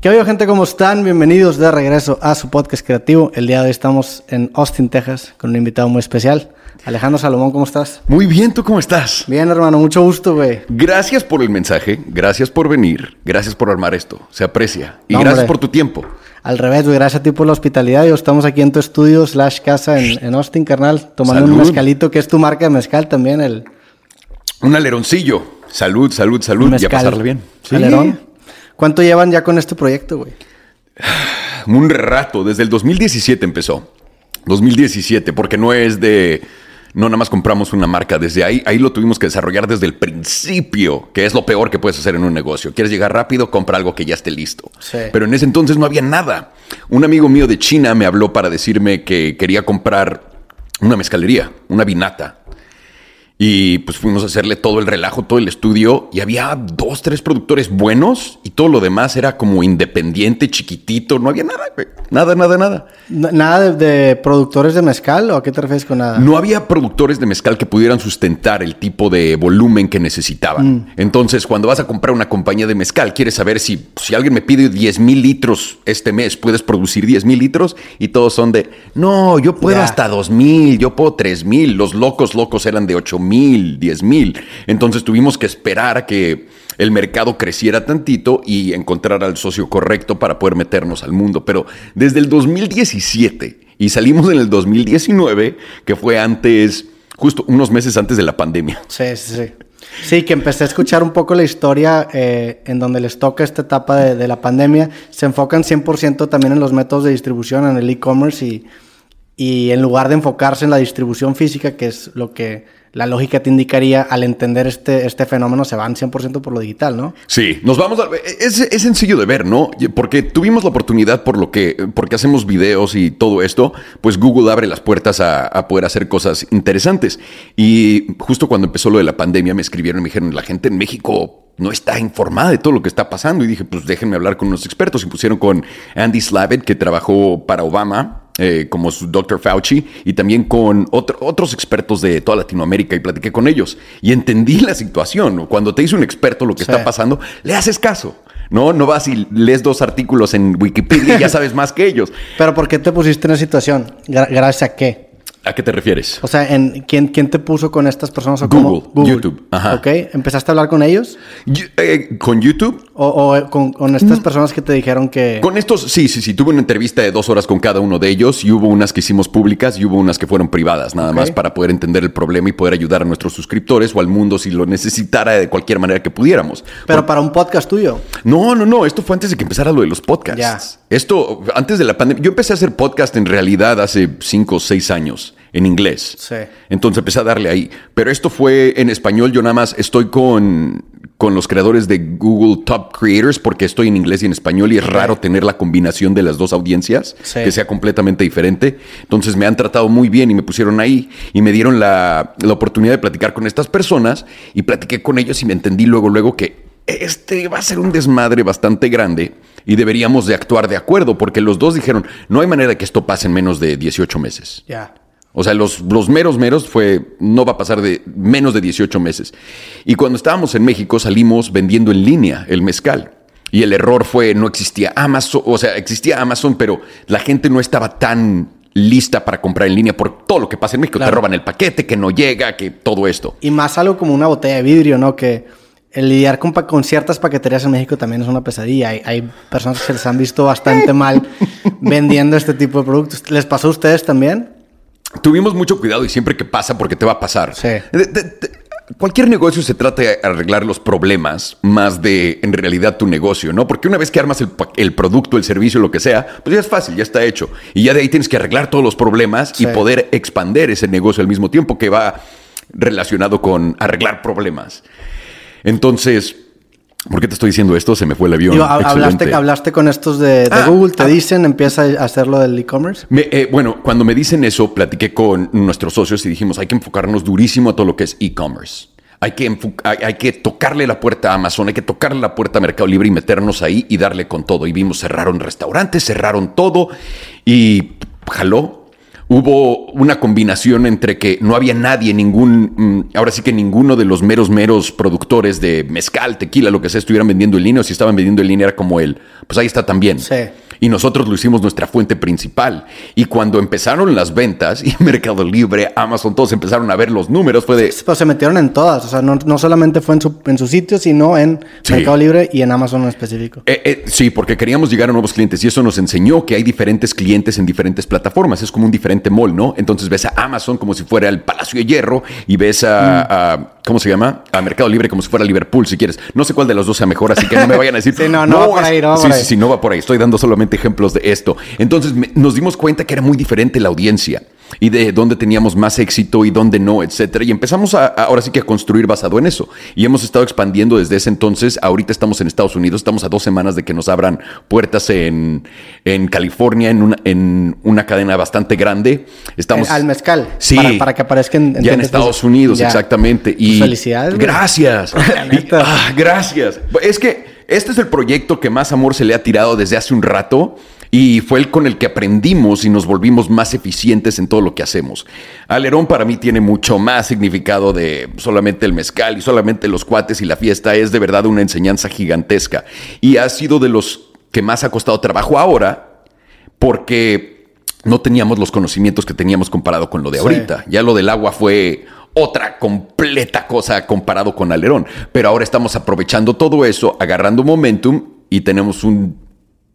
¿Qué oye gente? ¿Cómo están? Bienvenidos de regreso a su podcast creativo. El día de hoy estamos en Austin, Texas, con un invitado muy especial. Alejandro Salomón, ¿cómo estás? Muy bien, ¿tú cómo estás? Bien, hermano, mucho gusto, güey. Gracias por el mensaje, gracias por venir, gracias por armar esto, se aprecia. Y No, gracias por tu tiempo. Al revés, güey, gracias a ti por la hospitalidad. Yo estamos aquí en tu estudio slash casa en, en Austin, carnal, tomando un mezcalito, que es tu marca de mezcal también, el Un aleroncillo. Salud, salud, salud. Y a mezcal. pasarla bien. Sí. Alerón. ¿Cuánto llevan ya con este proyecto, güey? Un rato, desde el 2017 empezó. 2017, porque no es de... No nada más compramos una marca desde ahí, ahí lo tuvimos que desarrollar desde el principio, que es lo peor que puedes hacer en un negocio. Quieres llegar rápido, compra algo que ya esté listo. Sí. Pero en ese entonces no había nada. Un amigo mío de China me habló para decirme que quería comprar una mezcalería, una vinata. Y pues fuimos a hacerle todo el relajo, todo el estudio, y había dos, tres productores buenos, y todo lo demás era como independiente, chiquitito, no había nada, güey. Nada, nada, nada. ¿Nada de, de productores de mezcal o a qué te refieres con nada? No había productores de mezcal que pudieran sustentar el tipo de volumen que necesitaban. Entonces, cuando vas a comprar una compañía de mezcal, quieres saber si, si alguien me pide 10 mil litros este mes, ¿puedes producir 10 mil litros? Y todos son de, no, yo puedo hasta 2 mil, yo puedo 3 mil. Los locos, locos eran de 8 mil, 10 mil. Entonces, tuvimos que esperar a que el mercado creciera tantito y encontrar al socio correcto para poder meternos al mundo. Pero desde el 2017 y salimos en el 2019, que fue antes, justo unos meses antes de la pandemia. Sí, sí, sí. Sí, que empecé a escuchar un poco la historia eh, en donde les toca esta etapa de, de la pandemia. Se enfocan 100% también en los métodos de distribución, en el e-commerce y, y en lugar de enfocarse en la distribución física, que es lo que la lógica te indicaría, al entender este, este fenómeno se van 100% por lo digital, ¿no? Sí, nos vamos a... Es, es sencillo de ver, ¿no? Porque tuvimos la oportunidad por lo que... Porque hacemos videos y todo esto, pues Google abre las puertas a, a poder hacer cosas interesantes. Y justo cuando empezó lo de la pandemia me escribieron y me dijeron, la gente en México no está informada de todo lo que está pasando. Y dije, pues déjenme hablar con unos expertos. Y pusieron con Andy Slavitt, que trabajó para Obama, eh, como su Dr. Fauci, y también con otro- otros expertos de toda Latinoamérica, y platiqué con ellos. Y entendí la situación. Cuando te dice un experto lo que Sí. está pasando, le haces caso. No, no vas y lees dos artículos en Wikipedia y ya sabes más que ellos. Pero ¿por qué te pusiste en esa situación? Gra- ¿Gracias a qué? ¿A qué te refieres? O sea, ¿en, quién, ¿quién te puso con estas personas? O Google, cómo? YouTube, ajá. Ok, ¿empezaste a hablar con ellos? Yo- eh, con YouTube, ¿O, o con, con estas personas que te dijeron que... Con estos, sí, sí, sí. Tuve una entrevista de dos horas con cada uno de ellos y hubo unas que hicimos públicas y hubo unas que fueron privadas, nada más para poder entender el problema y poder ayudar a nuestros suscriptores o al mundo si lo necesitara de cualquier manera que pudiéramos. Pero para un podcast tuyo. No, no, no. Esto fue antes de que empezara lo de los podcasts. Ya. Esto, antes de la pandemia. Yo empecé a hacer podcast en realidad hace cinco o seis años en inglés. Sí. Entonces empecé a darle ahí. Pero esto fue en español. Yo nada más estoy con, con los creadores de Google Top Creators porque estoy en inglés y en español y es raro tener la combinación de las dos audiencias Sí. que sea completamente diferente. Entonces me han tratado muy bien y me pusieron ahí y me dieron la, la oportunidad de platicar con estas personas y platiqué con ellos y me entendí luego, luego que este va a ser un desmadre bastante grande y deberíamos de actuar de acuerdo porque los dos dijeron, no hay manera que esto pase en menos de 18 meses. Ya. O sea, los, los meros meros fue, no va a pasar de menos de 18 meses. Y cuando estábamos en México salimos vendiendo en línea el mezcal. Y el error fue, no existía Amazon, o sea, existía Amazon, pero la gente no estaba tan lista para comprar en línea por todo lo que pasa en México. Claro. Te roban el paquete, que no llega, que todo esto. Y más algo como una botella de vidrio, ¿no? Que el lidiar con, con ciertas paqueterías en México también es una pesadilla. Hay, hay personas que se les han visto bastante mal vendiendo este tipo de productos. ¿Les pasó a ustedes también? Tuvimos mucho cuidado y siempre que pasa, porque te va a pasar. Sí. De- de- de- cualquier negocio se trata de arreglar los problemas más de en realidad tu negocio, ¿no? Porque una vez que armas el, producto, el servicio, lo que sea, pues ya es fácil, ya está hecho. Y ya de ahí tienes que arreglar todos los problemas Sí. y poder expander ese negocio al mismo tiempo que va relacionado con arreglar problemas. Entonces, ¿por qué te estoy diciendo esto? Se me fue el avión. Digo, hablaste, hablaste con estos de, de Ah, Google, te ah. dicen, empieza a hacer lo del e-commerce. Me- eh, bueno, cuando me dicen eso, platiqué con nuestros socios y dijimos, hay que enfocarnos durísimo a todo lo que es e-commerce. Hay que, hay, hay que tocarle la puerta a Amazon, hay que tocarle la puerta a Mercado Libre y meternos ahí y darle con todo. Y vimos, cerraron restaurantes, cerraron todo y jaló. Hubo una combinación entre que no había nadie, ningún, mm, ahora sí que ninguno de los meros, meros productores de mezcal, tequila, lo que sea, estuvieran vendiendo en línea, o si estaban vendiendo en línea era como él. Pues ahí está también. Sí. Y nosotros lo hicimos nuestra fuente principal. Y cuando empezaron las ventas y Mercado Libre, Amazon, todos empezaron a ver los números, fue de... Pues se metieron en todas, o sea, no, no solamente fue en su, en su sitio, sino en Sí. Mercado Libre y en Amazon en específico. Eh, eh, sí, porque queríamos llegar a nuevos clientes y eso nos enseñó que hay diferentes clientes en diferentes plataformas. Es como un diferente mall, ¿no? Entonces ves a Amazon como si fuera el Palacio de Hierro y ves a, a- ¿cómo se llama? A Mercado Libre como si fuera Liverpool, si quieres. No sé cuál de los dos sea mejor, así que no me vayan a decir. Sí, no, no va por ahí, no va sí, por sí, ahí. sí, no va por ahí. Estoy dando solamente ejemplos de esto. Entonces me- nos dimos cuenta que era muy diferente la audiencia y de dónde teníamos más éxito y dónde no, etcétera. Y empezamos a, a- ahora sí que a construir basado en eso. Y hemos estado expandiendo desde ese entonces. Ahorita estamos en Estados Unidos, estamos a dos semanas de que nos abran puertas en, en California, en una, en una cadena bastante grande. Estamos al mezcal. Sí. Para, para que aparezca en, ya en Estados. Unidos, Ya. exactamente. Pues Y felicidades, güey. Gracias. Y- ah, gracias. Es que este es el proyecto que más amor se le ha tirado desde hace un rato y fue el con el que aprendimos y nos volvimos más eficientes en todo lo que hacemos. Alerón para mí tiene mucho más significado de solamente el mezcal y solamente los cuates y la fiesta. Es de verdad una enseñanza gigantesca y ha sido de los que más ha costado trabajo ahora porque no teníamos los conocimientos que teníamos comparado con lo de Sí. ahorita. Ya lo del agua fue otra completa cosa comparado con Alerón. Pero ahora estamos aprovechando todo eso, agarrando momentum y tenemos un-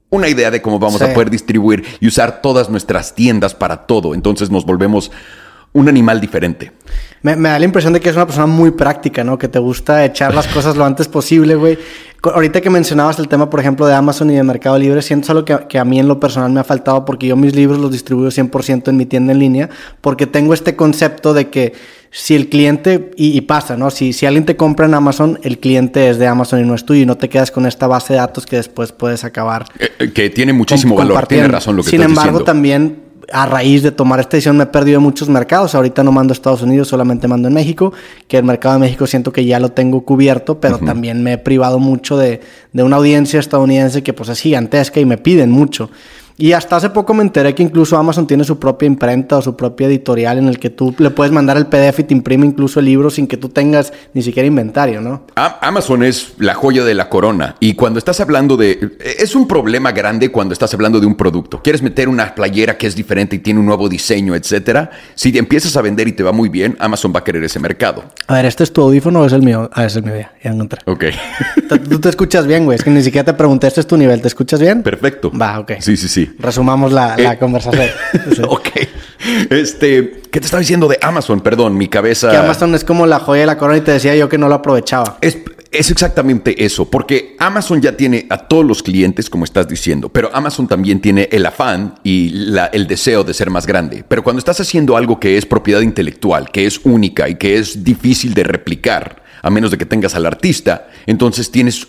una idea de cómo vamos Sí. a poder distribuir y usar todas nuestras tiendas para todo. Entonces nos volvemos un animal diferente. Me, me da la impresión de que es una persona muy práctica, ¿no? Que te gusta echar las cosas lo antes posible, güey. Ahorita que mencionabas el tema, por ejemplo, de Amazon y de Mercado Libre, siento algo que, que a mí en lo personal me ha faltado porque yo mis libros los distribuyo 100% en mi tienda en línea, porque tengo este concepto de que si el cliente, y, y pasa, ¿no? Si, si alguien te compra en Amazon, el cliente es de Amazon y no es tuyo y no te quedas con esta base de datos que después puedes acabar Eh, eh, que tiene muchísimo valor. Tiene razón lo que Sin estás embargo, diciendo. también a raíz de tomar esta decisión me he perdido en muchos mercados. Ahorita no mando a Estados Unidos, solamente mando en México, que el mercado de México siento que ya lo tengo cubierto, pero también me he privado mucho de, de una audiencia estadounidense que pues es gigantesca y me piden mucho. Y hasta hace poco me enteré que incluso Amazon tiene su propia imprenta o su propia editorial en el que tú le puedes mandar el PDF y te imprime incluso el libro sin que tú tengas ni siquiera inventario, ¿no? Amazon es la joya de la corona y cuando estás hablando de... Es un problema grande cuando estás hablando de un producto. Quieres meter una playera que es diferente y tiene un nuevo diseño, etcétera. Si te empiezas a vender y te va muy bien, Amazon va a querer ese mercado. A ver, ¿este es tu audífono o es el mío? Ah, es el mío, ya, ya encontré. Ok. Tú te escuchas bien, güey. Es que ni siquiera te pregunté, este es tu nivel. ¿Te escuchas bien? Perfecto. Va, ok. Sí, sí, sí. Resumamos la, la Eh, conversación. Sí. ok. Este, ¿qué te estaba diciendo de Amazon? Perdón, mi cabeza. Que Amazon es como la joya de la corona y te decía yo que no lo aprovechaba. Es, es exactamente eso, porque Amazon ya tiene a todos los clientes, como estás diciendo, pero Amazon también tiene el afán y la- el deseo de ser más grande. Pero cuando estás haciendo algo que es propiedad intelectual, que es única y que es difícil de replicar, a menos de que tengas al artista, entonces tienes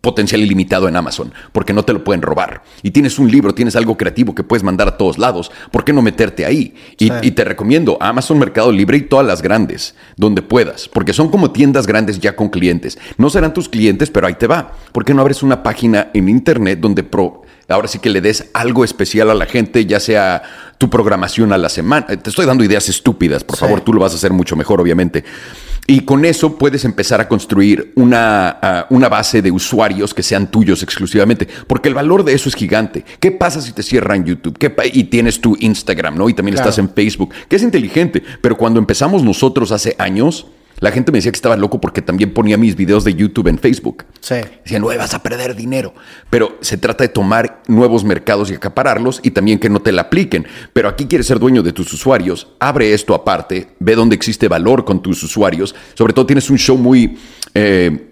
potencial ilimitado en Amazon, porque no te lo pueden robar. Y tienes un libro, tienes algo creativo que puedes mandar a todos lados, ¿por qué no meterte ahí? Y, Sí. y te recomiendo Amazon Mercado Libre y todas las grandes, donde puedas, porque son como tiendas grandes ya con clientes. No serán tus clientes, pero ahí te va. ¿Por qué no abres una página en internet donde pro, ahora sí que le des algo especial a la gente, ya sea tu programación a la semana? Te estoy dando ideas estúpidas, por Sí. favor, tú lo vas a hacer mucho mejor, obviamente. Y con eso puedes empezar a construir una, ah, una base de usuarios que sean tuyos exclusivamente, porque el valor de eso es gigante. ¿Qué pasa si te cierran YouTube? ¿Qué y tienes tu Instagram, ¿no? Y también Claro. estás en Facebook, que es inteligente, pero cuando empezamos nosotros hace años, la gente me decía que estaba loco porque también ponía mis videos de YouTube en Facebook. Sí. Decían, no vas a perder dinero. Pero se trata de tomar nuevos mercados y acapararlos y también que no te la apliquen. Pero aquí quieres ser dueño de tus usuarios. Abre esto aparte, ve dónde existe valor con tus usuarios. Sobre todo tienes un show muy... eh,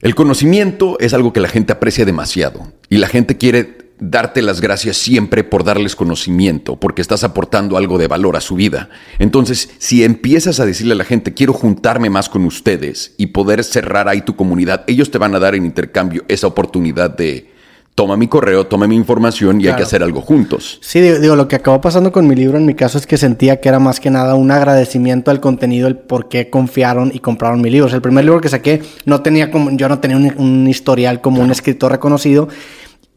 el conocimiento es algo que la gente aprecia demasiado y la gente quiere darte las gracias siempre por darles conocimiento, porque estás aportando algo de valor a su vida. Entonces, si empiezas a decirle a la gente, quiero juntarme más con ustedes y poder cerrar ahí tu comunidad, ellos te van a dar en intercambio esa oportunidad de, toma mi correo, toma mi información y hay que hacer algo juntos. Sí, digo, digo, lo que acabó pasando con mi libro en mi caso es que sentía que era más que nada un agradecimiento al contenido, el por qué confiaron y compraron mi libro. O sea, el primer libro que saqué no tenía como, yo no tenía un, un historial como un escritor reconocido.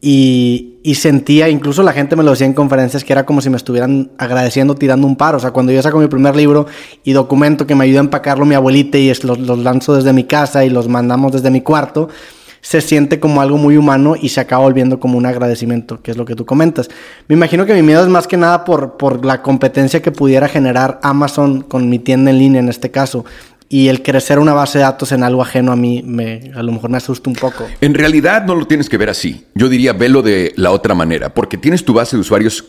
Y, y, sentía, incluso la gente me lo decía en conferencias, que era como si me estuvieran agradeciendo tirando un paro. O sea, cuando yo saco mi primer libro y documento que me ayuda a empacarlo mi abuelita y los, los lanzo desde mi casa y los mandamos desde mi cuarto, se siente como algo muy humano y se acaba volviendo como un agradecimiento, que es lo que tú comentas. Me imagino que mi miedo es más que nada por, por la competencia que pudiera generar Amazon con mi tienda en línea en este caso y el crecer una base de datos en algo ajeno a mí me, a lo mejor me asusta un poco. En realidad no lo tienes que ver así. Yo diría velo de la otra manera, porque tienes tu base de usuarios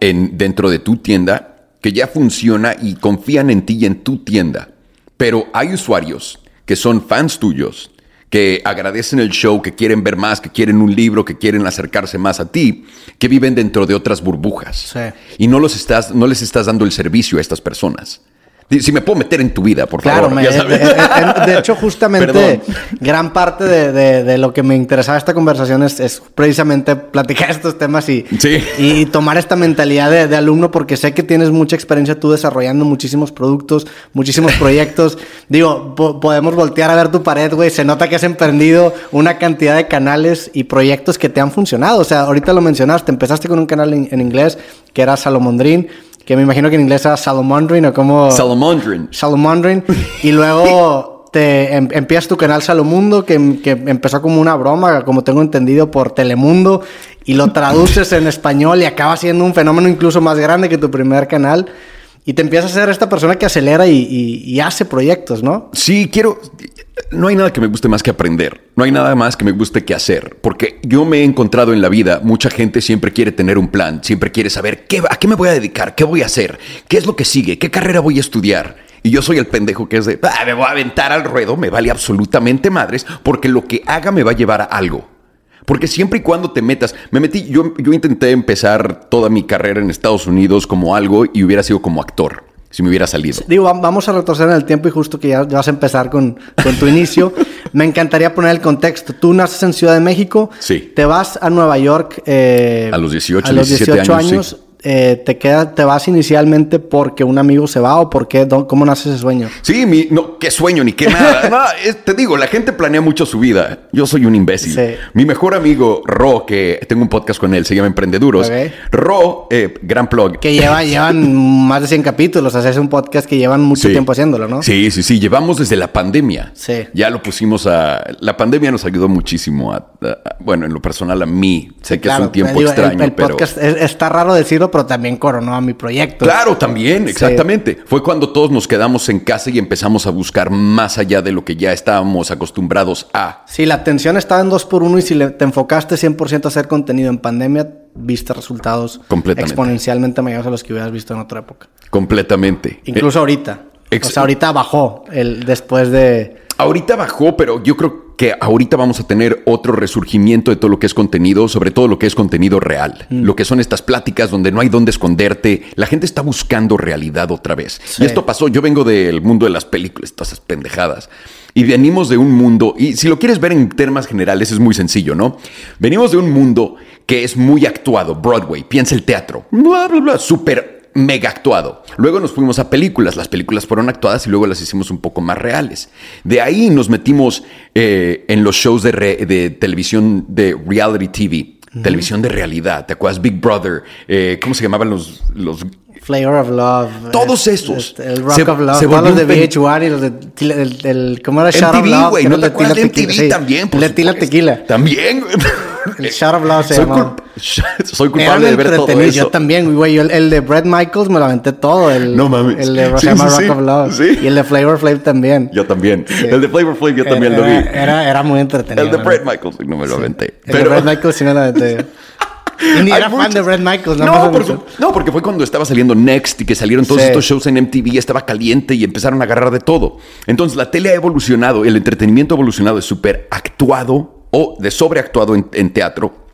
en, dentro de tu tienda que ya funciona y confían en ti y en tu tienda. Pero hay usuarios que son fans tuyos, que agradecen el show, que quieren ver más, que quieren un libro, que quieren acercarse más a ti, que viven dentro de otras burbujas. Sí. Y no, los estás, no les estás dando el servicio a estas personas. Si me puedo meter en tu vida, por claro, favor. Me, de, de, de, hecho, justamente Perdón. gran parte de, de, lo que me interesaba esta conversación es, es, precisamente platicar estos temas y, sí. y tomar esta mentalidad de, alumno porque sé que tienes mucha experiencia tú desarrollando muchísimos productos, muchísimos proyectos. Digo, po podemos voltear a ver tu pared, güey. Se nota que has emprendido una cantidad de canales y proyectos que te han funcionado. O sea, ahorita lo mencionaste, empezaste con un canal en, en inglés que era Salomondrin que me imagino que en inglés era Salomondrin o como... Salomondrin. Salomondrin. y luego te em, empiezas tu canal Salomundo, que, que, empezó como una broma, como tengo entendido, por Telemundo, y lo traduces en español y acaba siendo un fenómeno incluso más grande que tu primer canal. Y te empiezas a ser esta persona que acelera y, y, y hace proyectos, ¿no? Sí, quiero... No hay nada que me guste más que aprender. No hay nada más que me guste que hacer. Porque yo me he encontrado en la vida, mucha gente siempre quiere tener un plan, siempre quiere saber qué, a qué me voy a dedicar, qué voy a hacer, qué es lo que sigue, qué carrera voy a estudiar. Y yo soy el pendejo que es de, ah, me voy a aventar al ruedo, me vale absolutamente madres, porque lo que haga me va a llevar a algo. Porque siempre y cuando te metas, me metí, yo, yo intenté empezar toda mi carrera en Estados Unidos como algo y hubiera sido como actor si me hubiera salido. Digo, vamos a retroceder en el tiempo y justo que ya, ya vas a empezar con, con tu inicio, me encantaría poner el contexto. Tú naces en Ciudad de México, sí. te vas a Nueva York eh, a los 18, a los 18 17 años. años sí. Eh, te, queda, ¿Te vas inicialmente porque un amigo se va o por qué? ¿Cómo nace ese sueño? Sí, mi, no, qué sueño ni qué nada. no, es, te digo, la gente planea mucho su vida. Yo soy un imbécil. Sí. Mi mejor amigo, Ro, que tengo un podcast con él, se llama Emprendeduros. Ok. Ro, eh, gran plug. Que lleva, llevan más de 100 capítulos, o sea, es un podcast que llevan mucho Sí. tiempo haciéndolo, ¿no? Sí, sí, sí. Llevamos desde la pandemia. Sí. Ya lo pusimos a. La pandemia nos ayudó muchísimo a. bueno, en lo personal a mí. Sé que Claro, es un tiempo digo, el- extraño, el, pero. podcast es- está raro decirlo, pero también coronó a mi proyecto. Claro, también, Sí. exactamente. Fue cuando todos nos quedamos en casa y empezamos a buscar más allá de lo que ya estábamos acostumbrados a. Si la atención estaba en 2 por 1 y si te enfocaste 100% a hacer contenido en pandemia, viste resultados exponencialmente mayores a los que hubieras visto en otra época. Completamente. Incluso ahorita. ex- O sea, ahorita bajó el después de... Eh, ahorita bajó, pero yo creo que ahorita vamos a tener otro resurgimiento de todo lo que es contenido, sobre todo lo que es contenido real. Mm. Lo que son estas pláticas donde no hay dónde esconderte. La gente está buscando realidad otra vez. Sí. Y esto pasó. Yo vengo del mundo de las películas, esas pendejadas. Y venimos de un mundo, y si lo quieres ver en temas generales es muy sencillo, ¿no? Venimos de un mundo que es muy actuado, Broadway, piensa el teatro, bla, bla, bla, súper mega actuado. Luego nos fuimos a películas, las películas fueron actuadas y luego las hicimos un poco más reales. De ahí nos metimos eh, en los shows de, re- de televisión de reality TV, televisión de realidad, ¿te acuerdas? Big Brother, eh, ¿cómo se llamaban los... los Flavor of Love. Todos eh, esos. el Rock Se- of Love. se Todos los de un fen- VH1 y los de... El, el- ¿Cómo era? Shot of MTV, Love. güey, que ¿no te acuerdas de MTV sí. también? Por supuesto. Tequila. También, güey. El Shot of Love se soy, culp- soy culpable de ver todo eso. Yo también, güey. Yo el, el de Brett Michaels me lo aventé todo. El, No mames. El de Sí, Rock sí. of Love. Sí. Y el de Flavor Flav también. Yo también. El de Flavor Flav yo también lo vi. Era, era, muy entretenido. el de ¿no? Brett Michaels no me lo aventé. El de Brett Michaels sí me lo aventé. Y ni Hay era fan de Brett Michaels. No, más por no, porque fue cuando estaba saliendo Next y que salieron todos Sí. estos shows en MTV, estaba caliente y empezaron a agarrar de todo. Entonces la tele ha evolucionado, el entretenimiento ha evolucionado de súper actuado o de sobreactuado en, en teatro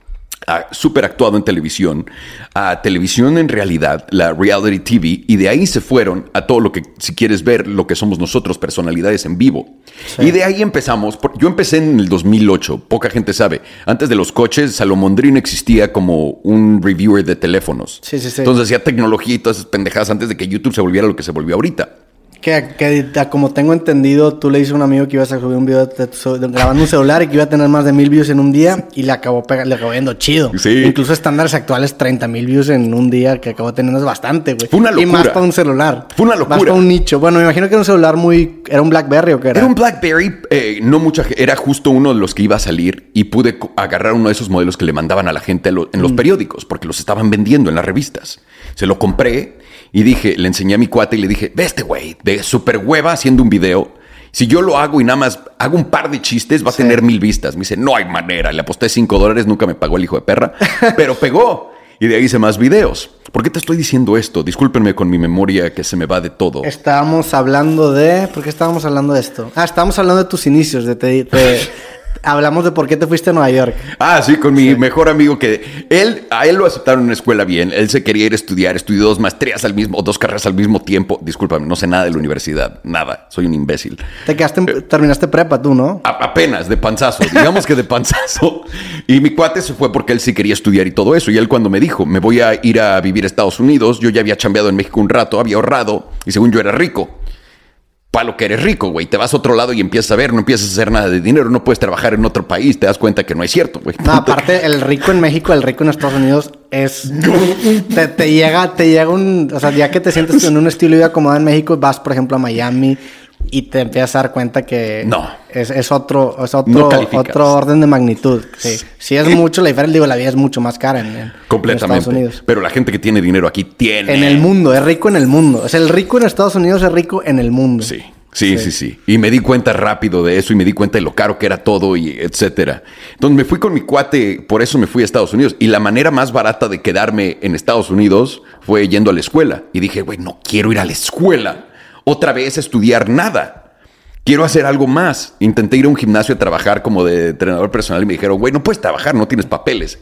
a súper actuado en televisión, a televisión en realidad, la reality TV, y de ahí se fueron a todo lo que, si quieres ver, lo que somos nosotros, personalidades en vivo. Sí. Y de ahí empezamos, yo empecé en el 2008, poca gente sabe, antes de los coches, Salomondrín existía como un reviewer de teléfonos. Sí, sí, sí. Entonces hacía tecnología y todas esas pendejadas antes de que YouTube se volviera lo que se volvió ahorita. Que, que, como tengo entendido, tú le dices a un amigo que ibas a subir un video de, de, grabando un celular y que iba a tener más de mil views en un día y le acabó, le acabó viendo chido. Sí. Incluso estándares actuales, 30 mil views en un día que acabó teniendo es bastante, güey. Fue una locura. Y más para un celular. Fue una locura. Más para un nicho. Bueno, me imagino que era un celular muy... ¿Era un Blackberry o qué era? Era un Blackberry, eh, no mucha Era justo uno de los que iba a salir y pude agarrar uno de esos modelos que le mandaban a la gente en los mm. periódicos porque los estaban vendiendo en las revistas. Se lo compré y dije, le enseñé a mi cuate y le dije, ve este güey de super hueva haciendo un video. Si yo lo hago y nada más hago un par de chistes, va a tener mil vistas. Me dice, no hay manera. Le aposté cinco dólares, nunca me pagó el hijo de perra, pero pegó. Y de ahí hice más videos. ¿Por qué te estoy diciendo esto? Discúlpenme con mi memoria que se me va de todo. Estábamos hablando de... ¿Por qué estábamos hablando de esto? Ah, estábamos hablando de tus inicios, de, de, Hablamos de por qué te fuiste a Nueva York. Ah, sí, con mi mejor amigo que él, a él lo aceptaron en una escuela bien. Él se quería ir a estudiar, estudió dos maestrías al mismo, dos carreras al mismo tiempo. Discúlpame, no sé nada de la universidad, nada, soy un imbécil. Te quedaste, eh, terminaste prepa tú, ¿no? apenas, de panzazo, digamos que de panzazo. Y mi cuate se fue porque él sí quería estudiar y todo eso. Y él cuando me dijo, me voy a ir a vivir a Estados Unidos, yo ya había chambeado en México un rato, había ahorrado y según yo era rico para lo que eres rico, güey. Te vas a otro lado y empiezas a ver, no empiezas a hacer nada de dinero, no puedes trabajar en otro país, te das cuenta que no es cierto, güey. No, aparte, el rico en México, el rico en Estados Unidos es. te, te, llega, te llega un. O sea, ya que te sientes en un estilo de vida acomodado en México, vas, por ejemplo, a Miami y te empiezas a dar cuenta que no. es, es otro, es otro, otro orden de magnitud. Sí, sí es mucho la diferencia. Digo, la vida es mucho más cara en, Completamente. Estados Unidos. Pero la gente que tiene dinero aquí tiene. En el mundo, es rico en el mundo. O sea, el rico en Estados Unidos es rico en el mundo. Sí. Sí, sí, sí, Y me di cuenta rápido de eso y me di cuenta de lo caro que era todo y etcétera. Entonces me fui con mi cuate, por eso me fui a Estados Unidos. Y la manera más barata de quedarme en Estados Unidos fue yendo a la escuela. Y dije, güey, no quiero ir a la escuela otra vez estudiar nada. Quiero hacer algo más. Intenté ir a un gimnasio a trabajar como de entrenador personal y me dijeron, güey, no puedes trabajar, no tienes papeles.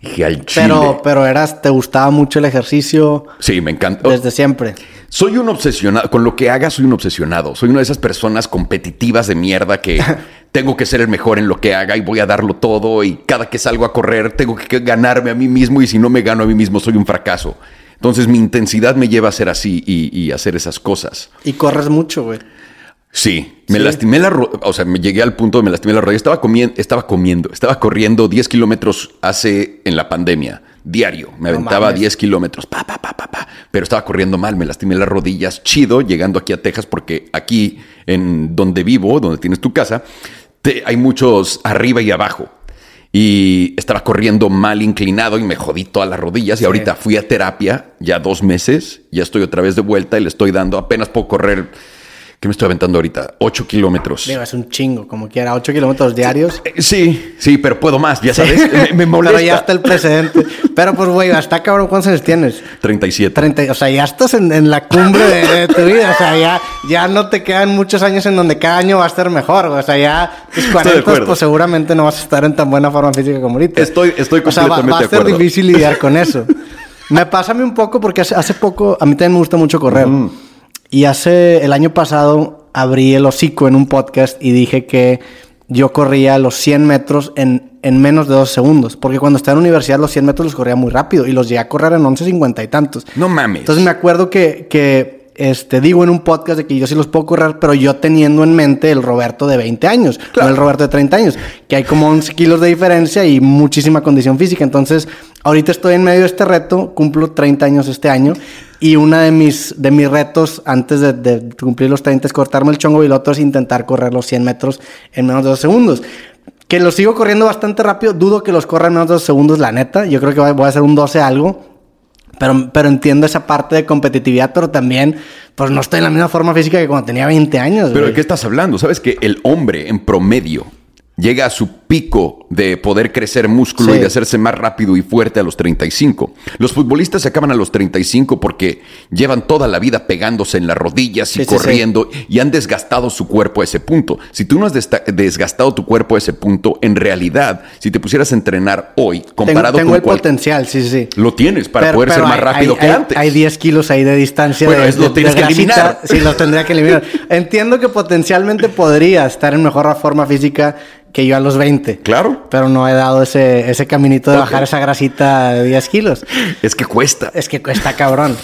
Dije, al chile. Pero, pero eras, ¿te gustaba mucho el ejercicio? Sí, me encanta. Desde siempre. Soy un obsesionado, con lo que haga soy un obsesionado. Soy una de esas personas competitivas de mierda que tengo que ser el mejor en lo que haga y voy a darlo todo y cada que salgo a correr tengo que ganarme a mí mismo y si no me gano a mí mismo soy un fracaso. Entonces mi intensidad me lleva a ser así y, hacer esas cosas. Y corres mucho, güey. Sí, me lastimé la rodilla, o sea, me llegué al punto de me lastimé la rodilla. Estaba comiendo, estaba comiendo, estaba corriendo 10 kilómetros hace en la pandemia, diario. Me aventaba 10 kilómetros, pa, pa, pa, pa, pa, pero estaba corriendo mal, me lastimé las rodillas, chido, llegando aquí a Texas, porque aquí, en donde vivo, donde tienes tu casa, te, hay muchos arriba y abajo y estaba corriendo mal inclinado y me jodí todas las rodillas y ahorita fui a terapia ya dos meses, ya estoy otra vez de vuelta y le estoy dando, apenas puedo correr ¿Qué me estoy aventando ahorita? 8 kilómetros. Digo, es un chingo, como quiera. 8 kilómetros diarios. Sí, sí, pero puedo más, ya sabes. Me, molesta. Pero ya está el precedente. pero pues, güey, hasta cabrón, ¿cuántos años tienes? 37. 30, o sea, ya estás en, la cumbre de, tu vida. O sea, ya, ya no te quedan muchos años en donde cada año va a estar mejor. O sea, ya tus 40, pues seguramente no vas a estar en tan buena forma física como ahorita. Estoy, estoy completamente o sea, va, a ser difícil lidiar con eso. me pasa a mí un poco porque hace, poco, a mí también me gusta mucho correr. Y hace el año pasado abrí el hocico en un podcast y dije que yo corría los 100 metros en, en menos de dos segundos. Porque cuando estaba en la universidad los 100 metros los corría muy rápido y los llegué a correr en 11.50 y tantos. No mames. Entonces me acuerdo que, que este, digo en un podcast de que yo sí los puedo correr, pero yo teniendo en mente el Roberto de 20 años, no el Roberto de 30 años, que hay como 11 kilos de diferencia y muchísima condición física. Entonces, ahorita estoy en medio de este reto, cumplo 30 años este año y uno de mis, de mis retos antes de, cumplir los 30 es cortarme el chongo y el otro es intentar correr los 100 metros en menos de dos segundos. Que los sigo corriendo bastante rápido, dudo que los corra en menos de dos segundos, la neta. Yo creo que voy a hacer un 12 algo. Pero, pero entiendo esa parte de competitividad, pero también, pues no estoy en la misma forma física que cuando tenía 20 años. Pero ¿de qué estás hablando? ¿Sabes que el hombre en promedio llega a su pico de poder crecer músculo y de hacerse más rápido y fuerte a los 35. Los futbolistas se acaban a los 35 porque llevan toda la vida pegándose en las rodillas y corriendo y han desgastado su cuerpo a ese punto. Si tú no has desgastado tu cuerpo a ese punto, en realidad, si te pusieras a entrenar hoy, comparado tengo, tengo el potencial, sí, sí. Lo tienes para poder ser más rápido que antes. Hay 10 kilos ahí de distancia. Bueno, lo tienes que eliminar. Sí, los tendría que eliminar. Entiendo que potencialmente podría estar en mejor forma física que yo a los 20. Claro. Pero no he dado ese, ese caminito de bajar esa grasita de 10 kilos. Es que cuesta. Es que cuesta cabrón.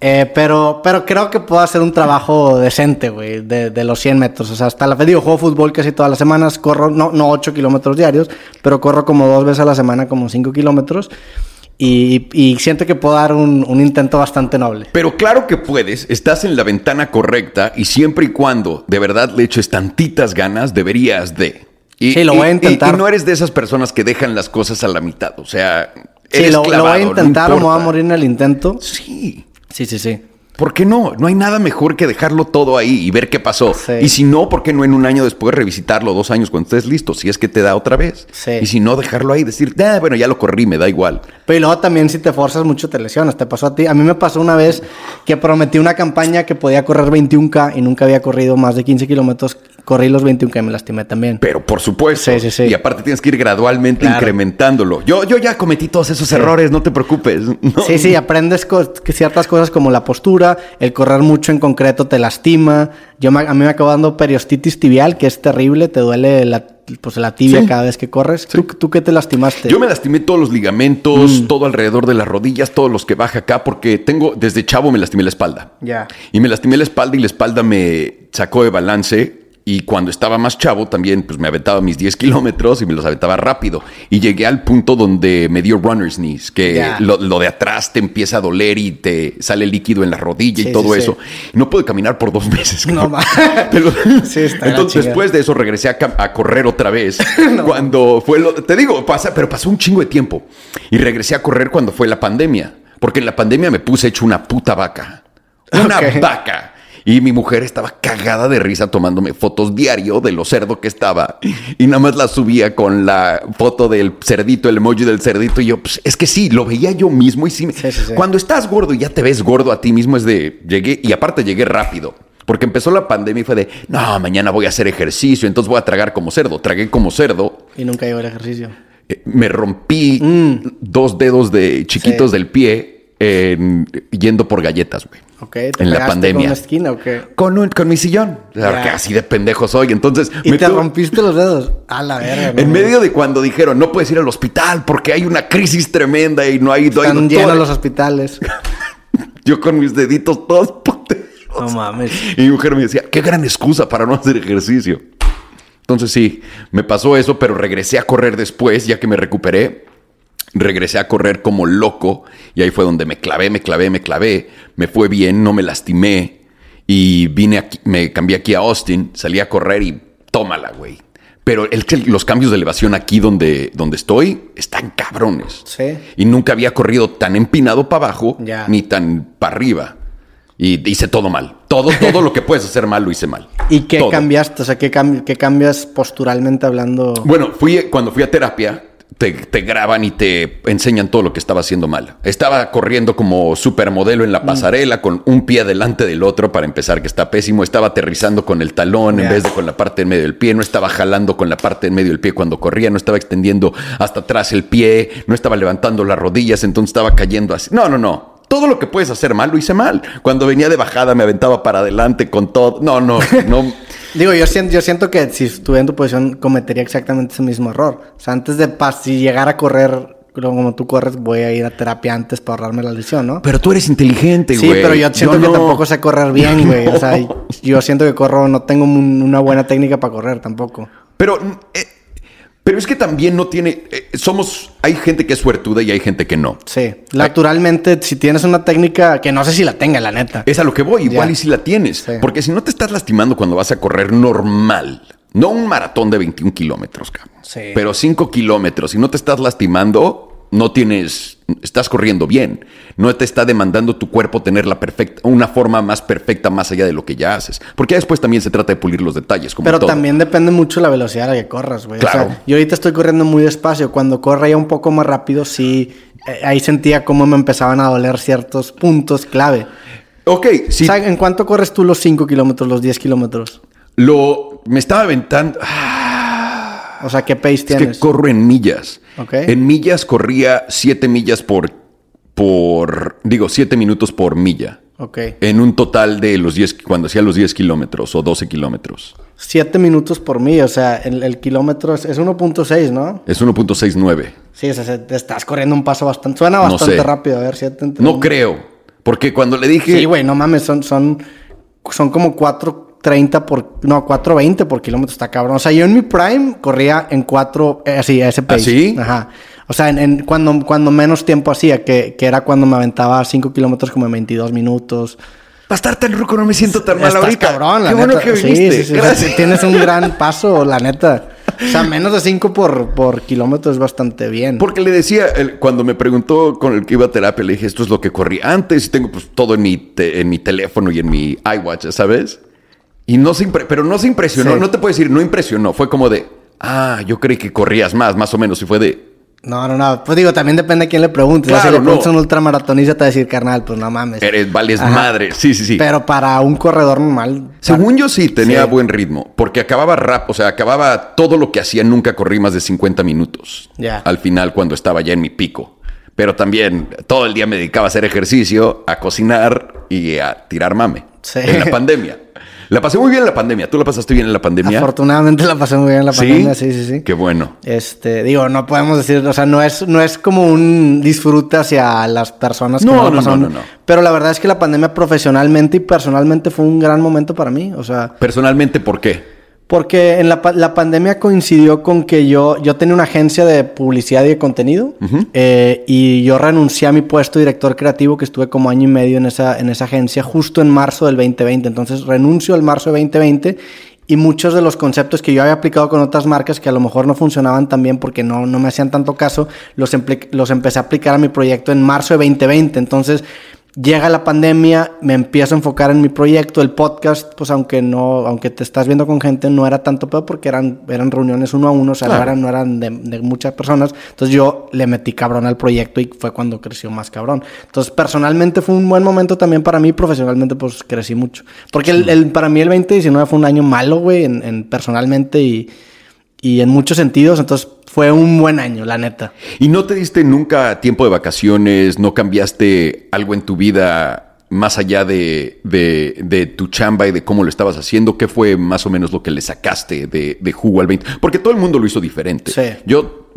Eh, pero, pero creo que puedo hacer un trabajo decente, güey, de, de los 100 metros. O sea, hasta la fe, digo, juego fútbol casi todas las semanas, corro, no, no 8 kilómetros diarios, pero corro como dos veces a la semana, como 5 kilómetros. Y, y siento que puedo dar un, un intento bastante noble. Pero claro que puedes, estás en la ventana correcta y siempre y cuando de verdad le eches tantitas ganas, deberías de. Y, Sí, lo voy a y- intentar. Y, no eres de esas personas que dejan las cosas a la mitad. O sea, Sí, lo, lo voy a no intentar o me voy a morir en el intento. Sí. Sí, sí, sí. ¿Por qué no? No hay nada mejor que dejarlo todo ahí y ver qué pasó. Sí. Y si no, ¿por qué no en un año después revisitarlo, dos años cuando estés listo? Si es que te da otra vez. Sí. Y si no, dejarlo ahí, decir, ah, bueno, ya lo corrí, me da igual. Pero y luego también si te forzas mucho te lesionas. Te pasó a ti. A mí me pasó una vez que prometí una campaña que podía correr 21K y nunca había corrido más de 15 kilómetros. Corrí los 21K y me lastimé también. Pero por supuesto. Sí, sí, sí. Y aparte tienes que ir gradualmente Claro. incrementándolo. Yo, yo ya cometí todos esos errores, no te preocupes. ¿no? Sí, sí, aprendes co- que ciertas cosas como la postura, el correr mucho en concreto te lastima. Yo me- a mí me acabó dando periostitis tibial, que es terrible, te duele la, pues, la tibia Sí. cada vez que corres. ¿Tú, ¿Tú qué te lastimaste? Yo me lastimé todos los Mm. ligamentos, todo alrededor de las rodillas, todos los que baja acá, porque tengo, desde chavo me lastimé la espalda. Ya. Y me lastimé la espalda y la espalda me sacó de balance. Y cuando estaba más chavo también, pues me aventaba mis 10 kilómetros y me los aventaba rápido. Y llegué al punto donde me dio runner's knees, que lo, lo de atrás te empieza a doler y te sale líquido en la rodilla Sí, y todo sí, eso. No pude caminar por dos meses. No la Entonces, después de eso regresé a, correr otra vez. Cuando fue lo. Te digo, pasa, pero pasó un chingo de tiempo. Y regresé a correr cuando fue la pandemia. Porque en la pandemia me puse hecho una puta vaca. Una vaca. Y mi mujer estaba cagada de risa tomándome fotos diario de lo cerdo que estaba. Y nada más la subía con la foto del cerdito, el emoji del cerdito. Y yo, pues es que sí, lo veía yo mismo. Y sí, me- Sí, sí, sí. cuando estás gordo y ya te ves gordo a ti mismo, es de llegué. Y aparte llegué rápido. Porque empezó la pandemia y fue de, no, mañana voy a hacer ejercicio, entonces voy a tragar como cerdo. Tragué como cerdo. Y nunca llegó el ejercicio. Eh, me rompí dos dedos de chiquitos Mm. Del pie en- yendo por galletas, güey. Ok, ¿te En la pandemia. con una esquina o qué? Con, un- con mi sillón. O sea, Ya. que así de pendejo soy. Entonces, ¿Y me te tuve- rompiste los dedos? A la verga. en no. medio de cuando dijeron, no puedes ir al hospital porque hay una crisis tremenda y no hay, no hay Están doctores". llenos los hospitales. Yo con mis deditos todos potejos. No mames. Y mi mujer me decía, qué gran excusa para no hacer ejercicio. Entonces sí, me pasó eso, pero regresé a correr después, ya que me recuperé. Regresé a correr como loco y ahí fue donde me clavé, me clavé, me clavé. Me fue bien, no me lastimé. Y vine aquí, me cambié aquí a Austin, salí a correr y tómala, güey. Pero el, los cambios de elevación aquí donde, donde estoy están cabrones. Sí. Y nunca había corrido tan empinado para abajo ni tan para arriba. Y hice todo mal. Todo, todo lo que puedes hacer mal lo hice mal. ¿Y qué Todo. cambiaste? O sea, ¿qué, cam- qué cambias posturalmente hablando? Bueno, fui, cuando fui a terapia, te, te graban y te enseñan todo lo que estaba haciendo mal. Estaba corriendo como supermodelo Mm. en la pasarela con un pie delante del otro para empezar, que está pésimo. Estaba aterrizando con el talón en vez de con la parte en medio del pie. No estaba jalando con la parte en medio del pie cuando corría. No estaba extendiendo hasta atrás el pie. No estaba levantando las rodillas. Entonces estaba cayendo así. No, no, no. Todo lo que puedes hacer mal lo hice mal. Cuando venía de bajada me aventaba para adelante con todo. No, no, no. Digo, yo siento, yo siento que si estuviera en tu posición cometería exactamente ese mismo error. O sea, antes de si llegar a correr como tú corres, voy a ir a terapia antes para ahorrarme la lesión, ¿no? Pero tú eres inteligente, Sí, güey. pero yo siento que no. tampoco sé correr bien, güey. O sea, yo siento que corro, no tengo un- una buena técnica para correr tampoco. Pero, eh, pero es que también no tiene. eh, somos. Hay gente que es suertuda y hay gente que no. Sí, naturalmente, si tienes una técnica que no sé si la tenga, la neta. Es a lo que voy, igual y si la tienes. Sí. Porque si no te estás lastimando cuando vas a correr normal, no un maratón de 21 kilómetros, cabrón. Sí. Pero 5 kilómetros, si no te estás lastimando, no tienes. Estás corriendo bien. No te está demandando tu cuerpo tener la perfecta, una forma más perfecta más allá de lo que ya haces. Porque ya después también se trata de pulir los detalles. Como Pero todo. también depende mucho la velocidad a la que corras, güey. O sea, Claro. yo ahorita estoy corriendo muy despacio. Cuando corría un poco más rápido, sí, eh, ahí sentía cómo me empezaban a doler ciertos puntos clave. Ok, O sea, ¿en cuánto corres tú los 5 kilómetros, los 10 kilómetros? lo. Me estaba aventando. O sea, ¿qué pace Es tienes? que corro en millas. Ok. En millas corría 7 millas por, por, digo, 7 minutos por milla. ok. En un total de los 10, cuando hacía los 10 kilómetros o 12 kilómetros. 7 minutos por mí, o sea, el, el kilómetro es, es 1.6, ¿no? Es 1.69. Sí, o sea, se- te estás corriendo un paso bastante... Suena No bastante sé. rápido, a ver, 7 entre No creo. Porque cuando le dije... Sí, güey, no mames, son, son, son como 4.30 por... No, 4.20 por kilómetro, está cabrón. O sea, yo en mi prime corría en 4... eh, así, a ese pace. ¿Ah, sí? Ajá. O sea, en, en cuando, cuando menos tiempo hacía, que, que era cuando me aventaba 5 kilómetros como en 22 minutos. Va a estar tan ruco, no me siento tan mal Estás ahorita. cabrón, la Qué bueno que Sí, viniste. sí, sí. Gracias. Tienes un gran paso, la neta. O sea, menos de 5 por, por kilómetro es bastante bien. Porque le decía, el- cuando me preguntó con el que iba a terapia, le dije, esto es lo que corrí antes y tengo pues todo en mi, te- en mi teléfono y en mi iWatch, ¿sabes? Y no se impre- pero no se impresionó, Sí. no te puedo decir, no impresionó, fue como de, ah, yo creí que corrías más, más o menos, y fue de, No, no, no. Pues digo, también depende a quién le preguntes. Claro, si le no. preguntas a un ultramaratonista, te va a decir, carnal, pues no mames. eres, vales Ajá. madre, sí, sí, sí. Pero para un corredor normal. Según yo sí tenía Sí. buen ritmo, porque acababa rap, o sea, acababa todo lo que hacía, nunca corrí más de 50 minutos. Ya. Al final, cuando estaba ya en mi pico. Pero también todo el día me dedicaba a hacer ejercicio, a cocinar y a tirar mame. Sí. En la pandemia. La pasé muy bien en la pandemia. ¿Tú la pasaste bien en la pandemia? Afortunadamente la pasé muy bien en la pandemia, sí, sí, sí. Qué bueno. Este, digo, no podemos decir, o sea, no es, no es como un disfrute hacia las personas que No, no, no, pasaron. no, no, no. Pero la verdad es que la pandemia profesionalmente y personalmente fue un gran momento para mí. O sea, Personalmente, ¿por qué? Porque en la, la pandemia coincidió con que yo, yo tenía una agencia de publicidad y de contenido eh, y yo renuncié a mi puesto de director creativo que estuve como año y medio en esa, en esa agencia justo en marzo del 2020. Entonces renuncio al marzo de 2020 y muchos de los conceptos que yo había aplicado con otras marcas que a lo mejor no funcionaban tan bien porque no, no me hacían tanto caso, los, los empecé a aplicar a mi proyecto en marzo de 2020. Entonces llega la pandemia, me empiezo a enfocar en mi proyecto, el podcast, pues aunque no, aunque te estás viendo con gente, no era tanto peor porque eran, eran reuniones uno a uno, o sea, Claro. no eran, no eran de, de muchas personas. Entonces yo le metí cabrón al proyecto y fue cuando creció más cabrón. Entonces personalmente fue un buen momento también para mí, profesionalmente pues crecí mucho. Porque el, el- para mí el 2019 fue un año malo, güey, en, en personalmente y, y en muchos sentidos, entonces fue un buen año, la neta. ¿Y no te diste nunca tiempo de vacaciones? ¿No cambiaste algo en tu vida más allá de, de- de tu chamba y de cómo lo estabas haciendo? ¿Qué fue más o menos lo que le sacaste de, de jugo al 20? Porque todo el mundo lo hizo diferente. Sí. Yo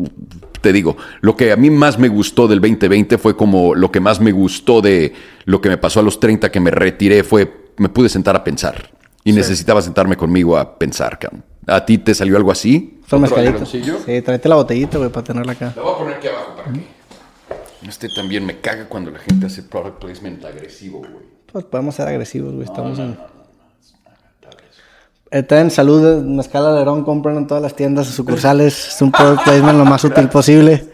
te digo, lo que a mí más me gustó del 2020 fue como lo que más me gustó de lo que me pasó a los 30 que me retiré fue, me pude sentar a pensar. Y necesitaba sentarme conmigo a pensar, cabrón. ¿A ti te salió algo así? Fue ¿Otro mezcalito. aleroncillo? Sí, tráete la botellita, güey, para tenerla acá. La voy a poner aquí abajo para que. Este también me caga cuando la gente hace product placement agresivo, güey. Pues podemos ser agresivos, güey. Estamos en. Está en salud, mezcal alerón, compran en todas las tiendas, sucursales. Es un product placement lo más útil posible.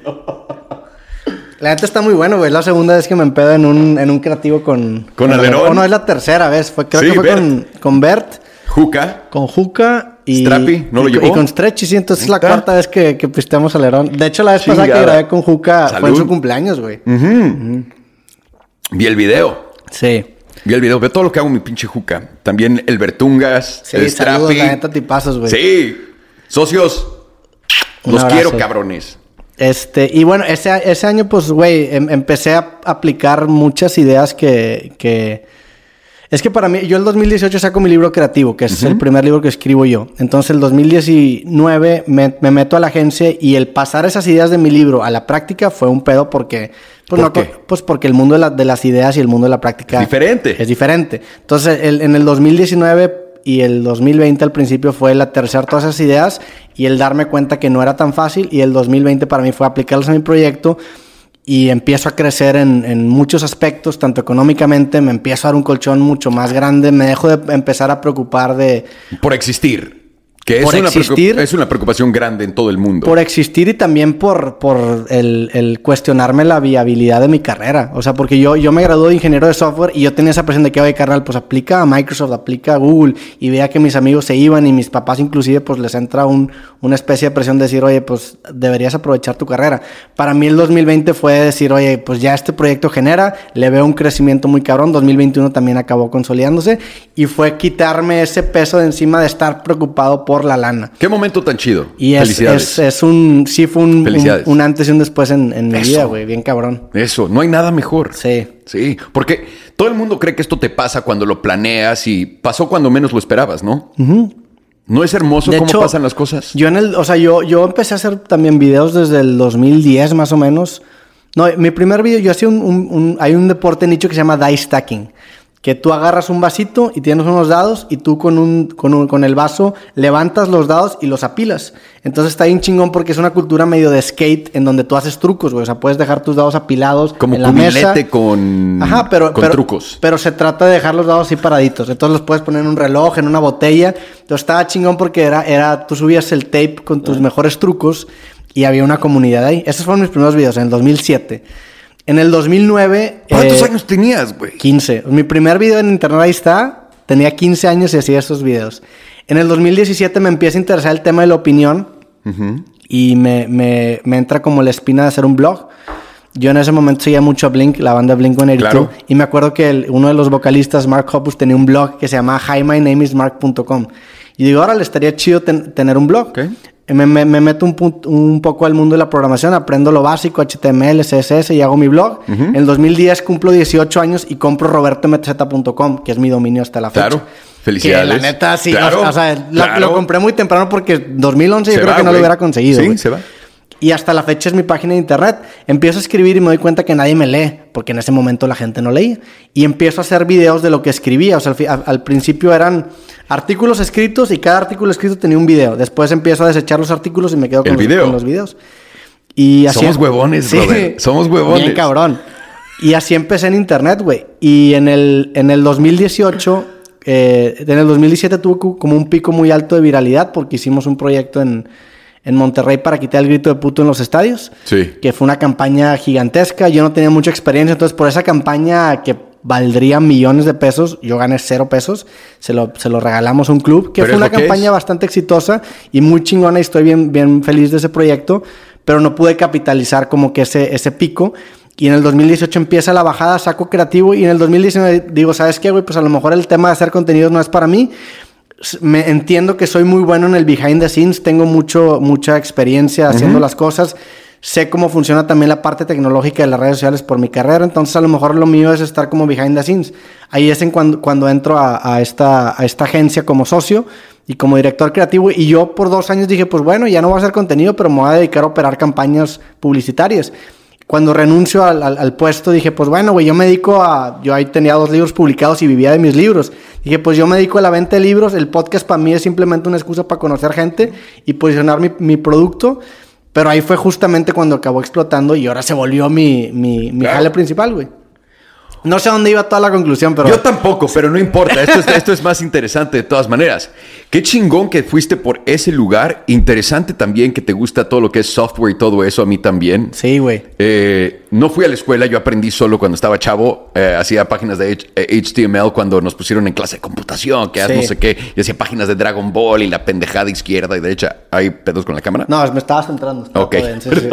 La neta está muy bueno, güey. Es la segunda vez que me empedo en un, en un creativo con... ¿Con alerón? O no, es la tercera vez. Fue, creo Sí, que fue Bert. con, con Bert, Juca. con Juca y... Strappy, ¿no lo y, llevó? Y con Stretchy, sí. Entonces es la cuarta vez que, que pisteamos alerón. De hecho, la vez pasada que grabé con Juca fue en su cumpleaños, güey. Vi el video. Sí. Vi el video. Ve todo lo que hago mi pinche Juca. También el Bertungas. Sí, el saludos, Strappy. la neta, tipazos, güey. Sí. Socios. Un Los abrazo. quiero, cabrones. Este, y bueno, ese, ese año, pues, güey, em- empecé a aplicar muchas ideas que, que... Es que para mí, yo el 2018 saco mi libro creativo, que es el primer libro que escribo yo. Entonces, el 2019 me, me meto a la agencia y el pasar esas ideas de mi libro a la práctica fue un pedo porque... Pues, ¿Por no, qué? pues porque el mundo de, la- de las ideas y el mundo de la práctica... Es diferente. Es diferente. Entonces, el- en el 2019 y el 2020 al principio fue el aterrizar todas esas ideas y el darme cuenta que no era tan fácil y el 2020 para mí fue aplicarlas a mi proyecto y empiezo a crecer en, muchos aspectos, tanto económicamente, me empiezo a dar un colchón mucho más grande, me dejo de empezar a preocupar de, Por existir. Que es, Por una, existir. es una preocupación grande en todo el mundo. por existir y también por, por el, el cuestionarme la viabilidad de mi carrera. O sea, porque yo, yo me gradué de ingeniero de software y yo tenía esa presión de que, oye, carnal, pues aplica a Microsoft, aplica a Google. Y veía que mis amigos se iban y mis papás inclusive, pues les entra un, una especie de presión de decir, oye, pues deberías aprovechar tu carrera. Para mí el 2020 fue decir, oye, pues ya este proyecto genera, le veo un crecimiento muy cabrón. 2021 también acabó consolidándose y fue quitarme ese peso de encima de estar preocupado por la lana. Qué momento tan chido. Y es, Felicidades. es, es un, sí fue un, un, Felicidades. un antes y un después en, en mi Eso. vida, güey, bien cabrón. Eso, no hay nada mejor. Sí. Sí, porque todo el mundo cree que esto te pasa cuando lo planeas y pasó cuando menos lo esperabas, ¿no? No es hermoso De cómo hecho, pasan las cosas. Yo en el, o sea, yo, yo empecé a hacer también videos desde el 2010 más o menos. No, mi primer video, yo hacía un, un- un- hay un deporte nicho que se llama dice stacking. Que tú agarras un vasito y tienes unos dados y tú con, un, con, un- con el vaso levantas los dados y los apilas. Entonces está bien chingón porque es una cultura medio de skate en donde tú haces trucos, güey. O sea, puedes dejar tus dados apilados Como en la mesa. con, Ajá, pero, con pero- trucos. Pero se trata de dejar los dados así paraditos. Entonces los puedes poner en un reloj, en una botella. Entonces estaba chingón porque era, era, tú subías el tape con tus mejores trucos y había una comunidad ahí. Esos fueron mis primeros videos en el 2007. En el 2009... ¿Cuántos eh, años tenías, güey? 15. Mi primer video en internet ahí está. Tenía 15 años y hacía esos videos. En el 2017 me empieza a interesar el tema de la opinión y me, me- me entra como la espina de hacer un blog. Yo en ese momento seguía mucho a Blink, la banda Blink 182, Claro. y me acuerdo que el- uno de los vocalistas, Mark Hoppus, tenía un blog que se llamaba himynameismark.com. Y digo, ahora le estaría chido ten- tener un blog. Ok. Me, me- me meto un, un poco al mundo de la programación, aprendo lo básico, HTML, CSS y hago mi blog. En el 2010 cumplo 18 años y compro robertomz.com, que es mi dominio hasta la fecha. Claro. Felicidades. Que la neta, sí. Claro, o sea, claro. lo compré muy temprano porque 2011 yo Se creo va, que no lo hubiera conseguido. Sí, se va. Y hasta la fecha es mi página de internet. Empiezo a escribir y me doy cuenta que nadie me lee, porque en ese momento la gente no leía. Y empiezo a hacer videos de lo que escribía. O sea, al, principio eran artículos escritos y cada artículo escrito tenía un video. Después empiezo a desechar los artículos y me quedo con, los, video. con los videos. Y así Somos huevones, brother. Somos huevones. Bien cabrón. Y así empecé en internet, güey. Y en el, en el 2018, eh, en el 2017 tuve cu- como un pico muy alto de viralidad porque hicimos un proyecto en, en Monterrey para quitar el grito de puto en los estadios. Sí. Que fue una campaña gigantesca. Yo no tenía mucha experiencia, entonces por esa campaña que valdría millones de pesos, yo gané cero pesos, se lo, se lo regalamos a un club, que fue una campaña es. bastante exitosa y muy chingona y estoy bien, bien feliz de ese proyecto, pero no pude capitalizar como que ese, ese pico. Y en el 2018 empieza la bajada, saco creativo y en el 2019 digo, ¿sabes qué, güey? Pues a lo mejor el tema de hacer contenidos no es para mí. Me entiendo que soy muy bueno en el behind the scenes, tengo mucho, mucha experiencia haciendo las cosas, sé cómo funciona también la parte tecnológica de las redes sociales por mi carrera, entonces a lo mejor lo mío es estar como behind the scenes. Ahí es en cuando, cuando entro a, a esta, a esta agencia como socio y como director creativo y yo por dos años dije, pues bueno, ya no voy a hacer contenido, pero me voy a dedicar a operar campañas publicitarias. Cuando renuncio al, al- al puesto dije, pues bueno, güey, yo me dedico a... Yo ahí tenía dos libros publicados y vivía de mis libros. Dije, pues yo me dedico a la venta de libros, el podcast para mí es simplemente una excusa para conocer gente y posicionar mi, mi producto. Pero ahí fue justamente cuando acabó explotando y ahora se volvió mi, mi, mi Claro. jale principal, güey. No sé a dónde iba toda la conclusión, pero... Yo tampoco, pero no importa. Esto es, esto es más interesante de todas maneras. Qué chingón que fuiste por ese lugar. Interesante también que te gusta todo lo que es software y todo eso. A mí también. Sí, güey. Eh, no fui a la escuela, yo aprendí solo cuando estaba chavo. Eh, hacía páginas de H- eh, HTML cuando nos pusieron en clase de computación, que haz Sí. no sé qué. Y hacía páginas de Dragon Ball y la pendejada izquierda y derecha. ¿Hay pedos con la cámara? No, me estaba centrando. estaba Ok. todo bien, sí, sí, sí.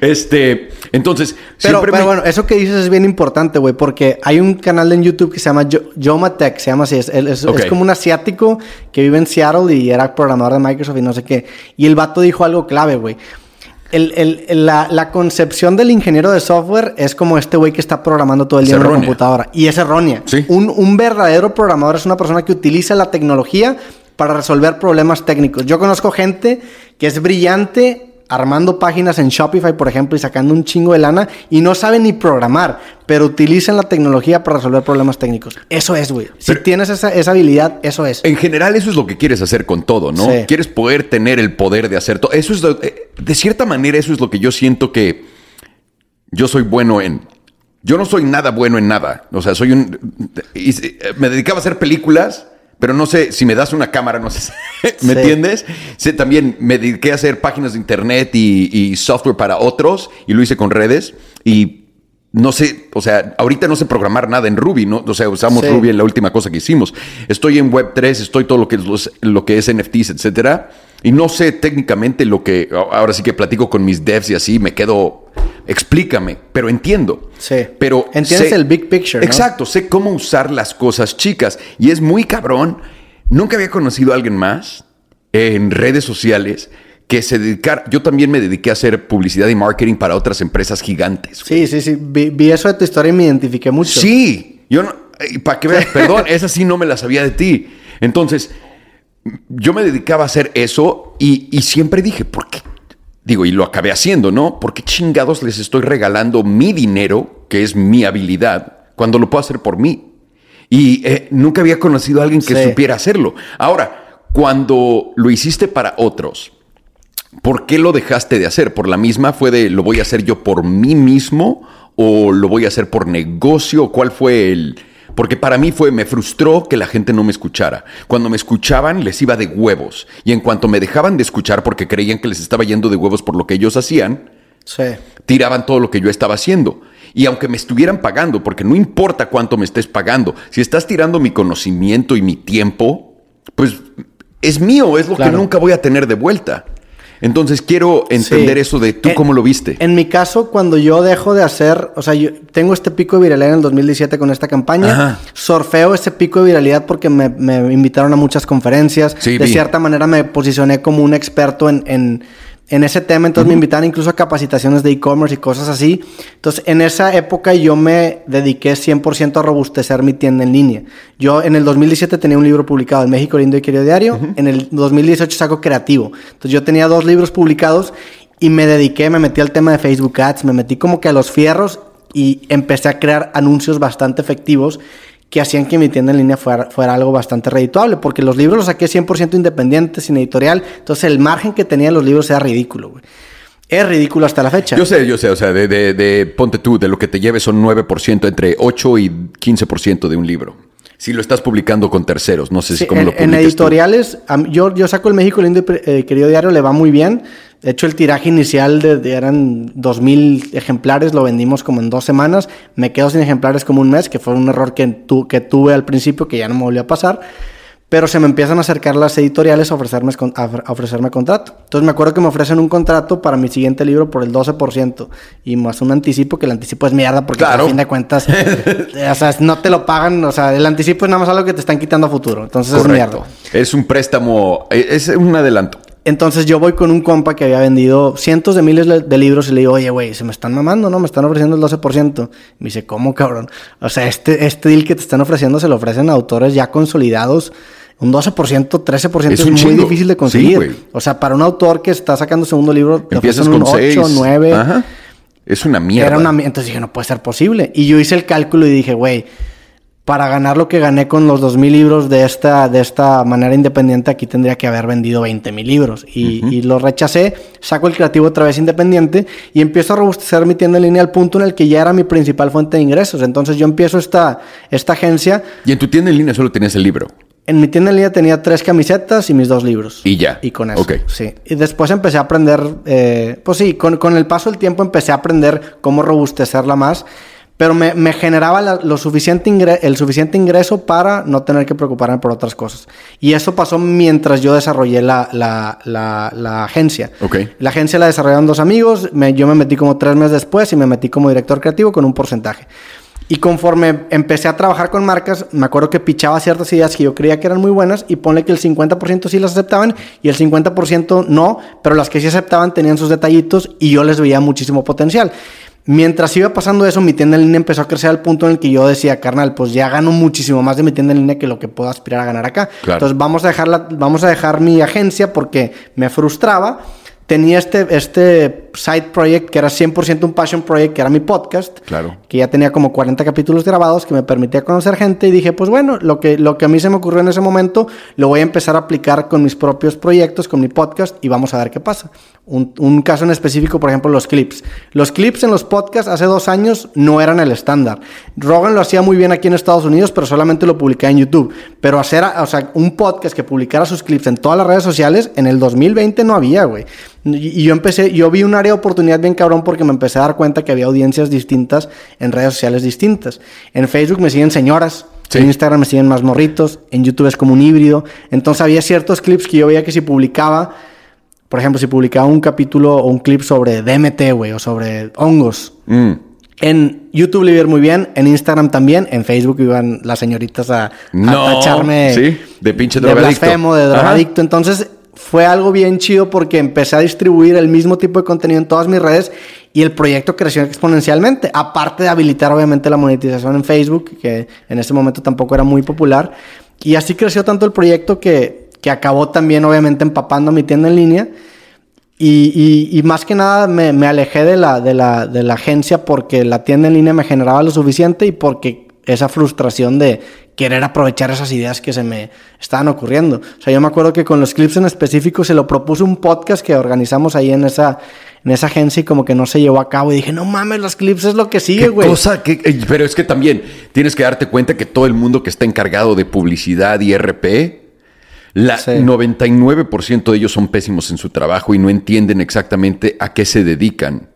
este, entonces, Pero, pero me- bueno, eso que dices es bien importante, güey, porque hay un canal en YouTube que se llama Jo- Joma Tech, se llama así, es, es como un asiático que vive en Seattle y era programador de Microsoft y no sé qué. Y el vato dijo algo clave, güey. El- el- el- la, la concepción del ingeniero de software es como este güey que está programando todo el Es día en una computadora. Y es errónea. Sí. Un, un verdadero programador es una persona que utiliza la tecnología para resolver problemas técnicos. Yo conozco gente que es brillante armando páginas en Shopify, por ejemplo, y sacando un chingo de lana y no sabe ni programar, pero utilizan la tecnología para resolver problemas técnicos. Eso es, güey. Si Pero- tienes esa, esa habilidad, eso es. En general, eso es lo que quieres hacer con todo, ¿no? Sí. Quieres poder tener el poder de hacer todo. Eso es, lo- eh, de cierta manera, eso es lo que yo siento que yo soy bueno en. Yo no soy nada bueno en nada. O sea, soy un. y se- me dedicaba a hacer películas, pero no sé si me das una cámara, no sé. ¿Me Sí. entiendes? Sé, también me dediqué a hacer páginas de internet y, y software para otros y lo hice con redes. Y no sé, o sea, ahorita no sé programar nada en Ruby, ¿no? O sea, usamos Sí. Ruby en la última cosa que hicimos. Estoy en Web3, estoy todo lo que es, los- lo que es NFTs, etcétera. Y no sé técnicamente lo que. Ahora sí que platico con mis devs y así, me quedo. Explícame, pero entiendo. Sí. Pero Entiendes sé- el big picture, ¿no? Exacto, sé cómo usar las cosas chicas. Y es muy cabrón. Nunca había conocido a alguien más en redes sociales que se dedicara. Yo también me dediqué a hacer publicidad y marketing para otras empresas gigantes. Sí, sí, sí. Vi, vi eso de tu historia y me identifiqué mucho. Sí, yo no, para que veas, perdón, esa sí no me la sabía de ti. Entonces, yo me dedicaba a hacer eso y, y siempre dije, ¿por qué? Digo, y lo acabé haciendo, ¿no? ¿Por qué chingados les estoy regalando mi dinero, que es mi habilidad, cuando lo puedo hacer por mí? Y eh, nunca había conocido a alguien que supiera hacerlo. Ahora, cuando lo hiciste para otros, ¿por qué lo dejaste de hacer? ¿Por la misma fue de lo voy a hacer yo por mí mismo o lo voy a hacer por negocio? ¿Cuál fue el, porque para mí fue, me frustró que la gente no me escuchara. Cuando me escuchaban les iba de huevos. Y en cuanto me dejaban de escuchar porque creían que les estaba yendo de huevos por lo que ellos hacían, tiraban todo lo que yo estaba haciendo. Y aunque me estuvieran pagando, porque no importa cuánto me estés pagando, si estás tirando mi conocimiento y mi tiempo, pues es mío, es lo que nunca voy a tener de vuelta. Entonces quiero entender eso de tú cómo lo viste. En mi caso, cuando yo dejo de hacer, o sea, yo tengo este pico de viralidad en el 2017 con esta campaña, sorfeo ese pico de viralidad porque me, invitaron a muchas conferencias, de cierta manera me posicioné como un experto en en ese tema, entonces me invitaban incluso a capacitaciones de e-commerce y cosas así. Entonces, en esa época yo me dediqué 100% a robustecer mi tienda en línea. Yo en el 2017 tenía un libro publicado, El México Lindo y Querido Diario. En el 2018 saco Creativo. Entonces, yo tenía dos libros publicados y me dediqué, me metí al tema de Facebook Ads, me metí como que a los fierros y empecé a crear anuncios bastante efectivos que hacían que mi tienda en línea fuera, fuera algo bastante redituable, porque los libros los saqué 100% independientes, sin editorial, entonces el margen que tenía los libros era ridículo, güey. Es ridículo hasta la fecha. Yo sé, yo sé, o sea, de, de, ponte tú, de lo que te lleves son 9%, entre 8 y 15% de un libro. Si lo estás publicando con terceros, no sé si cómo lo publicas En editoriales, yo, yo saco el México Lindo y eh, Querido Diario, le va muy bien. De hecho, el tiraje inicial de, eran 2.000 ejemplares, lo vendimos como en dos semanas. Me quedo sin ejemplares como un mes, que fue un error que, que tuve al principio, que ya no me volvió a pasar. Pero se me empiezan a acercar las editoriales a ofrecerme, a ofrecerme contrato. Entonces me acuerdo que me ofrecen un contrato para mi siguiente libro por el 12% y más un anticipo, que el anticipo es mierda porque a fin de cuentas, o sea, no te lo pagan, o sea, el anticipo es nada más algo que te están quitando a futuro. Entonces es mierda. Es un préstamo, es un adelanto. Entonces yo voy con un compa que había vendido cientos de miles de libros y le digo, oye, güey, se me están mamando, ¿no? Me están ofreciendo el 12%. Me dice, ¿cómo, cabrón? O sea, este, este deal que te están ofreciendo se lo ofrecen a autores ya consolidados. Un 12%, 13% es, muy difícil de conseguir. o sea, para un autor que está sacando segundo libro, te Empiezas con un 8, 9. Ajá. Es una mierda. Era una, entonces dije, no puede ser posible. Y yo hice el cálculo y dije, güey, para ganar lo que gané con los 2.000 libros de esta, de esta manera independiente, aquí tendría que haber vendido 20.000 libros. Y, y, lo rechacé, saco el creativo otra vez independiente y empiezo a robustecer mi tienda en línea al punto en el que ya era mi principal fuente de ingresos. Entonces yo empiezo esta, esta agencia. ¿Y en tu tienda en línea solo tenías el libro? En mi tienda en línea tenía tres camisetas y mis dos libros. Y ya. Y con eso. Sí. Y después empecé a aprender, eh, pues sí, con, con el paso del tiempo empecé a aprender cómo robustecerla más pero me, me generaba lo suficiente el suficiente ingreso para no tener que preocuparme por otras cosas. Y eso pasó mientras yo desarrollé la, la, la, la agencia. Okay. La agencia la desarrollaron dos amigos, me, yo me metí como tres meses después y me metí como director creativo con un porcentaje. Y conforme empecé a trabajar con marcas, me acuerdo que pichaba ciertas ideas que yo creía que eran muy buenas y ponle que el 50% sí las aceptaban y el 50% no, pero las que sí aceptaban tenían sus detallitos y yo les veía muchísimo potencial. Mientras iba pasando eso, mi tienda en línea empezó a crecer al punto en el que yo decía, carnal, pues ya gano muchísimo más de mi tienda en línea que lo que puedo aspirar a ganar acá. Entonces vamos a, dejar vamos a dejar mi agencia porque me frustraba tenía este, este side project que era 100% un passion project, que era mi podcast. Claro. Que ya tenía como 40 capítulos grabados, que me permitía conocer gente y dije, pues bueno, lo que, lo que a mí se me ocurrió en ese momento, lo voy a empezar a aplicar con mis propios proyectos, con mi podcast y vamos a ver qué pasa. Un, un caso en específico, por ejemplo, los clips. Los clips en los podcasts hace dos años no eran el estándar. Rogan lo hacía muy bien aquí en Estados Unidos, pero solamente lo publicaba en YouTube. Pero hacer, o sea, un podcast que publicara sus clips en todas las redes sociales, en el 2020 no había, güey. Y yo empecé, yo vi un área de oportunidad bien cabrón porque me empecé a dar cuenta que había audiencias distintas en redes sociales distintas. En Facebook me siguen señoras, en Instagram me siguen más morritos, en YouTube es como un híbrido. Entonces había ciertos clips que yo veía que si publicaba, por ejemplo, si publicaba un capítulo o un clip sobre DMT, güey, o sobre hongos. Mm. En YouTube le iba muy bien, en Instagram también, en Facebook iban las señoritas a, tacharme sí, de pinche drogadicto. De blasfemo, de drogadicto. Entonces, fue algo bien chido porque empecé a distribuir el mismo tipo de contenido en todas mis redes y el proyecto creció exponencialmente. Aparte de habilitar obviamente la monetización en Facebook, que en ese momento tampoco era muy popular. Y así creció tanto el proyecto que, que acabó también obviamente empapando mi tienda en línea. Y, más que nada me, me, alejé de la, de, la, de la agencia porque la tienda en línea me generaba lo suficiente y porque esa frustración de querer aprovechar esas ideas que se me estaban ocurriendo. O sea, yo me acuerdo que con los clips en específico se lo propuse un podcast que organizamos ahí en esa, en esa agencia y como que no se llevó a cabo. Y dije, no mames, los clips es lo que sigue, güey. Cosa que, pero es que también tienes que darte cuenta que todo el mundo que está encargado de publicidad y RP la 99% de ellos son pésimos en su trabajo y no entienden exactamente a qué se dedican.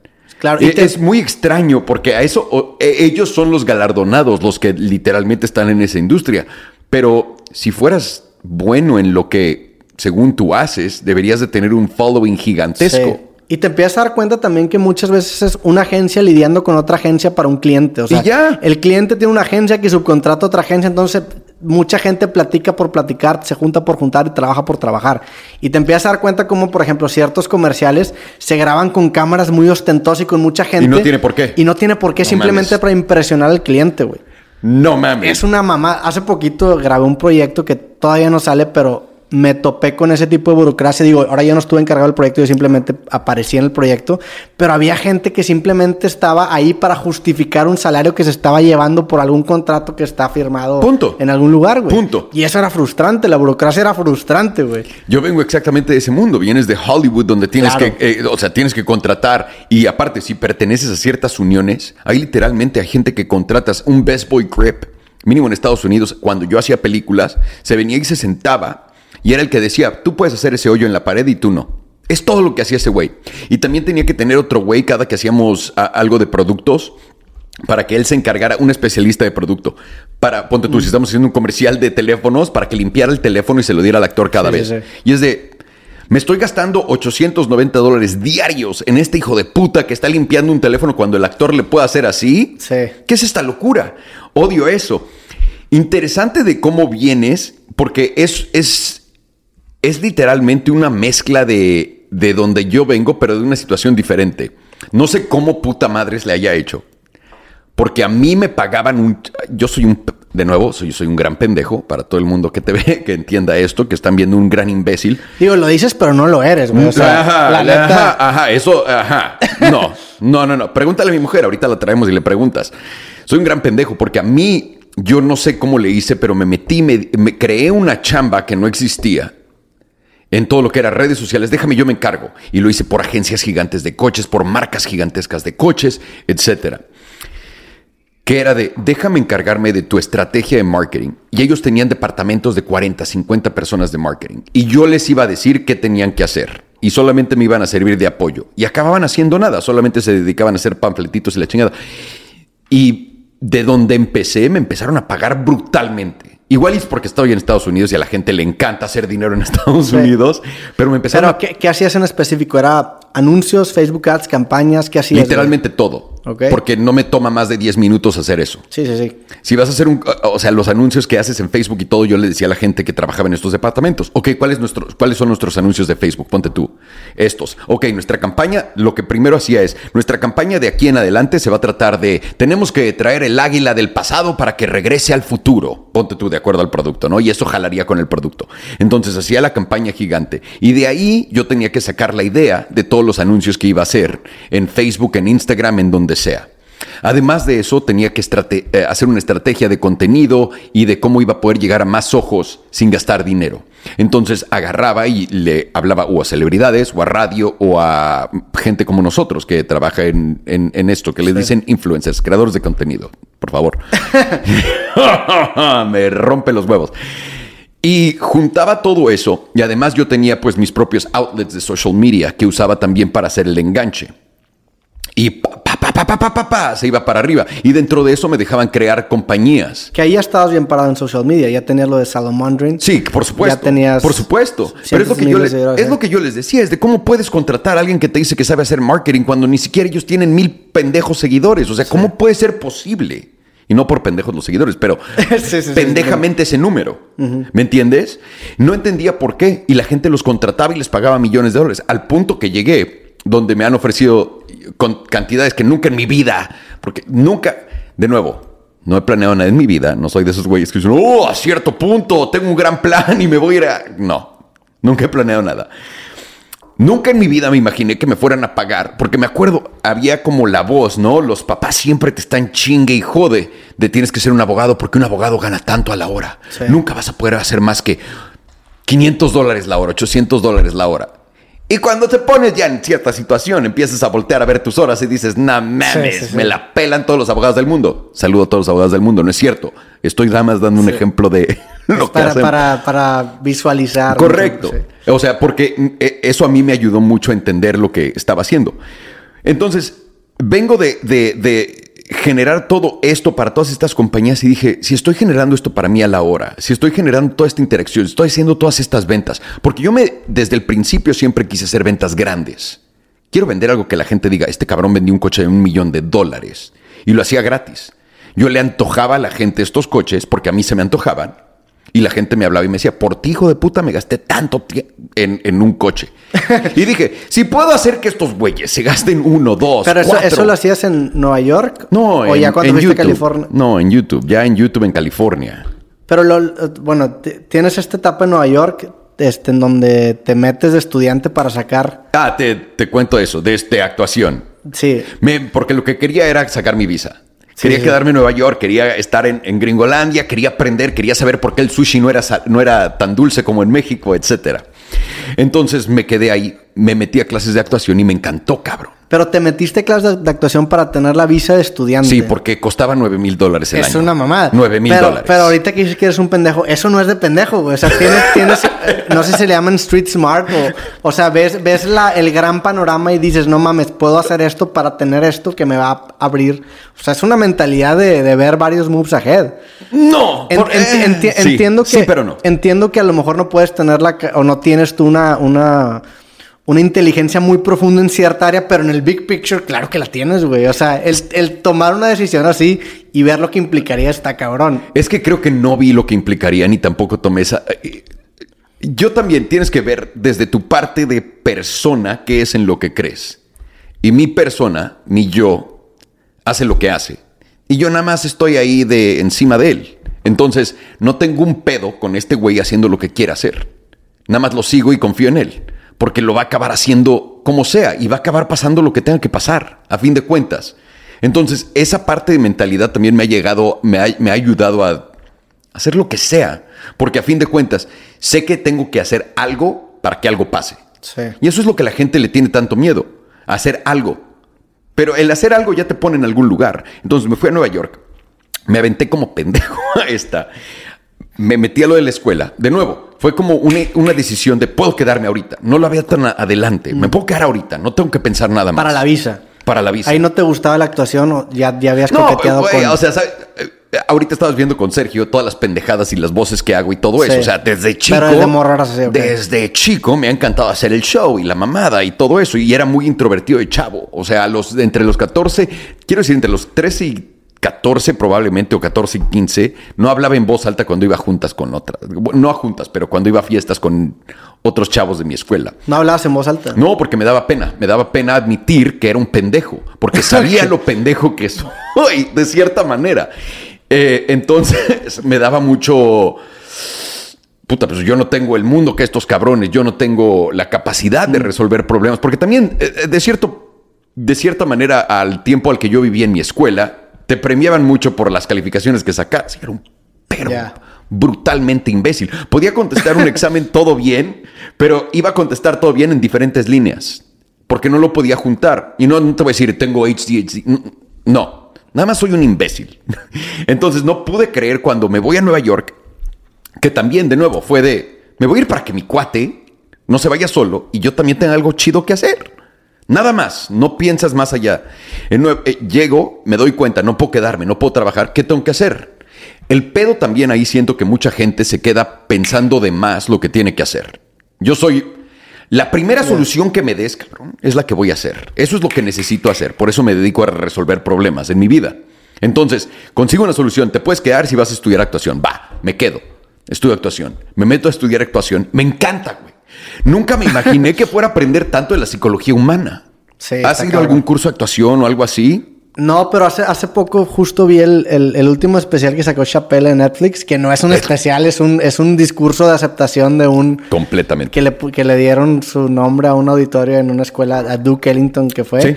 Claro, y e, es muy extraño porque a eso e, ellos son los galardonados, los que literalmente están en esa industria. Pero si fueras bueno en lo que según tú haces, deberías de tener un following gigantesco. Y te empiezas a dar cuenta también que muchas veces es una agencia lidiando con otra agencia para un cliente. O sea, y ya. el cliente tiene una agencia que subcontrata a otra agencia, entonces mucha gente platica por platicar, se junta por juntar y trabaja por trabajar. Y te empiezas a dar cuenta como, por ejemplo, ciertos comerciales se graban con cámaras muy ostentosas y con mucha gente. Y no tiene por qué. Y no tiene por qué, simplemente para impresionar al cliente, güey. No mames. Es una mamá. Hace poquito grabé un proyecto que todavía no sale, pero me topé con ese tipo de burocracia. Digo, ahora ya no estuve encargado del proyecto, yo simplemente aparecí en el proyecto, pero había gente que simplemente estaba ahí para justificar un salario que se estaba llevando por algún contrato que está firmado Punto. en algún lugar, güey. Punto. Y eso era frustrante, la burocracia era frustrante, güey. Yo vengo exactamente de ese mundo, vienes de Hollywood donde tienes que, eh, o sea, tienes que contratar y aparte si perteneces a ciertas uniones, hay literalmente hay gente que contratas un Best Boy Grip, mínimo en Estados Unidos, cuando yo hacía películas, se venía y se sentaba y era el que decía, tú puedes hacer ese hoyo en la pared y tú no. Es todo lo que hacía ese güey. Y también tenía que tener otro güey cada que hacíamos algo de productos para que él se encargara, un especialista de producto. Para, ponte tú, si estamos haciendo un comercial de teléfonos, para que limpiara el teléfono y se lo diera al actor cada vez. Y es de, me estoy gastando 890 dólares diarios en este hijo de puta que está limpiando un teléfono cuando el actor le puede hacer así. Sí. ¿Qué es esta locura? Odio eso. Interesante de cómo vienes, porque es, es es literalmente una mezcla de, de donde yo vengo, pero de una situación diferente. No sé cómo puta madres le haya hecho. Porque a mí me pagaban un... Yo soy un... De nuevo, soy, soy un gran pendejo para todo el mundo que te ve, que entienda esto, que están viendo un gran imbécil. Digo, lo dices, pero no lo eres, güey. O sea, ajá, la neta... ajá, ajá, eso, ajá. No, no, no, no. Pregúntale a mi mujer, ahorita la traemos y le preguntas. Soy un gran pendejo porque a mí, yo no sé cómo le hice, pero me metí, me, me creé una chamba que no existía en todo lo que era redes sociales, déjame yo me encargo. Y lo hice por agencias gigantes de coches, por marcas gigantescas de coches, etcétera. Que era de, déjame encargarme de tu estrategia de marketing. Y ellos tenían departamentos de 40, 50 personas de marketing. Y yo les iba a decir qué tenían que hacer. Y solamente me iban a servir de apoyo. Y acababan haciendo nada, solamente se dedicaban a hacer panfletitos y la chingada. Y de donde empecé, me empezaron a pagar brutalmente. Igual es porque estoy en Estados Unidos y a la gente le encanta hacer dinero en Estados Unidos, pero me empezaron a... ¿qué, ¿qué, hacías en específico? ¿Era anuncios, Facebook Ads, campañas? ¿Qué hacías? Literalmente todo. Porque no me toma más de 10 minutos hacer eso. Sí, sí, sí. Si vas a hacer un... O sea, los anuncios que haces en Facebook y todo, yo le decía a la gente que trabajaba en estos departamentos. Ok, ¿cuál nuestro, ¿cuáles son nuestros anuncios de Facebook? Ponte tú. Estos. Ok, nuestra campaña, lo que primero hacía es, nuestra campaña de aquí en adelante se va a tratar de, tenemos que traer el águila del pasado para que regrese al futuro. Ponte tú de acuerdo al producto, ¿no? Y eso jalaría con el producto. Entonces hacía la campaña gigante. Y de ahí yo tenía que sacar la idea de todos los anuncios que iba a hacer en Facebook, en Instagram, en donde sea. Además de eso, tenía que eh, hacer una estrategia de contenido y de cómo iba a poder llegar a más ojos sin gastar dinero. Entonces agarraba y le hablaba o a celebridades o a radio o a gente como nosotros que trabaja en, esto, que le dicen influencers, creadores de contenido. Por favor. Me rompe los huevos. Y juntaba todo eso y además yo tenía pues mis propios outlets de social media que usaba también para hacer el enganche. Y pa, pa, pa, pa, pa, pa, se iba para arriba. Y dentro de eso me dejaban crear compañías. Que ahí ya estabas bien parado en social media. Ya tenías lo de Salomondrin. Sí, por supuesto. Ya tenías. Por supuesto. Pero es lo, que yo les, es lo que yo les decía. Es de cómo puedes contratar a alguien que te dice que sabe hacer marketing cuando ni siquiera ellos tienen mil pendejos seguidores. O sea, ¿cómo puede ser posible? Y no por pendejos los seguidores, pero pendejamente ese número. ¿Me entiendes? No entendía por qué. Y la gente los contrataba y les pagaba millones de dólares. Al punto que llegué, donde me han ofrecido con cantidades que nunca en mi vida, porque nunca, de nuevo, no he planeado nada en mi vida. No soy de esos güeyes que dicen, oh, a cierto punto tengo un gran plan y me voy a ir a. No, nunca he planeado nada. Nunca en mi vida me imaginé que me fueran a pagar, porque me acuerdo, había como la voz, ¿no? Los papás siempre te están chingue y jode de tienes que ser un abogado porque un abogado gana tanto a la hora. Nunca vas a poder hacer más que 500 dólares la hora, 800 dólares la hora. Y cuando te pones ya en cierta situación, empiezas a voltear a ver tus horas y dices, no mames, me la pelan todos los abogados del mundo. Saludo a todos los abogados del mundo, no es cierto. Estoy nada más dando un ejemplo de lo para, para, para, visualizar. Correcto. O sea, porque eh, eso a mí me ayudó mucho a entender lo que estaba haciendo. Entonces, vengo de, de generar todo esto para todas estas compañías y dije, si estoy generando esto para mí a la hora, si estoy generando toda esta interacción, estoy haciendo todas estas ventas, porque yo me, desde el principio siempre quise hacer ventas grandes. Quiero vender algo que la gente diga, este cabrón vendió un coche de un millón de dólares y lo hacía gratis. Yo le antojaba a la gente estos coches porque a mí se me antojaban y la gente me hablaba y me decía, por ti, hijo de puta, me gasté tanto en, en un coche. y dije, si puedo hacer que estos güeyes se gasten uno, dos, Pero eso, eso lo hacías en Nueva York? No, ¿O ya cuando fuiste a California? No, en YouTube, ya en YouTube en California. Pero lo, bueno, tienes esta etapa en Nueva York este, en donde te metes de estudiante para sacar... Ah, te, te cuento eso, de este actuación. Sí. Me, porque lo que quería era sacar mi visa. Quería quedarme en Nueva York, quería estar en, Gringolandia, quería aprender, quería saber por qué el sushi no era, no era tan dulce como en México, etcétera. Entonces me quedé ahí, me metí a clases de actuación y me encantó, cabrón. Pero te metiste clases de, actuación para tener la visa de estudiante. Sí, porque costaba 9 mil dólares el año. Es una mamada. 9 mil dólares. Pero ahorita que dices que eres un pendejo, eso no es de pendejo, güey. O sea, tienes, tienes no sé si se le llaman street smart o, o sea, ves, ves la, el gran panorama y dices, no mames, puedo hacer esto para tener esto que me va a abrir. O sea, es una mentalidad de, de ver varios moves ahead. No. Eh, entiendo que, sí, pero no. Entiendo que a lo mejor no puedes tener la, o no tienes tú una, una una inteligencia muy profunda en cierta área, pero en el big picture, claro que la tienes, güey. O sea, el, tomar una decisión así y ver lo que implicaría está cabrón. Es que creo que no vi lo que implicaría ni tampoco tomé esa. Eh, yo también tienes que ver desde tu parte de persona qué es en lo que crees. Y mi persona, mi yo, hace lo que hace. Y yo nada más estoy ahí de encima de él. Entonces, no tengo un pedo con este güey haciendo lo que quiera hacer. Nada más lo sigo y confío en él porque lo va a acabar haciendo como sea y va a acabar pasando lo que tenga que pasar, a fin de cuentas. Entonces, esa parte de mentalidad también me ha llegado, me ha, me ha ayudado a hacer lo que sea, porque a fin de cuentas, sé que tengo que hacer algo para que algo pase. Y eso es lo que la gente le tiene tanto miedo, hacer algo. Pero el hacer algo ya te pone en algún lugar. Entonces me fui a Nueva York, me aventé como pendejo a esta, me metí a lo de la escuela. De nuevo, fue como una, decisión de puedo quedarme ahorita. No lo había tan adelante. Me puedo quedar ahorita. No tengo que pensar nada más. Para la visa. Para la visa. Ahí no te gustaba la actuación o ya, ya habías coqueteado con. O sea, eh, ahorita estabas viendo con Sergio todas las pendejadas y las voces que hago y todo eso. O sea, desde chico. Pero Desde chico me ha encantado hacer el show y la mamada y todo eso. Y era muy introvertido de chavo. O sea, los, entre los 14, quiero decir, entre los 13 y 14 probablemente o 14 y 15, no hablaba en voz alta cuando iba a juntas con otras. No a juntas, pero cuando iba a fiestas con otros chavos de mi escuela. ¿No hablabas en voz alta? No, porque me daba pena. Me daba pena admitir que era un pendejo. Porque sabía lo pendejo que soy, de cierta manera. Eh, entonces me daba mucho... Puta, pues yo no tengo el mundo que estos cabrones. Yo no tengo la capacidad de mm. resolver problemas. Porque también, eh, eh, de cierto... De cierta manera, al tiempo al que yo vivía en mi escuela, te premiaban mucho por las calificaciones que sacas. Era un pero brutalmente imbécil. Podía contestar un examen todo bien, pero iba a contestar todo bien en diferentes líneas. Porque no lo podía juntar. Y no, te voy a decir, tengo HDHD. No, nada más soy un imbécil. Entonces no pude creer cuando me voy a Nueva York, que también de nuevo fue de, me voy a ir para que mi cuate no se vaya solo y yo también tenga algo chido que hacer. Nada más, no piensas más allá. Eh, llego, me doy cuenta, no puedo quedarme, no puedo trabajar, ¿qué tengo que hacer? El pedo también ahí siento que mucha gente se queda pensando de más lo que tiene que hacer. Yo soy... La primera solución que me des, cabrón, es la que voy a hacer. Eso es lo que necesito hacer. Por eso me dedico a resolver problemas en mi vida. Entonces, consigo una solución. Te puedes quedar si vas a estudiar actuación. Va, me quedo. Estudio actuación. Me meto a estudiar actuación. Me encanta, güey. Nunca me imaginé que fuera a aprender tanto de la psicología humana. ¿Has ido a algún curso de actuación o algo así? No, pero hace, hace poco justo vi el, el, el último especial que sacó Chappelle en Netflix, que no es un especial, es un, es un discurso de aceptación de un... Completamente. Que le, que le dieron su nombre a un auditorio en una escuela, a Duke Ellington, que fue. Sí.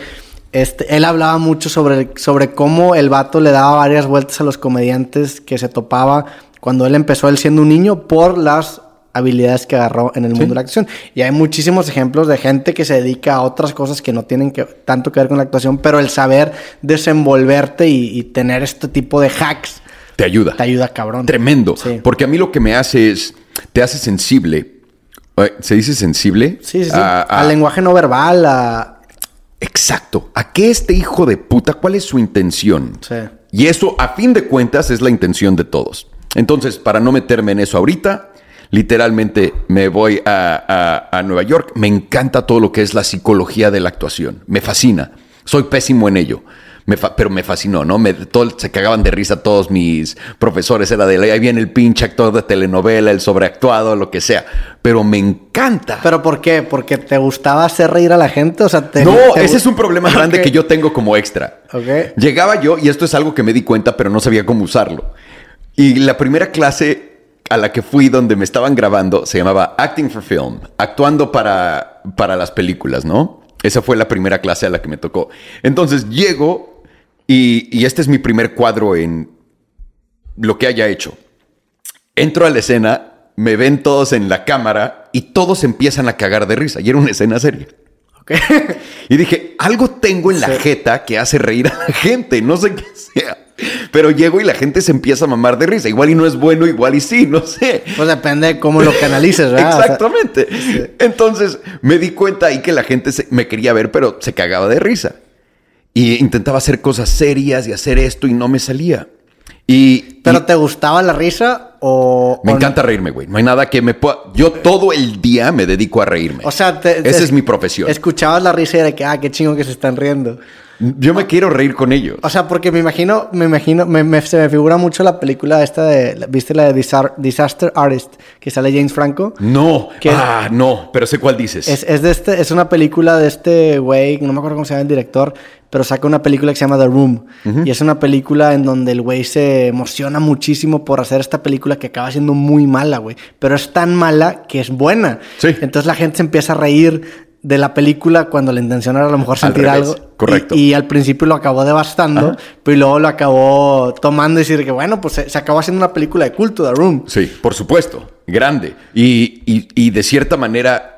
Este, él hablaba mucho sobre, sobre cómo el vato le daba varias vueltas a los comediantes que se topaba cuando él empezó, él siendo un niño, por las habilidades que agarró en el mundo de la actuación. Y hay muchísimos ejemplos de gente que se dedica a otras cosas que no tienen que, tanto que ver con la actuación, pero el saber desenvolverte y, y tener este tipo de hacks Te ayuda. te ayuda cabrón. Tremendo. Sí. Porque a mí lo que me hace es, te hace sensible. Eh, ¿Se dice sensible? Sí, sí, sí. A- a- Al lenguaje no verbal, a... Exacto. ¿A qué este hijo de puta? ¿Cuál es su intención? Sí. Y eso, a fin de cuentas, es la intención de todos. Entonces, para no meterme en eso ahorita, literalmente me voy a, a- a Nueva York. Me encanta todo lo que es la psicología de la actuación. Me fascina. Soy pésimo en ello. Me pero me fascinó, ¿no? Me, todo- se cagaban de risa todos mis profesores. Era de ahí viene el pinche actor de telenovela, el sobreactuado, lo que sea. Pero me encanta. ¿Pero por qué? ¿Porque te gustaba hacer reír a la gente? O sea, te... No, te ese es un problema grande que yo tengo como extra. Ok. Llegaba yo, y esto es algo que me di cuenta, pero no sabía cómo usarlo. Y la primera clase a la que fui donde me estaban grabando se llamaba Acting for Film, actuando para, para las películas, ¿no? Esa fue la primera clase a la que me tocó. Entonces llego y, y este es mi primer cuadro en lo que haya hecho. Entro a la escena, me ven todos en la cámara y todos empiezan a cagar de risa. Y era una escena seria. Y dije, algo tengo en la Sí. jeta que hace reír a la gente, no sé qué sea. Pero llego y la gente se empieza a mamar de risa. Igual y no es bueno, igual y sí, no sé. Pues depende de cómo lo canalices, ¿verdad? O sea, Exactamente. Entonces me di cuenta ahí que la gente se- me quería ver, pero se cagaba de risa. Y intentaba hacer cosas serias y hacer esto y no me salía. Y, ¿Pero y te gustaba la risa o...? me o encanta reírme, güey. No hay nada que me pueda... Yo todo el día me dedico a reírme. O sea, te, te- Esa es mi profesión. Escuchabas la risa y era que, ah, qué chingo que se están riendo. Yo me quiero reír con ellos. O sea, porque me imagino, me imagino, me, me- se me figura mucho la película esta de, ¿viste la de Disar- Disaster Artist? Que sale James Franco. No, ¿Qué? ah, no, pero sé cuál dices. Es, es de este, es una película de este güey, no me acuerdo cómo se llama el director, pero saca una película que se llama The Room. Y es una película en donde el güey se emociona muchísimo por hacer esta película que acaba siendo muy mala, güey. Pero es tan mala que es buena. Sí. Entonces la gente se empieza a reír de la película cuando la intención era a lo mejor sentir algo. correcto. Y, y al principio lo acabó devastando, Ajá. pero luego lo acabó tomando y decir que bueno, pues se, se acabó haciendo una película de culto, The Room. Sí, por supuesto, grande. Y, y- y de cierta manera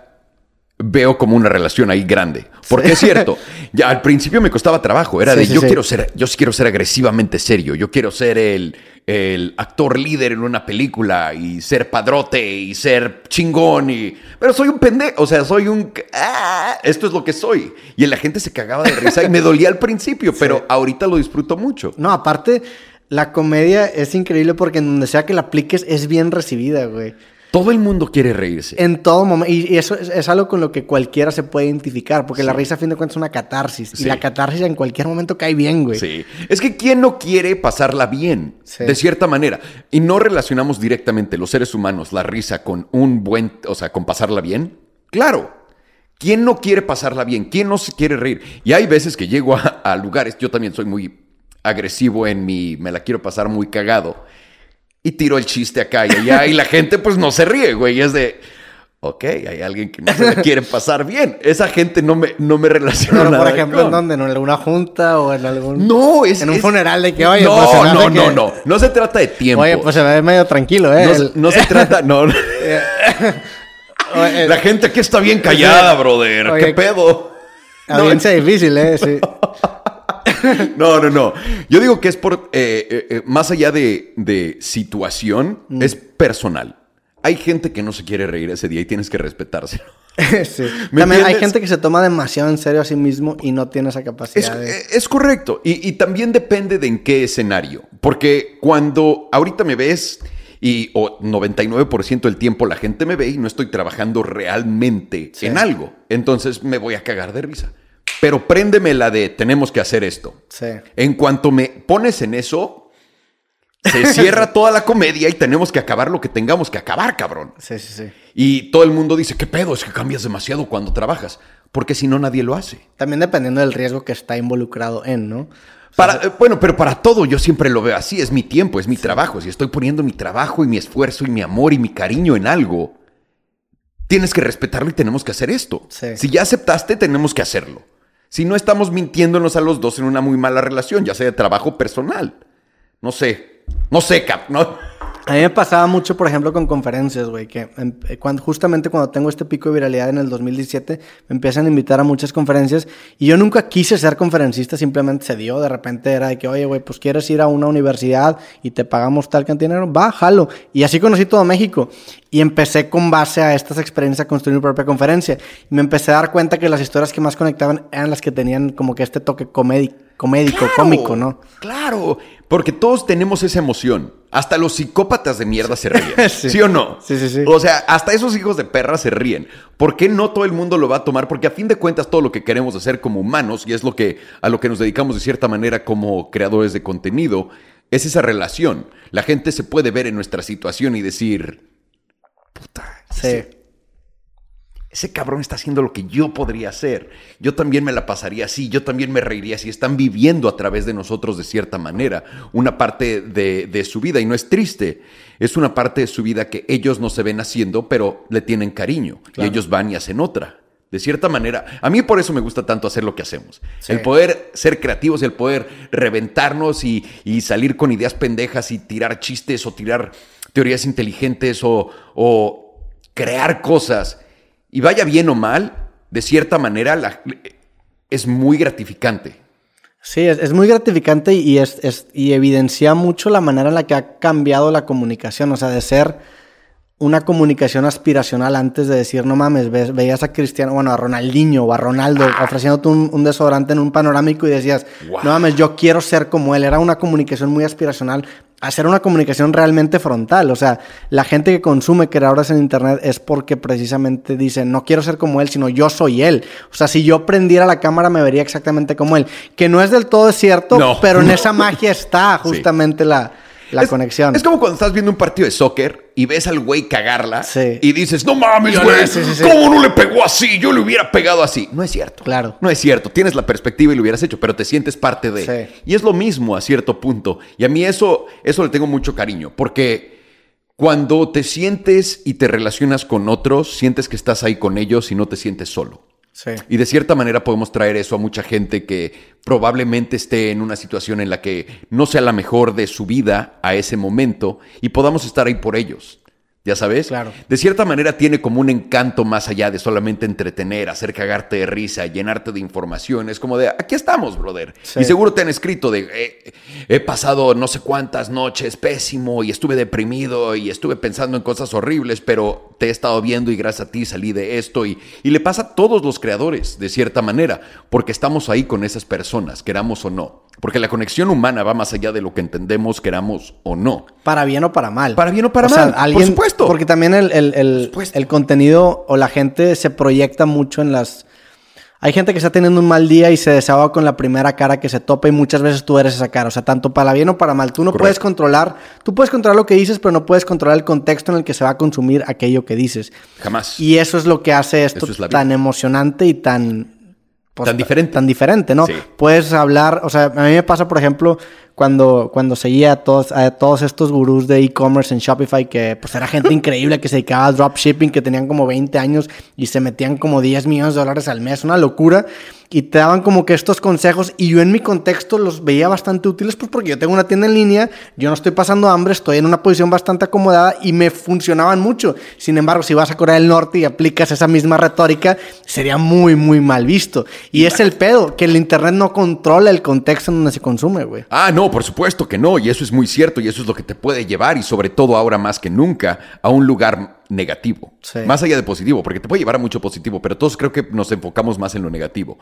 veo como una relación ahí grande. Porque es cierto, ya al principio me costaba trabajo. Era Sí, de sí, yo quiero ser, yo quiero ser agresivamente serio. Yo quiero ser el, el actor líder en una película y ser padrote y ser chingón y. Pero soy un pendejo. O sea, soy un. ah, esto es lo que soy. Y la gente se cagaba de risa y me dolía al principio, pero ahorita lo disfruto mucho. No, aparte, la comedia es increíble porque en donde sea que la apliques es bien recibida, güey. Todo el mundo quiere reírse. En todo momento. Y, y eso es, es algo con lo que cualquiera se puede identificar, porque la risa a fin de cuentas es una catarsis. Sí. Y la catarsis en cualquier momento cae bien, güey. Sí. Es que ¿quién no quiere pasarla bien? Sí. De cierta manera. Y no relacionamos directamente los seres humanos la risa con un buen, o sea, con pasarla bien. Claro. ¿Quién no quiere pasarla bien? ¿Quién no se quiere reír? Y hay veces que llego a, a lugares, yo también soy muy agresivo en mi, me la quiero pasar muy cagado. Y tiro el chiste acá y allá y la gente pues no se ríe, güey. Es de, ok, hay alguien que no se la quiere pasar bien. Esa gente no me, no me relaciona Pero, por ejemplo, ¿en dónde? ¿En alguna junta o en algún... No, es. En un es- funeral de que, oye, no, pues, no, no, que- no. No se trata de tiempo. Oye, pues se ve medio tranquilo, ¿eh? no, El- no se trata. No. Oye, La gente aquí está bien callada, brother. Oye, ¿Qué pedo? No, audiencia difícil, ¿eh? Sí. no, no, no. Yo digo que es por. eh, eh, eh, más allá de, de situación, Mm. es personal. Hay gente que no se quiere reír ese día y tienes que respetárselo. Sí. ¿Me También hay gente que se toma demasiado en serio a sí mismo y no tiene esa Es, capacidad de... eh, es correcto. Y, y también depende de en qué escenario. Porque cuando ahorita me ves y o 99% del tiempo la gente me ve y no estoy trabajando realmente Sí. en algo. Entonces me voy a cagar de risa. Pero préndeme la de tenemos que hacer esto. Sí. En cuanto me pones en eso, se cierra toda la comedia y tenemos que acabar lo que tengamos que acabar, cabrón. Sí, sí, sí. Y todo el mundo dice, ¿qué pedo? Es que cambias demasiado cuando trabajas. Porque si no, nadie lo hace. También dependiendo del riesgo que está involucrado en, ¿no? Para, eh, bueno, pero para todo yo siempre lo veo así, es mi tiempo, es mi trabajo. Si estoy poniendo mi trabajo y mi esfuerzo y mi amor y mi cariño en algo, tienes que respetarlo y tenemos que hacer esto. Sí. Si ya aceptaste, tenemos que hacerlo. Si no estamos mintiéndonos a los dos en una muy mala relación, ya sea de trabajo personal. No sé, no sé, Cap, ¿no? A mí me pasaba mucho, por ejemplo, con conferencias, güey, que em, eh, cuando, justamente cuando tengo este pico de viralidad en el 2017, me empiezan a invitar a muchas conferencias y yo nunca quise ser conferencista, simplemente se dio, de repente era de que, oye, güey, pues quieres ir a una universidad y te pagamos tal cantidad de dinero, va, jalo. Y así conocí todo México y empecé con base a estas experiencias a construir mi propia conferencia. Y me empecé a dar cuenta que las historias que más conectaban eran las que tenían como que este toque comédico, comédico Claro, cómico, ¿no? Claro, porque todos tenemos esa emoción. Hasta los psicópatas de mierda se ríen. Sí. sí. o no? Sí, sí, sí. O sea, hasta esos hijos de perra se ríen. ¿Por qué no todo el mundo lo va a tomar? Porque a fin de cuentas todo lo que queremos hacer como humanos y es lo que a lo que nos dedicamos de cierta manera como creadores de contenido es esa relación. La gente se puede ver en nuestra situación y decir, puta, Sí. Ese cabrón está haciendo lo que yo podría hacer. Yo también me la pasaría así, yo también me reiría así. Están viviendo a través de nosotros de cierta manera una parte de, de su vida y no es triste. Es una parte de su vida que ellos no se ven haciendo, pero le tienen cariño y ellos van y hacen otra. De cierta manera, a mí por eso me gusta tanto hacer lo que hacemos. Sí. El poder ser creativos, el poder reventarnos y, y salir con ideas pendejas y tirar chistes o tirar teorías inteligentes o, o crear cosas. Y vaya bien o mal, de cierta manera es muy gratificante. Sí, es, muy gratificante y, y evidencia mucho la manera en la que ha cambiado la comunicación. O sea, de ser una comunicación aspiracional antes de decir, no mames, ves- veías a Cristiano, bueno, a Ronaldinho o a Ronaldo ofreciéndote un, un desodorante en un panorámico y decías, Wow. no mames, yo quiero ser como él. Era una comunicación muy aspiracional a ser una comunicación realmente frontal. O sea, la gente que consume creadores en Internet es porque precisamente dice, no quiero ser como él, sino yo soy él. O sea, si yo prendiera la cámara me vería exactamente como él. Que no es del todo cierto, No, pero en esa magia está justamente la, la Es- conexión. Es como cuando estás viendo un partido de soccer y ves al güey cagarla Sí. y dices, no mames, güey, no- sí, sí, sí. ¿cómo no le pegó así? Yo le hubiera pegado así. No es cierto. Claro. No es cierto. Tienes la perspectiva y lo hubieras hecho, pero te sientes parte de. Sí. Y es lo mismo a cierto punto. Y a mí eso, eso le tengo mucho cariño, porque cuando te sientes y te relacionas con otros, sientes que estás ahí con ellos y no te sientes solo. Y de cierta manera podemos traer eso a mucha gente que probablemente esté en una situación en la que no sea la mejor de su vida a ese momento y podamos estar ahí por ellos. ¿Ya sabes? Claro. De cierta manera tiene como un encanto más allá de solamente entretener, hacer cagarte de risa, llenarte de información. Es como de, aquí estamos, brother. Sí. Y seguro te han escrito de, "Eh, he pasado no sé cuántas noches pésimo y estuve deprimido y estuve pensando en cosas horribles, pero te he estado viendo y gracias a ti salí de esto. Y, y le pasa a todos los creadores, de cierta manera, porque estamos ahí con esas personas, queramos o no. Porque la conexión humana va más allá de lo que entendemos, queramos o no. Para bien o para mal. Para bien o para O sea, mal, por alguien- supuesto. Porque también el, el- el- supuesto. el contenido o la gente se proyecta mucho en las... Hay gente que está teniendo un mal día y se desahoga con la primera cara que se topa y muchas veces tú eres esa cara. O sea, tanto para bien o para mal. Tú no Correcto. puedes controlar... Tú puedes controlar lo que dices, pero no puedes controlar el contexto en el que se va a consumir aquello que dices. Jamás. Y eso es lo que hace esto es tan emocionante y tan... pues, Tan diferente. Tan diferente, ¿no? Sí. Puedes hablar, o sea, a mí me pasa, por ejemplo, cuando, cuando seguía a todos, a todos estos gurús de e-commerce en Shopify, que pues era gente increíble que se dedicaba a dropshipping, que tenían como 20 años y se metían como 10 millones de dólares al mes, una locura. Y te daban como que estos consejos y yo en mi contexto los veía bastante útiles pues porque yo tengo una tienda en línea, yo no estoy pasando hambre, estoy en una posición bastante acomodada y me funcionaban mucho. Sin embargo, si vas a Corea del Norte y aplicas esa misma retórica, sería muy, muy mal visto. Y es el pedo, que el Internet no controla el contexto en donde se consume, güey. Ah, no, por supuesto que no, y eso es muy cierto, y eso es lo que te puede llevar, y sobre todo ahora más que nunca, a un lugar negativo. Sí. Más allá de positivo, porque te puede llevar a mucho positivo, pero todos creo que nos enfocamos más en lo negativo.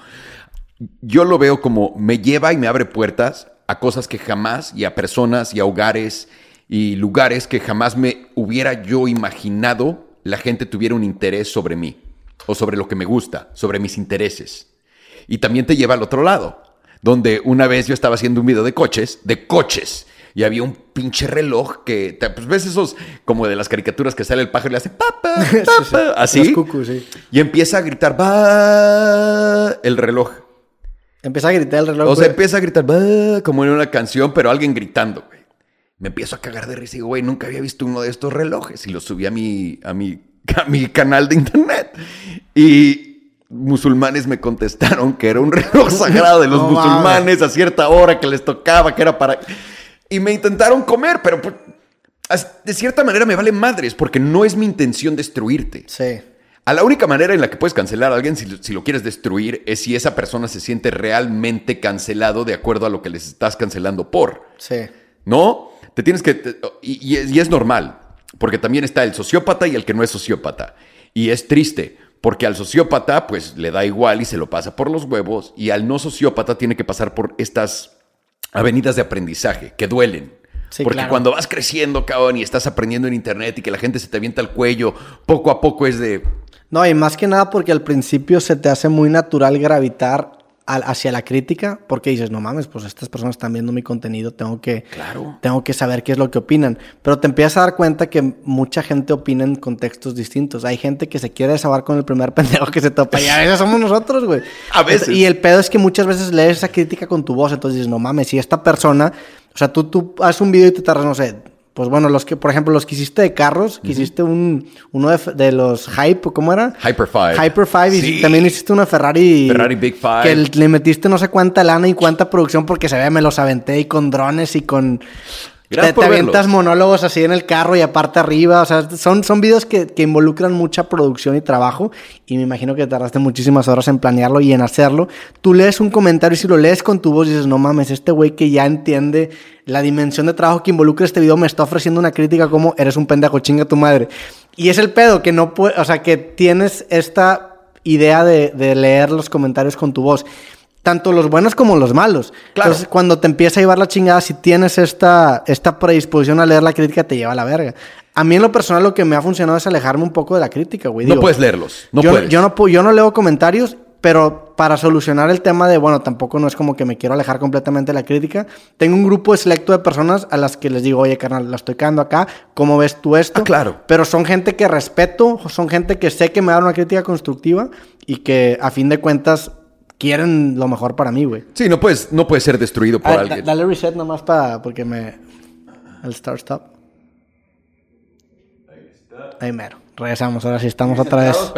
Yo lo veo como me lleva y me abre puertas a cosas que jamás, y a personas, y a hogares, y lugares que jamás me hubiera yo imaginado la gente tuviera un interés sobre mí, o sobre lo que me gusta, sobre mis intereses. Y también te lleva al otro lado, donde una vez yo estaba haciendo un video de coches, de coches, y había un pinche reloj que, te- pues ves esos como de las caricaturas que sale el pájaro y le hace papá, Sí, sí. así, Los cucus, sí. y empieza a gritar va el reloj. Empieza a gritar el reloj. O sea, güey. empieza a gritar "Bah", como en una canción, pero alguien gritando, güey. Me empiezo a cagar de risa y digo, güey, nunca había visto uno de estos relojes. Y lo subí a mi, a mi, a mi canal de internet. Y musulmanes me contestaron que era un reloj sagrado de los No musulmanes a cierta hora que les tocaba, que era para... Y me intentaron comer, pero pues, de cierta manera me vale madres, porque no es mi intención destruirte. Sí. A la única manera en la que puedes cancelar a alguien si, lo- si lo quieres destruir es si esa persona se siente realmente cancelado de acuerdo a lo que les estás cancelando por. Sí. ¿No? Te tienes que... te- y, y es, y es normal, porque también está el sociópata y el que no es sociópata. Y es triste, porque al sociópata pues le da igual y se lo pasa por los huevos, y al no sociópata tiene que pasar por estas avenidas de aprendizaje que duelen. Sí, porque claro. cuando vas creciendo, cabrón, y estás aprendiendo en internet y que la gente se te avienta al cuello, poco a poco es de... No, y más que nada porque al principio se te hace muy natural gravitar al- hacia la crítica, porque dices, no mames, pues estas personas están viendo mi contenido, tengo que, Claro. tengo que saber qué es lo que opinan. Pero te empiezas a dar cuenta que mucha gente opina en contextos distintos. Hay gente que se quiere desabar con el primer pendejo que se topa, y a veces somos nosotros, güey. A veces. Y el pedo es que muchas veces lees esa crítica con tu voz, entonces dices, no mames, si esta persona, o sea, tú, tú haces un video y te tardas, no sé, pues bueno, los que, por ejemplo, los que hiciste de carros, que hiciste un, uno de, de los Hype, ¿cómo era? Hyper Five. Hyper Five, y también hiciste una Ferrari. Ferrari Big Five. Que le metiste no sé cuánta lana y cuánta producción, porque se ve, me los aventé y con drones y con. Gracias te, por te avientas monólogos así en el carro y aparte arriba. O sea, son, son videos que, que involucran mucha producción y trabajo. Y me imagino que tardaste muchísimas horas en planearlo y en hacerlo. Tú lees un comentario y si lo lees con tu voz dices, no mames, este güey que ya entiende la dimensión de trabajo que involucra este video me está ofreciendo una crítica como eres un pendejo, chinga tu madre. Y es el pedo que no puede, o sea, que tienes esta idea de, de leer los comentarios con tu voz. Tanto los buenos como los malos. Claro. Entonces, cuando te empieza a llevar la chingada, si tienes esta, esta predisposición a leer la crítica, te lleva a la verga. A mí en lo personal lo que me ha funcionado es alejarme un poco de la crítica, güey. No puedes leerlos. No yo, puedes. Yo no, pu- yo no leo comentarios, pero para solucionar el tema de, bueno, tampoco no es como que me quiero alejar completamente de la crítica. Tengo un grupo selecto de personas a las que les digo, oye, carnal, la estoy quedando acá, ¿cómo ves tú esto? Ah, claro. Pero son gente que respeto, son gente que sé que me da una crítica constructiva y que a fin de cuentas quieren lo mejor para mí, güey. Sí, no puedes, no puedes ser destruido por Ah, alguien. dale reset nomás para, porque me... El start stop. Ahí mero. Regresamos, ahora sí estamos otra vez.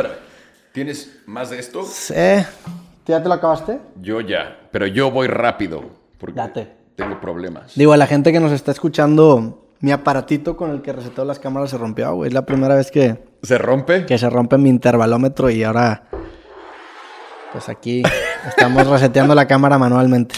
¿Tienes más de esto? Sí. ¿Ya te lo acabaste? Yo ya, pero yo voy rápido porque Date. tengo problemas. Digo, a la gente que nos está escuchando, mi aparatito con el que reseteo las cámaras se rompió, güey. Es la primera vez que, ¿Se rompe? que se rompe mi intervalómetro y ahora, pues aquí estamos reseteando la cámara manualmente.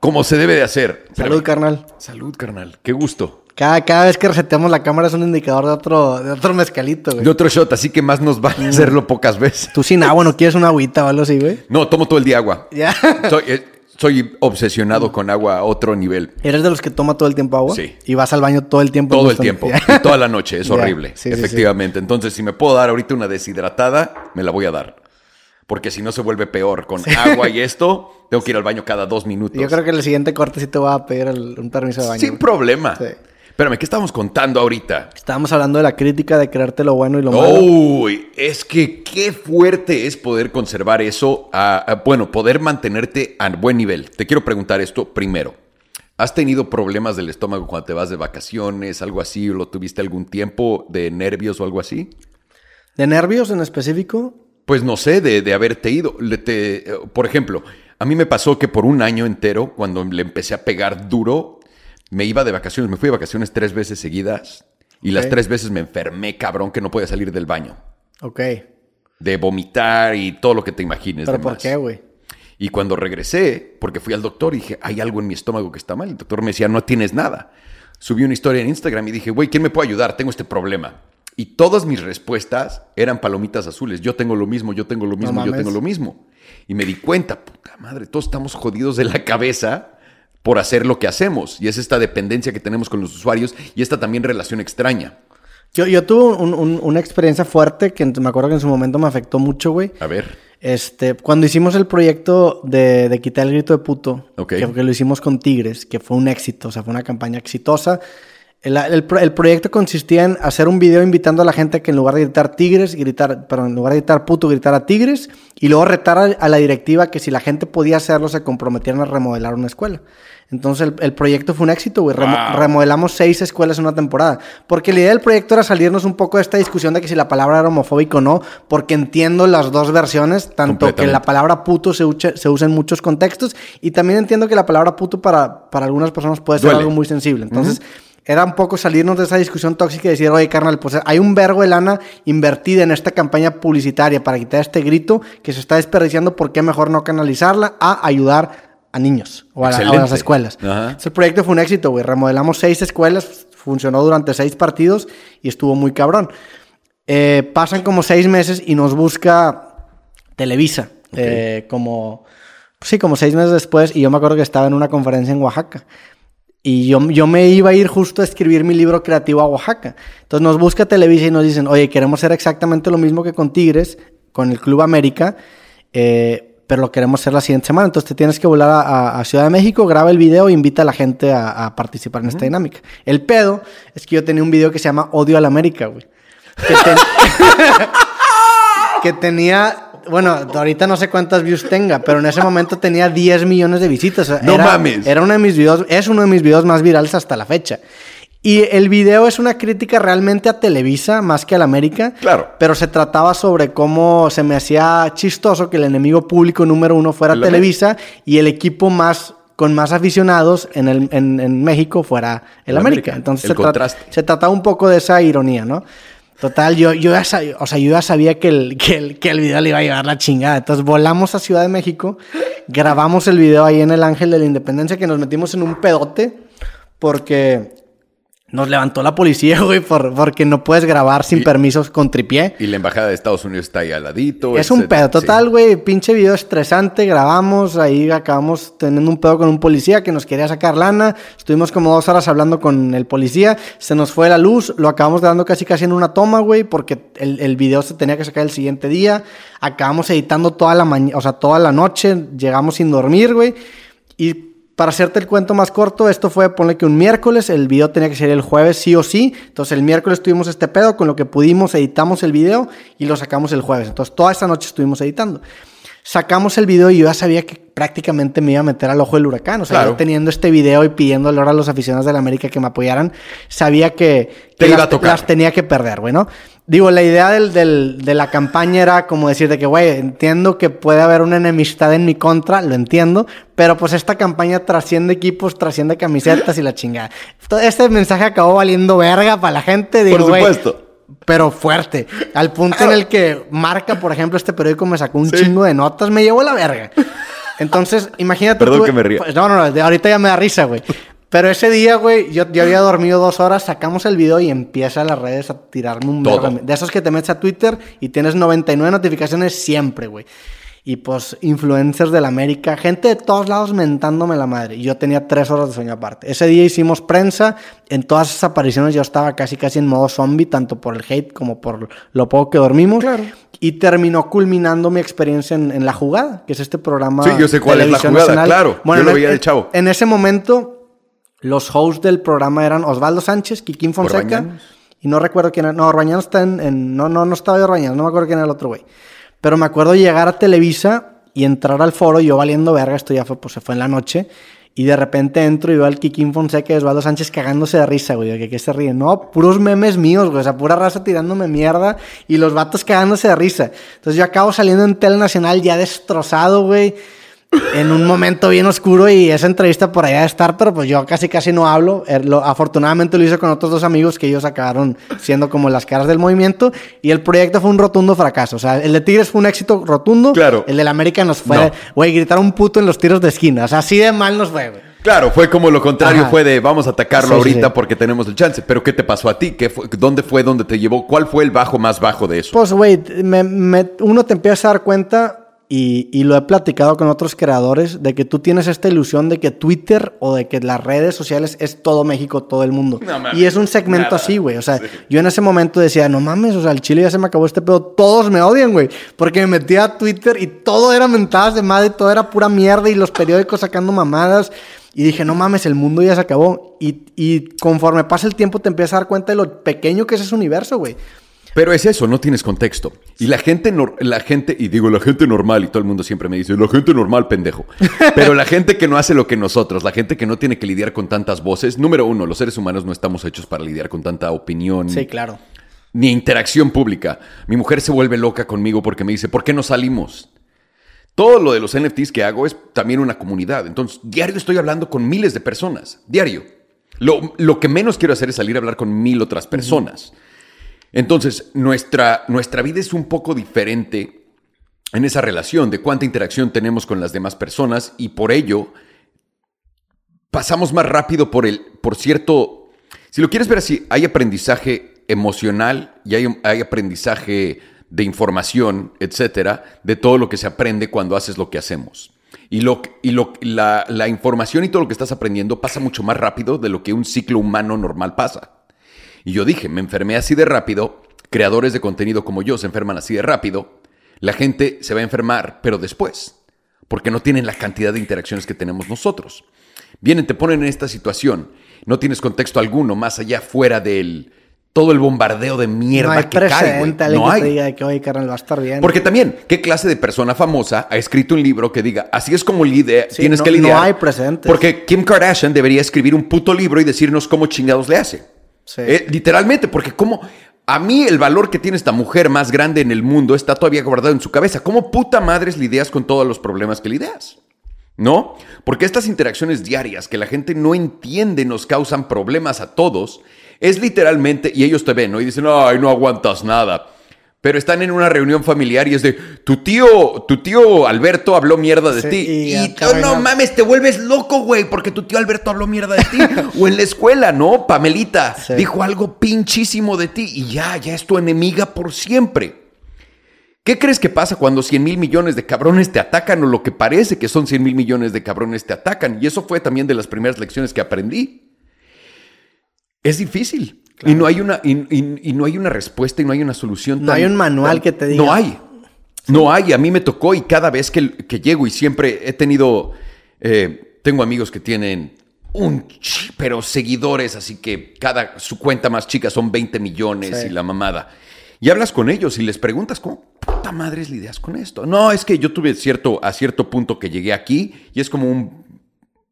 Como se debe de hacer. Salud, Espérame. carnal. Salud, carnal. Qué gusto. Cada, cada vez que reseteamos la cámara es un indicador de otro, de otro mezcalito, güey. De otro shot, así que más nos Mm. vale hacerlo pocas veces. Tú sin agua, ¿no quieres una agüita o algo así, güey? No, tomo todo el día agua. Ya. Soy, eh, soy obsesionado con agua a otro nivel. ¿Eres de los que toma todo el tiempo agua? Sí. Y vas al baño todo el tiempo. Todo el tiempo. Y toda la noche. Es Ya. horrible. Sí, sí, sí. efectivamente. Entonces, si me puedo dar ahorita una deshidratada, me la voy a dar. Porque si no se vuelve peor. Con agua y esto, tengo que ir al baño cada dos minutos. Yo creo que en el siguiente corte sí te voy a pedir el- un permiso de baño. Sin problema. Sí. Espérame, ¿qué estamos contando ahorita? Estábamos hablando de la crítica de creerte lo bueno y lo malo. Uy, es que qué fuerte es poder conservar eso, a- a- bueno, poder mantenerte a buen nivel. Te quiero preguntar esto primero. ¿Has tenido problemas del estómago cuando te vas de vacaciones, algo así, o lo tuviste algún tiempo de nervios o algo así? ¿De nervios en específico? Pues no sé, de, de haberte ido. Le te- por ejemplo, a mí me pasó que por un año entero, cuando le empecé a pegar duro, me iba de vacaciones. Me fui de vacaciones tres veces seguidas y las tres veces me enfermé, cabrón, que no podía salir del baño. Ok. De vomitar y todo lo que te imagines. ¿Pero por qué, güey? Y cuando regresé, porque fui al doctor y dije, hay algo en mi estómago que está mal. El doctor me decía, no tienes nada. Subí una historia en Instagram y dije, güey, ¿quién me puede ayudar? Tengo este problema. Y todas mis respuestas eran palomitas azules. Yo tengo lo mismo, yo tengo lo mismo, yo tengo lo mismo. Y me di cuenta, puta madre, todos estamos jodidos de la cabeza por hacer lo que hacemos. Y es esta dependencia que tenemos con los usuarios y esta también relación extraña. Yo, yo tuve un- un- una experiencia fuerte que me acuerdo que en su momento me afectó mucho, güey. A ver, Este, cuando hicimos el proyecto de, de quitar el grito de puto, Ok. que, que lo hicimos con Tigres, que fue un éxito, o sea, fue una campaña exitosa. El, el el proyecto consistía en hacer un video invitando a la gente que en lugar de gritar tigres, gritar, perdón, en lugar de gritar puto, gritara tigres, y luego retar a, a la directiva que si la gente podía hacerlo, se comprometieran a remodelar una escuela. Entonces el, el proyecto fue un éxito, güey. Remo- Wow. remodelamos seis escuelas en una temporada. Porque la idea del proyecto era salirnos un poco de esta discusión de que si la palabra era homofóbica o no, porque entiendo las dos versiones, tanto que la palabra puto se, uche- se usa en muchos contextos, y también entiendo que la palabra puto para, para algunas personas puede ser Duele. algo muy sensible. Entonces, era un poco salirnos de esa discusión tóxica y decir, oye, carnal, pues hay un vergo de lana invertida en esta campaña publicitaria para quitar este grito que se está desperdiciando, ¿por qué mejor no canalizarla a ayudar a niños o a, la- a Excelente. las escuelas? Ajá. Ese proyecto fue un éxito, güey. Remodelamos seis escuelas, funcionó durante seis partidos y estuvo muy cabrón. Eh, pasan como seis meses y nos busca Televisa, eh, como, sí, como seis meses después, y yo me acuerdo que estaba en una conferencia en Oaxaca. Y yo, yo me iba a ir justo a escribir mi libro creativo a Oaxaca. Entonces nos busca Televisa y nos dicen, oye, queremos hacer exactamente lo mismo que con Tigres, con el Club América, eh, pero lo queremos hacer la siguiente semana. Entonces te tienes que volar a, Ciudad de México, graba el video e invita a la gente a, a participar en esta dinámica. El pedo es que yo tenía un video que se llama Odio a la América, güey. Que, ten- que tenía, bueno, ahorita no sé cuántas views tenga, pero en ese momento tenía 10 millones de visitas. No era, mames. Era uno de mis videos, es uno de mis videos más virales hasta la fecha. Y el video es una crítica realmente a Televisa más que a la América. Claro. Pero se trataba sobre cómo se me hacía chistoso que el enemigo público número uno fuera El Televisa y el equipo más con más aficionados en, el, en, en México fuera el, El América. América. Entonces El se, tra- contraste. se trataba un poco de esa ironía, ¿no? Total, yo, yo, ya sabía, sabía que el, que, el, que el video le iba a llevar la chingada. Entonces volamos a Ciudad de México, grabamos el video ahí en el Ángel de la Independencia, que nos metimos en un pedote porque nos levantó la policía, güey, por, porque no puedes grabar sin Y- permisos con tripié. Y la embajada de Estados Unidos está ahí al ladito. Es un pedo, total, Sí. güey. Pinche video estresante. Grabamos, ahí acabamos teniendo un pedo con un policía que nos quería sacar lana. Estuvimos como dos horas hablando con el policía. Se nos fue la luz. Lo acabamos dando casi casi en una toma, güey, porque el, el video se tenía que sacar el siguiente día. Acabamos editando toda la mañana, o sea, toda la noche. Llegamos sin dormir, güey. Y para hacerte el cuento más corto, esto fue, ponle que un miércoles, el video tenía que ser el jueves sí o sí. Entonces el miércoles tuvimos este pedo, con lo que pudimos editamos el video y lo sacamos el jueves. Entonces toda esa noche estuvimos editando. Sacamos el video y yo ya sabía que prácticamente me iba a meter al ojo del huracán. O sea, Claro. yo teniendo este video y pidiéndole ahora a los aficionados de la América que me apoyaran, sabía que, Te que iba las, a tocar. las tenía que perder, güey, ¿no? Digo, la idea del, del- de la campaña era como decir de que, güey, entiendo que puede haber una enemistad en mi contra, lo entiendo, pero pues esta campaña trasciende equipos, trasciende camisetas y la chingada. Todo Este mensaje acabó valiendo verga para la gente, digo, Por güey, supuesto. pero fuerte. Al punto en el que Marca, por ejemplo, este periódico me sacó un Sí. chingo de notas, me llevó la verga. Entonces, imagínate. Perdón tú- que me ría. pues, no, no, no, ahorita ya me da risa, güey. Pero ese día, güey, yo, yo había dormido dos horas, sacamos el video y empieza las redes a tirarme un Todo. De esos que te metes a Twitter y tienes 99 notificaciones siempre, güey. Y pues, influencers de la América, gente de todos lados mentándome la madre. Y yo tenía tres horas de sueño aparte. Ese día hicimos prensa. En todas esas apariciones yo estaba casi casi en modo zombie, tanto por el hate como por lo poco que dormimos. Claro. Y terminó culminando mi experiencia en, en La Jugada, que es este programa. Sí, yo sé cuál es La Jugada, Nacional. claro. Yo lo veía de en- chavo. En ese momento, los hosts del programa eran Osvaldo Sánchez, Kikín Fonseca. Y no recuerdo quién era. No, Orbañanos está en, en- No, no, no estaba de Orbañanos, no me acuerdo quién era el otro güey. Pero me acuerdo llegar a Televisa y entrar al foro, yo valiendo verga, esto ya pues se fue en la noche. Y de repente entro y veo al Kikín Fonseca y Osvaldo Sánchez cagándose de risa, güey. ¿De que, qué se ríen? No, puros memes míos, güey. O sea, pura raza tirándome mierda y los vatos cagándose de risa. Entonces yo acabo saliendo en Tele Nacional ya destrozado, güey. En un momento bien oscuro y esa entrevista por allá de estar, pero pues yo casi casi no hablo. Eh, afortunadamente lo hice con otros dos amigos que ellos acabaron siendo como las caras del movimiento y el proyecto fue un rotundo fracaso. O sea, el de Tigres fue un éxito rotundo. Claro. El del América nos fue, No. güey, gritar un puto en los tiros de esquina. O sea, así de mal nos fue, güey. Claro, fue como lo contrario, Ajá. fue de vamos a atacarlo Sí, ahorita sí. porque tenemos el chance. Pero ¿qué te pasó a ti? ¿Qué fue, ¿Dónde fue? ¿Dónde te llevó? ¿Cuál fue el bajo más bajo de eso? Pues, güey, uno te empieza a dar cuenta, y, y lo he platicado con otros creadores, de que tú tienes esta ilusión de que Twitter o de que las redes sociales es todo México, todo el mundo. No mames, y es un segmento nada. así, güey. O sea, Sí. yo en ese momento decía, no mames, o sea, el chile ya se me acabó este pedo, todos me odian, güey. Porque me metía a Twitter y todo era mentadas de madre, todo era pura mierda y los periódicos sacando mamadas. Y dije, no mames, el mundo ya se acabó. Y, y conforme pasa el tiempo te empiezas a dar cuenta de lo pequeño que es ese universo, güey. Pero es eso, no tienes contexto. Y la gente, la gente, y digo la gente normal, y todo el mundo siempre me dice, la gente normal, pendejo. Pero la gente que no hace lo que nosotros, la gente que no tiene que lidiar con tantas voces, número uno, los seres humanos no estamos hechos para lidiar con tanta opinión. Sí, claro. ni interacción pública. Mi mujer se vuelve loca conmigo porque me dice, ¿por qué no salimos? Todo lo de los NFTs que hago es también una comunidad. Entonces, diario estoy hablando con miles de personas. Diario. Lo, lo que menos quiero hacer es salir a hablar con mil otras personas. Entonces, nuestra, nuestra vida es un poco diferente en esa relación de cuánta interacción tenemos con las demás personas y por ello pasamos más rápido por el, por cierto, si lo quieres ver así, hay aprendizaje emocional y hay, hay aprendizaje de información, etcétera, de todo lo que se aprende cuando haces lo que hacemos. Y, lo, y lo, la, la información y todo lo que estás aprendiendo pasa mucho más rápido de lo que un ciclo humano normal pasa. Y yo dije, me enfermé así de rápido, creadores de contenido como yo se enferman así de rápido, la gente se va a enfermar, pero después, porque no tienen la cantidad de interacciones que tenemos nosotros. Vienen, te ponen en esta situación, no tienes contexto alguno más allá fuera del todo el bombardeo de mierda no hay que cae, güey. presente, No que hay. te diga que, oye, carnal, va a estar bien. Porque también, ¿qué clase de persona famosa ha escrito un libro que diga, así es como lidia- Sí, tienes no- que lidiar? no hay precedentes. Porque Kim Kardashian debería escribir un puto libro y decirnos cómo chingados le hace. Eh, literalmente, porque como a mí el valor que tiene esta mujer más grande en el mundo está todavía guardado en su cabeza. ¿Cómo puta madres lidias con todos los problemas que lidias? ¿No? Porque estas interacciones diarias que la gente no entiende nos causan problemas a todos. Es literalmente, y ellos te ven, ¿no? Y dicen, ay, no aguantas nada. Pero están en una reunión familiar y es de, tu tío, tu tío Alberto habló mierda de Sí, ti. y tú, no mames, te vuelves loco, güey, porque tu tío Alberto habló mierda de ti. o en la escuela, ¿no? Pamelita Sí. dijo algo pinchísimo de ti y ya, ya es tu enemiga por siempre. ¿Qué crees que pasa cuando 100 mil millones de cabrones te atacan o lo que parece que son 100 mil millones de cabrones te atacan? Y eso fue también de las primeras lecciones que aprendí. Es difícil. Y, no hay una, y, y- y no hay una respuesta y no hay una solución. No hay un manual que te diga. No hay. No hay. A mí me tocó y cada vez que, que llego y siempre he tenido... eh, tengo amigos que tienen un... Pero seguidores, así que cada... Su cuenta más chica son 20 millones Sí. y la mamada. Y hablas con ellos y les preguntas, ¿cómo puta madres lidias con esto? No, es que yo tuve cierto, a cierto punto que llegué aquí y es como un...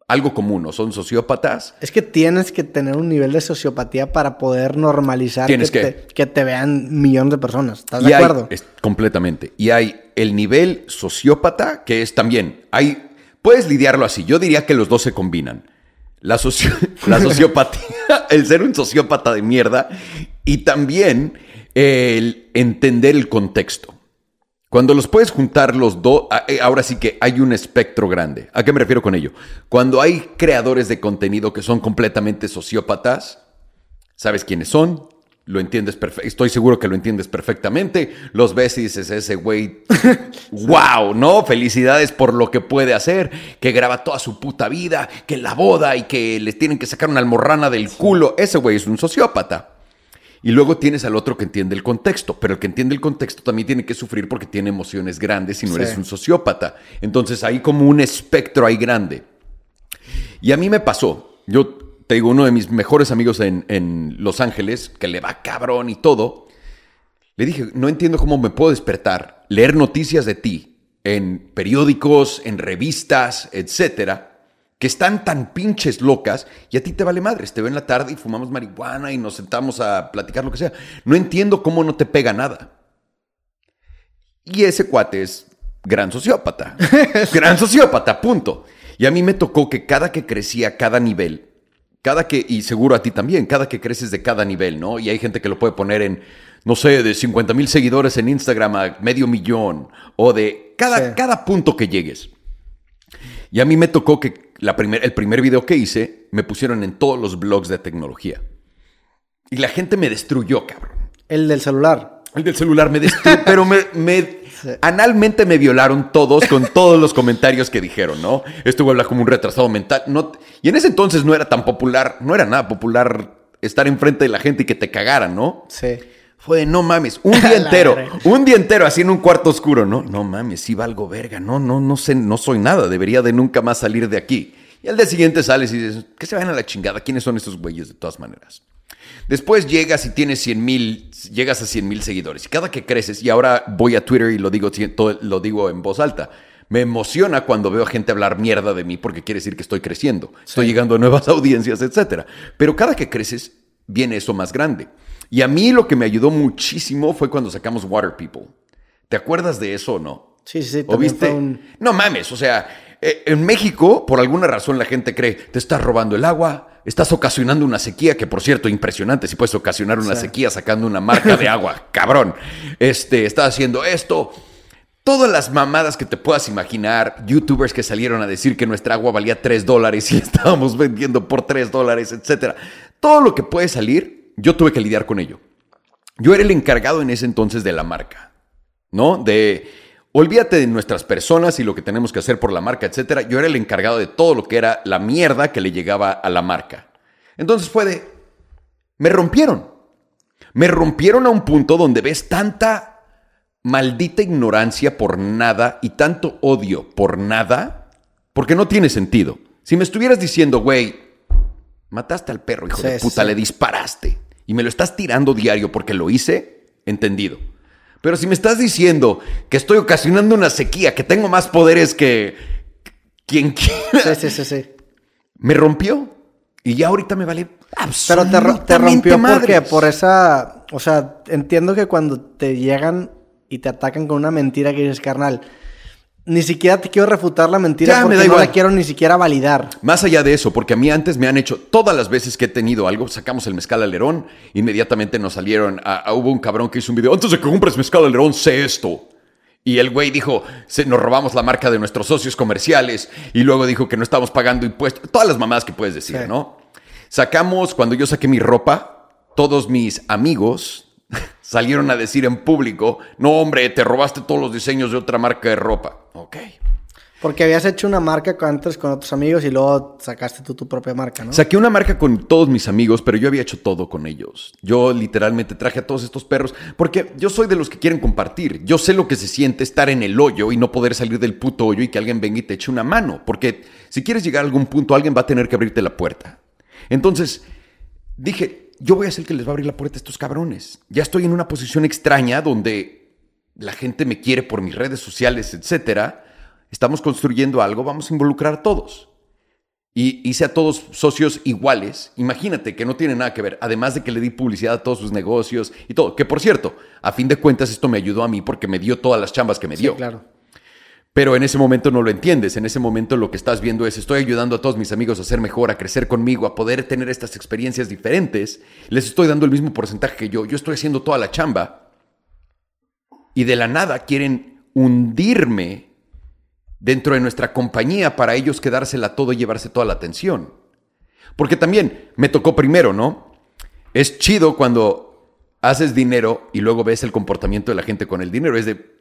Algo común, ¿no? Son sociópatas. Es que tienes que tener un nivel de sociopatía para poder normalizar que, que. Te, que te vean millones de personas. ¿Estás Y de hay- acuerdo? es- completamente. Y hay el nivel sociópata, que es también, hay, puedes lidiarlo así. Yo diría que los dos se combinan. La, socio- la sociopatía, el ser un sociópata de mierda y también el entender el contexto. Cuando los puedes juntar los dos, a- eh, ahora sí que hay un espectro grande. ¿A qué me refiero con ello? Cuando hay creadores de contenido que son completamente sociópatas, sabes quiénes son, lo entiendes perfectamente, estoy seguro que lo entiendes perfectamente, los ves y dices, ese güey, wow, ¿no? Felicidades por lo que puede hacer, que graba toda su puta vida, que la boda y que les tienen que sacar una almorrana del culo, ese güey es un sociópata. Y luego tienes al otro que entiende el contexto, pero el que entiende el contexto también tiene que sufrir porque tiene emociones grandes y no Sí. eres un sociópata. Entonces hay como un espectro ahí grande. Y a mí me pasó. Yo te digo, uno de mis mejores amigos en, en Los Ángeles, que le va cabrón y todo, le dije, no entiendo cómo me puedo despertar, leer noticias de ti en periódicos, en revistas, etcétera, que están tan pinches locas y a ti te vale madres. Te veo en la tarde y fumamos marihuana y nos sentamos a platicar lo que sea. No entiendo cómo no te pega nada. Y ese cuate es gran sociópata. gran sociópata, punto. Y a mí me tocó que cada que crecía cada nivel, cada que, y seguro a ti también, cada que creces de cada nivel, ¿no? Y hay gente que lo puede poner en, no sé, de 50 mil seguidores en Instagram a medio millón, o de cada, Sí. cada punto que llegues. Y a mí me tocó que la primer, el primer video que hice me pusieron en todos los blogs de tecnología. Y la gente me destruyó, cabrón. El del celular. El del celular me destruyó, pero me, me- Sí. analmente me violaron todos con todos los comentarios que dijeron, ¿no? Esto habla como un retrasado mental. No, y en ese entonces no era tan popular, no era nada popular estar enfrente de la gente y que te cagaran, ¿no? Sí. Fue de, no mames, un día entero, un día entero así en un cuarto oscuro, ¿no? No mames, sí valgo verga, no, no, no sé, no soy nada, debería de nunca más salir de aquí. Y al día siguiente sales y dices, que se vayan a la chingada, ¿quiénes son estos güeyes de todas maneras? Después llegas y tienes 100 mil, llegas a 100 mil seguidores. Y cada que creces, y ahora voy a Twitter y lo digo, lo digo en voz alta, me emociona cuando veo a gente hablar mierda de mí porque quiere decir que estoy creciendo, estoy llegando a nuevas audiencias, etc. Pero cada que creces, viene eso más grande. Y a mí lo que me ayudó muchísimo fue cuando sacamos Water People. ¿Te acuerdas de eso o no? Sí, sí, ¿O viste? No mames, o sea, eh, en México, por alguna razón, la gente cree, te estás robando el agua, estás ocasionando una sequía, que por cierto, impresionante, si puedes ocasionar una sequía sacando una marca de agua, cabrón. Este, estás haciendo esto. Todas las mamadas que te puedas imaginar, youtubers que salieron a decir que nuestra agua valía 3 dólares y estábamos vendiendo por 3 dólares, etc. Todo lo que puede salir, yo tuve que lidiar con ello. Yo era el encargado en ese entonces de la marca, ¿no? De Olvídate de nuestras personas y lo que tenemos que hacer por la marca, etcétera. Yo era el encargado de todo lo que era la mierda que le llegaba a la marca. Entonces fue de. Me rompieron. Me rompieron a un punto donde ves tanta maldita ignorancia por nada y tanto odio por nada, porque no tiene sentido. Si me estuvieras diciendo, güey, mataste al perro, hijo de puta, le disparaste y me lo estás tirando diario porque lo hice, entendido. Pero si me estás diciendo que estoy ocasionando una sequía, que tengo más poderes que quien quiera. Sí, sí, sí, Me rompió. Y ya ahorita me vale Pero te, te rompió porque por esa. O sea, entiendo que cuando te llegan y te atacan con una mentira que dices, carnal, ni siquiera te quiero refutar la mentira porque no la quiero ni siquiera validar. Más allá de eso, porque a mí antes me han hecho, todas las veces que he tenido algo, sacamos el mezcal alerón, inmediatamente nos salieron, a, hubo un cabrón que hizo un video, antes de que compres mezcal alerón, sé esto. Y el güey dijo, se, nos robamos la marca de nuestros socios comerciales y luego dijo que no estamos pagando impuestos, todas las mamadas que puedes decir, ¿no? Sacamos, cuando yo saqué mi ropa, todos mis amigos salieron a decir en público, no hombre, te robaste todos los diseños de otra marca de ropa. Ok. Porque habías hecho una marca antes con otros amigos y luego sacaste tú tu propia marca, ¿no? Saqué una marca con todos mis amigos, pero yo había hecho todo con ellos. Yo literalmente traje a todos estos perros porque yo soy de los que quieren compartir. Yo sé lo que se siente estar en el hoyo y no poder salir del puto hoyo y que alguien venga y te eche una mano. Porque si quieres llegar a algún punto, alguien va a tener que abrirte la puerta. Entonces, dije, yo voy a ser el que les va a abrir la puerta a estos cabrones. Ya estoy en una posición extraña donde la gente me quiere por mis redes sociales, etcétera. Estamos construyendo algo, vamos a involucrar a todos. Y hice a todos socios iguales. Imagínate que no tiene nada que ver. Además de que le di publicidad a todos sus negocios y todo. Que por cierto, a fin de cuentas, esto me ayudó a mí porque me dio todas las chambas que me dio. Sí, claro. Pero en ese momento no lo entiendes. En ese momento lo que estás viendo es, estoy ayudando a todos mis amigos a ser mejor, a crecer conmigo, a poder tener estas experiencias diferentes. Les estoy dando el mismo porcentaje que yo. Yo estoy haciendo toda la chamba. Y de la nada quieren hundirme dentro de nuestra compañía para ellos quedársela todo y llevarse toda la atención. Porque también me tocó primero, ¿no? Es chido cuando haces dinero y luego ves el comportamiento de la gente con el dinero. Es de,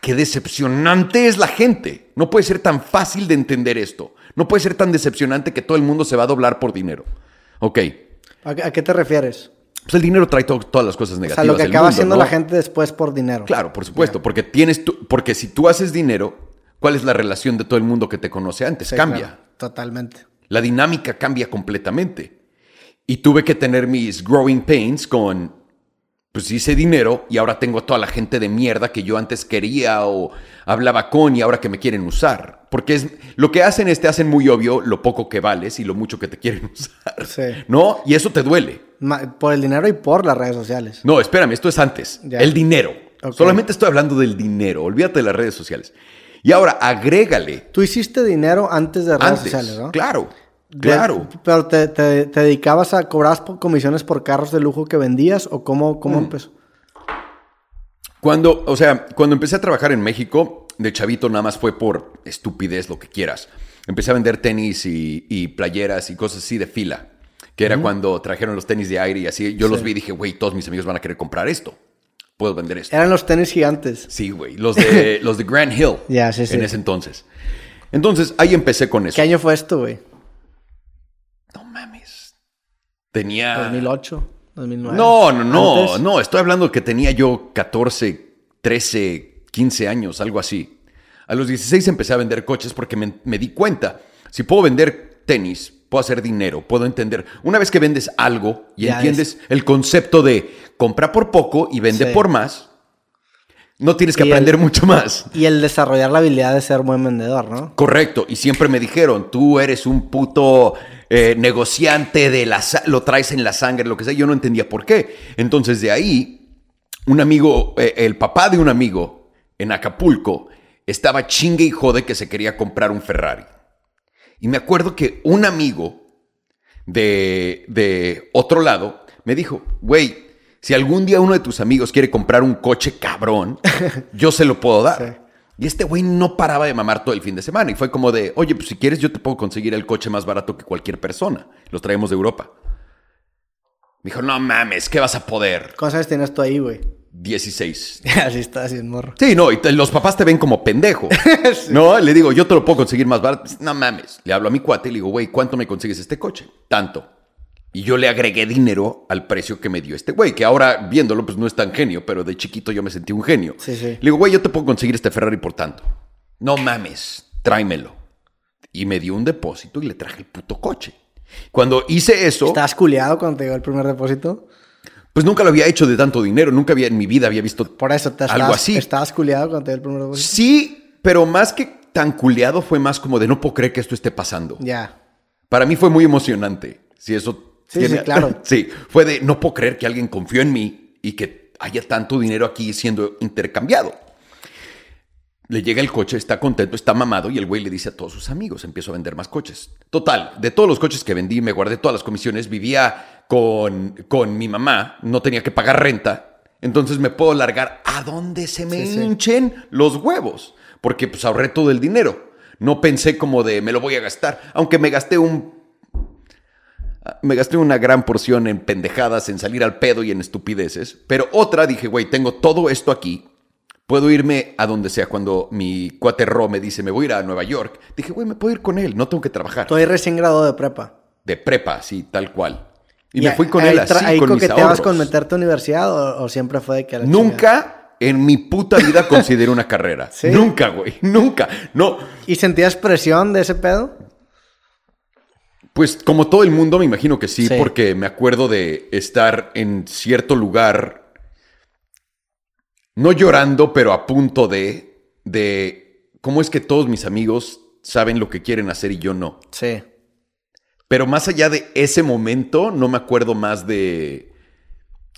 qué decepcionante es la gente. No puede ser tan fácil de entender esto. No puede ser tan decepcionante que todo el mundo se va a doblar por dinero. Ok. ¿A, qué te refieres? Pues el dinero trae todas las cosas negativas. O sea, lo que acaba haciendo la gente después por dinero. Claro, por supuesto. Porque tienes porque si tú haces dinero, ¿cuál es la relación de todo el mundo que te conoce antes? cambia. totalmente. La dinámica cambia completamente. Y tuve que tener mis growing pains con pues hice dinero y ahora tengo a toda la gente de mierda que yo antes quería o hablaba con y ahora que me quieren usar. Porque es lo que hacen es te hacen muy obvio lo poco que vales y lo mucho que te quieren usar. Sí. ¿No? Y eso te duele. Por el dinero y por las redes sociales. No, espérame, esto es antes. El dinero. Solamente estoy hablando del dinero. Olvídate de las redes sociales. Y ahora agrégale. Tú hiciste dinero antes de redes sociales, ¿no? Claro. Claro. pero te, dedicabas a cobrar comisiones por carros de lujo que vendías o cómo, cómo mm. empezó? Cuando, o sea, cuando empecé a trabajar en México, de chavito nada más fue por estupidez, lo que quieras. Empecé a vender tenis y, playeras y cosas así de fila. Que era cuando trajeron los tenis de aire y así. Yo los vi y dije, güey, todos mis amigos van a querer comprar esto. Puedo vender esto. Eran los tenis gigantes. Sí, güey. Los de, los de Grand Hill. Ya, sí, sí. En ese entonces. Entonces, ahí empecé con eso. ¿Qué año fue esto, güey? Tenía... 2008, 2009. No, no, no, no, estoy hablando que tenía yo 14, 13, 15 años, algo así. A los 16 empecé a vender coches porque me, di cuenta. Si puedo vender tenis, puedo hacer dinero, puedo entender. Una vez que vendes algo y Ya entiendes el concepto de compra por poco y vende Sí. por más, no tienes que Y el- aprender mucho más. Y el desarrollar la habilidad de ser buen vendedor, ¿no? Correcto, y siempre me dijeron, tú eres un puto eh, negociante de la lo traes en la sangre, lo que sea, yo no entendía por qué. Entonces de ahí, un amigo, eh, el papá de un amigo en Acapulco, estaba chingue y jode que se quería comprar un Ferrari. Y me acuerdo que un amigo de, de otro lado me dijo, güey, si algún día uno de tus amigos quiere comprar un coche cabrón, yo se lo puedo dar. Sí. Y este güey no paraba de mamar todo el fin de semana. Y fue como de, oye, pues si quieres yo te puedo conseguir el coche más barato que cualquier persona. Los traemos de Europa. Me dijo, no mames, ¿qué vas a poder? ¿Cuántos años tienes tú ahí, güey? 16. Así está, así es morro. Sí, no, y te- los papás te ven como pendejo. No, le digo, yo te lo puedo conseguir más barato. No mames. Le hablo a mi cuate y le digo, güey, ¿cuánto me consigues este coche? Tanto. Y yo le agregué dinero al precio que me dio este güey, que ahora viéndolo, pues no es tan genio, pero de chiquito yo me sentí un genio. Sí, sí. Le digo, güey, yo te puedo conseguir este Ferrari por tanto. No mames, tráemelo. Y me dio un depósito y le traje el puto coche. Cuando hice eso, ¿Estabas culiado cuando te llegó el primer depósito? pues nunca lo había hecho de tanto dinero, nunca había en mi vida había visto Por eso te algo estabas, así. estabas culiado cuando te llegó el primer depósito. Sí, pero más que tan culeado fue más como de no puedo creer que esto esté pasando. Ya. Para mí fue muy emocionante. Si eso. Sí, sí, claro. sí, fue de no puedo creer que alguien confió en mí y que haya tanto dinero aquí siendo intercambiado. Le llega el coche, está contento, está mamado y el güey le dice a todos sus amigos, empiezo a vender más coches. Total, de todos los coches que vendí, me guardé todas las comisiones, vivía con, con mi mamá, no tenía que pagar renta, entonces me puedo largar a donde se me Sí, sí. hinchen los huevos, porque pues ahorré todo el dinero. No pensé como de me lo voy a gastar, aunque me gasté un me gasté una gran porción en pendejadas, en salir al pedo y en estupideces. Pero otra dije, güey, tengo todo esto aquí. Puedo irme a donde sea. Cuando mi cuate Ro me dice, me voy a ir a Nueva York, dije, güey, me puedo ir con él, no tengo que trabajar. Estoy recién graduado de prepa. De prepa, así, tal cual. Y, me fui con él así, ¿Ahí con mis ahorros. con meterte a universidad o, o siempre fue de que chingada? Nunca en mi puta vida consideré una carrera. ¿Sí? Nunca, güey, nunca. No, ¿Y sentías presión de ese pedo? Pues como todo el mundo, me imagino que sí, Sí. porque me acuerdo de estar en cierto lugar, no llorando, pero a punto de, de cómo es que todos mis amigos saben lo que quieren hacer y yo no. Sí. Pero más allá de ese momento, no me acuerdo más de,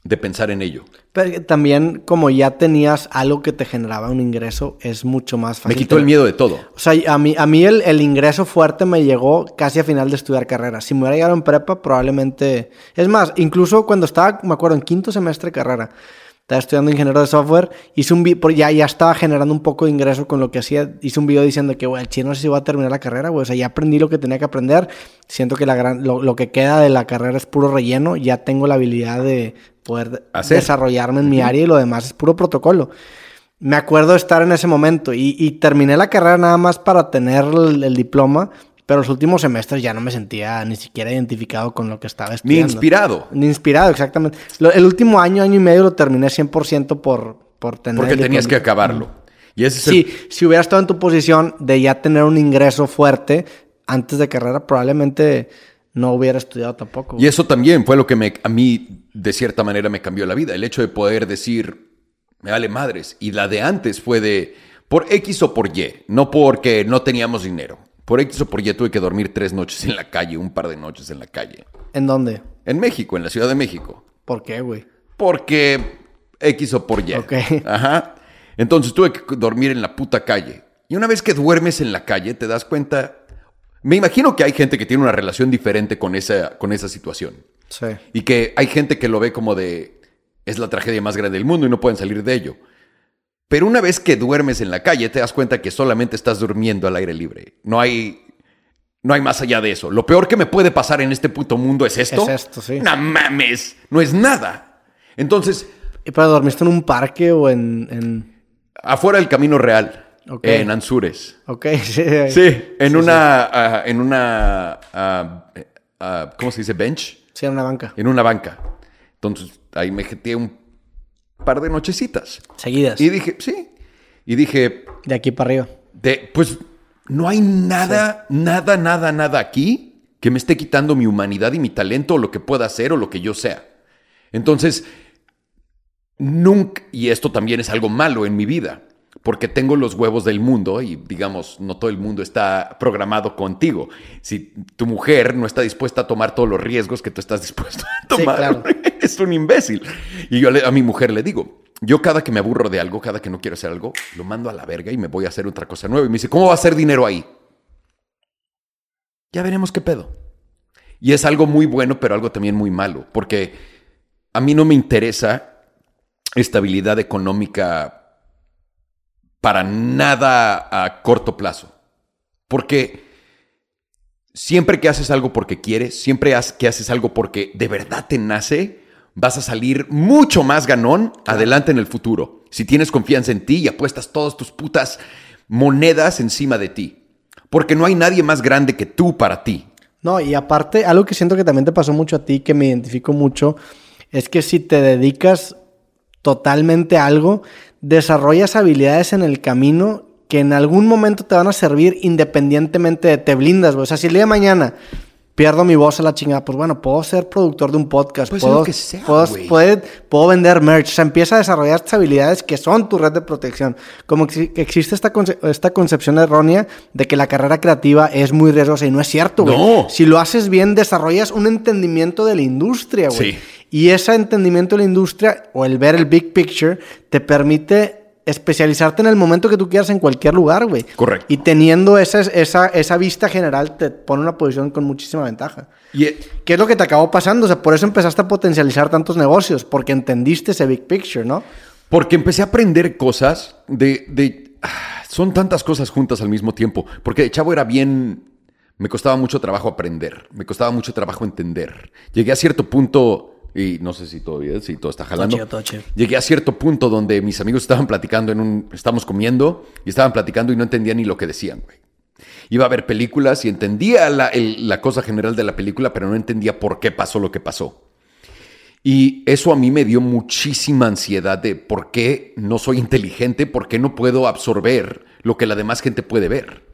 de pensar en ello. Pero también, como ya tenías algo que te generaba un ingreso, es mucho más fácil. Me quitó el tener- miedo de todo. O sea, a mí, a mí el, el ingreso fuerte me llegó casi a final de estudiar carrera. Si me hubiera llegado en prepa, probablemente... Es más, incluso cuando estaba, me acuerdo, en quinto semestre de carrera, estaba estudiando ingeniero de software, hice un video, ya, ya estaba generando un poco de ingreso con lo que hacía, hice un video diciendo que, güey, el chino no sé si voy a terminar la carrera, güey, o sea, ya aprendí lo que tenía que aprender, siento que la gran, lo, lo que queda de la carrera es puro relleno, ya tengo la habilidad de poder Hacer. desarrollarme en mi área y lo demás es puro protocolo. Me acuerdo estar en ese momento y, y terminé la carrera nada más para tener el, el diploma, pero los últimos semestres ya no me sentía ni siquiera identificado con lo que estaba Ni estudiando. inspirado. Ni inspirado, exactamente. Lo- el último año, año y medio lo terminé 100% por, por tener... Porque el tenías que acabarlo. Y ese es el Sí, si hubiera estado en tu posición de ya tener un ingreso fuerte antes de carrera, probablemente no hubiera estudiado tampoco. Y eso también fue lo que me, a mí, de cierta manera, me cambió la vida. El hecho de poder decir, me vale madres. Y la de antes fue de, por X o por Y, no porque no teníamos dinero. Por X o por Y tuve que dormir tres noches en la calle, un par de noches en la calle. ¿En dónde? En México, en la Ciudad de México. ¿Por qué, güey? Porque X o por Y. Ok. Ajá. Entonces tuve que dormir en la puta calle. Y una vez que duermes en la calle, te das cuenta. Me imagino que hay gente que tiene una relación diferente con esa, con esa situación. Sí. Y que hay gente que lo ve como de. Es la tragedia más grande del mundo y no pueden salir de ello. Pero una vez que duermes en la calle, te das cuenta que solamente estás durmiendo al aire libre. No hay. No hay más allá de eso. Lo peor que me puede pasar en este puto mundo es esto. Es esto, sí. No mames. No es nada. Entonces, ¿Y pero dormiste en un parque o en...? en... afuera del camino real. Ok. En Anzures. Ok, sí. Sí, en una. ah, en una. ah, ah, ¿Cómo se dice? Bench. Sí, en una banca. En una banca. Entonces, ahí me jeteé un par de nochecitas. Seguidas. Y dije, sí. Y dije, De aquí para arriba. de, pues no hay nada, nada, nada, nada aquí que me esté quitando mi humanidad y mi talento o lo que pueda hacer o lo que yo sea. Entonces, nunca, y esto también es algo malo en mi vida, porque tengo los huevos del mundo y digamos, no todo el mundo está programado contigo. Si tu mujer no está dispuesta a tomar todos los riesgos que tú estás dispuesto a tomar, es un imbécil. Y yo a mi mujer le digo, yo cada que me aburro de algo, cada que no quiero hacer algo, lo mando a la verga y me voy a hacer otra cosa nueva. Y me dice, ¿cómo va a hacer dinero ahí? Ya veremos qué pedo. Y es algo muy bueno, pero algo también muy malo, porque a mí no me interesa estabilidad económica para nada a corto plazo. Porque siempre que haces algo porque quieres, siempre que haces algo porque de verdad te nace, vas a salir mucho más ganón adelante en el futuro. Si tienes confianza en ti y apuestas todas tus putas monedas encima de ti. Porque no hay nadie más grande que tú para ti. No, y aparte, algo que siento que también te pasó mucho a ti, que me identifico mucho, es que si te dedicas totalmente a algo, desarrollas habilidades en el camino que en algún momento te van a servir independientemente de te blindas, O sea, si el de mañana pierdo mi voz a la chingada, pues bueno, puedo ser productor de un podcast, puedo, puedo, vender merch, o sea, empieza a desarrollar estas habilidades que son tu red de protección. Como que existe esta, esta concepción errónea de que la carrera creativa es muy riesgosa y no es cierto, güey. No. Si lo haces bien, desarrollas un entendimiento de la industria, güey. Sí. Y ese entendimiento de la industria o el ver el big picture te permite especializarte en el momento que tú quieras en cualquier lugar, güey. Correcto. Y teniendo esa, esa, esa vista general te pone una posición con muchísima ventaja. Y, e- ¿Qué es lo que te acabó pasando? O sea, por eso empezaste a potencializar tantos negocios, porque entendiste ese big picture, ¿no? Porque empecé a aprender cosas de... de ah, son tantas cosas juntas al mismo tiempo. Porque de chavo era bien... Me costaba mucho trabajo aprender, me costaba mucho trabajo entender. Llegué a cierto punto y no sé si todavía, si todo está jalando. Llegué a cierto punto donde mis amigos estaban platicando en un, estábamos comiendo y estaban platicando y no entendía ni lo que decían, güey. Iba a ver películas y entendía la, la cosa general de la película, pero no entendía por qué pasó lo que pasó. Y eso a mí me dio muchísima ansiedad de por qué no soy inteligente, por qué no puedo absorber lo que la demás gente puede ver.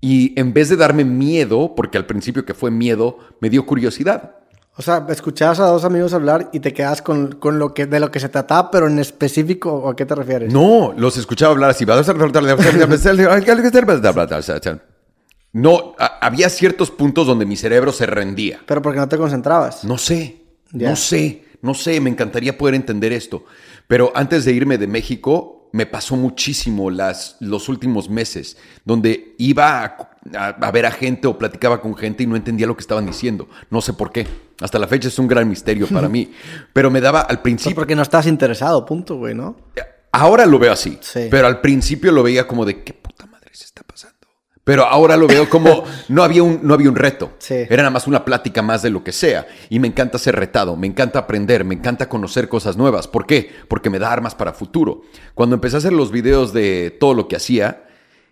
Y en vez de darme miedo, porque al principio que fue miedo, me dio curiosidad. O sea, escuchabas a dos amigos hablar y te quedas con, lo que, de lo que se trataba, pero en específico, ¿a qué te refieres? No, los escuchaba hablar así. No, había ciertos puntos donde mi cerebro se rendía. ¿Pero porque no te concentrabas? No sé, no sé, no sé, me encantaría poder entender esto. Pero antes de irme de México, me pasó muchísimo las, los últimos meses, donde iba a, ver a gente o platicaba con gente y no entendía lo que estaban diciendo. No sé por qué. Hasta la fecha es un gran misterio para mí. Pero me daba al principio... porque no estás interesado, punto, güey, ¿no? Ahora lo veo así. Pero al principio lo veía como de, ¿qué puta madre está pasando? Pero ahora lo veo como no había un, no había un reto. Era nada más una plática más de lo que sea. Y me encanta ser retado, me encanta aprender, me encanta conocer cosas nuevas. ¿Por qué? Porque me da armas para futuro. Cuando empecé a hacer los videos de todo lo que hacía,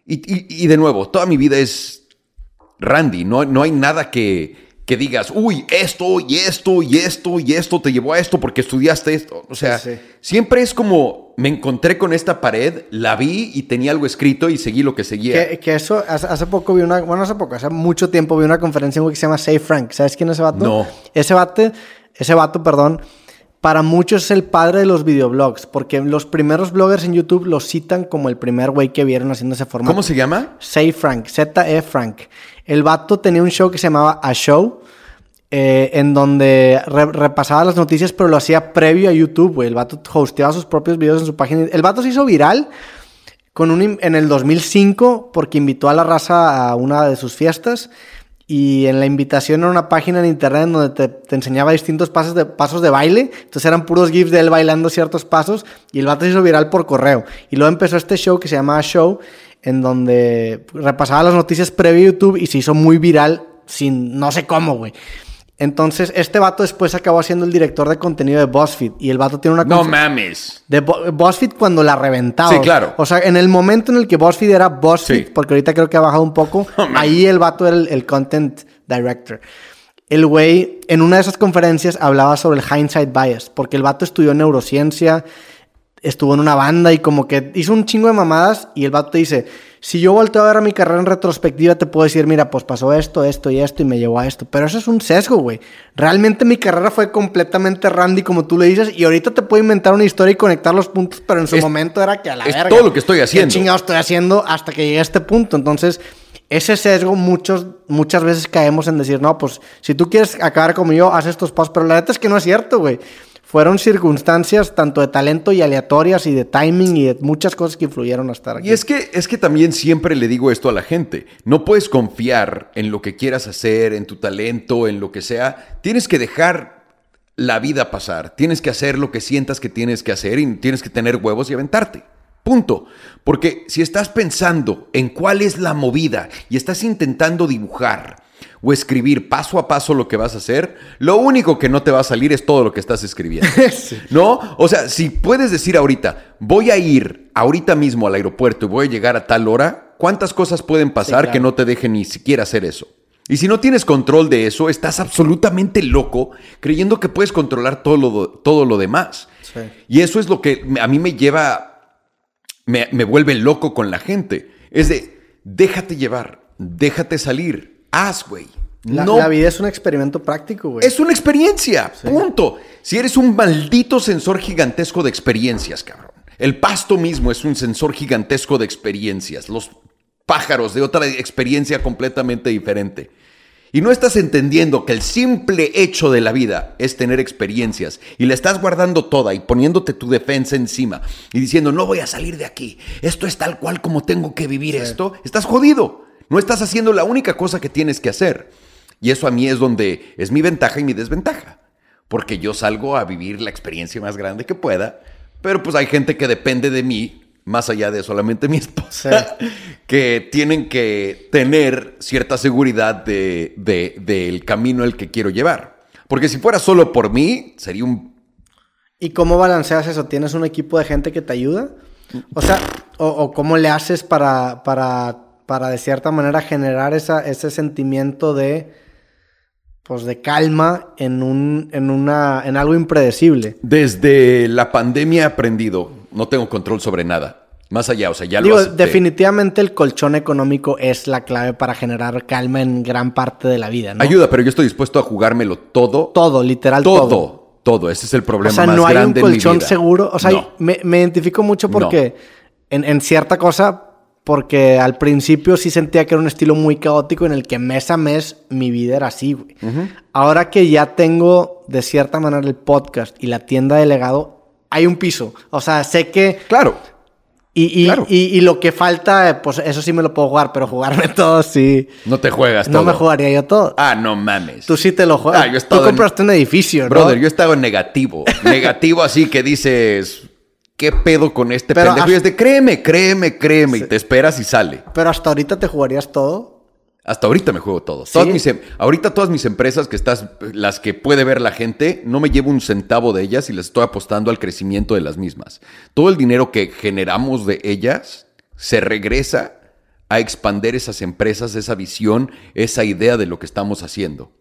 y, de nuevo, toda mi vida es Randy, no, no hay nada que, que digas, uy, esto y esto y esto y esto te llevó a esto porque estudiaste esto. O sea, siempre es como me encontré con esta pared, la vi y tenía algo escrito y seguí lo que seguía. Que, eso, hace, poco vi una, bueno, hace poco, hace mucho tiempo vi una conferencia que se llama Save Frank. ¿Sabes quién es ese vato? No. Ese vato, ese vato, perdón, para muchos es el padre de los videoblogs, porque los primeros bloggers en YouTube lo citan como el primer güey que vieron haciendo ese formato. ¿Cómo se llama? Save Frank, Z-E Frank. El vato tenía un show que se llamaba A Show, eh, en donde repasaba las noticias, pero lo hacía previo a YouTube, güey. El vato hosteaba sus propios videos en su página. El vato se hizo viral con un, en el 2005 porque invitó a la raza a una de sus fiestas. Y en la invitación era una página en internet donde te, enseñaba distintos pasos de, pasos de baile. Entonces eran puros GIFs de él bailando ciertos pasos. Y el vato se hizo viral por correo. Y luego empezó este show que se llamaba Show, en donde repasaba las noticias previo a YouTube y se hizo muy viral sin no sé cómo, güey. Entonces, este vato después acabó siendo el director de contenido de BuzzFeed. Y el vato tiene una... No mames. De BuzzFeed cuando la reventaba. Sí, claro. O sea, en el momento en el que BuzzFeed era BuzzFeed, porque ahorita creo que ha bajado un poco, ahí el vato era el, content director. El güey, en una de esas conferencias, hablaba sobre el hindsight bias, porque el vato estudió neurociencia, estuvo en una banda y como que hizo un chingo de mamadas y el vato te dice, si yo volteo a ver a mi carrera en retrospectiva, te puedo decir, mira, pues pasó esto, esto y esto y me llevó a esto. Pero eso es un sesgo, güey. Realmente mi carrera fue completamente randy, como tú le dices, y ahorita te puedo inventar una historia y conectar los puntos, pero en su momento era que a la es verga. todo lo que estoy haciendo. ¿Qué chingado estoy haciendo hasta que llegué a este punto? Entonces, ese sesgo muchos, muchas veces caemos en decir, no, pues si tú quieres acabar como yo, haz estos pasos. Pero la neta es que no es cierto, güey fueron circunstancias tanto de talento y aleatorias y de timing y de muchas cosas que influyeron hasta aquí. Y es que, es que también siempre le digo esto a la gente. No puedes confiar en lo que quieras hacer, en tu talento, en lo que sea. Tienes que dejar la vida pasar. Tienes que hacer lo que sientas que tienes que hacer y tienes que tener huevos y aventarte. Punto. Porque si estás pensando en cuál es la movida y estás intentando dibujar, o escribir paso a paso lo que vas a hacer, lo único que no te va a salir es todo lo que estás escribiendo. ¿No? O sea, si puedes decir ahorita, voy a ir ahorita mismo al aeropuerto y voy a llegar a tal hora, ¿cuántas cosas pueden pasar que no te dejen ni siquiera hacer eso? Y si no tienes control de eso, estás absolutamente loco creyendo que puedes controlar todo lo, todo lo demás. Y eso es lo que a mí me lleva, me, me vuelve loco con la gente. Es de, déjate llevar, déjate salir, haz, güey. La, la, vida es un experimento práctico, güey. Es una experiencia, punto. Si eres un maldito sensor gigantesco de experiencias, cabrón. El pasto mismo es un sensor gigantesco de experiencias. Los pájaros de otra experiencia completamente diferente. Y no estás entendiendo que el simple hecho de la vida es tener experiencias y la estás guardando toda y poniéndote tu defensa encima y diciendo, no voy a salir de aquí, esto es tal cual como tengo que vivir esto, estás jodido. No estás haciendo la única cosa que tienes que hacer. Y eso a mí es donde es mi ventaja y mi desventaja. Porque yo salgo a vivir la experiencia más grande que pueda, pero pues hay gente que depende de mí, más allá de solamente mi esposa, que tienen que tener cierta seguridad del de, de, camino el que quiero llevar. Porque si fuera solo por mí, sería un... ¿Y cómo balanceas eso? ¿Tienes un equipo de gente que te ayuda? O sea, o, o cómo le haces para, para para de cierta manera generar esa, ese sentimiento de pues de calma en un en una en algo impredecible. Desde la pandemia he aprendido, no tengo control sobre nada. Más allá, o sea, ya Digo, definitivamente el colchón económico es la clave para generar calma en gran parte de la vida, ¿no? Ayuda, pero yo estoy dispuesto a jugármelo todo. Todo, literal todo. Todo, todo. Ese es el problema o sea, no hay un colchón seguro. O sea, me, me, identifico mucho porque en, en cierta cosa porque al principio sí sentía que era un estilo muy caótico en el que mes a mes mi vida era así, güey. Ahora que ya tengo de cierta manera el podcast y la tienda de legado, hay un piso. O sea, sé que... Claro. Y, y, lo que falta, pues eso sí me lo puedo jugar, pero jugarme todo sí. No te juegas todo. No me jugaría yo todo. Ah, no mames. Tú sí te lo juegas. Ah, Tú compraste un edificio, ¿no? Brother, yo he estado en negativo. negativo así que dices ¿Qué pedo con este pendejo? Y es de créeme, créeme, créeme. Y te esperas y sale. Pero hasta ahorita te jugarías todo. Hasta ahorita me juego todo. Todas mis, em, ahorita todas mis empresas que estás, las que puede ver la gente, no me llevo un centavo de ellas y les estoy apostando al crecimiento de las mismas. Todo el dinero que generamos de ellas se regresa a expander esas empresas, esa visión, esa idea de lo que estamos haciendo.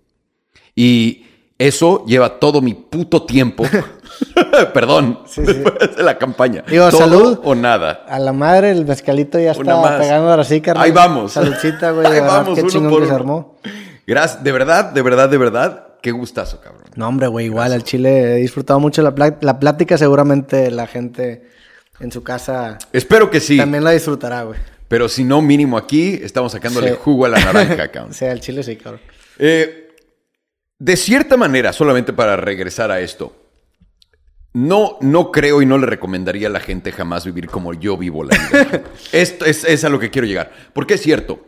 Y eso lleva todo mi puto tiempo. Perdón. de la campaña. Digo, salud. o nada. A la madre, el mezcalito ya está pegando ahora sí, carnal. Ahí vamos. Saludcita, güey. Ahí vamos, qué chingón que se armó. Gracias. De verdad, de verdad, de verdad. Qué gustazo, cabrón. No, hombre, güey. Igual al Chile he disfrutado mucho la, la plática. Seguramente la gente en su casa. Espero que sí. También la disfrutará, güey. Pero si no, mínimo aquí estamos sacándole jugo a la naranja, cabrón. sí, al Chile sí, cabrón. Eh. De cierta manera, solamente para regresar a esto, no, no creo y no le recomendaría a la gente jamás vivir como yo vivo la vida. esto es, es, a lo que quiero llegar. Porque es cierto,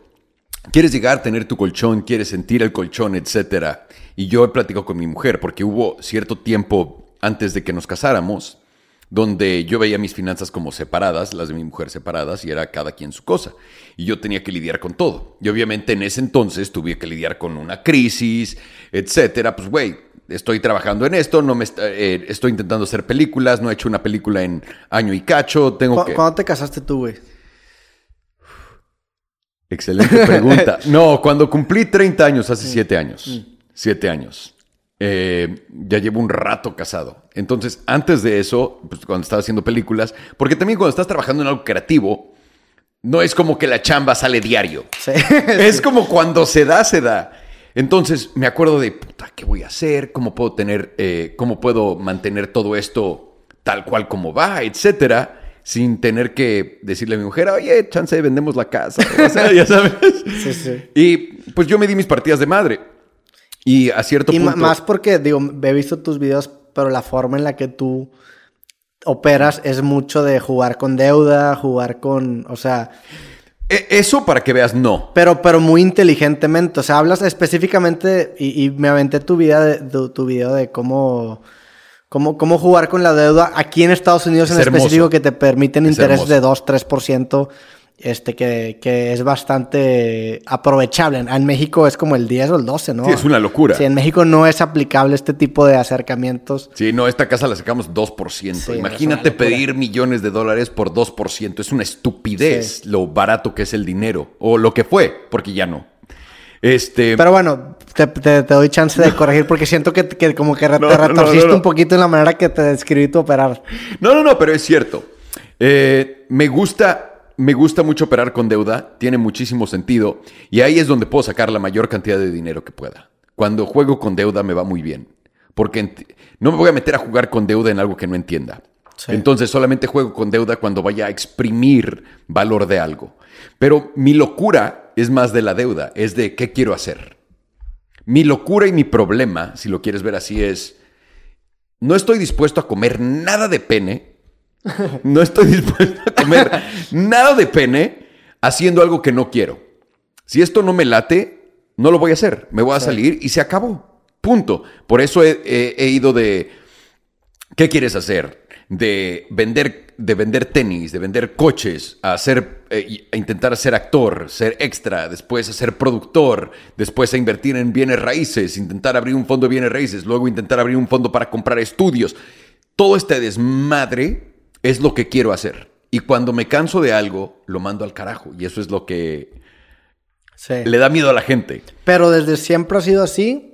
quieres llegar a tener tu colchón, quieres sentir el colchón, etcétera. Y yo he platicado con mi mujer porque hubo cierto tiempo antes de que nos casáramos donde yo veía mis finanzas como separadas, las de mi mujer separadas, y era cada quien su cosa. Y yo tenía que lidiar con todo. Y obviamente en ese entonces tuve que lidiar con una crisis, etcétera. Pues, güey, estoy trabajando en esto, no me eh, estoy intentando hacer películas, no he hecho una película en año y cacho, tengo que... ¿Cuándo te casaste tú, güey? Excelente pregunta. No, cuando cumplí 30 años, hace 7 mm. años. 7 mm. años. Eh, ya llevo un rato casado. Entonces, antes de eso, pues, cuando estaba haciendo películas, porque también cuando estás trabajando en algo creativo, no es como que la chamba sale diario. Sí. Es como cuando se da, se da. Entonces me acuerdo de, puta, ¿qué voy a hacer? ¿Cómo puedo tener, eh, cómo puedo mantener todo esto tal cual como va, etcétera? Sin tener que decirle a mi mujer, oye, chance, vendemos la casa. O sea, ya sabes. Sí, sí. Y pues yo me di mis partidas de madre. Y a cierto Y más porque, digo, he visto tus videos, pero la forma en la que tú operas es mucho de jugar con deuda, jugar con, o sea, E- Eso para que veas, no. pero, pero muy inteligentemente. O sea, hablas específicamente, y, y me aventé tu video de, tu, tu video de cómo, cómo, cómo jugar con la deuda aquí en Estados Unidos Es en hermoso. específico, que te permiten Es intereses hermoso. de 2-3%. Este que, que es bastante aprovechable. En México es como el 10 o el 12, ¿no? Sí, es una locura. Sí, en México no es aplicable este tipo de acercamientos. Sí, no, esta casa la sacamos 2%. Sí, Imagínate pedir millones de dólares por 2%. Es una estupidez lo barato que es el dinero. O lo que fue, porque ya no. Este. Pero bueno, te, te- te doy chance de corregir porque siento que, que como que No, te retorciste no. un poquito en la manera que te describí tu operar. No, no, no, pero es cierto. Eh, me gusta. Me gusta mucho operar con deuda, tiene muchísimo sentido y ahí es donde puedo sacar la mayor cantidad de dinero que pueda. Cuando juego con deuda me va muy bien, porque no me voy a meter a jugar con deuda en algo que no entienda. Sí. Entonces solamente juego con deuda cuando vaya a exprimir valor de algo. Pero mi locura es más de la deuda, es de qué quiero hacer. Mi locura y mi problema, si lo quieres ver así, es no estoy dispuesto a comer nada de pene. No estoy dispuesto a comer nada de pene haciendo algo que no quiero. Si esto no me late, no lo voy a hacer. Me voy a salir y se acabó. Punto. Por eso he, he- he ido de. ¿Qué quieres hacer? De vender, de vender tenis, de vender coches, a hacer, eh, a intentar ser actor, ser extra, después a ser productor, después a invertir en bienes raíces, intentar abrir un fondo de bienes raíces, luego intentar abrir un fondo para comprar estudios. Todo este desmadre es lo que quiero hacer. Y cuando me canso de algo, lo mando al carajo. Y eso es lo que Sí. le da miedo a la gente. Pero desde siempre ha sido así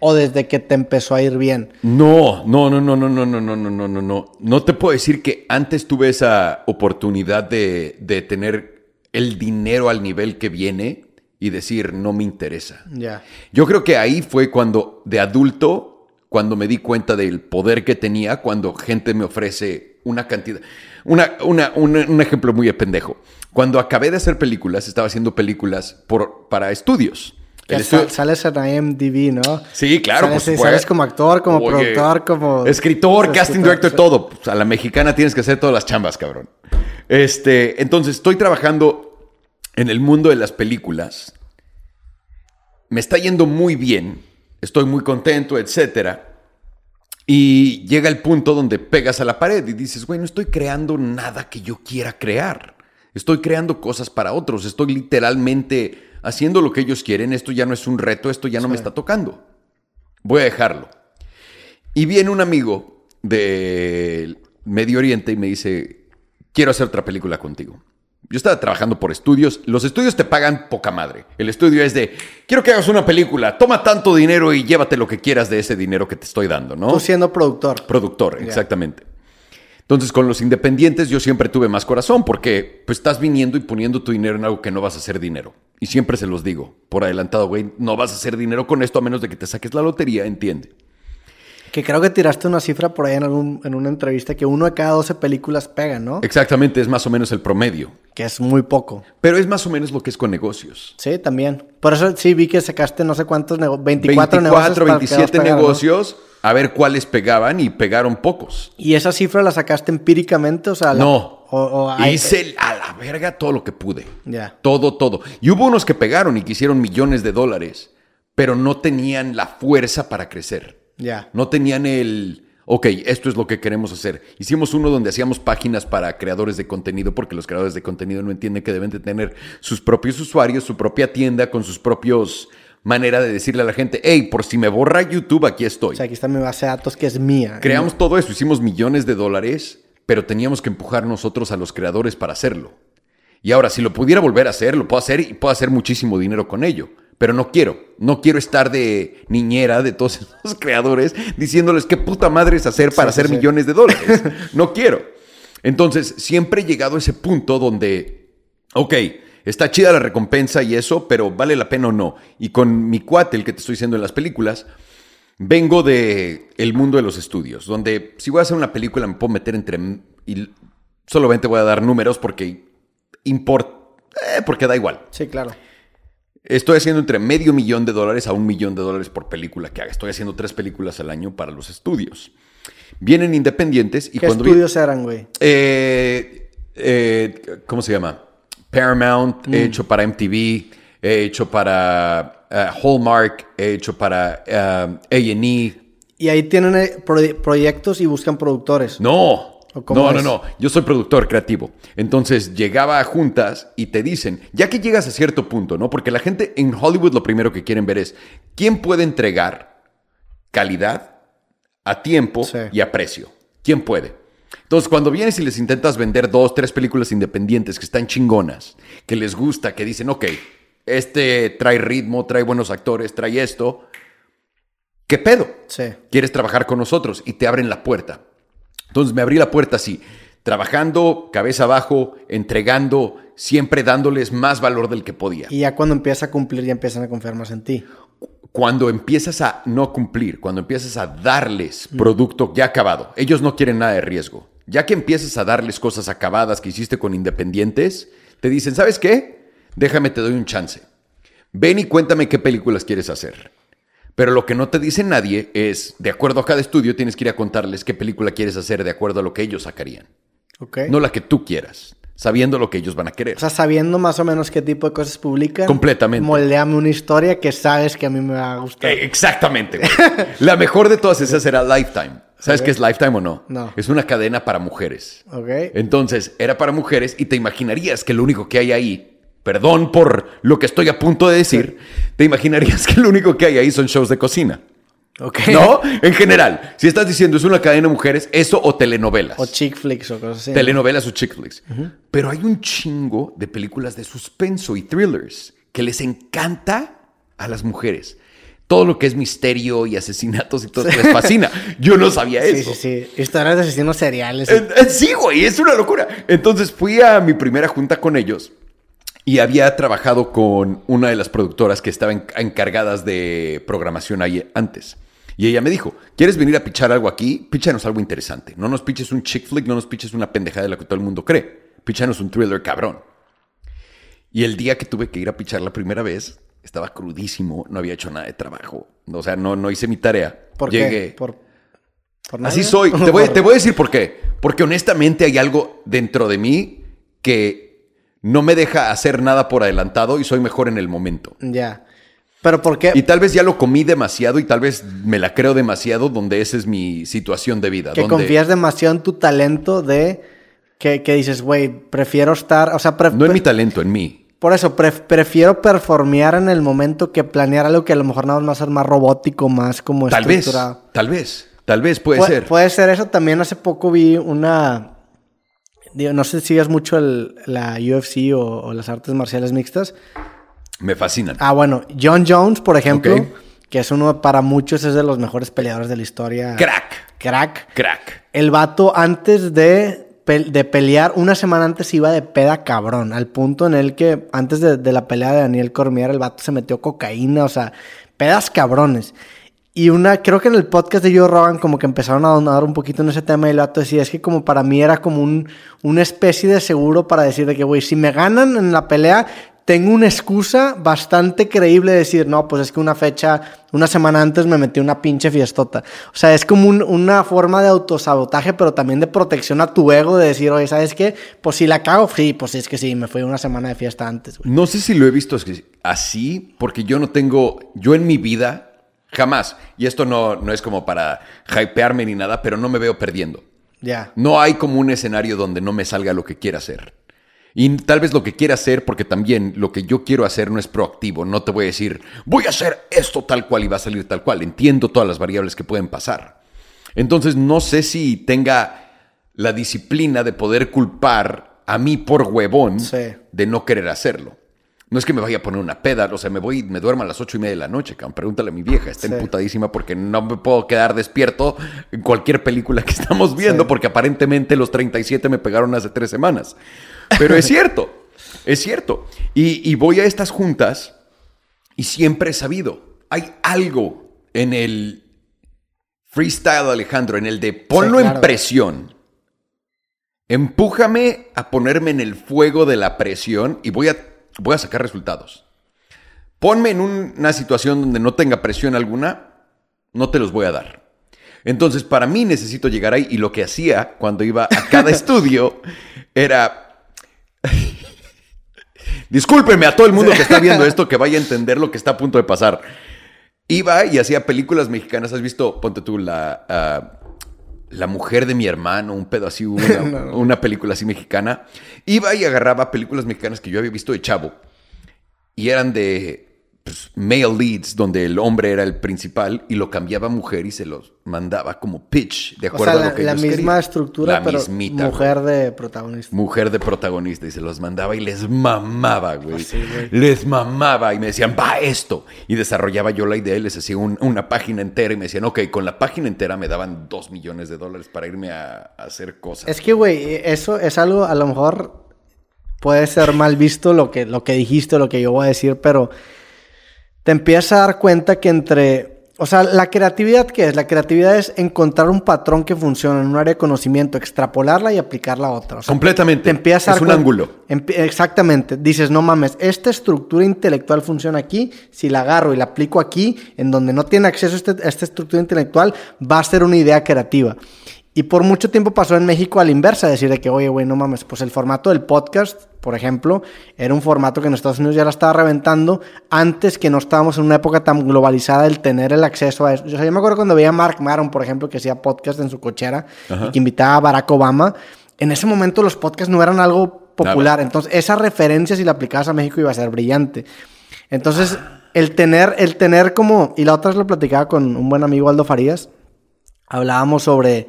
o desde que te empezó a ir bien. No, no, no, no, no, no, no, no, no, no, no, no. No te puedo decir que antes tuve esa oportunidad de, de tener el dinero al nivel que viene y decir, no me interesa. Ya. Yo creo que ahí fue cuando, de adulto, cuando me di cuenta del poder que tenía, cuando gente me ofrece una cantidad. Una, una- una- un ejemplo muy de pendejo. Cuando acabé de hacer películas, estaba haciendo películas por, para estudios. Que estudio- sales en IMDb, ¿no? Sí, claro, Sales, supuesto. sales como actor, como Oye, productor, como... Escritor, casting escritor, director, sí. todo. Pues, a la mexicana tienes que hacer todas las chambas, cabrón. Este, entonces, estoy trabajando en el mundo de las películas. Me está yendo muy bien. Estoy muy contento, etcétera. Y llega el punto donde pegas a la pared y dices, güey, no estoy creando nada que yo quiera crear. Estoy creando cosas para otros. Estoy literalmente haciendo lo que ellos quieren. Esto ya no es un reto, esto ya no me está tocando. Voy a dejarlo. Y viene un amigo del Medio Oriente y me dice, quiero hacer otra película contigo. Yo estaba trabajando por estudios. Los estudios te pagan poca madre. El estudio es de, quiero que hagas una película, toma tanto dinero y llévate lo que quieras de ese dinero que te estoy dando, ¿no? Tú siendo productor. Productor, exactamente. Entonces, con los independientes yo siempre tuve más corazón porque pues estás viniendo y poniendo tu dinero en algo que no vas a hacer dinero. Y siempre se los digo, por adelantado, güey, no vas a hacer dinero con esto a menos de que te saques la lotería, entiende. Que creo que tiraste una cifra por ahí en, algún, en una entrevista que uno de cada 12 películas pega, ¿no? Exactamente, es más o menos el promedio. Que es muy poco. Pero es más o menos lo que es con negocios. Sí, también. Por eso sí vi que sacaste no sé cuántos negocios. 24, 24, negocios. para que 27 dos pegaran, ¿no? negocios, a ver cuáles pegaban y pegaron pocos. ¿Y esa cifra la sacaste empíricamente? O sea, la- No. O, o hay- Hice a la verga todo lo que pude. Ya. Todo, todo. Y hubo unos que pegaron y que hicieron millones de dólares, pero no tenían la fuerza para crecer. Ya. No tenían el, ok, esto es lo que queremos hacer. Hicimos uno donde hacíamos páginas para creadores de contenido, porque los creadores de contenido no entienden que deben de tener sus propios usuarios, su propia tienda, con sus propios manera de decirle a la gente, hey, por si me borra YouTube, aquí estoy. O sea, aquí está mi base de datos que es mía. Creamos todo eso, hicimos millones de dólares, pero teníamos que empujar nosotros a los creadores para hacerlo. Y ahora, si lo pudiera volver a hacer, lo puedo hacer y puedo hacer muchísimo dinero con ello. Pero no quiero, no quiero estar de niñera de todos esos creadores diciéndoles qué puta madre es hacer para Sí, hacer sí. millones de dólares. No quiero. Entonces, siempre he llegado a ese punto donde ok, está chida la recompensa y eso, pero vale la pena o no. Y con mi cuate, el que te estoy diciendo en las películas, vengo de el mundo de los estudios, donde si voy a hacer una película me puedo meter entre... Y solamente voy a dar números porque importa... Eh, porque da igual. Sí, claro. Estoy haciendo entre medio millón de dólares a un millón de dólares por película que haga. Estoy haciendo tres películas al año para los estudios. Vienen independientes y ¿Qué cuando... estudios eran, güey? Eh, eh, ¿Cómo se llama? Paramount, he hecho para MTV, he hecho para eh, Hallmark, he hecho para A&E. Y ahí tienen pro- proyectos y buscan productores. No, ¿O cómo no, no, no. Yo soy productor creativo. Entonces llegaba a juntas y te dicen, ya que llegas a cierto punto, ¿no? Porque la gente en Hollywood lo primero que quieren ver es quién puede entregar calidad a tiempo Sí. y a precio. ¿Quién puede? Entonces, cuando vienes y les intentas vender dos, tres películas independientes que están chingonas, que les gusta, que dicen, ok, este trae ritmo, trae buenos actores, trae esto, ¿qué pedo? Sí. quieres trabajar con nosotros y te abren la puerta. Entonces me abrí la puerta así, trabajando cabeza abajo, entregando, siempre dándoles más valor del que podía. Y ya cuando empiezas a cumplir, ya empiezan a confiar más en ti. Cuando empiezas a no cumplir, cuando empiezas a darles producto ya acabado, ellos no quieren nada de riesgo. Ya que empiezas a darles cosas acabadas que hiciste con independientes, te dicen, ¿sabes qué? Déjame, te doy un chance. Ven y cuéntame qué películas quieres hacer. Pero lo que no te dice nadie es, de acuerdo a cada estudio, tienes que ir a contarles qué película quieres hacer de acuerdo a lo que ellos sacarían. No la que tú quieras, sabiendo lo que ellos van a querer. O sea, sabiendo más o menos qué tipo de cosas publican. Completamente. Moldeame una historia que sabes que a mí me va a gustar. Eh, exactamente. güey. la mejor de todas esas era Lifetime. ¿Sabes Ok. qué es Lifetime o no? No. Es una cadena para mujeres. ¿Ok? Entonces, era para mujeres y te imaginarías que lo único que hay ahí, perdón por lo que estoy a punto de decir, te imaginarías que lo único que hay ahí son shows de cocina. ¿Ok? ¿No? En general, si estás diciendo es una cadena de mujeres, eso o telenovelas. O chick flicks o cosas así. ¿no? telenovelas o chick flicks. Pero hay un chingo de películas de suspenso y thrillers que les encanta a las mujeres. Todo lo que es misterio y asesinatos y todo les fascina. Yo no sabía Sí, eso. sí, sí. Historias de asesinos seriales. Sí, güey, es una locura. Entonces fui a mi primera junta con ellos y había trabajado con una de las productoras que estaban encargadas de programación ahí antes. Y ella me dijo, ¿quieres venir a pichar algo aquí? Píchanos algo interesante. No nos piches un chick flick, no nos piches una pendejada de la que todo el mundo cree. Píchanos un thriller cabrón. Y el día que tuve que ir a pichar la primera vez, estaba crudísimo, no había hecho nada de trabajo. O sea, no, no hice mi tarea. ¿Por Llegué. qué? ¿Por, por Así soy. Te voy, te voy a decir por qué. Porque honestamente hay algo dentro de mí que no me deja hacer nada por adelantado y soy mejor en el momento. Ya. ¿Pero por qué? Y tal vez ya lo comí demasiado y tal vez me la creo demasiado donde esa es mi situación de vida. que donde confías demasiado en tu talento de... Que, que dices, güey, prefiero estar... O sea, pref- No en mi talento, en mí. por eso, pref- prefiero performear en el momento que planear algo que a lo mejor nada más va a ser más robótico, más como Tal vez, tal vez, tal vez puede Pu- ser. Puede ser eso. También hace poco vi una... digo, no sé si sigas mucho el- la UFC o, o las artes marciales mixtas. Me fascinan. Ah, bueno, John Jones, por ejemplo, que es uno para muchos es de los mejores peleadores de la historia. Crack, Crack. crack. El vato antes de, de pelear, una semana antes iba de peda cabrón, al punto en el que antes de, de la pelea de Daniel Cormier, el vato se metió cocaína, o sea, pedas cabrones. Y una, creo que en el podcast de Joe Rogan como que empezaron a donar un poquito en ese tema y el vato decía, es que como para mí era como un, una especie de seguro para decir de que, güey, si me ganan en la pelea, tengo una excusa bastante creíble de decir, no, pues es que una fecha, una semana antes me metí una pinche fiestota. O sea, es como un- una forma de autosabotaje, pero también de protección a tu ego, de decir, oye, ¿sabes qué? Pues si la cago, sí, pues es que sí, me fui una semana de fiesta antes, güey. No sé si lo he visto así, porque yo no tengo, yo en mi vida, jamás, y esto no, no es como para hypearme ni nada, pero no me veo perdiendo. Ya. No hay como un escenario donde no me salga lo que quiera hacer. Y tal vez lo que quiera hacer, porque también lo que yo quiero hacer no es proactivo. No te voy a decir, voy a hacer esto tal cual y va a salir tal cual. Entiendo todas las variables que pueden pasar. Entonces no sé si tenga la disciplina de poder culpar a mí por huevón Sí. de no querer hacerlo. No es que me vaya a poner una peda, o sea, me voy, me duermo a las ocho y media de la noche, cabrón. Pregúntale a mi vieja, está Sí. emputadísima porque no me puedo quedar despierto en cualquier película que estamos viendo, Sí. porque aparentemente los 37 me pegaron hace tres semanas. Pero es cierto. Es cierto. Y, y voy a estas juntas y siempre he sabido, hay algo en el freestyle, Alejandro, en el de ponlo claro. en presión. Empújame a ponerme en el fuego de la presión y voy a, voy a sacar resultados. Ponme en un- una situación donde no tenga presión alguna, no te los voy a dar. Entonces, para mí necesito llegar ahí y lo que hacía cuando iba a cada estudio era... Discúlpeme a todo el mundo que está viendo esto que vaya a entender lo que está a punto de pasar. Iba y hacía películas mexicanas. ¿Has visto, ponte tú, la, ah, la mujer de mi hermano, un pedo así, una, una película así mexicana? Iba y agarraba películas mexicanas que yo había visto de chavo y eran de pues, male leads, donde el hombre era el principal y lo cambiaba a mujer y se los mandaba como pitch, de O acuerdo a lo que la ellos misma querían. estructura, La pero mismita, mujer de protagonista. mujer de protagonista y se los mandaba y les mamaba, güey. Así, güey. Les mamaba y me decían, va esto. Y desarrollaba yo la idea y les hacía un- una página entera y me decían, ok, con la página entera me daban dos millones de dólares para irme a, a hacer cosas. Es que, güey, eso es algo, a lo mejor puede ser mal visto lo que, lo que dijiste, lo que yo voy a decir, pero te empiezas a dar cuenta que entre... O sea, la creatividad, ¿qué es? La creatividad es encontrar un patrón que funciona en un área de conocimiento, extrapolarla y aplicarla a otra. O sea, Completamente. Te empiezas a Es un ángulo. Exactamente. Dices, no mames, esta estructura intelectual funciona aquí. Si la agarro y la aplico aquí, en donde no tiene acceso a, este- a esta estructura intelectual, va a ser una idea creativa. Y por mucho tiempo pasó en México a la inversa, decir de que, oye, güey, no mames, pues el formato del podcast, por ejemplo, era un formato que en Estados Unidos ya la estaba reventando antes que no estábamos en una época tan globalizada el tener el acceso a eso. O sea, yo me acuerdo cuando veía a Mark Maron, por ejemplo, que hacía podcast en su cochera y que invitaba a Barack Obama. En ese momento los podcasts no eran algo popular. Entonces, esa referencia, si la aplicabas a México, iba a ser brillante. Entonces, el tener, el tener como, y la otra vez lo platicaba con un buen amigo Aldo Farías, hablábamos sobre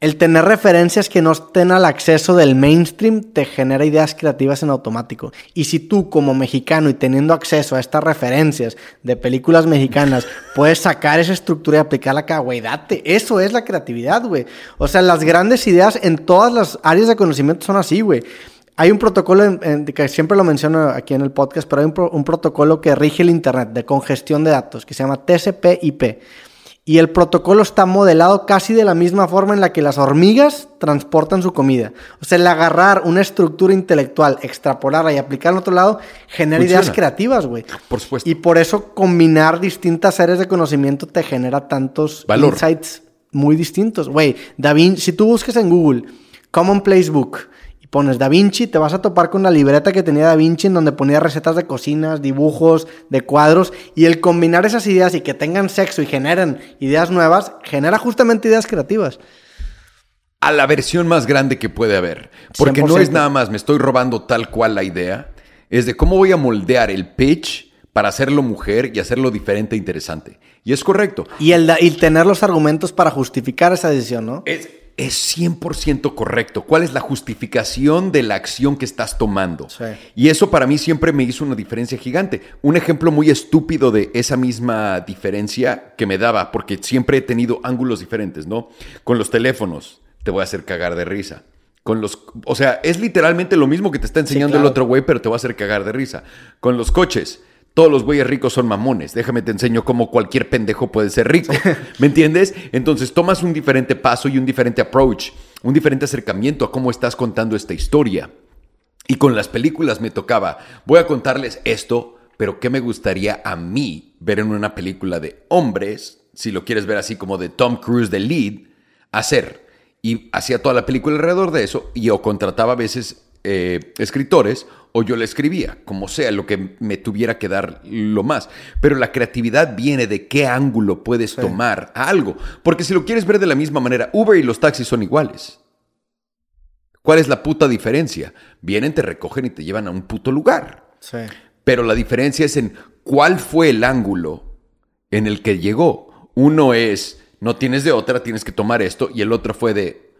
el tener referencias que no estén al acceso del mainstream te genera ideas creativas en automático. Y si tú como mexicano y teniendo acceso a estas referencias de películas mexicanas puedes sacar esa estructura y aplicarla acá, güey, date. Eso es la creatividad, güey. O sea, las grandes ideas en todas las áreas de conocimiento son así, güey. Hay un protocolo en- en- que siempre lo menciono aquí en el podcast, pero hay un, pro- un protocolo que rige el Internet de congestión de datos que se llama TCP/IP. Y el protocolo está modelado casi de la misma forma en la que las hormigas transportan su comida. O sea, el agarrar una estructura intelectual, extrapolarla y aplicarla en otro lado, genera Funciona. ideas creativas, güey. Por supuesto. Y por eso combinar distintas áreas de conocimiento te genera tantos Valor. insights muy distintos. Güey, Da Vinci, si tú buscas en Google Commonplace Book y pones Da Vinci, te vas a topar con la libreta que tenía Da Vinci en donde ponía recetas de cocinas, dibujos, de cuadros y el combinar esas ideas y que tengan sexo y generen ideas nuevas, genera justamente ideas creativas. a la versión más grande que puede haber. Porque no 100%. es nada más, me estoy robando tal cual la idea. Es de cómo voy a moldear el pitch para hacerlo mujer y hacerlo diferente e interesante. Y es correcto. Y el, y tener los argumentos para justificar esa decisión, ¿no? Es, es 100% correcto. ¿Cuál es la justificación de la acción que estás tomando? Sí. Y eso para mí siempre me hizo una diferencia gigante. Un ejemplo muy estúpido de esa misma diferencia que me daba, porque siempre he tenido ángulos diferentes, ¿no? Con los teléfonos, te voy a hacer cagar de risa. Con los, o sea, es literalmente lo mismo que te está enseñando claro. el otro güey, pero te va a hacer cagar de risa. Con los coches, todos los güeyes ricos son mamones. Déjame te enseño cómo cualquier pendejo puede ser rico. ¿Me entiendes? Entonces tomas un diferente paso y un diferente approach, un diferente acercamiento a cómo estás contando esta historia. Y con las películas me tocaba, voy a contarles esto, pero ¿qué me gustaría a mí ver en una película de hombres, si lo quieres ver así como de Tom Cruise de lead, hacer? Y hacía toda la película alrededor de eso, y o contrataba a veces eh, escritores, o yo le escribía, como sea, lo que me tuviera que dar lo más. Pero la creatividad viene de qué ángulo puedes tomar a algo. Porque si lo quieres ver de la misma manera, Uber y los taxis son iguales. ¿Cuál es la puta diferencia? Vienen, te recogen y te llevan a un puto lugar. Sí. Pero la diferencia es en cuál fue el ángulo en el que llegó. Uno es, no tienes de otra, tienes que tomar esto, y el otro fue de,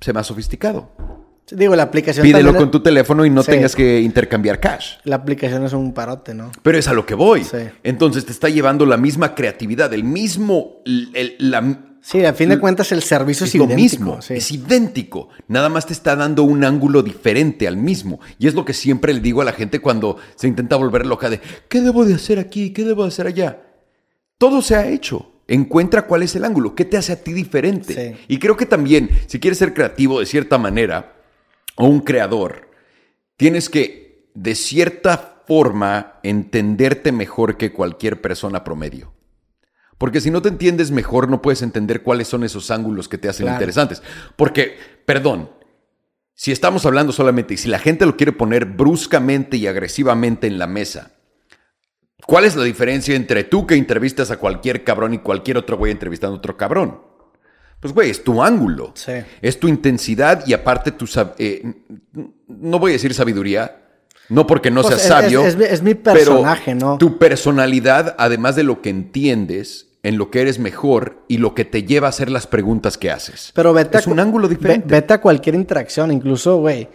sé más sofisticado. Digo, la aplicación Pídelo con tu teléfono y no Sí. tengas que intercambiar cash. La aplicación es un parote, ¿no? Pero es a lo que voy. Sí. Entonces te está llevando la misma creatividad, el mismo, el- la- Sí, a fin de cuentas el servicio es, es lo idéntico. mismo, sí. es idéntico. Nada más te está dando un ángulo diferente al mismo. Y es lo que siempre le digo a la gente cuando se intenta volver loca de, ¿qué debo de hacer aquí? ¿Qué debo de hacer allá? Todo se ha hecho. Encuentra cuál es el ángulo, qué te hace a ti diferente. Y creo que también, si quieres ser creativo de cierta manera, o un creador, tienes que, de cierta forma, entenderte mejor que cualquier persona promedio. Porque si no te entiendes mejor, no puedes entender cuáles son esos ángulos que te hacen Claro. interesantes. Porque, perdón, si estamos hablando solamente y si la gente lo quiere poner bruscamente y agresivamente en la mesa, ¿cuál es la diferencia entre tú que entrevistas a cualquier cabrón y cualquier otro güey entrevistando a otro cabrón? Pues, güey, es tu ángulo. Sí. Es tu intensidad y aparte tu... eh, no voy a decir sabiduría, no porque no Pues seas es- sabio. es- es- es mi pero personaje, ¿no? Tu personalidad, además de lo que entiendes, en lo que eres mejor y lo que te lleva a hacer las preguntas que haces. Pero vete es a, un ángulo diferente. vete a cualquier interacción, incluso, güey.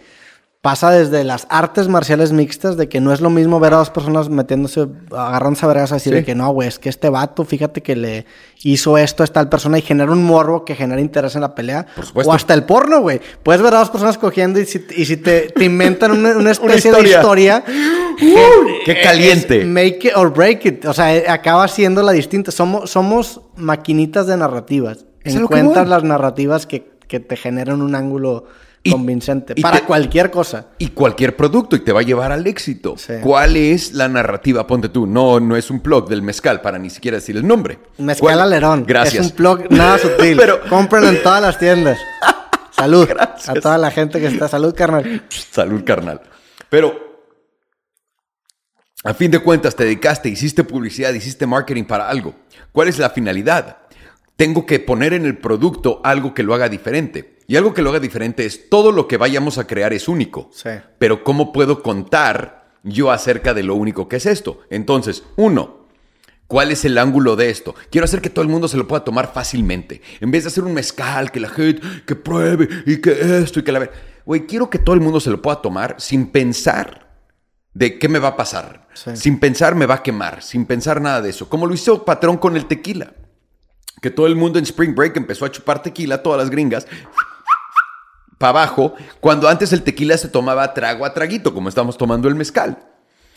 Pasa desde las artes marciales mixtas de que no es lo mismo ver a dos personas metiéndose, agarrándose a vergas a decir Sí. de que no, güey, es que este vato, fíjate que le hizo esto a tal persona y genera un morbo que genera interés en la pelea. Por supuesto. O hasta el porno, güey. Puedes ver a dos personas cogiendo y si, y si te, te inventan una, una especie historia. de historia. ¡Qué caliente! es make it or break it. O sea, acaba siendo la distinta. Somos, somos maquinitas de narrativas. Encuentras las narrativas que, que te generan un ángulo Y- convincente. y para te- cualquier cosa. y cualquier producto y te va a llevar al éxito. Sí. ¿Cuál es la narrativa? Ponte tú. No, no es un plug del mezcal para ni siquiera decir el nombre. Mezcal ¿Cuál- alerón. Gracias. Es un plug nada sutil. Pero- Compren en todas las tiendas. Salud. Gracias. A toda la gente que está. Salud, carnal. Salud, carnal. Pero, a fin de cuentas, te dedicaste, hiciste publicidad, hiciste marketing para algo. ¿Cuál es la finalidad? Tengo que poner en el producto algo que lo haga diferente. Y algo que lo haga diferente es todo lo que vayamos a crear es único. Sí. Pero ¿cómo puedo contar yo acerca de lo único que es esto? Entonces, uno, ¿Cuál es el ángulo de esto? Quiero hacer que todo el mundo se lo pueda tomar fácilmente. En vez de hacer un mezcal, que la gente, que pruebe y que esto y que la... ver- Güey, quiero que todo el mundo se lo pueda tomar sin pensar de qué me va a pasar. Sí. Sin pensar me va a quemar, sin pensar nada de eso. Como lo hizo Patrón con el tequila. Que todo el mundo en Spring Break empezó a chupar tequila, todas las gringas, para abajo, cuando antes el tequila se tomaba trago a traguito, como estamos tomando el mezcal.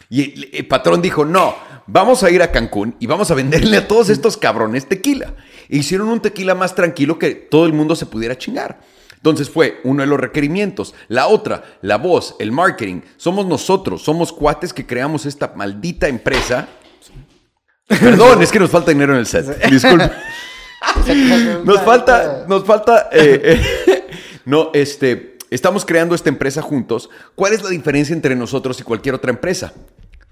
Y el, patrón dijo, no, vamos a ir a Cancún y vamos a venderle a todos estos cabrones tequila. E hicieron un tequila más tranquilo que todo el mundo se pudiera chingar. Entonces fue uno de los requerimientos. La otra, la voz, el marketing. Somos nosotros, somos cuates que creamos esta maldita empresa. Perdón, es que nos falta dinero en el set. Disculpe. Nos falta, nos falta, eh, eh, no, este, estamos creando esta empresa juntos. ¿Cuál es la diferencia entre nosotros y cualquier otra empresa?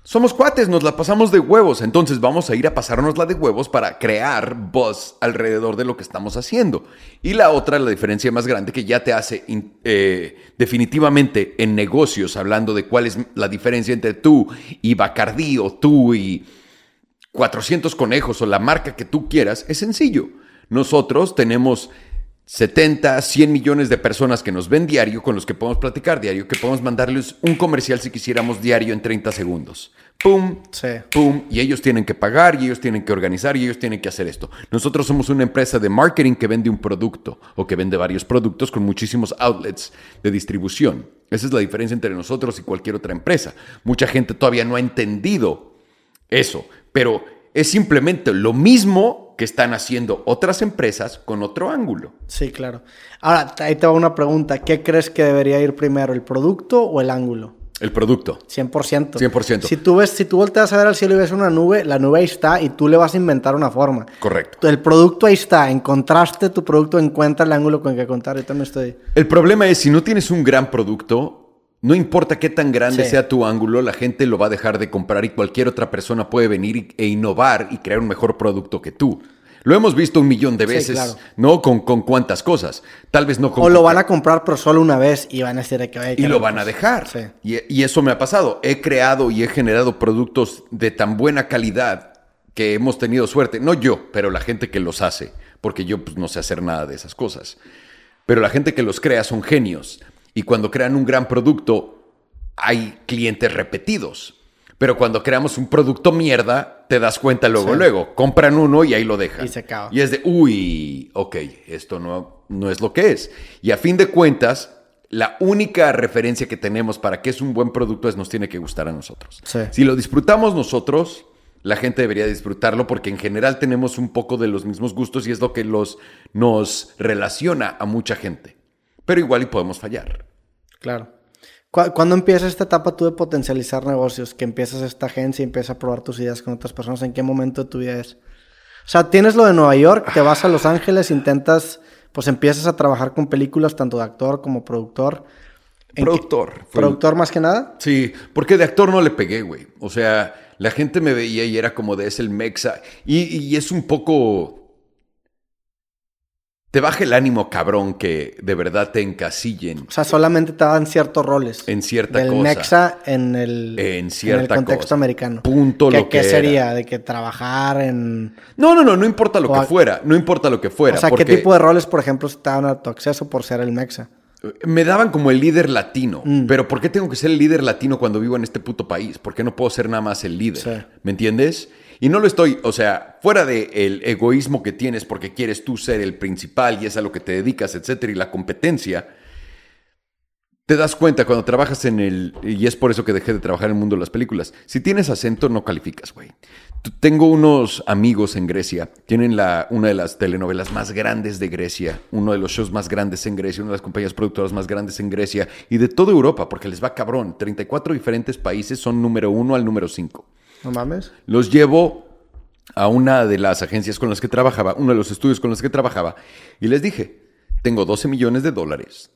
Somos cuates, nos la pasamos de huevos, entonces vamos a ir a pasárnosla de huevos para crear buzz alrededor de lo que estamos haciendo. Y la otra, la diferencia más grande que ya te hace eh, definitivamente en negocios, hablando de cuál es la diferencia entre tú y Bacardí o tú y 400 conejos o la marca que tú quieras, es sencillo. Nosotros tenemos 70, 100 millones de personas que nos ven diario, con los que podemos platicar diario, que podemos mandarles un comercial si quisiéramos diario en 30 segundos. ¡Pum! Sí. ¡Pum! Y ellos tienen que pagar, y ellos tienen que organizar, y ellos tienen que hacer esto. Nosotros somos una empresa de marketing que vende un producto, o que vende varios productos con muchísimos outlets de distribución. Esa es la diferencia entre nosotros y cualquier otra empresa. Mucha gente todavía no ha entendido eso, pero es simplemente lo mismo que están haciendo otras empresas con otro ángulo. Sí, claro. Ahora, ahí te va una pregunta. ¿Qué crees que debería ir primero, el producto o el ángulo? El producto. 100%. 100%. Si tú ves, si tú volteas a ver al cielo y ves una nube, la nube ahí está y tú le vas a inventar una forma. Correcto. El producto ahí está. Encontraste tu producto, encuentra el ángulo con el que contar. Ahorita me estoy. El problema es si no tienes un gran producto, no importa qué tan grande Sí. sea tu ángulo, la gente lo va a dejar de comprar y cualquier otra persona puede venir e innovar y crear un mejor producto que tú. Lo hemos visto un millón de Sí, veces, claro. ¿no? Con, con cuántas cosas. Tal vez no con O lo van a comprar, pero solo una vez y van a decir que "Oye, y lo van a pues". dejar. Sí. Y, y eso me ha pasado. He creado y he generado productos de tan buena calidad que hemos tenido suerte. No yo, pero la gente que los hace. Porque yo pues, no sé hacer nada de esas cosas. Pero la gente que los crea son genios. Y cuando crean un gran producto, hay clientes repetidos. Pero cuando creamos un producto mierda, te das cuenta luego, Sí. luego. Compran uno y ahí lo dejan. Y se acaba. Y es de, uy, ok, esto no, no es lo que es. Y a fin de cuentas, la única referencia que tenemos para que es un buen producto es nos tiene que gustar a nosotros. Sí. Si lo disfrutamos nosotros, la gente debería disfrutarlo porque en general tenemos un poco de los mismos gustos y es lo que los, nos relaciona a mucha gente. Pero igual y podemos fallar. Claro. ¿Cu- ¿Cuándo empieza esta etapa tú de potencializar negocios? Que empiezas esta agencia y empiezas a probar tus ideas con otras personas. ¿En qué momento de tu vida es? O sea, tienes lo de Nueva York, te vas a Los Ángeles, intentas, pues empiezas a trabajar con películas, tanto de actor como productor. ¿En qué- Productor. Fue- ¿Productor más que nada? Sí, porque de actor no le pegué, güey. O sea, la gente me veía y era como de es el mexa. Y, y es un poco. Te baja el ánimo, cabrón, que de verdad te encasillen O sea, solamente te dan ciertos roles. en cierta del cosa. Mexa en el, En cierta el contexto cosa. americano. Punto ¿Qué, lo que ¿Qué era. sería? ¿De que trabajar en...? No, no, no, no importa lo O que fuera. No importa lo que fuera. o sea, porque ¿qué tipo de roles, por ejemplo, estaban a tu acceso por ser el Mexa? Me daban como el líder latino. Mm. Pero ¿por qué tengo que ser el líder latino cuando vivo en este puto país? ¿Por qué no puedo ser nada más el líder? Sí. ¿Me entiendes? Y no lo estoy, o sea, fuera del el egoísmo que tienes porque quieres tú ser el principal y es a lo que te dedicas, etcétera, y la competencia, te das cuenta cuando trabajas en el. Y es por eso que dejé de trabajar en el mundo de las películas. Si tienes acento, no calificas, güey. Tengo unos amigos en Grecia. Tienen la, una de las telenovelas más grandes de Grecia. Uno de los shows más grandes en Grecia. Una de las compañías productoras más grandes en Grecia. Y de toda Europa, porque les va cabrón. 34 diferentes países son número uno al número 5. ¿No mames? Los llevo a una de las agencias con las que trabajaba, uno de los estudios con los que trabajaba, y les dije, tengo 12 millones de dólares,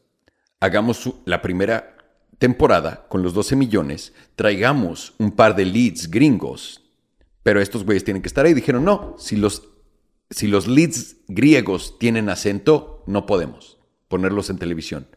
hagamos la primera temporada con los 12 millones, traigamos un par de leads gringos, pero estos güeyes tienen que estar ahí. Dijeron, no, si los, si los leads griegos tienen acento, no podemos ponerlos en televisión.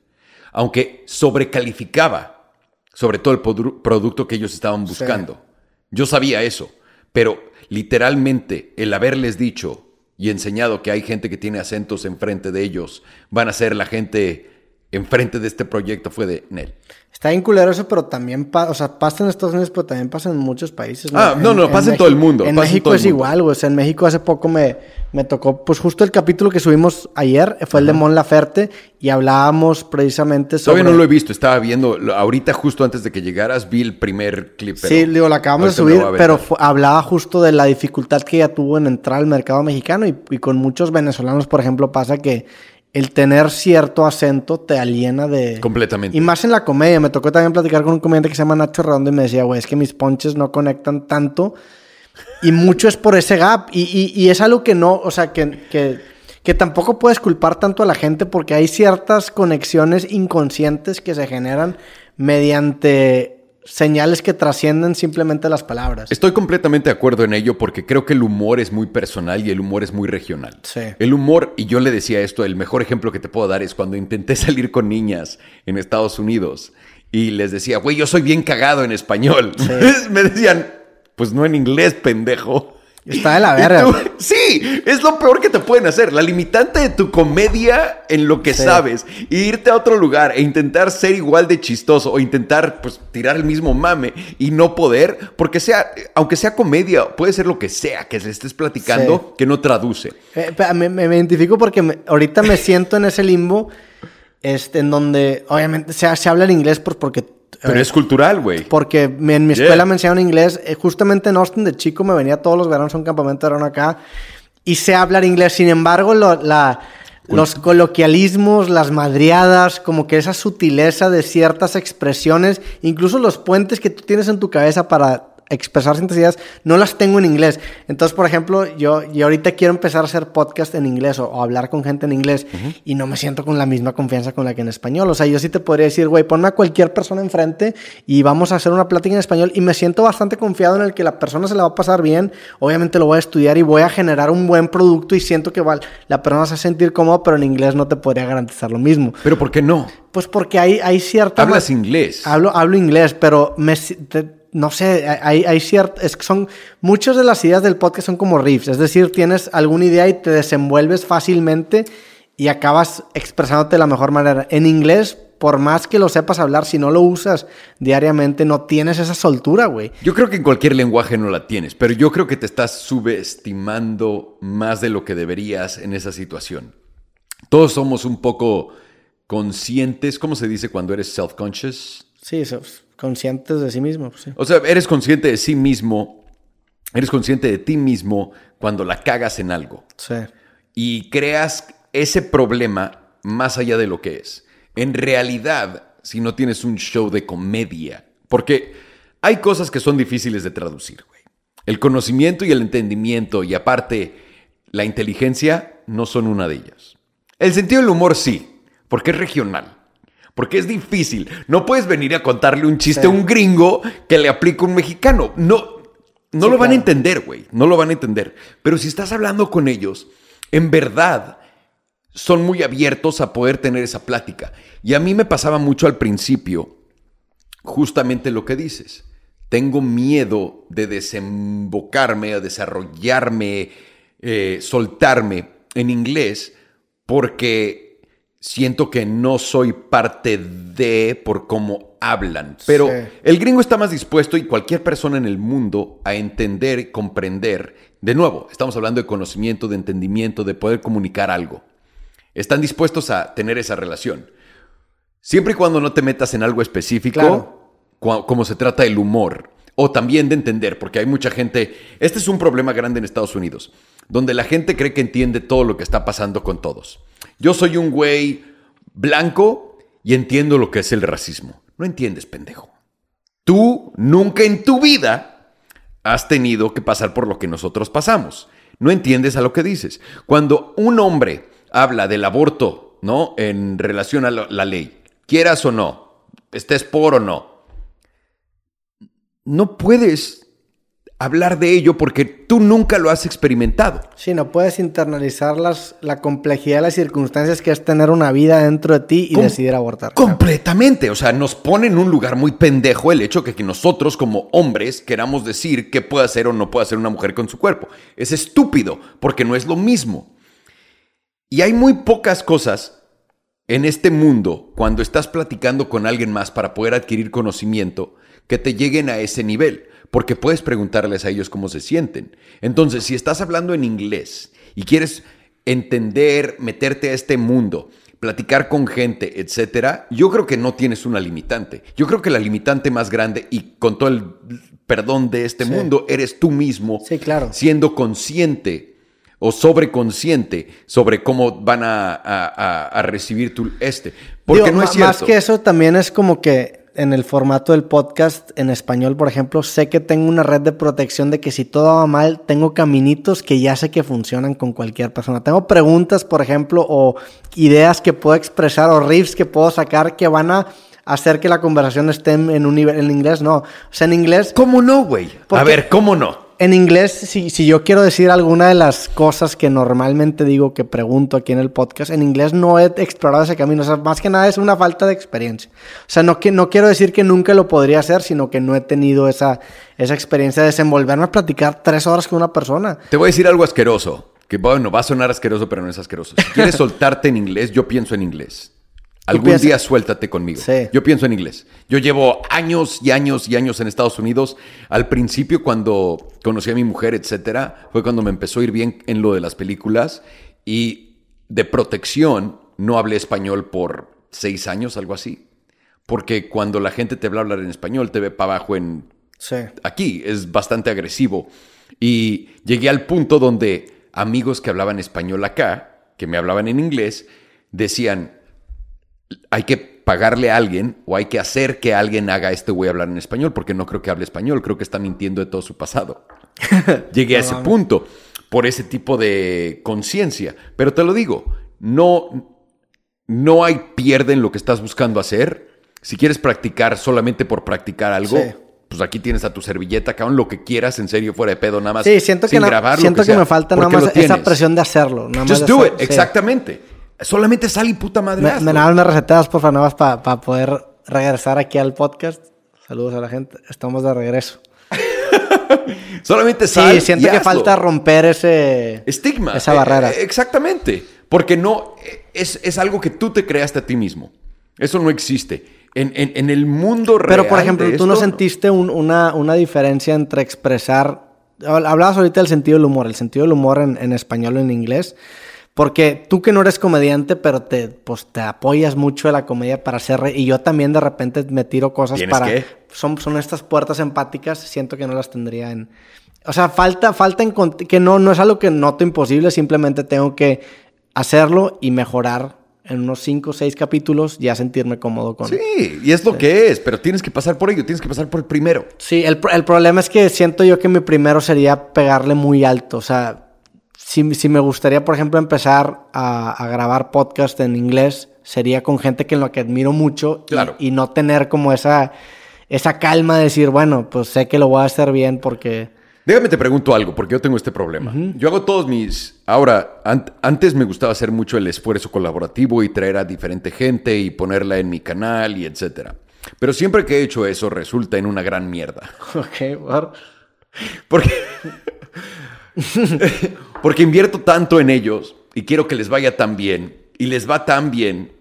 Aunque sobrecalificaba sobre todo el produ- producto que ellos estaban buscando. Yo sabía eso, pero literalmente el haberles dicho y enseñado que hay gente que tiene acentos enfrente de ellos, van a ser la gente enfrente de este proyecto fue de Nel. Está bien culero eso, pero también pa- o sea, pasa en Estados Unidos, pero también pasa en muchos países. Ah, no, no, pasa en todo el mundo, En México todo es mundo. igual, güey. O sea, en México hace poco me, me tocó, pues justo el capítulo que subimos ayer fue el de Mon Laferte y hablábamos precisamente sobre. Todavía no lo he visto, estaba viendo, ahorita justo antes de que llegaras vi el primer clip. pero sí, digo, lo acabamos de subir, pero hablaba justo de la dificultad que ella tuvo en entrar al mercado mexicano y, y con muchos venezolanos, por ejemplo, pasa que el tener cierto acento te aliena de... Completamente. Y más en la comedia. Me tocó también platicar con un comediante que se llama Nacho Redondo y me decía, güey, es que mis ponches no conectan tanto. Y mucho es por ese gap. Y, y- y es algo que no, o sea, que, que, que tampoco puedes culpar tanto a la gente porque hay ciertas conexiones inconscientes que se generan mediante señales que trascienden simplemente las palabras. Estoy completamente de acuerdo en ello porque creo que el humor es muy personal y el humor es muy regional. Sí. El humor, y yo le decía esto, el mejor ejemplo que te puedo dar es cuando intenté salir con niñas en Estados Unidos y les decía, güey, yo soy bien cagado en español. Me decían, pues no en inglés, pendejo. Está de la verga. tú, sí, es lo peor que te pueden hacer. La limitante de tu comedia en lo que Sí. sabes. Irte a otro lugar e intentar ser igual de chistoso o intentar pues tirar el mismo mame y no poder, porque sea, aunque sea comedia, puede ser lo que sea que le estés platicando Sí. que no traduce. Eh, me, me- identifico porque me- ahorita me siento en ese limbo este, en donde obviamente se, se habla en inglés pues, porque... Pero eh, es cultural, güey. Porque me- en mi Yeah. escuela me enseñaron inglés. eh, justamente en Austin de chico me venía todos los veranos a un campamento de verano acá y sé hablar inglés. Sin embargo, lo- la- los coloquialismos, las madriadas, como que esa sutileza de ciertas expresiones, incluso los puentes que tú tienes en tu cabeza para expresar ciertas ideas, no las tengo en inglés. Entonces, por ejemplo, yo, yo ahorita quiero empezar a hacer podcast en inglés o, o hablar con gente en inglés y no me siento con la misma confianza con la que en español. O sea, yo sí te podría decir, güey, ponme a cualquier persona enfrente y vamos a hacer una plática en español y me siento bastante confiado en el que la persona se la va a pasar bien. Obviamente lo voy a estudiar y voy a generar un buen producto y siento que la persona se va a sentir cómoda, pero en inglés no te podría garantizar lo mismo. Pero ¿por qué no? Pues porque hay, hay cierta... Hablas inglés. Hablo, hablo inglés, pero me, te- no sé, hay, hay cierto, es que son, muchas de las ideas del podcast son como riffs, es decir, tienes alguna idea y te desenvuelves fácilmente y acabas expresándote de la mejor manera. En inglés, por más que lo sepas hablar, si no lo usas diariamente, no tienes esa soltura, güey. Yo creo que en cualquier lenguaje no la tienes, pero yo creo que te estás subestimando más de lo que deberías en esa situación. Todos somos un poco conscientes, ¿cómo se dice cuando eres self-conscious? Sí, conscientes de sí mismo. Pues o sea, eres consciente de sí mismo, eres consciente de ti mismo cuando la cagas en algo. Sí. Y creas ese problema más allá de lo que es. En realidad, si no tienes un show de comedia, porque hay cosas que son difíciles de traducir, güey. El conocimiento y el entendimiento y aparte la inteligencia no son una de ellas. El sentido del humor sí, porque es regional. Porque es difícil. No puedes venir a contarle un chiste a un gringo que le aplica un mexicano. No, no lo van a entender, güey. No lo van a entender. Pero si estás hablando con ellos, en verdad son muy abiertos a poder tener esa plática. Y a mí me pasaba mucho al principio justamente lo que dices. Tengo miedo de desembocarme, a desarrollarme, eh, soltarme en inglés, porque siento que no soy parte de por cómo hablan. Pero el gringo está más dispuesto y cualquier persona en el mundo a entender comprender. De nuevo, estamos hablando de conocimiento, de entendimiento, de poder comunicar algo están dispuestos a tener esa relación. Siempre y cuando no te metas en algo específico, como se trata del humor, o también de entender, porque hay mucha gente, este es un problema grande en Estados Unidos, donde la gente cree que entiende todo lo que está pasando con todos. Yo soy un güey blanco y entiendo lo que es el racismo. No entiendes, pendejo. Tú nunca en tu vida has tenido que pasar por lo que nosotros pasamos. No entiendes a lo que dices. Cuando un hombre habla del aborto, ¿no? En relación a la ley, quieras o no, estés por o no. No puedes hablar de ello porque tú nunca lo has experimentado. Sí, no puedes internalizar las, la complejidad de las circunstancias que es tener una vida dentro de ti y decidir abortar. Completamente, o sea, nos pone en un lugar muy pendejo el hecho de que nosotros como hombres queramos decir qué puede hacer o no puede hacer una mujer con su cuerpo. Es estúpido porque no es lo mismo. Y hay muy pocas cosas en este mundo, cuando estás platicando con alguien más para poder adquirir conocimiento, que te lleguen a ese nivel, porque puedes preguntarles a ellos cómo se sienten. Entonces, si estás hablando en inglés y quieres entender, meterte a este mundo, platicar con gente, etcétera, yo creo que no tienes una limitante. Yo creo que la limitante más grande y con todo el perdón de este mundo eres tú mismo, sí, claro. siendo consciente o sobreconsciente sobre cómo van a, recibir tu este. Porque no es cierto. Más que eso, también es como que en el formato del podcast en español, por ejemplo, sé que tengo una red de protección de que si todo va mal, tengo caminitos que ya sé que funcionan con cualquier persona. Tengo preguntas, por ejemplo, o ideas que puedo expresar o riffs que puedo sacar que van a hacer que la conversación esté en un nivel en inglés, no. O sea, en inglés. ¿Cómo no, güey? A ver, ¿cómo no? En inglés, si, si, yo quiero decir alguna de las cosas que normalmente digo, que pregunto aquí en el podcast, en inglés no he explorado ese camino. O sea, más que nada es una falta de experiencia. O sea, no, que, no quiero decir que nunca lo podría hacer, sino que no he tenido esa, esa experiencia de desenvolverme a platicar tres horas con una persona. Te voy a decir algo asqueroso. Que bueno, va a sonar asqueroso, pero no es asqueroso. Si quieres soltarte en inglés, yo pienso en inglés. Algún día suéltate conmigo. Yo pienso en inglés. Yo llevo años y años y años en Estados Unidos. Al principio, cuando conocí a mi mujer, etcétera, fue cuando me empezó a ir bien en lo de las películas. Y de protección, no hablé español por seis años, algo así. Porque cuando la gente te habla hablar en español, te ve para abajo en. Aquí es bastante agresivo. Y llegué al punto donde amigos que hablaban español acá, que me hablaban en inglés, decían hay que pagarle a alguien o hay que hacer que alguien haga este güey hablar en español, porque no creo que hable español, creo que está mintiendo de todo su pasado. Llegué a ese punto por ese tipo de conciencia. Pero te lo digo, no, no hay pierde en lo que estás buscando hacer. Si quieres practicar solamente por practicar algo, pues aquí tienes a tu servilleta, cabrón, lo que quieras, en serio, fuera de pedo, nada más. Sí, siento que, siento que, me falta nada más esa presión de hacerlo. Just do it, exactamente. Solamente sal y puta madre. Me, me unas recetas, por favor, para poder regresar aquí al podcast. Saludos a la gente. Estamos de regreso. Solamente sal. Sí, siento que falta romper ese estigma. Esa barrera. Eh, exactamente. Porque no es, es, algo que tú te creaste a ti mismo. Eso no existe. En, en- en el mundo real. Pero, por ejemplo, tú no sentiste un- una, una diferencia entre expresar. hab- Hablabas ahorita del sentido del humor, el sentido del humor en, en español o en inglés. Porque tú que no eres comediante, pero te, pues, te apoyas mucho de la comedia para hacer reír. Y yo también de repente me tiro cosas ¿Tienes para. qué? Son, son estas puertas empáticas, siento que no las tendría en. O sea, falta, falta en que no, no es algo que noto imposible, simplemente tengo que hacerlo y mejorar en unos 5 o 6 capítulos, ya sentirme cómodo con. Sí, y es lo que es, pero tienes que pasar por ello, tienes que pasar por el primero. Sí, el, el problema es que siento yo que mi primero sería pegarle muy alto. O sea, si, si me gustaría, por ejemplo, empezar a, a grabar podcast en inglés, sería con gente que en lo que admiro mucho Claro. y, no tener como esa, esa calma de decir, bueno, pues sé que lo voy a hacer bien porque... Déjame te pregunto algo, porque yo tengo este problema. Yo hago todos mis... Ahora, an- antes me gustaba hacer mucho el esfuerzo colaborativo y traer a diferente gente y ponerla en mi canal y etcétera. Pero siempre que he hecho eso resulta en una gran mierda. Ok, bueno. Porque, porque invierto tanto en ellos y quiero que les vaya tan bien y les va tan bien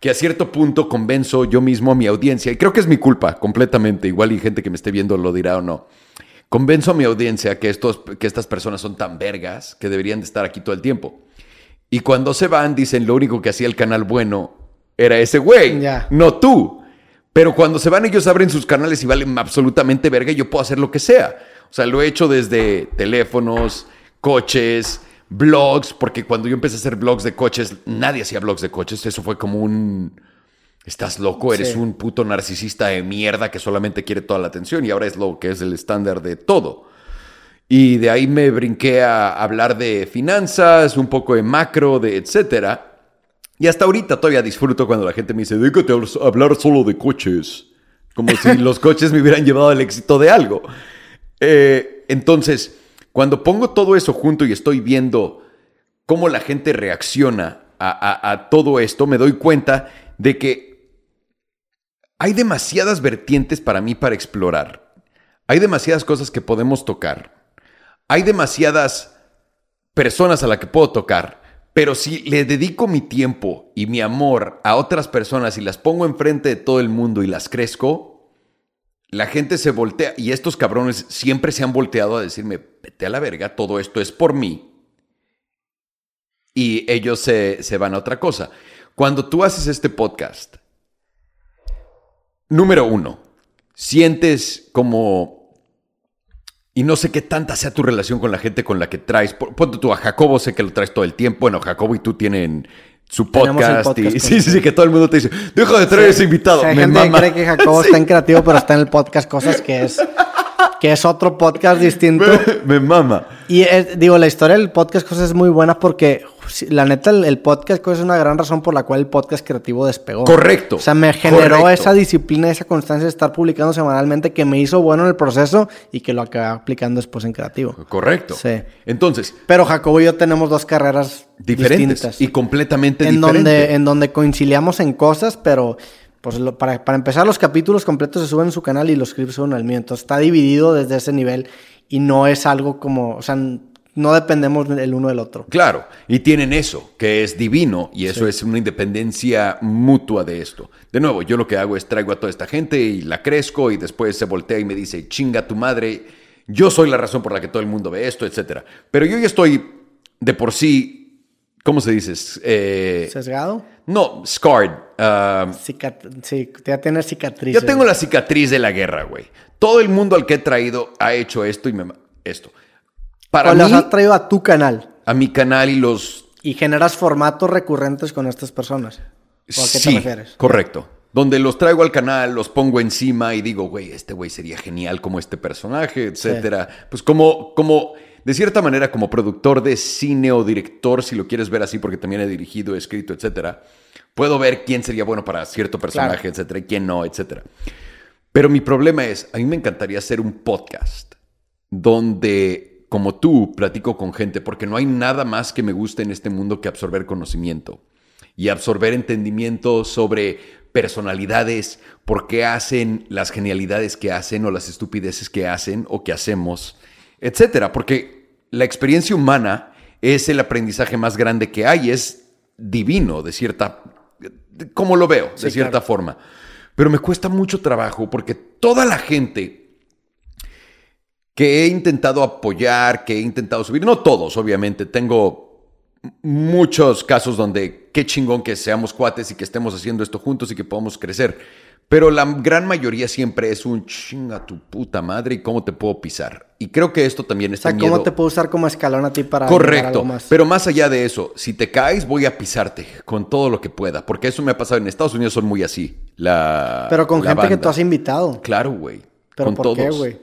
que a cierto punto convenzo yo mismo a mi audiencia, y creo que es mi culpa completamente, igual y gente que me esté viendo lo dirá o no, convenzo a mi audiencia que, estos, que estas personas son tan vergas que deberían de estar aquí todo el tiempo. Y cuando se van dicen lo único que hacía el canal bueno era ese güey, no tú. Pero cuando se van ellos abren sus canales y valen absolutamente verga y yo puedo hacer lo que sea. O sea, lo he hecho desde teléfonos, coches, blogs, porque cuando yo empecé a hacer blogs de coches, nadie hacía blogs de coches. Eso fue como un... Estás loco, eres Sí. un puto narcisista de mierda que solamente quiere toda la atención y ahora es lo que es el estándar de todo. Y de ahí me brinqué a hablar de finanzas, un poco de macro, de etcétera. Y hasta ahorita todavía disfruto cuando la gente me dice, déjate hablar solo de coches. Como si los coches me hubieran llevado al éxito de algo. Eh, entonces, cuando pongo todo eso junto y estoy viendo cómo la gente reacciona a, todo esto, me doy cuenta de que hay demasiadas vertientes para mí para explorar. Hay demasiadas cosas que podemos tocar. Hay demasiadas personas a las que puedo tocar. Pero si le dedico mi tiempo y mi amor a otras personas y las pongo enfrente de todo el mundo y las crezco, la gente se voltea. Y estos cabrones siempre se han volteado a decirme, vete a la verga, todo esto es por mí. Y ellos se, se van a otra cosa. Cuando tú haces este podcast, número uno, sientes como y no sé qué tanta sea tu relación con la gente con la que traes. Ponte tú a Jacobo, sé que lo traes todo el tiempo. Bueno, Jacobo y tú tienen su podcast. podcast y, sí, sí, sí, que todo el mundo te dice, deja de traer ese invitado. O sea, hay Me gente mama. que cree que Jacobo está en creativo, pero está en el podcast Cosas que es, que es otro podcast distinto. Me, me mama. Y es- digo, la historia del podcast Cosas es muy buena porque sí, la neta el, el podcast es una gran razón por la cual el podcast creativo despegó. Correcto. O sea, me generó Correcto. esa disciplina, esa constancia de estar publicando semanalmente que me hizo bueno en el proceso y que lo acabé aplicando después en creativo. Correcto. Sí. Entonces, Pero Jacobo y yo tenemos dos carreras diferentes distintas. y completamente en diferentes. donde, en donde conciliamos en cosas, pero pues lo- para, para empezar los capítulos completos se suben en su canal y los clips suben al mío. Entonces está dividido desde ese nivel y no es algo como, o sea, no dependemos el uno del otro. Claro, y tienen eso, que es divino, y eso es una independencia mutua de esto. De nuevo, yo lo que hago es traigo a toda esta gente y la crezco y después se voltea y me dice, chinga tu madre, yo soy la razón por la que todo el mundo ve esto, etcétera. Pero yo ya estoy de por sí, ¿cómo se dice? Eh, ¿Sesgado? no, scarred. Cicat- sí, ya tienes cicatrices. yo tengo la cicatriz de la guerra, güey. Todo el mundo al que he traído ha hecho esto y me... Esto. Para O mí, los has traído a tu canal a mi canal y los y generas formatos recurrentes con estas personas. ¿O a qué sí, te refieres? Correcto. Donde los traigo al canal, los pongo encima y digo, güey, este güey sería genial como este personaje, etcétera. Pues como, como, de cierta manera, como productor de cine o director, si lo quieres ver así, porque también he dirigido, escrito, etcétera, puedo ver quién sería bueno para cierto personaje, Claro. etcétera, y quién no, etcétera. Pero mi problema es, a mí me encantaría hacer un podcast donde, como tú, platico con gente, porque no hay nada más que me guste en este mundo que absorber conocimiento y absorber entendimiento sobre personalidades, por qué hacen las genialidades que hacen o las estupideces que hacen o que hacemos, etcétera. Porque la experiencia humana es el aprendizaje más grande que hay, es divino de cierta, como lo veo, de cierta forma. Pero me cuesta mucho trabajo porque toda la gente que he intentado apoyar, que he intentado subir, no todos, obviamente, tengo muchos casos donde qué chingón que seamos cuates y que estemos haciendo esto juntos y que podamos crecer. Pero la gran mayoría siempre es un chinga tu puta madre y cómo te puedo pisar. Y creo que esto también está o sea, ¿cómo te puedo usar como escalón a ti para Correcto. Más? Pero más allá de eso, si te caes, voy a pisarte con todo lo que pueda. Porque eso me ha pasado en Estados Unidos, son muy así. La, Pero con gente que tú has invitado. Claro, güey. ¿Pero con por todos. qué, güey?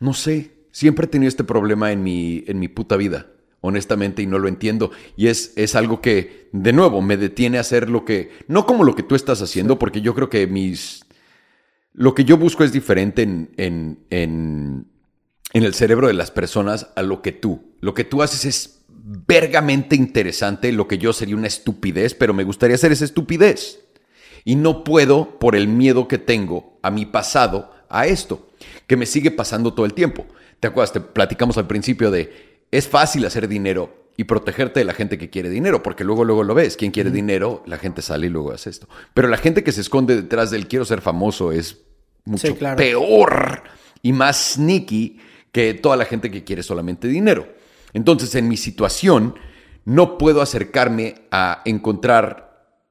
No sé. Siempre he tenido este problema en mi, en mi puta vida honestamente, y no lo entiendo. Y es, es algo que, de nuevo, me detiene a hacer lo que, no como lo que tú estás haciendo, porque yo creo que mis, lo que yo busco es diferente en, en, en, en el cerebro de las personas a lo que tú. Lo que tú haces es vergamente interesante, lo que yo sería una estupidez, pero me gustaría hacer esa estupidez. Y no puedo por el miedo que tengo a mi pasado, a esto, que me sigue pasando todo el tiempo. ¿Te acuerdas? Te platicamos al principio de es fácil hacer dinero y protegerte de la gente que quiere dinero, porque luego, luego lo ves. Quien quiere dinero, la gente sale y luego hace esto. Pero la gente que se esconde detrás del quiero ser famoso es mucho Sí, claro. peor y más sneaky que toda la gente que quiere solamente dinero. Entonces, en mi situación, no puedo acercarme a encontrar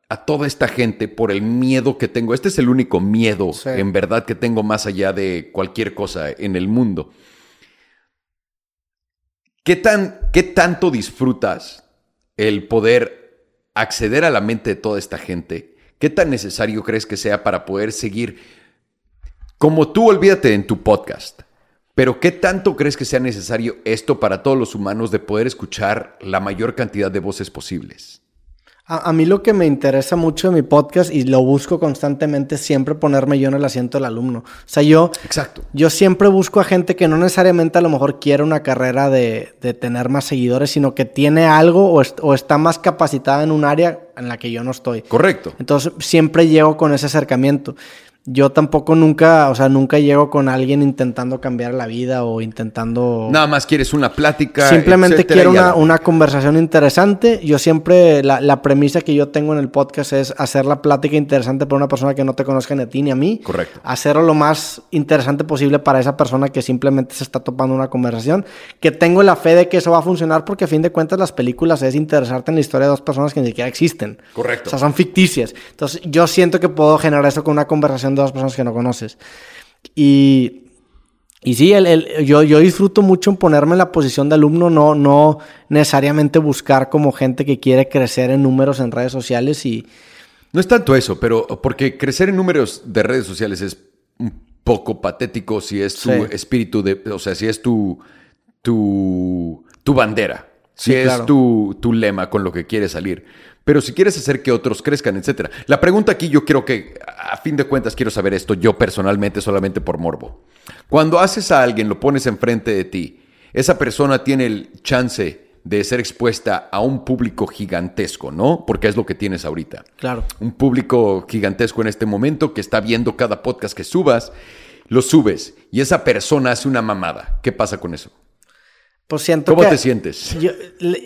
a toda esta gente por el miedo que tengo. Este es el único miedo, Sí. en verdad, que tengo más allá de cualquier cosa en el mundo. ¿Qué, tan, ¿Qué tanto disfrutas el poder acceder a la mente de toda esta gente? ¿Qué tan necesario crees que sea para poder seguir como tú olvídate en tu podcast? Pero ¿qué tanto crees que sea necesario esto para todos los humanos de poder escuchar la mayor cantidad de voces posibles? A, a mí lo que me interesa mucho de mi podcast y lo busco constantemente es siempre ponerme yo en el asiento del alumno. O sea, yo, Exacto. yo siempre busco a gente que no necesariamente a lo mejor quiere una carrera de, de tener más seguidores, sino que tiene algo o, est- o está más capacitada en un área en la que yo no estoy. Correcto. Entonces siempre llego con ese acercamiento. Yo tampoco nunca, o sea, nunca llego con alguien intentando cambiar la vida o intentando... Nada más quieres una plática. Simplemente etcétera, quiero una, una conversación interesante. Yo siempre, la, la premisa que yo tengo en el podcast es hacer la plática interesante para una persona que no te conozca ni a ti ni a mí. Correcto. Hacerlo lo más interesante posible para esa persona que simplemente se está topando una conversación. Que tengo la fe de que eso va a funcionar porque a fin de cuentas las películas es interesarte en la historia de dos personas que ni siquiera existen. Correcto. O sea, son ficticias. Entonces yo siento que puedo generar eso con una conversación de dos personas que no conoces. Y, y sí, el- el- yo, yo disfruto mucho en ponerme en la posición de alumno, no, no necesariamente buscar como gente que quiere crecer en números en redes sociales y No es tanto eso, pero porque crecer en números de redes sociales es un poco patético si es tu Sí. espíritu de, o sea, si es tu tu tu bandera, si Sí, es claro. tu, tu lema con lo que quieres salir. Pero si quieres hacer que otros crezcan, etcétera. La pregunta aquí yo creo que, a fin de cuentas, quiero saber esto yo personalmente, solamente por morbo. Cuando haces a alguien, lo pones enfrente de ti, esa persona tiene el chance de ser expuesta a un público gigantesco, ¿no? Porque es lo que tienes ahorita claro. un público gigantesco en este momento que está viendo cada podcast que subas, lo subes y esa persona hace una mamada. ¿Qué pasa con eso? Pues siento ¿Cómo que... te sientes? yo-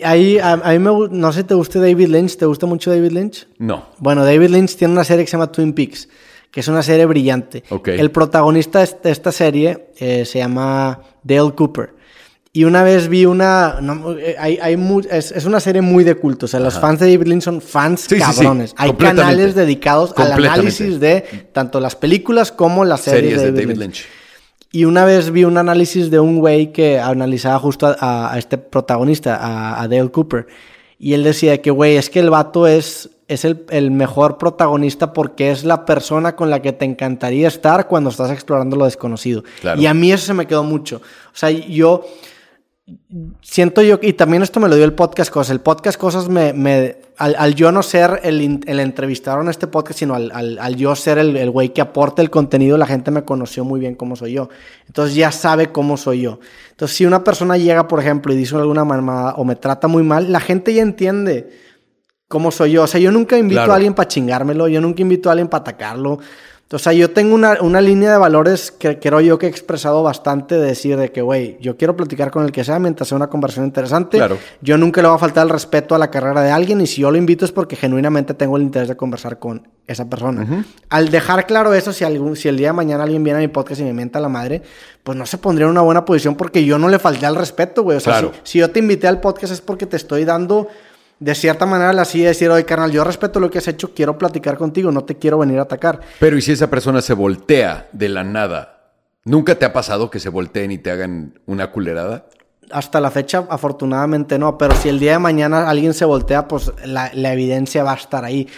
ahí, a, a mí me no sé te gusta David Lynch, ¿te gusta mucho David Lynch? No. Bueno, David Lynch tiene una serie que se llama Twin Peaks, que es una serie brillante. Ok. El protagonista de est- de esta serie eh, se llama Dale Cooper. Y una vez vi una... no, eh, hay, hay mu- es, es una serie muy de culto. O sea, los fans de David Lynch son fans Sí, sí, sí, cabrones. hay canales dedicados al análisis de tanto las películas como las series, Series de de David, David Lynch. Lynch. Y una vez vi un análisis de un güey que analizaba justo a, a- a este protagonista, a, a Dale Cooper. Y él decía que, güey, es que el vato es, es el, el mejor protagonista porque es la persona con la que te encantaría estar cuando estás explorando lo desconocido. Claro. Y a mí eso se me quedó mucho. O sea, yo siento yo, y también esto me lo dio el podcast Cosas. El podcast Cosas me, me al, al yo no ser el, el entrevistador en este podcast, sino al, al- al yo ser el el güey que aporta el contenido, la gente me conoció muy bien cómo soy yo. Entonces ya sabe cómo soy yo. Entonces si una persona llega, por ejemplo, y dice alguna mamada o me trata muy mal, la gente ya entiende cómo soy yo. O sea, yo nunca invito Claro. a alguien para chingármelo, yo nunca invito a alguien para atacarlo. O sea, yo tengo una, una línea de valores que creo yo que he expresado bastante de decir de que, güey, yo quiero platicar con el que sea mientras sea una conversación interesante. Claro. Yo nunca le voy a faltar el respeto a la carrera de alguien y si yo lo invito es porque genuinamente tengo el interés de conversar con esa persona. Al dejar claro eso, si, algún, si el día de mañana alguien viene a mi podcast y me mienta la madre, pues no se pondría en una buena posición porque yo no le falté al respeto, güey. O sea, Claro. si, si yo te invité al podcast es porque te estoy dando de cierta manera la de decir, oye, carnal, yo respeto lo que has hecho, quiero platicar contigo, no te quiero venir a atacar. Pero ¿y si esa persona se voltea de la nada? ¿Nunca te ha pasado que se volteen y te hagan una culerada? Hasta la fecha, afortunadamente no, pero si el día de mañana alguien se voltea, pues la, la evidencia va a estar ahí.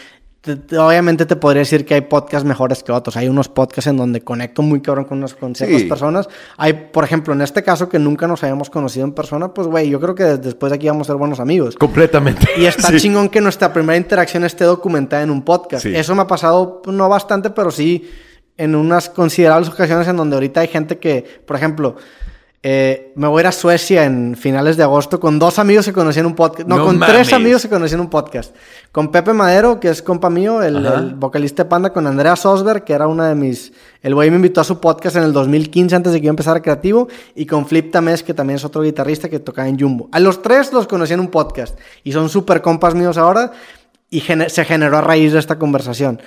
Te- te- obviamente te podría decir que hay podcasts mejores que otros. Hay unos podcasts en donde conecto muy cabrón con, unas, con ciertas Sí. personas. Hay, por ejemplo, en este caso que nunca nos habíamos conocido en persona, pues güey, yo creo que des- después de aquí vamos a ser buenos amigos. Completamente. Y está Sí. chingón que nuestra primera interacción esté documentada en un podcast. Sí. Eso me ha pasado, pues, no bastante, pero sí en unas considerables ocasiones en donde ahorita hay gente que, por ejemplo, eh, me voy a ir a Suecia en finales de agosto con dos amigos que conocí en un podcast. No, No con mames. tres amigos que conocí en un podcast. Con Pepe Madero, que es compa mío, el, vocalista de Panda, con Andrea Sosberg, que era una de mis... El güey me invitó a su podcast en el 2015 antes de que yo empezara creativo. Y con Flip Tamés, que también es otro guitarrista que tocaba en Jumbo. A los tres los conocí en un podcast. Y son súper compas míos ahora. Y se generó a raíz de esta conversación.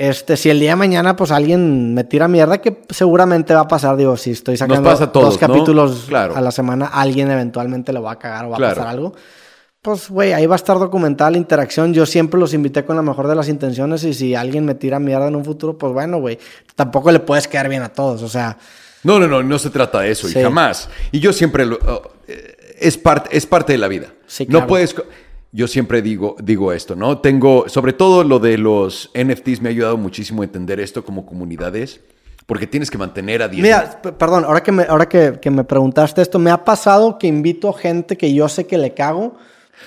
Este, si el día de mañana, pues alguien me tira mierda, que seguramente va a pasar, digo, si estoy sacando todos, dos ¿no? capítulos Claro. a la semana, alguien eventualmente le va a cagar o va Claro. a pasar algo. Pues, güey, ahí va a estar documentada la interacción. Yo siempre los invité con la mejor de las intenciones y si alguien me tira mierda en un futuro, pues bueno, güey, tampoco le puedes quedar bien a todos. O sea, No, no, no, no se trata de eso Sí. y jamás. Y yo siempre lo, oh, eh, es parte es parte de la vida. Sí, No claro. puedes co- yo siempre digo digo esto, ¿no? Tengo sobre todo lo de los NFTs me ha ayudado muchísimo a entender esto como comunidades porque tienes que mantener a 10. Mira, perdón, ahora que me, ahora que, que me preguntaste esto, me ha pasado que invito gente que yo sé que le cago.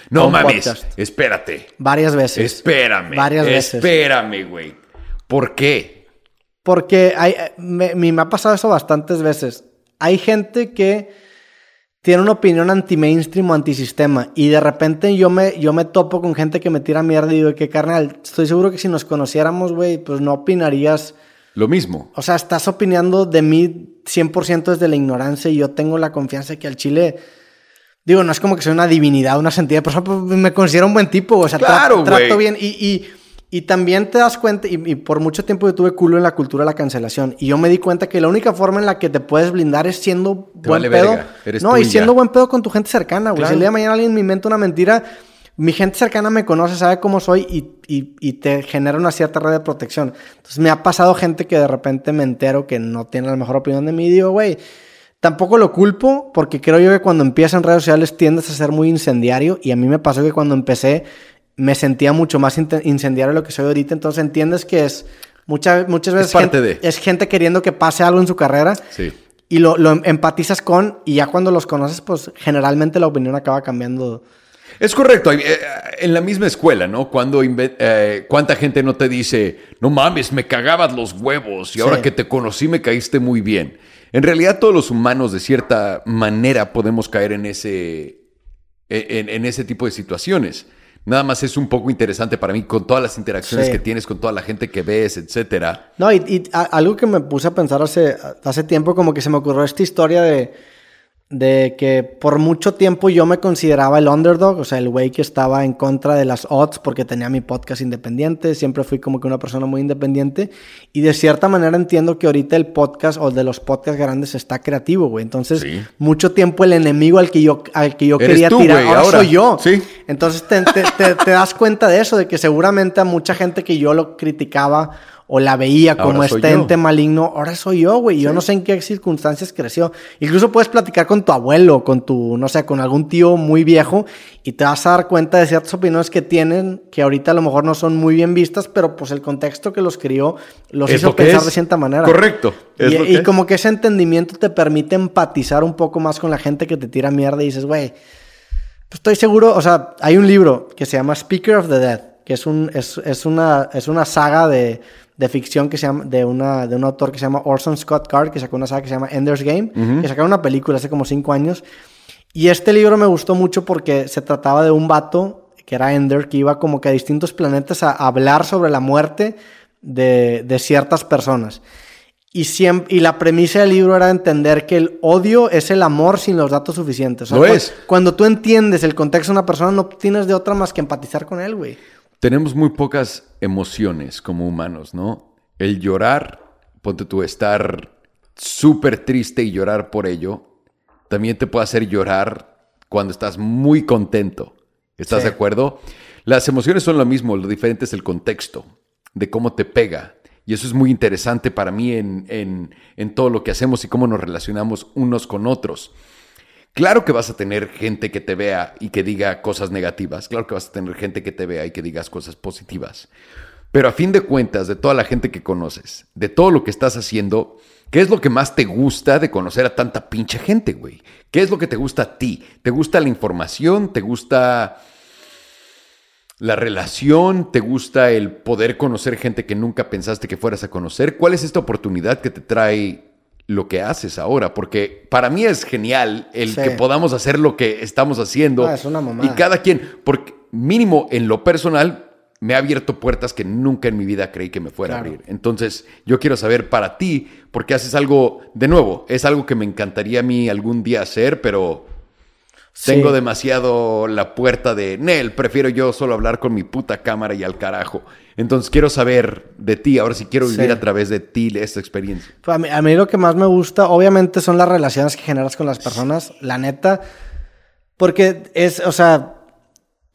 no mames, podcast. espérate. Varias veces. Espérame. Varias veces. Espérame, güey. ¿Por qué? Porque hay, eh, me, me ha pasado eso bastantes veces. Hay gente que tiene una opinión anti-mainstream o antisistema y de repente yo me, yo me topo con gente que me tira mierda y digo que carnal, estoy seguro que si nos conociéramos, güey, pues no opinarías. Lo mismo. O sea, estás opinando de mí 100% desde la ignorancia y yo tengo la confianza que al chile... Digo, no es como que soy una divinidad, una santidad, pero pues, me considero un buen tipo, o sea, tra- trato bien. Y, y, y también te das cuenta, y, y por mucho tiempo yo tuve culo en la cultura de la cancelación, y yo me di cuenta que la única forma en la que te puedes blindar es siendo Te buen vale pedo. verga, eres no, y siendo ya. buen pedo con tu gente cercana, güey. Si Claro. el día de mañana alguien me inventa una mentira, mi gente cercana me conoce, sabe cómo soy y, y- y te genera una cierta red de protección. Entonces me ha pasado gente que de repente me entero que no tiene la mejor opinión de mí y digo, güey, tampoco lo culpo porque creo yo que cuando empiezas en redes sociales tiendes a ser muy incendiario y a mí me pasó que cuando empecé me sentía mucho más incendiario de lo que soy ahorita. Entonces entiendes que es muchas muchas veces parte gente- de. es gente queriendo que pase algo en su carrera Sí. y lo, lo empatizas con y ya cuando los conoces pues generalmente la opinión acaba cambiando. Es correcto. eh, En la misma escuela, ¿no? Cuando eh, cuánta gente no te dice, no mames, me cagabas los huevos y ahora que te conocí me caíste muy bien. En realidad todos los humanos de cierta manera podemos caer en ese, en, en ese tipo de situaciones. Nada más es un poco interesante para mí con todas las interacciones Sí. que tienes con toda la gente que ves, etcétera. No, y, y a- algo que me puse a pensar hace, hace tiempo, como que se me ocurrió esta historia de, de que por mucho tiempo yo me consideraba el underdog, o sea, el güey que estaba en contra de las odds porque tenía mi podcast independiente, siempre fui como que una persona muy independiente y de cierta manera entiendo que ahorita el podcast o de los podcasts grandes está creativo, güey. Entonces, Sí. mucho tiempo el enemigo al que yo, al que yo Eres quería tú, tirar, ahora, ahora. soy yo. Sí. Entonces te, te- te- te das cuenta de eso, de que seguramente a mucha gente que yo lo criticaba o la veía como Ahora este ente maligno, ahora soy yo, güey. Yo no sé en qué circunstancias creció. Incluso puedes platicar con tu abuelo, con tu, no sé, con algún tío muy viejo y te vas a dar cuenta de ciertas opiniones que tienen que ahorita a lo mejor no son muy bien vistas, pero pues el contexto que los crió los Es hizo pensar es. de cierta manera. Correcto. Es Y, que como que ese entendimiento te permite empatizar un poco más con la gente que te tira mierda y dices, güey, pues estoy seguro, o sea, hay un libro que se llama Speaker of the Dead, que es, un, es, es una, es una saga de, de ficción que se llama, de, una, de un autor que se llama Orson Scott Card, que sacó una saga que se llama Ender's Game, que sacaron una película hace como cinco años. Y este libro me gustó mucho porque se trataba de un vato que era Ender, que iba como que a distintos planetas a hablar sobre la muerte de, de ciertas personas. Y, siempre, y la premisa del libro era entender que el odio es el amor sin los datos suficientes. Lo es. Cuando tú entiendes el contexto de una persona, no tienes de otra más que empatizar con él, güey. Tenemos muy pocas emociones como humanos, ¿no? El llorar, ponte tú, estar súper triste y llorar por ello, también te puede hacer llorar cuando estás muy contento. ¿Estás Sí. de acuerdo? Las emociones son lo mismo, lo diferente es el contexto, de cómo te pega. Y eso es muy interesante para mí en, en- en todo lo que hacemos y cómo nos relacionamos unos con otros. Claro que vas a tener gente que te vea y que diga cosas negativas. Claro que vas a tener gente que te vea y que digas cosas positivas. Pero a fin de cuentas, de toda la gente que conoces, de todo lo que estás haciendo, ¿qué es lo que más te gusta de conocer a tanta pinche gente, güey? ¿Qué es lo que te gusta a ti? ¿Te gusta la información? ¿Te gusta la relación? ¿Te gusta el poder conocer gente que nunca pensaste que fueras a conocer? ¿Cuál es esta oportunidad que te trae lo que haces ahora? Porque para mí es genial el Sí. que podamos hacer lo que estamos haciendo. Ah, es una mamada. Y cada quien, porque mínimo en lo personal, me ha abierto puertas que nunca en mi vida creí que me fuera Claro. a abrir. Entonces, yo quiero saber para ti, porque haces algo, de nuevo, es algo que me encantaría a mí algún día hacer, pero Sí. tengo demasiado la puerta de Nel, prefiero yo solo hablar con mi puta cámara y al carajo. Entonces, quiero saber de ti, ahora sí quiero vivir Sí. a través de ti esta experiencia. A mí, a mí lo que más me gusta, obviamente, son las relaciones que generas con las personas, la neta. Porque es, o sea,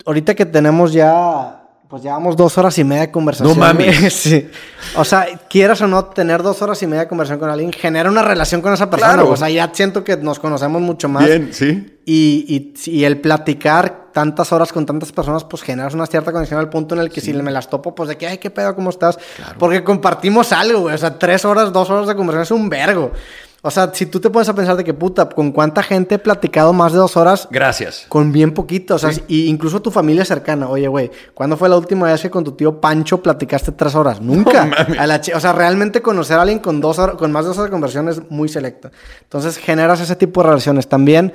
ahorita que tenemos ya, pues llevamos dos horas y media de conversación. No mames. sí. O sea, quieras o no, tener dos horas y media de conversación con alguien genera una relación con esa persona. Claro. O sea, ya siento que nos conocemos mucho más. Bien, ¿sí? Y, y, y el platicar tantas horas con tantas personas, pues generas una cierta conexión al punto en el que si me las topo, pues de que, ay, qué pedo, ¿cómo estás? Porque compartimos algo, güey. O sea, tres horas, dos horas de conversación es un vergo. O sea, si tú te pones a pensar de que, puta, ¿con cuánta gente he platicado más de dos horas? Gracias. Con bien poquito, o sea, y incluso tu familia cercana. Oye, güey, ¿cuándo fue la última vez que con tu tío Pancho platicaste tres horas? Nunca. No. A la o sea, realmente conocer a alguien con dos horas, con más de dos horas de conversación es muy selecto. Entonces generas ese tipo de relaciones. También,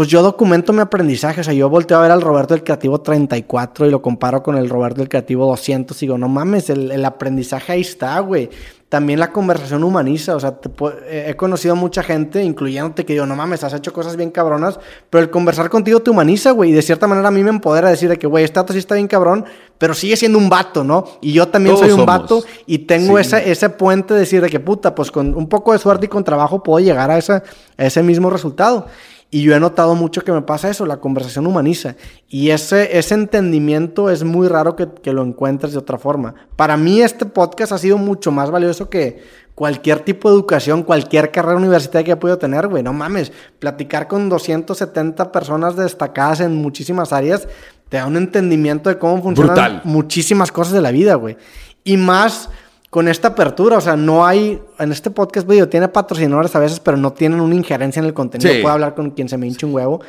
pues yo documento mi aprendizaje. O sea, yo volteo a ver al Roberto del Creativo 34 y lo comparo con el Roberto del Creativo 200 y digo, no mames, el, el aprendizaje ahí está, güey. También la conversación humaniza, o sea, te eh, he conocido a mucha gente, incluyéndote, que digo, no mames, has hecho cosas bien cabronas, pero el conversar contigo te humaniza, güey, y de cierta manera a mí me empodera decir de que, güey, este vato sí está bien cabrón, pero sigue siendo un vato, ¿no? Y yo también Todos soy un somos. vato y tengo Sí. ese, ese puente de decir de que, puta, pues con un poco de suerte y con trabajo puedo llegar a, esa, a ese mismo resultado. Y yo he notado mucho que me pasa eso, la conversación humaniza. Y ese, ese entendimiento es muy raro que, que lo encuentres de otra forma. Para mí este podcast ha sido mucho más valioso que cualquier tipo de educación, cualquier carrera universitaria que he podido tener, güey. No mames, platicar con 270 personas destacadas en muchísimas áreas te da un entendimiento de cómo funcionan Brutal. muchísimas cosas de la vida, güey. Y más con esta apertura, o sea, no hay, en este podcast, güey, tiene patrocinadores a veces, pero no tienen una injerencia en el contenido. Sí. Puedo hablar con quien se me hinche un huevo.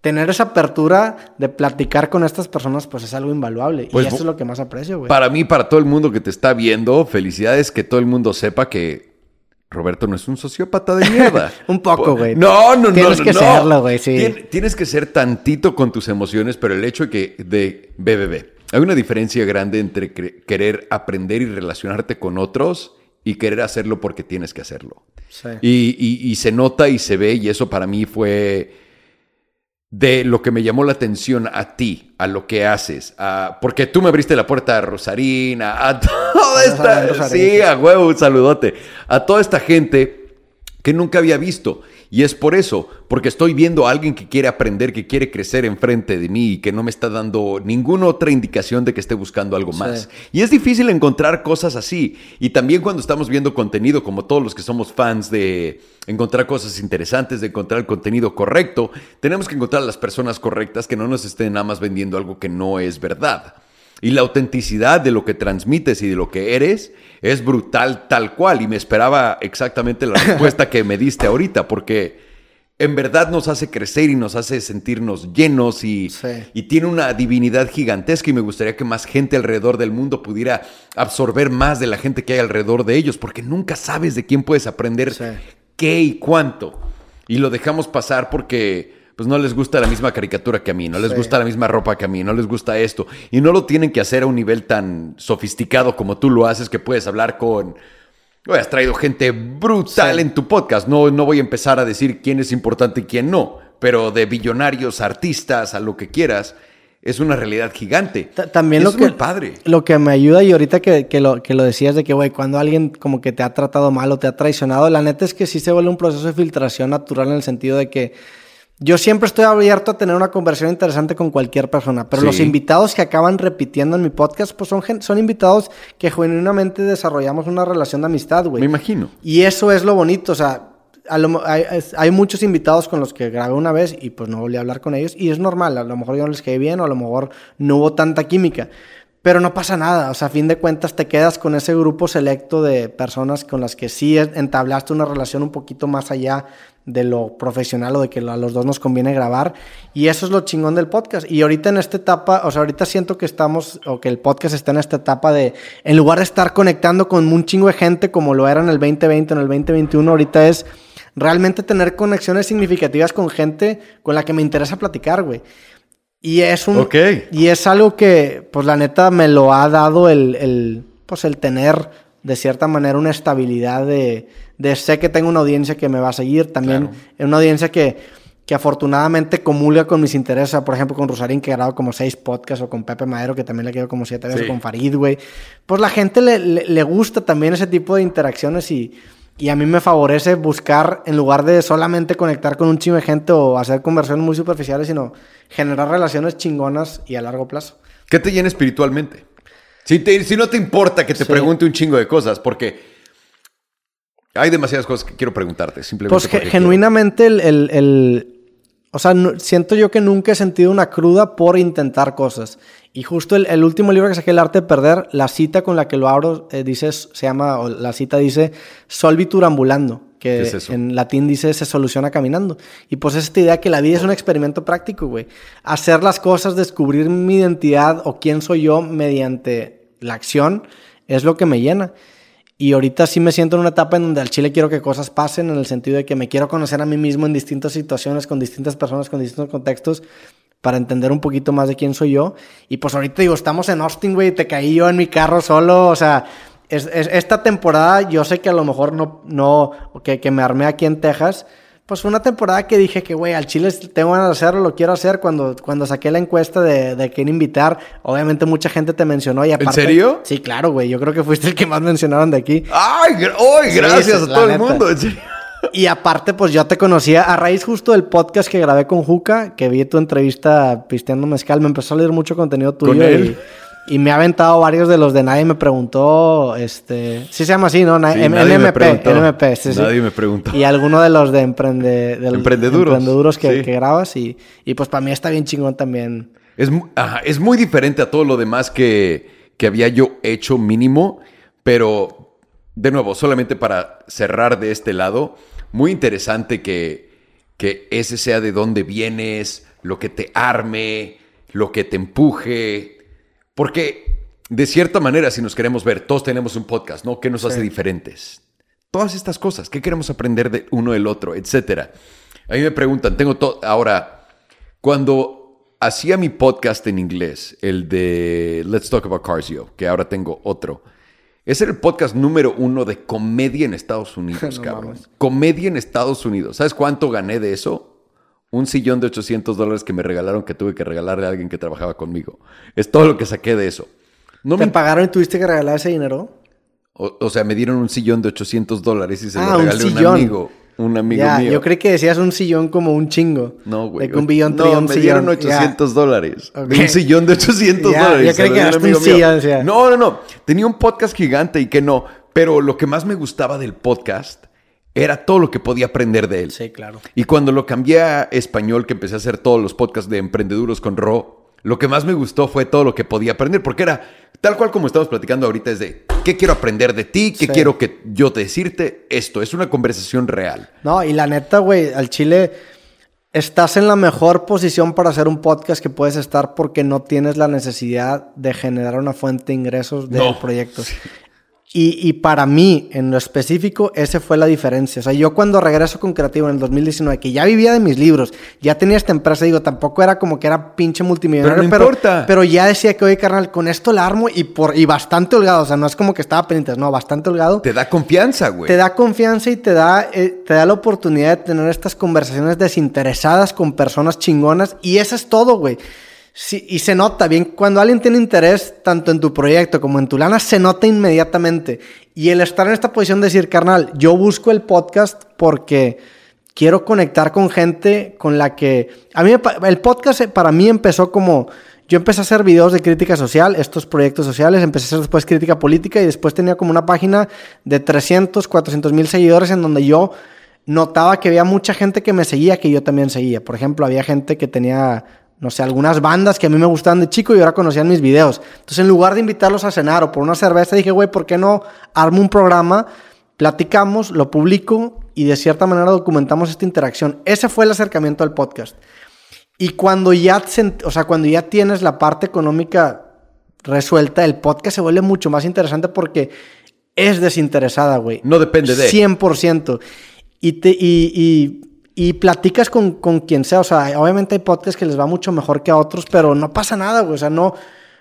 Tener esa apertura de platicar con estas personas, pues es algo invaluable. Pues, y eso es lo que más aprecio, güey. Para mí, para todo el mundo que te está viendo, felicidades que todo el mundo sepa que Roberto no es un sociópata de mierda. Un poco, Po- güey. No, no, no. Tienes no, que no. serlo, güey, sí. Tien- tienes que ser tantito con tus emociones, pero el hecho de que de BBB. Hay una diferencia grande entre querer aprender y relacionarte con otros y querer hacerlo porque tienes que hacerlo. Sí. Y, y- y se nota y se ve, y eso para mí fue de lo que me llamó la atención a ti, a lo que haces, a- porque tú me abriste la puerta a Rosarina, a toda esta, Rosarín. sí, a huevo, un saludote, a toda esta gente que nunca había visto. Y es por eso, porque estoy viendo a alguien que quiere aprender, que quiere crecer enfrente de mí y que no me está dando ninguna otra indicación de que esté buscando algo más. Y es difícil encontrar cosas así. Y también cuando estamos viendo contenido, como todos los que somos fans de encontrar cosas interesantes, de encontrar el contenido correcto, tenemos que encontrar a las personas correctas que no nos estén nada más vendiendo algo que no es verdad. Y la autenticidad de lo que transmites y de lo que eres es brutal tal cual. Y me esperaba exactamente la respuesta que me diste ahorita, porque en verdad nos hace crecer y nos hace sentirnos llenos y, Sí. y tiene una divinidad gigantesca y me gustaría que más gente alrededor del mundo pudiera absorber más de la gente que hay alrededor de ellos, porque nunca sabes de quién puedes aprender Sí. qué y cuánto. Y lo dejamos pasar porque pues no les gusta la misma caricatura que a mí, no les gusta la misma ropa que a mí, no les gusta esto. Y no lo tienen que hacer a un nivel tan sofisticado como tú lo haces, que puedes hablar con... Oye, has traído gente brutal en tu podcast. No, no voy a empezar a decir quién es importante y quién no, pero de billonarios, artistas, a lo que quieras es una realidad gigante. también lo que, padre. Lo que me ayuda, y ahorita que, lo, que lo decías de que, güey, cuando alguien como que te ha tratado mal o te ha traicionado, la neta es que sí se vuelve un proceso de filtración natural en el sentido de que yo siempre estoy abierto a tener una conversación interesante con cualquier persona, pero los invitados que acaban repitiendo en mi podcast, pues son, son invitados que genuinamente desarrollamos una relación de amistad, güey. Me imagino. Y eso es lo bonito, o sea, hay, muchos invitados con los que grabé una vez y pues no volví a hablar con ellos y es normal, a lo mejor yo no les quedé bien o a lo mejor no hubo tanta química, pero no pasa nada, o sea, a fin de cuentas te quedas con ese grupo selecto de personas con las que sí entablaste una relación un poquito más allá de lo profesional o de que a los dos nos conviene grabar y eso es lo chingón del podcast y ahorita en esta etapa, o sea, ahorita siento que estamos o que el podcast está en esta etapa de en lugar de estar conectando con un chingo de gente como lo era en el 2020, en el 2021, ahorita es realmente tener conexiones significativas con gente con la que me interesa platicar, güey. Y es un. Y es algo que, pues la neta, me lo ha dado el, el, pues, el tener, de cierta manera, una estabilidad de, de sé que tengo una audiencia que me va a seguir. También es una audiencia que, que afortunadamente comulga con mis intereses. Por ejemplo, con Rosarín, que he grabado como seis podcasts, o con Pepe Madero, que también le quedo como siete veces, con Farid, güey. Pues la gente le, le gusta también ese tipo de interacciones y y a mí me favorece buscar, en lugar de solamente conectar con un chingo de gente o hacer conversaciones muy superficiales, sino generar relaciones chingonas y a largo plazo. ¿Qué te llena espiritualmente? Si, si no te importa que te pregunte un chingo de cosas, porque hay demasiadas cosas que quiero preguntarte. Simplemente pues genuinamente el, O sea, siento yo que nunca he sentido una cruda por intentar cosas. Y justo el, último libro que saqué, El arte de perder, la cita con la que lo abro, eh, dice, se llama, o la cita dice, solvitur ambulando, que en latín dice, se soluciona caminando. Y pues es esta idea que la vida es un experimento práctico, güey. Hacer las cosas, descubrir mi identidad o quién soy yo mediante la acción, es lo que me llena. Y ahorita sí me siento en una etapa en donde al chile quiero que cosas pasen, en el sentido de que me quiero conocer a mí mismo en distintas situaciones, con distintas personas, con distintos contextos, para entender un poquito más de quién soy yo. Y pues ahorita digo, estamos en Austin, güey, te caí yo en mi carro solo, o sea, es, esta temporada yo sé que a lo mejor no, no, que, que me armé aquí en Texas, pues fue una temporada que dije que, güey, al Chile tengo ganas de hacerlo, lo quiero hacer. Cuando, cuando saqué la encuesta de, de quién invitar, obviamente mucha gente te mencionó y aparte... ¿En serio? Sí, claro, güey. Yo creo que fuiste el que más mencionaron de aquí. ¡Ay! gracias a todo el mundo! Y aparte, pues yo te conocía a raíz justo del podcast que grabé con Juca, que vi tu entrevista pisteando mezcal. Me empezó a leer mucho contenido tuyo. Y, y, me ha aventado varios de los de nadie me preguntó. Este. Sí se llama así, ¿no? NMP. NMP. Sí, nadie me preguntó. Y alguno de los de emprende, emprendeduros, que, que, grabas. Y, y pues para mí está bien chingón también. Es, es muy diferente a todo lo demás que, que había yo hecho mínimo, pero de nuevo, solamente para cerrar de este lado muy interesante que, que ese sea de dónde vienes, lo que te arme, lo que te empuje. Porque de cierta manera, si nos queremos ver, todos tenemos un podcast, ¿no? ¿Qué nos hace diferentes? Todas estas cosas, ¿qué queremos aprender de uno del otro, etcétera? A mí me preguntan, tengo todo. Ahora, cuando hacía mi podcast en inglés, el de Let's Talk About Cars Yo, que ahora tengo otro. Es el podcast número uno de comedia en Estados Unidos, cabrón. Comedia en Estados Unidos. ¿Sabes cuánto gané de eso? Un sillón de 800 dólares que me regalaron que tuve que regalarle a alguien que trabajaba conmigo. Es todo lo que saqué de eso. No ¿Te me... pagaron y tuviste que regalar ese dinero? O, sea, me dieron un sillón de 800 dólares y se lo ah, regalé a un amigo un amigo mío. Yo creí que decías un sillón como un chingo. No, güey. De un billón, no, me dieron 800 dólares. Un sillón de 800 dólares. Yo creí que era un sillón. No, no, no. Tenía un podcast gigante y que no. Pero lo que más me gustaba del podcast era todo lo que podía aprender de él. Sí, claro. Y cuando lo cambié a español, que empecé a hacer todos los podcasts de emprendeduros con Ro, lo que más me gustó fue todo lo que podía aprender, porque era tal cual como estamos platicando ahorita, es de qué quiero aprender de ti, qué quiero que yo te decirte, esto es una conversación real. No, y la neta, güey, al chile estás en la mejor posición para hacer un podcast que puedes estar porque no tienes la necesidad de generar una fuente de ingresos de proyectos. Y, y, para mí, en lo específico, esa fue la diferencia. O sea, yo cuando regreso con Creativo en el 2019, que ya vivía de mis libros, ya tenía esta empresa, digo, tampoco era como que era pinche multimillonario. Pero no importa. Pero ya decía que, oye, carnal, con esto la armo y, por, y bastante holgado. O sea, no es como que estaba pendiente, no, bastante holgado. Te da confianza, güey. Te da confianza y te da, eh, te da la oportunidad de tener estas conversaciones desinteresadas con personas chingonas. Y eso es todo, güey. Sí, y se nota bien, cuando alguien tiene interés tanto en tu proyecto como en tu lana, se nota inmediatamente. Y el estar en esta posición de decir, carnal, yo busco el podcast porque quiero conectar con gente con la que... A mí el podcast para mí empezó como... Yo empecé a hacer videos de crítica social, estos proyectos sociales, empecé a hacer después crítica política y después tenía como una página de 300, 400 mil seguidores en donde yo notaba que había mucha gente que me seguía que yo también seguía. Por ejemplo, había gente que tenía no sé, algunas bandas que a mí me gustaban de chico y ahora conocían mis videos. Entonces, en lugar de invitarlos a cenar o por una cerveza, dije, güey, ¿por qué no armo un programa? Platicamos, lo publico y de cierta manera documentamos esta interacción. Ese fue el acercamiento al podcast. Y cuando ya, o sea, cuando ya tienes la parte económica resuelta, el podcast se vuelve mucho más interesante porque es desinteresada, güey. No depende de. 100%. Y, te, y, y y platicas con, con, quien sea. O sea, obviamente hay podcasts que les va mucho mejor que a otros, pero no pasa nada, güey. O sea, no,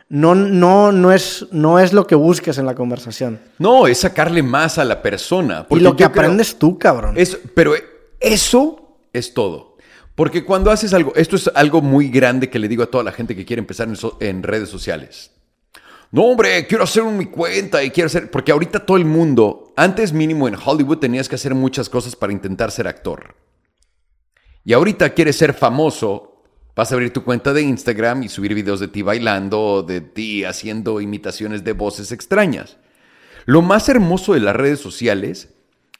no, no, no, es, no es lo que busques en la conversación. No, es sacarle más a la persona. Y lo que aprendes tú, cabrón. Es, pero eso es todo. Porque cuando haces algo, esto es algo muy grande que le digo a toda la gente que quiere empezar en, en redes sociales. No, hombre, quiero hacer mi cuenta y quiero hacer. Porque ahorita todo el mundo, antes mínimo en Hollywood, tenías que hacer muchas cosas para intentar ser actor y ahorita quieres ser famoso, vas a abrir tu cuenta de Instagram y subir videos de ti bailando o de ti haciendo imitaciones de voces extrañas. Lo más hermoso de las redes sociales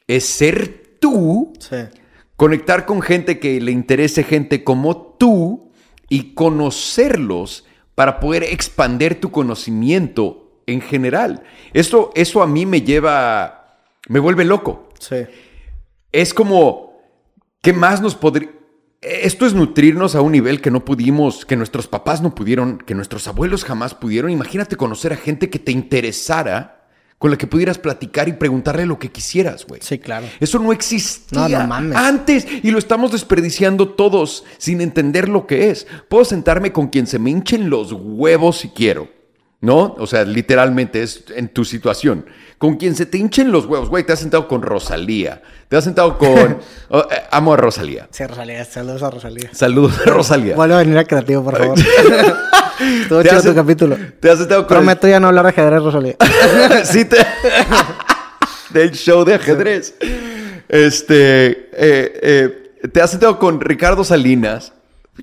es ser tú, conectar con gente que le interese gente como tú y conocerlos para poder expandir tu conocimiento en general. Esto, eso a mí me lleva, me vuelve loco. Sí. Es como, ¿qué más nos podría... Esto es nutrirnos a un nivel que no pudimos, que nuestros papás no pudieron, que nuestros abuelos jamás pudieron. Imagínate conocer a gente que te interesara, con la que pudieras platicar y preguntarle lo que quisieras, güey. Sí, claro. Eso no existía no, no mames. antes y lo estamos desperdiciando todos sin entender lo que es. Puedo sentarme con quien se me hinchen los huevos si quiero, ¿no? O sea, literalmente es en tu situación con quien se te hinchen los huevos, güey. Te has sentado con Rosalía. Te has sentado con. Oh, eh, amo a Rosalía. Sí, Rosalía. Saludos a Rosalía. Saludos a Rosalía. Vuelve a venir a Creativo, por favor. Estuvo chido tu capítulo. Te has sentado con. Prometo ya no hablar de ajedrez, Rosalía. sí, te. Del show de ajedrez. Este. Eh, eh, te has sentado con Ricardo Salinas.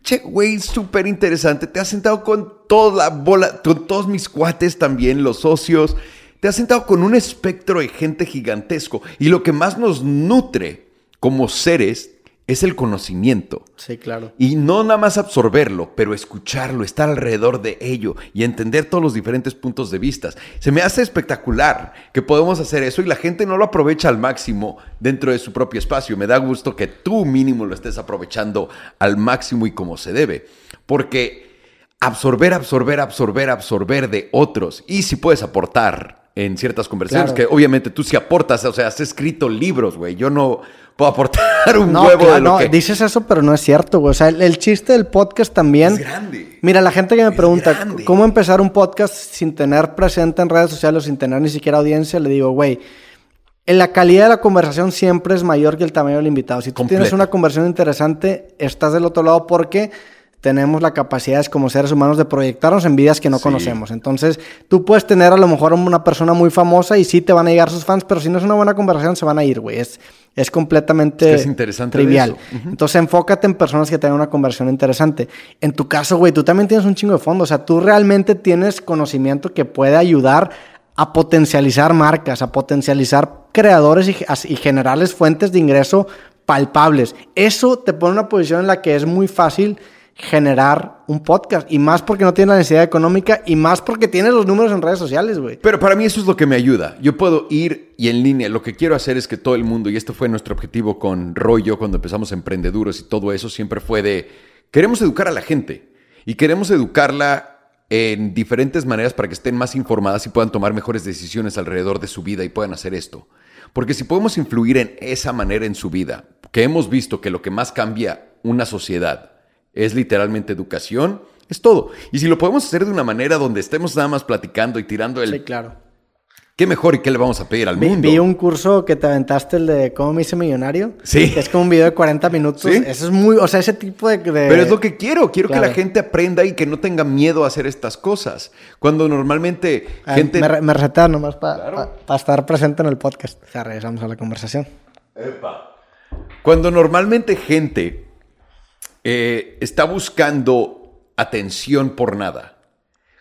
Che, güey, súper interesante. Te has sentado con toda la bola, con todos mis cuates también, los socios. Te has sentado con un espectro de gente gigantesco y lo que más nos nutre como seres es el conocimiento. Sí, claro. Y no nada más absorberlo, pero escucharlo, estar alrededor de ello y entender todos los diferentes puntos de vista. Se me hace espectacular que podemos hacer eso y la gente no lo aprovecha al máximo dentro de su propio espacio. Me da gusto que tú mínimo lo estés aprovechando al máximo y como se debe. Porque absorber, absorber, absorber, absorber de otros y si puedes aportar en ciertas conversaciones, que obviamente tú sí aportas, o sea, has escrito libros, güey. Yo no puedo aportar un huevo de lo no, dices eso, pero no es cierto, güey. O sea, el, chiste del podcast también... Es grande. Mira, la gente que me pregunta, ¿cómo empezar un podcast sin tener presente en redes sociales, sin tener ni siquiera audiencia? Le digo, güey, la calidad de la conversación siempre es mayor que el tamaño del invitado. Si tú tienes una conversación interesante, estás del otro lado porque tenemos la capacidad como seres humanos de proyectarnos en vidas que no conocemos. Entonces, tú puedes tener a lo mejor una persona muy famosa y sí te van a llegar sus fans, pero si no es una buena conversación, se van a ir, güey. Es, es completamente es interesante trivial. Entonces, enfócate en personas que tengan una conversión interesante. En tu caso, güey, tú también tienes un chingo de fondo. O sea, tú realmente tienes conocimiento que puede ayudar a potencializar marcas, a potencializar creadores y, y generarles fuentes de ingreso palpables. Eso te pone en una posición en la que es muy fácil generar un podcast. Y más porque no tienes la necesidad económica y más porque tienes los números en redes sociales, güey. Pero para mí eso es lo que me ayuda. Yo puedo ir y en línea. Lo que quiero hacer es que todo el mundo, y este fue nuestro objetivo con Rollo cuando empezamos Emprendeduros y todo eso, siempre fue de, queremos educar a la gente y queremos educarla en diferentes maneras para que estén más informadas y puedan tomar mejores decisiones alrededor de su vida y puedan hacer esto. Porque si podemos influir en esa manera en su vida, que hemos visto que lo que más cambia una sociedad es literalmente educación, es todo. Y si lo podemos hacer de una manera donde estemos nada más platicando y tirando el... Sí, claro. ¿Qué mejor y qué le vamos a pedir al Vi, mundo? vi un curso que te aventaste, el de cómo me hice millonario. Sí. Que es como un video de 40 minutos. Sí. Eso es muy, o sea, ese tipo de... de- Pero es lo que quiero. Quiero que la gente aprenda y que no tenga miedo a hacer estas cosas. Cuando normalmente Ah, gente... Me, me recetan nomás para Claro. estar presente en el podcast. Ya regresamos a la conversación. Cuando normalmente gente eh, está buscando atención por nada.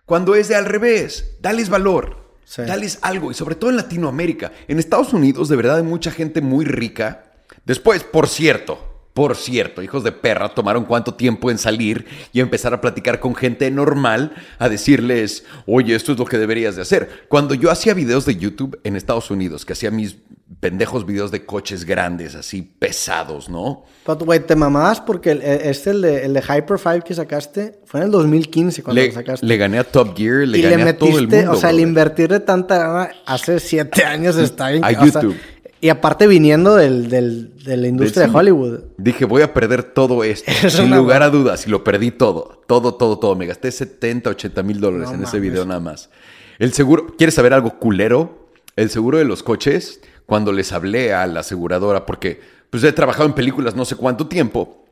Cuando es de al revés, dales valor. Sí. Dales algo. Y sobre todo en Latinoamérica. En Estados Unidos, de verdad, hay mucha gente muy rica. Después, por cierto, por cierto, hijos de perra, tomaron cuánto tiempo en salir y empezar a platicar con gente normal, a decirles, oye, esto es lo que deberías de hacer. Cuando yo hacía videos de YouTube en Estados Unidos, que hacía mis pendejos videos de coches grandes, así pesados, ¿no? Güey, te mamabas porque el- el- este, el de, el de Hyper 5 que sacaste, fue en el 2015 cuando Le, lo sacaste. le gané a Top Gear, le y gané le a todo el metiste, mundo. o sea, el brother. invertirle tanta gana hace siete años está bien. A o sea, YouTube. Y aparte viniendo del, del- de la industria de Hollywood. Dije, voy a perder todo esto. Es sin lugar a dudas. Y lo perdí todo. Todo, todo, todo. Me gasté 70, 80 mil dólares No en ese video nada más. El seguro, ¿quieres saber algo culero? El seguro de los coches, cuando les hablé a la aseguradora, porque pues he trabajado en películas no sé cuánto tiempo,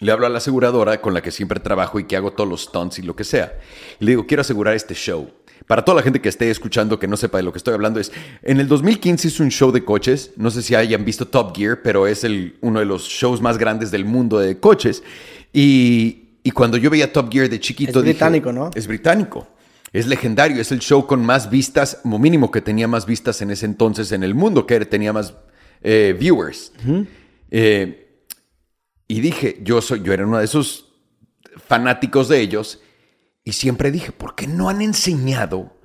le hablo a la aseguradora con la que siempre trabajo y que hago todos los stunts y lo que sea. Y le digo, quiero asegurar este show. Para toda la gente que esté escuchando que no sepa de lo que estoy hablando, es en el 2015 hice un show de coches. No sé si hayan visto Top Gear, pero es el, uno de los shows más grandes del mundo de coches. Y, y cuando yo veía Top Gear de chiquito, Es dije, británico, ¿no? Es británico. Es legendario. Es el show con más vistas, como mínimo que tenía más vistas en ese entonces en el mundo, que tenía más eh, viewers. Eh, y dije, yo soy, yo era uno de esos fanáticos de ellos. Y siempre dije, ¿por qué no han enseñado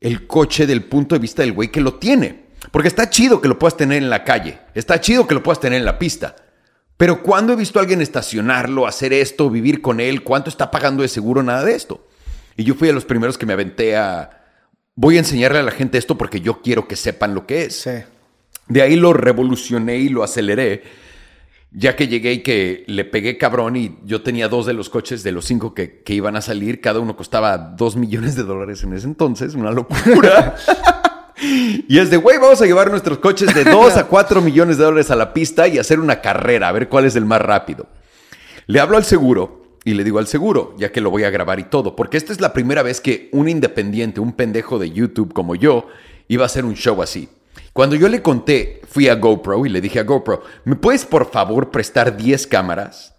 el coche del punto de vista del güey que lo tiene? Porque está chido que lo puedas tener en la calle. Está chido que lo puedas tener en la pista. Pero ¿cuándo he visto a alguien estacionarlo, hacer esto, vivir con él? ¿Cuánto está pagando de seguro? Nada de esto. Y yo fui de los primeros que me aventé a... Voy a enseñarle a la gente esto porque yo quiero que sepan lo que es. Sí. De ahí lo revolucioné y lo aceleré, ya que llegué y que le pegué cabrón y yo tenía dos de los coches de los cinco que, iban a salir, cada uno costaba dos millones de dólares en ese entonces, una locura. y es de, güey, vamos a llevar nuestros coches de dos a cuatro millones de dólares a la pista y hacer una carrera, a ver cuál es el más rápido. Le hablo al seguro y le digo al seguro, ya que lo voy a grabar y todo, porque esta es la primera vez que un independiente, un pendejo de YouTube como yo, iba a hacer un show así. Cuando yo le conté, fui a GoPro y le dije a GoPro, ¿me puedes por favor prestar 10 cámaras?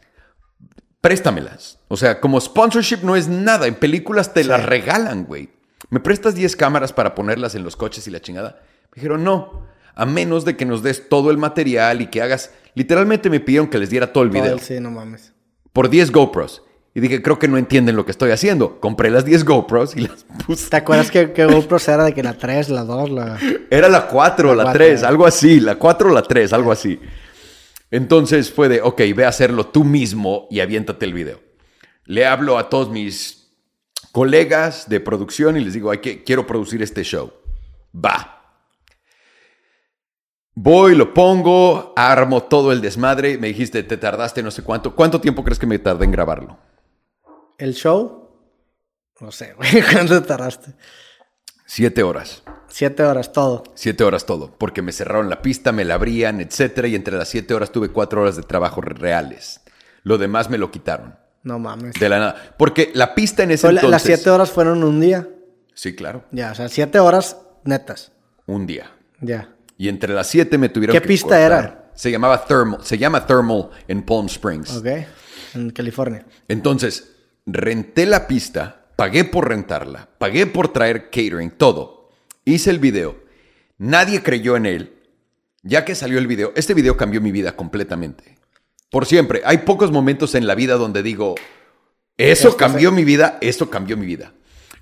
Préstamelas. O sea, como sponsorship no es nada, en películas te las regalan, güey. ¿Me prestas 10 cámaras para ponerlas en los coches y la chingada? Me dijeron, no, a menos de que nos des todo el material y que hagas... Literalmente me pidieron que les diera todo el video sí, no mames. por 10 GoPros. Y dije, creo que no entienden lo que estoy haciendo. Compré las 10 GoPros y las puse. ¿Te acuerdas que, que GoPro era de que la 3, la 2, la... Era la 4, la, La 3, cuatro. algo así. La 4 o la 3, algo así. Entonces fue de, ok, ve a hacerlo tú mismo y aviéntate el video. Le hablo a todos mis colegas de producción y les digo, Ay, que quiero producir este show. Va. Voy, lo pongo, armo todo el desmadre. Me dijiste, te tardaste no sé cuánto. ¿Cuánto tiempo crees que me tardé en grabarlo? ¿El show? No sé, güey. ¿Cuánto tardaste? Siete horas. Siete horas, todo. Siete horas todo, porque me cerraron la pista, me la abrían, etcétera, y entre las siete horas tuve cuatro horas de trabajo re- reales. Lo demás me lo quitaron. No mames. De la nada. Porque la pista en ese entonces. Las siete horas fueron un día. Sí, claro. Ya, o sea, siete horas netas. Un día. Ya. Y entre las siete me tuvieron ¿Qué que pista cortar. era? Se llamaba Thermal. Se llama Thermal en Palm Springs. Ok. En California. Entonces, renté la pista, pagué por rentarla, pagué por traer catering, todo. Hice el video. Nadie creyó en él. Ya que salió el video, este video cambió mi vida completamente. Por siempre. Hay pocos momentos en la vida donde digo, eso Esto cambió mi vida, eso cambió mi vida.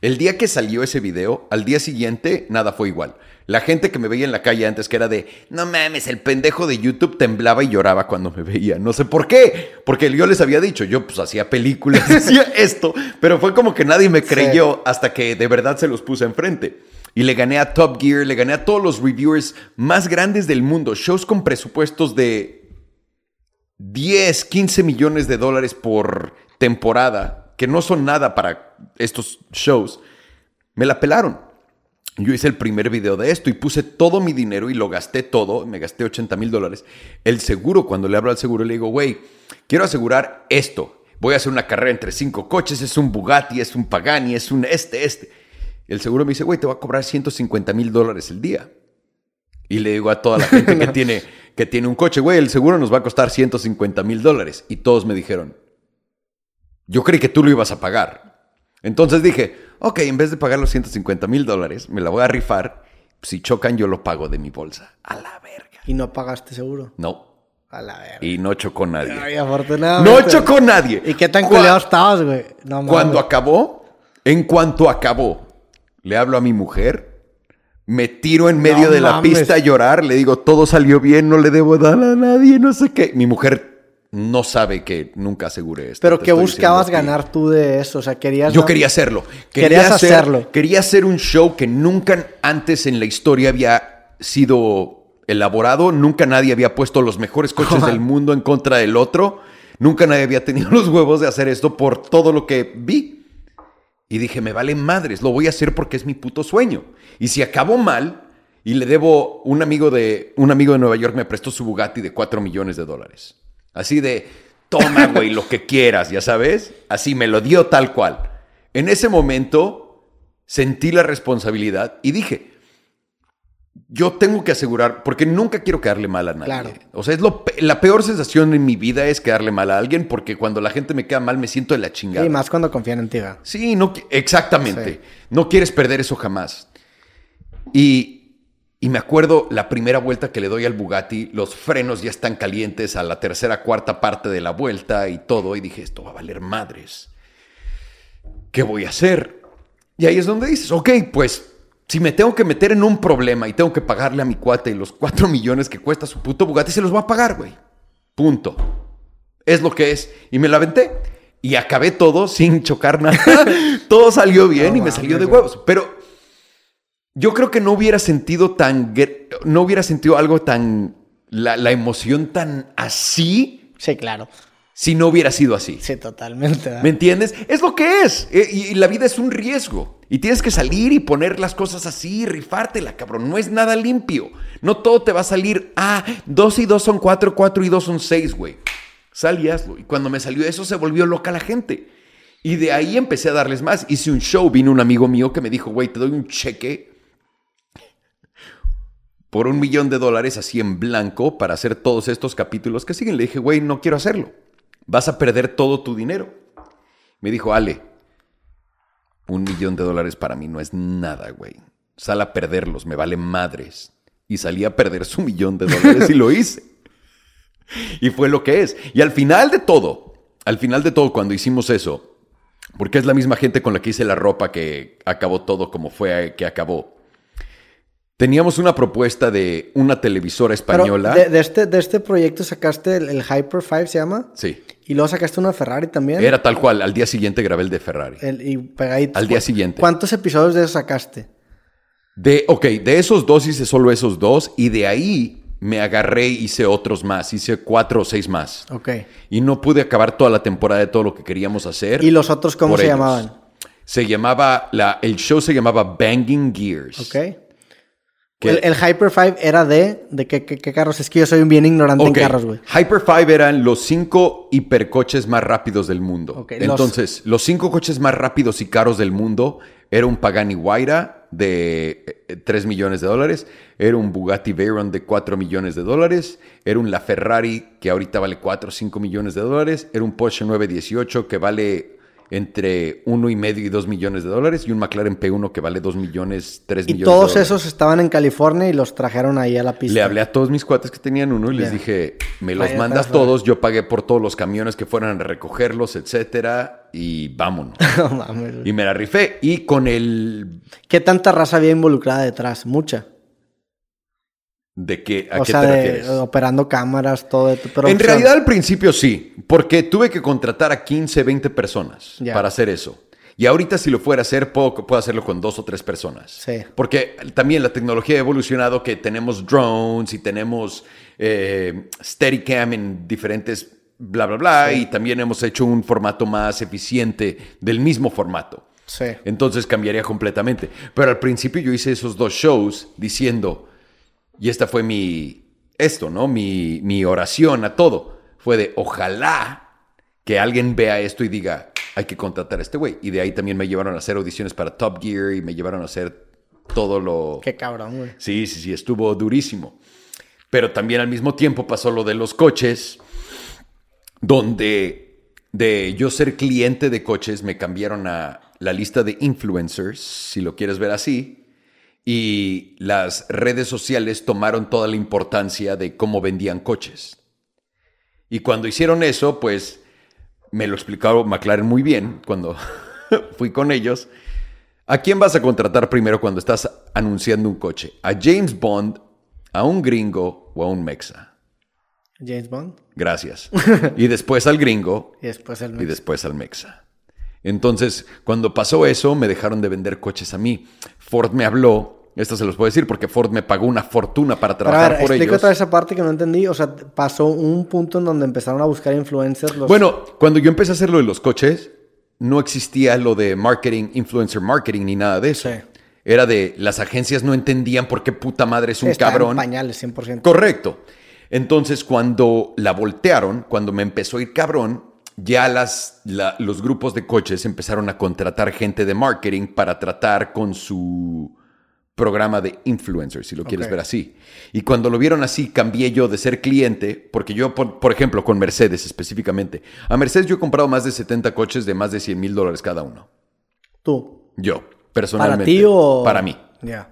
El día que salió ese video, al día siguiente, nada fue igual. La gente que me veía en la calle antes, que era de, no mames, el pendejo de YouTube temblaba y lloraba cuando me veía. No sé por qué, porque yo les había dicho, yo pues hacía películas, hacía esto, pero fue como que nadie me creyó hasta que de verdad se los puse enfrente. Y le gané a Top Gear, le gané a todos los reviewers más grandes del mundo, shows con presupuestos de 10, 15 millones de dólares por temporada, que no son nada para estos shows, me la pelaron. Yo hice el primer video de esto y puse todo mi dinero y lo gasté todo, me gasté 80 mil dólares. El seguro, cuando le hablo al seguro, le digo, güey, quiero asegurar esto. Voy a hacer una carrera entre cinco coches, es un Bugatti, es un Pagani, es un este, este. El seguro me dice, güey, te va a cobrar 150 mil dólares el día. Y le digo a toda la gente que, tiene, que tiene un coche, güey, el seguro nos va a costar 150 mil dólares. Y todos me dijeron, yo creí que tú lo ibas a pagar. Entonces dije, ok, en vez de pagar los 150 mil dólares, me la voy a rifar. Si chocan, yo lo pago de mi bolsa. A la verga. ¿Y no pagaste seguro? No. A la verga. Y no chocó nadie. Ay, afortunadamente. No chocó nadie. ¿Y qué tan culeado estabas, güey? No. Cuando acabó, en cuanto acabó, le hablo a mi mujer, me tiro en medio No de la mames. pista a llorar, le digo, todo salió bien, no le debo dar a nadie, no sé qué. Mi mujer no sabe que nunca aseguré esto. ¿Pero estoy buscabas ganar tú de eso? O sea, querías... Yo quería hacerlo. Querías hacer- hacerlo. Quería hacer un show que nunca antes en la historia había sido elaborado. Nunca nadie había puesto los mejores coches del mundo en contra del otro. Nunca nadie había tenido los huevos de hacer esto por todo lo que vi. Y dije, me vale madres, lo voy a hacer porque es mi puto sueño. Y si acabo mal, y le debo, un amigo de, un amigo de Nueva York me prestó su Bugatti de 4 millones de dólares. Así de, toma, güey, lo que quieras, ya sabes. Así me lo dio tal cual. En ese momento sentí la responsabilidad y dije, yo tengo que asegurar, porque nunca quiero quedarle mal a nadie. Claro. O sea, es lo, la peor sensación en mi vida es quedarle mal a alguien, porque cuando la gente me queda mal me siento de la chingada. Y más cuando confían en ti. Sí, no, exactamente. Sí. No quieres perder eso jamás. Y, y me acuerdo la primera vuelta que le doy al Bugatti, los frenos ya están calientes a la tercera, cuarta parte de la vuelta y todo. Y dije, esto va a valer madres. ¿Qué voy a hacer? Y ahí es donde dices, ok, pues si me tengo que meter en un problema y tengo que pagarle a mi cuate los cuatro millones que cuesta su puto Bugatti, se los voy a pagar, güey. Punto. Es lo que es. Y me la aventé. Y acabé todo sin chocar nada. todo salió bien y me salió de huevos. Pero yo creo que no hubiera sentido tan... No hubiera sentido algo tan... La, la emoción tan así Sí, claro. si no hubiera sido así. Sí, totalmente. ¿verdad? ¿Me entiendes? Es lo que es. Y, y la vida es un riesgo. Y tienes que salir y poner las cosas así, rifártela, cabrón. No es nada limpio. No todo te va a salir, ah, dos y dos son cuatro, cuatro y dos son seis, güey. Sal y hazlo. Y cuando me salió eso, se volvió loca la gente. Y de ahí empecé a darles más. Hice un show, vino un amigo mío que me dijo, güey, te doy un cheque por un millón de dólares así en blanco para hacer todos estos capítulos que siguen. Le dije, güey, no quiero hacerlo. Vas a perder todo tu dinero. Me dijo, Ale, un millón de dólares para mí no es nada, güey. Sal a perderlos, me vale madres. Y salí a perder su millón de dólares y lo hice. Y fue lo que es. Y al final de todo, al final de todo, cuando hicimos eso, porque es la misma gente con la que hice la ropa que acabó todo como fue que acabó. Teníamos una propuesta de una televisora Pero española. de, de este, de este proyecto sacaste el, el Hyper 5, ¿se llama? Sí. Y luego sacaste una Ferrari también. Era tal cual. Al día siguiente grabé el de Ferrari. El- y pegaditos. Al día siguiente. ¿Cuántos episodios de eso sacaste? De, ok, de esos dos hice solo esos dos y de ahí me agarré y hice otros más. Hice cuatro o seis más. Ok. Y no pude acabar toda la temporada de todo lo que queríamos hacer. ¿Y los otros cómo se ellos. llamaban? Se llamaba, la, el show se llamaba Banging Gears. Ok. El, el Hyper 5 era de... ¿De qué, qué- qué carros? Es que yo soy un bien ignorante en carros, güey. Hyper 5 eran los cinco hipercoches más rápidos del mundo. Entonces, los... cinco coches más rápidos y caros del mundo era un Pagani Huayra de eh, 3 millones de dólares, era un Bugatti Veyron de 4 millones de dólares, era un LaFerrari que ahorita vale 4 o 5 millones de dólares, era un Porsche 918 que vale entre uno y medio y dos millones de dólares y un McLaren P1 que vale dos millones, tres Y millones todos de dólares. esos estaban en California y los trajeron ahí a la pista. Le hablé a todos mis cuates que tenían uno y les dije, me los Vaya, mandas todos, yo pagué por todos los camiones que fueran a recogerlos, etcétera, y vámonos. Y me la rifé. Y con el... ¿Qué tanta raza había involucrada detrás? Mucha. ¿De qué? ¿A o qué sea, te de- refieres? operando cámaras, todo. tu En realidad al principio sí, porque tuve que contratar a 15, 20 personas para hacer eso. Y ahorita si lo fuera a hacer, puedo, puedo hacerlo con dos o tres personas. Sí. Porque también la tecnología ha evolucionado que tenemos drones y tenemos eh, Steadicam en diferentes bla, bla, bla. Y también hemos hecho un formato más eficiente del mismo formato. Sí. Entonces cambiaría completamente. Pero al principio yo hice esos dos shows diciendo, y esta fue mi, esto, ¿no? Mi, mi oración a todo. Fue de, ojalá que alguien vea esto y diga, hay que contratar a este güey. Y de ahí también me llevaron a hacer audiciones para Top Gear y me llevaron a hacer todo lo... Qué cabrón, güey. Sí, sí, sí, estuvo durísimo. Pero también al mismo tiempo pasó lo de los coches, donde de yo ser cliente de coches me cambiaron a la lista de influencers, si lo quieres ver así, y las redes sociales tomaron toda la importancia de cómo vendían coches. Y cuando hicieron eso, pues me lo explicaron McLaren muy bien cuando fui con ellos. ¿A quién vas a contratar primero cuando estás anunciando un coche? ¿A James Bond, a un gringo o a un mexa? James Bond. Gracias. y después al gringo Y después el y después al mexa. Entonces, cuando pasó eso, me dejaron de vender coches a mí. Ford me habló, esto se los puedo decir porque Ford me pagó una fortuna para trabajar ver, por ellos. otra vez esa parte que no entendí. O sea, pasó un punto en donde empezaron a buscar influencers. Los... Bueno, cuando yo empecé a hacer lo de los coches, no existía lo de marketing, influencer marketing ni nada de eso. Sí. Era de las agencias no entendían por qué puta madre es un Está en cabrón. pañales, 100%. Correcto. Entonces, cuando la voltearon, cuando me empezó a ir cabrón, ya las, la- los grupos de coches empezaron a contratar gente de marketing para tratar con su programa de influencers, si lo quieres ver así. Y cuando lo vieron así, cambié yo de ser cliente, porque yo, por, por ejemplo, con Mercedes específicamente, a Mercedes yo he comprado más de 70 coches de más de 100 mil dólares cada uno. Tú. Yo, personalmente. ¿Para ti o...? Para mí. Ya.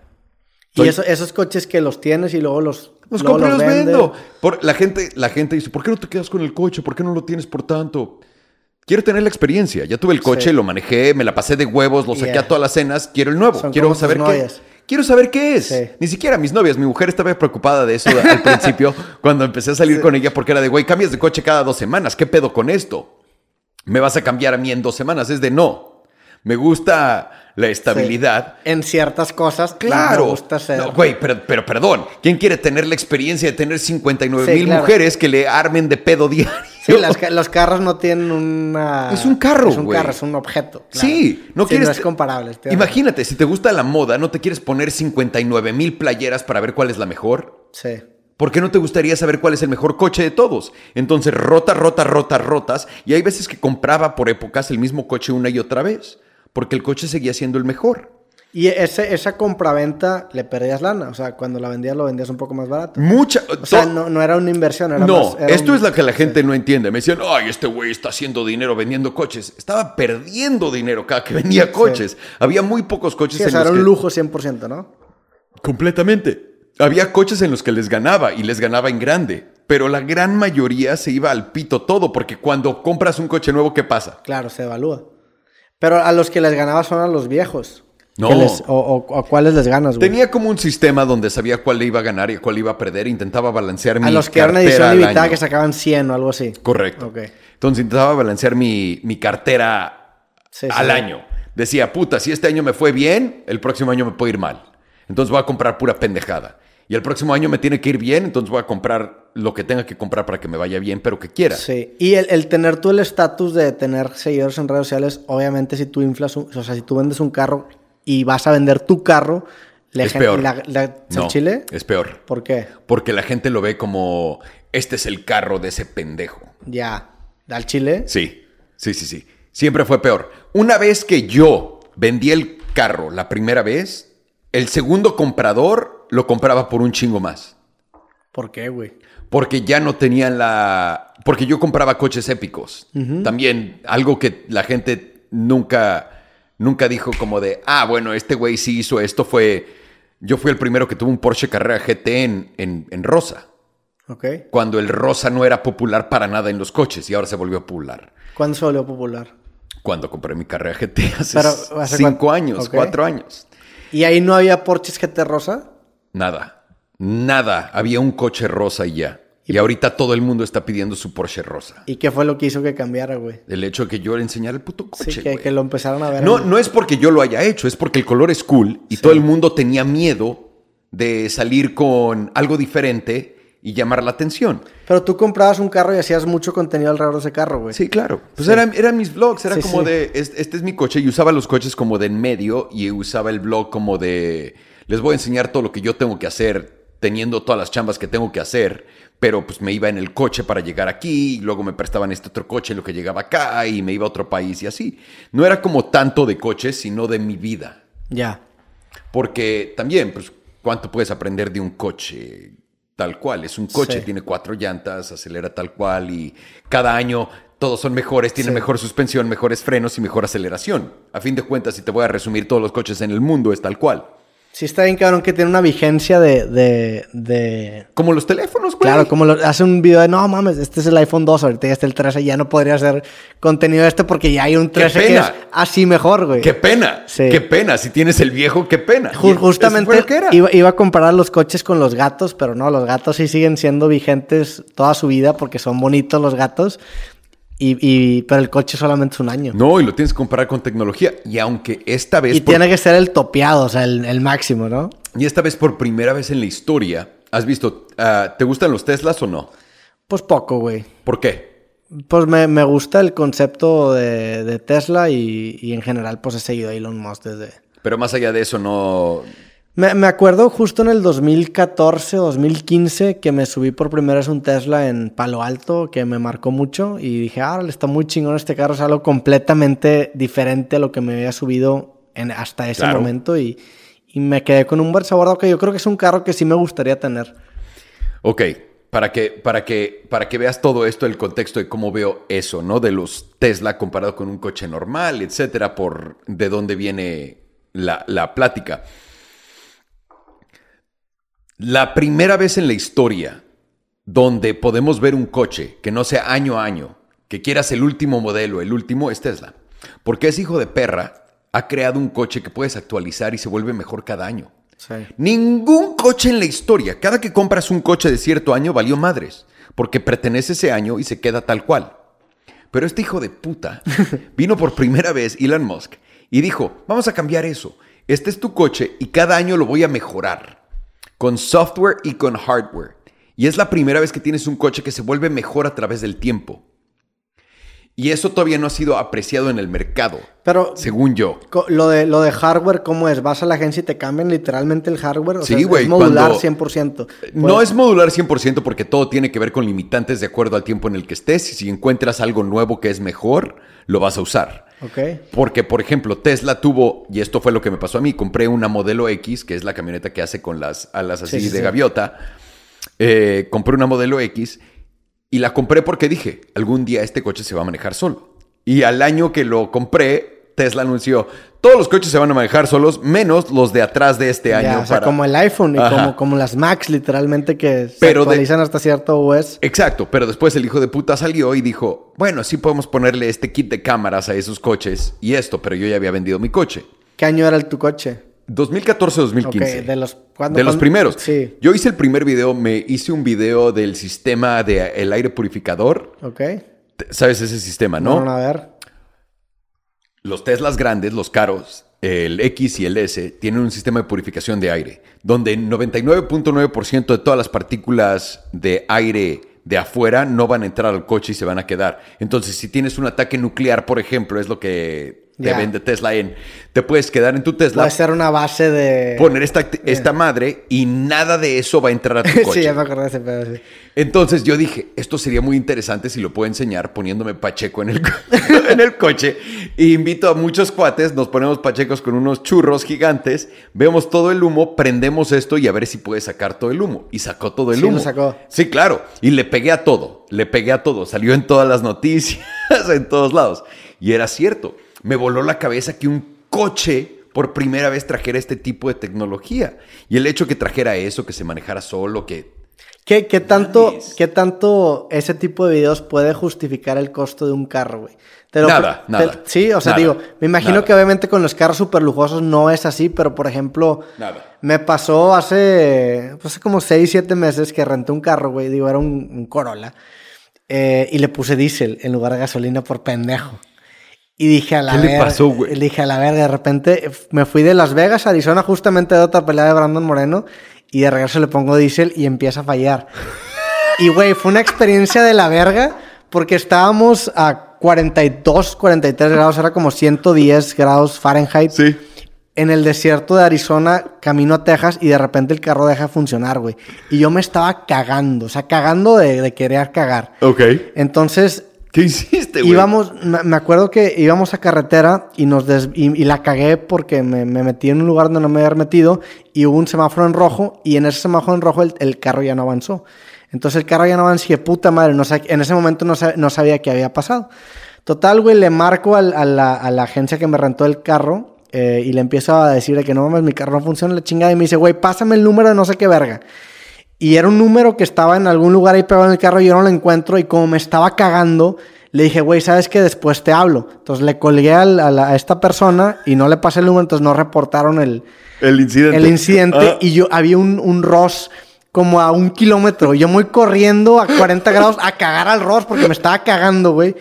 Y eso- esos coches que los tienes y luego los... Los compro y los vendo. Por, la, gente, la gente dice, ¿por qué no te quedas con el coche? ¿Por qué no lo tienes por tanto? Quiero tener la experiencia. Ya tuve el coche, Sí. lo manejé, me la pasé de huevos, lo saqué Yeah. a todas las cenas. Quiero el nuevo. Son quiero saber qué. novias. Quiero saber qué es. Sí. Ni siquiera mis novias. Mi mujer estaba preocupada de eso al principio cuando empecé a salir con ella porque era de, güey, cambias de coche cada dos semanas. ¿Qué pedo con esto? ¿Me vas a cambiar a mí en dos semanas? Es de no. Me gusta la estabilidad. En ciertas cosas, Claro. me gusta. No, güey, pero, pero perdón. ¿Quién quiere tener la experiencia de tener 59 Sí, mil claro. mujeres que le armen de pedo diario? Sí, las los carros no tienen una... Es un carro, Es un güey. carro, es un objeto. claro. Sí, no quieres. No es comparable. Imagínate, si te gusta la moda, no te quieres poner 59 mil playeras para ver cuál es la mejor. Sí. ¿Por qué no te gustaría saber cuál es el mejor coche de todos? Entonces, rotas, rotas, rotas, rotas. Y hay veces que compraba por épocas el mismo coche una y otra vez. Porque el coche seguía siendo el mejor. Y ese, esa compraventa le perdías lana. O sea, cuando la vendías, lo vendías un poco más barato. Mucha. O sea, no, no era una inversión, era No, más- era esto un- es lo que la gente no entiende. Me decían, ay, este güey está haciendo dinero vendiendo coches. Estaba perdiendo dinero cada que vendía coches. Había muy pocos coches Sí, o en sea, los era un que... lujo 100%, ¿no? Completamente. Había coches en los que les ganaba y les ganaba en grande. Pero la gran mayoría se iba al pito todo, porque cuando compras un coche nuevo, ¿qué pasa? Claro, se evalúa. Pero a los que les ganabas son a los viejos. No. Les- o, o- o a cuáles les ganas, güey. Tenía como un sistema donde sabía cuál le iba a ganar y cuál le iba a perder. Intentaba balancear mi A los que eran edición limitada que sacaban 100 o algo así. Correcto. Ok. Entonces intentaba balancear mi, mi cartera Sí, sí. al año. Decía, puta, si este año me fue bien, el próximo año me puede ir mal. Entonces voy a comprar pura pendejada. Y el próximo año me tiene que ir bien, entonces voy a comprar lo que tenga que comprar para que me vaya bien, pero que quiera. Sí, y el, el tener tú el estatus de tener seguidores en redes sociales, obviamente si tú inflas, un- o sea, si tú vendes un carro y vas a vender tu carro, le Es gen- peor. la- la- No, ¿el Chile? es peor. ¿Por qué? Porque la gente lo ve como, este es el carro de ese pendejo. Ya, al Chile. Sí, sí, sí, sí. Siempre fue peor. Una vez que yo vendí el carro la primera vez, el segundo comprador lo compraba por un chingo más. ¿Por qué, güey? Porque ya no tenían la... Porque yo compraba coches épicos. También algo que la gente nunca, nunca dijo como de, ah, bueno, este güey sí hizo esto, fue, yo fui el primero que tuvo un Porsche Carrera GT en, en, en rosa. Ok. Cuando el rosa no era popular para nada en los coches y ahora se volvió popular. ¿Cuándo se volvió popular? Cuando compré mi Carrera GT hace, Pero, ¿hace cinco cuánto? años, cuatro años. ¿Y ahí no había Porsches GT rosa? Nada, nada. Había un coche rosa y ya. Y ahorita todo el mundo está pidiendo su Porsche rosa. ¿Y qué fue lo que hizo que cambiara, güey? El hecho de que yo le enseñara el puto coche. Sí, que, lo empezaron a ver. No, no es porque yo lo haya hecho, es porque el color es cool y todo el mundo tenía miedo de salir con algo diferente y llamar la atención. Pero tú comprabas un carro y hacías mucho contenido alrededor de ese carro, güey. Sí, claro. Pues Sí. eran, eran mis vlogs, era Sí, como sí. de, es- este es mi coche y usaba los coches como de en medio y usaba el blog como de, les voy a enseñar todo lo que yo tengo que hacer teniendo todas las chambas que tengo que hacer, pero pues me iba en el coche para llegar aquí, y luego me prestaban este otro coche lo que llegaba acá y me iba a otro país y así. No era como tanto de coches, sino de mi vida. Ya. Porque también, pues, ¿cuánto puedes aprender de un coche tal cual? Es un coche, Sí. tiene cuatro llantas, acelera tal cual y cada año todos son mejores, tiene Sí. mejor suspensión, mejores frenos y mejor aceleración. A fin de cuentas, si te voy a resumir todos los coches en el mundo, es tal cual. Sí está bien cabrón que tiene una vigencia de... de, de... Como los teléfonos, güey. Claro, como lo, hace un video de, no mames, este es el iPhone 2, ahorita ya está el 13, ya no podría hacer contenido de este porque ya hay un 13 que es así mejor, güey. Qué pena, Sí. qué pena. Si tienes el viejo, qué pena. Justamente que era. iba, iba a comparar los coches con los gatos, pero no, los gatos sí siguen siendo vigentes toda su vida porque son bonitos los gatos, y, y- pero el coche solamente es un año. No, y lo tienes que comparar con tecnología. Y aunque esta vez... y por- tiene que ser el topeado, o sea, el, el máximo, ¿no? Y esta vez por primera vez en la historia, has visto, ah, ¿te gustan los Teslas o no? Pues poco, güey. ¿Por qué? Pues me, me gusta el concepto de, de Tesla y, y en general pues he seguido a Elon Musk desde... Pero más allá de eso, no. Me, me acuerdo justo en el 2014 o 2015 que me subí por primera vez un Tesla en Palo Alto que me marcó mucho y dije, ah, está muy chingón este carro, es algo completamente diferente a lo que me había subido en, hasta ese Claro. momento y, y me quedé con un buen sabor boca. Yo creo que es un carro que sí me gustaría tener. Ok, para que, para que, para que veas todo esto, el contexto de cómo veo eso, ¿no? De los Tesla comparado con un coche normal, etcétera, por de dónde viene la, la plática. La primera vez en la historia donde podemos ver un coche que no sea año a año, que quieras el último modelo, el último, es Tesla. Porque ese hijo de perra ha creado un coche que puedes actualizar y se vuelve mejor cada año. Sí. Ningún coche en la historia, cada que compras un coche de cierto año, valió madres, porque pertenece ese año y se queda tal cual. Pero este hijo de puta vino por primera vez, Elon Musk, y dijo, vamos a cambiar eso. Este es tu coche y cada año lo voy a mejorar, con software y con hardware. Y es la primera vez que tienes un coche que se vuelve mejor a través del tiempo. Y eso todavía no ha sido apreciado en el mercado, Pero según yo. lo de, lo de hardware, ¿cómo es? ¿Vas a la agencia y te cambian literalmente el hardware? O Sí, güey, Es modular cuando- 100%. No es modular 100% porque todo tiene que ver con limitantes de acuerdo al tiempo en el que estés y si encuentras algo nuevo que es mejor, lo vas a usar. Ok. Porque, por ejemplo, Tesla tuvo, y esto fue lo que me pasó a mí, compré una modelo X, que es la camioneta que hace con las alas así Sí, sí, de sí. gaviota. Eh, compré una modelo X y la compré porque dije, algún día este coche se va a manejar solo. Y al año que lo compré, Tesla anunció, todos los coches se van a manejar solos, menos los de atrás de este año. Ya, o sea, para- como el iPhone y como, como las Macs, literalmente, que se Pero de- actualizan hasta cierto OS. Exacto, pero después el hijo de puta salió y dijo, bueno, sí podemos ponerle este kit de cámaras a esos coches y esto, pero yo ya había vendido mi coche. ¿Qué año era el tu coche? 2014-2015. Ok, de los- ¿cuándo- De los cuándo? primeros. Sí. Yo hice el primer video, me hice un video del sistema del el aire purificador. ¿Ok? ¿Sabes ese sistema, no? No, no, a ver. Los Teslas grandes, los caros, el X y el S, tienen un sistema de purificación de aire, donde 99.9% de todas las partículas de aire de afuera no van a entrar al coche y se van a quedar. Entonces, si tienes un ataque nuclear, por ejemplo, es lo que te Ya. vende Tesla en, te puedes quedar en tu Tesla, Puede ser una base de... poner esta, esta madre y nada de eso va a entrar a tu coche. sí, ya me acordé de ese pedo, sí. Entonces yo dije, esto sería muy interesante si lo puedo enseñar poniéndome pacheco en el, en el coche. Y invito a muchos cuates, nos ponemos pachecos con unos churros gigantes, vemos todo el humo, prendemos esto y a ver si puede sacar todo el humo. Y sacó todo el Sí, lo humo. sacó. Sí, claro. Y le pegué a todo, le pegué a todo. Salió en todas las noticias, en todos lados. Y era cierto. Me voló la cabeza que un coche por primera vez trajera este tipo de tecnología. Y el hecho que trajera eso, que se manejara solo, que... ¿Qué, qué tanto, ¿Qué tanto ese tipo de videos puede justificar el costo de un carro, güey? nada, nada. sí, o sea, digo, me imagino que obviamente con los carros súper lujosos no es así, pero por ejemplo, nada. me pasó hace, pues, hace como 6, 7 meses que renté un carro, güey, digo, era un, Corolla, eh, y le puse diésel en lugar de gasolina por pendejo. Y dije a la ¿Qué le pasó, güey? Dije a la verga, de repente me fui de Las Vegas a Arizona justamente de otra pelea de Brandon Moreno y de regreso le pongo diésel y empieza a fallar. Y güey, fue una experiencia de la verga porque estábamos a 42, 43 grados, era como 110 grados Fahrenheit. Sí. En el desierto de Arizona, camino a Texas y de repente el carro deja de funcionar, güey. Y yo me estaba cagando, o sea, cagando de, de querer cagar. Ok. Entonces ¿Qué hiciste, güey? Íbamos, me acuerdo que íbamos a carretera y nos y, la cagué porque me, metí en un lugar donde no me había metido y hubo un semáforo en rojo y en ese semáforo en rojo el, carro ya no avanzó. Entonces el carro ya no avanzó y puta madre, no en ese momento no, no, sabía qué había pasado. Total, güey, le marco a, la, agencia que me rentó el carro eh, y le empiezo a decir de que no mames, mi carro no funciona, la chingada, y me dice, güey, pásame el número de no sé qué verga. Y era un número que estaba en algún lugar ahí pegado en el carro y yo no lo encuentro. Y como me estaba cagando, le dije, güey, ¿sabes qué? Después te hablo. Entonces le colgué a, esta persona y no le pasé el número, entonces no reportaron el, el incidente. El incidente. Ah. Y yo había un, un Ross como a un kilómetro. Yo voy corriendo a 40 grados a cagar al Ross porque me estaba cagando, güey.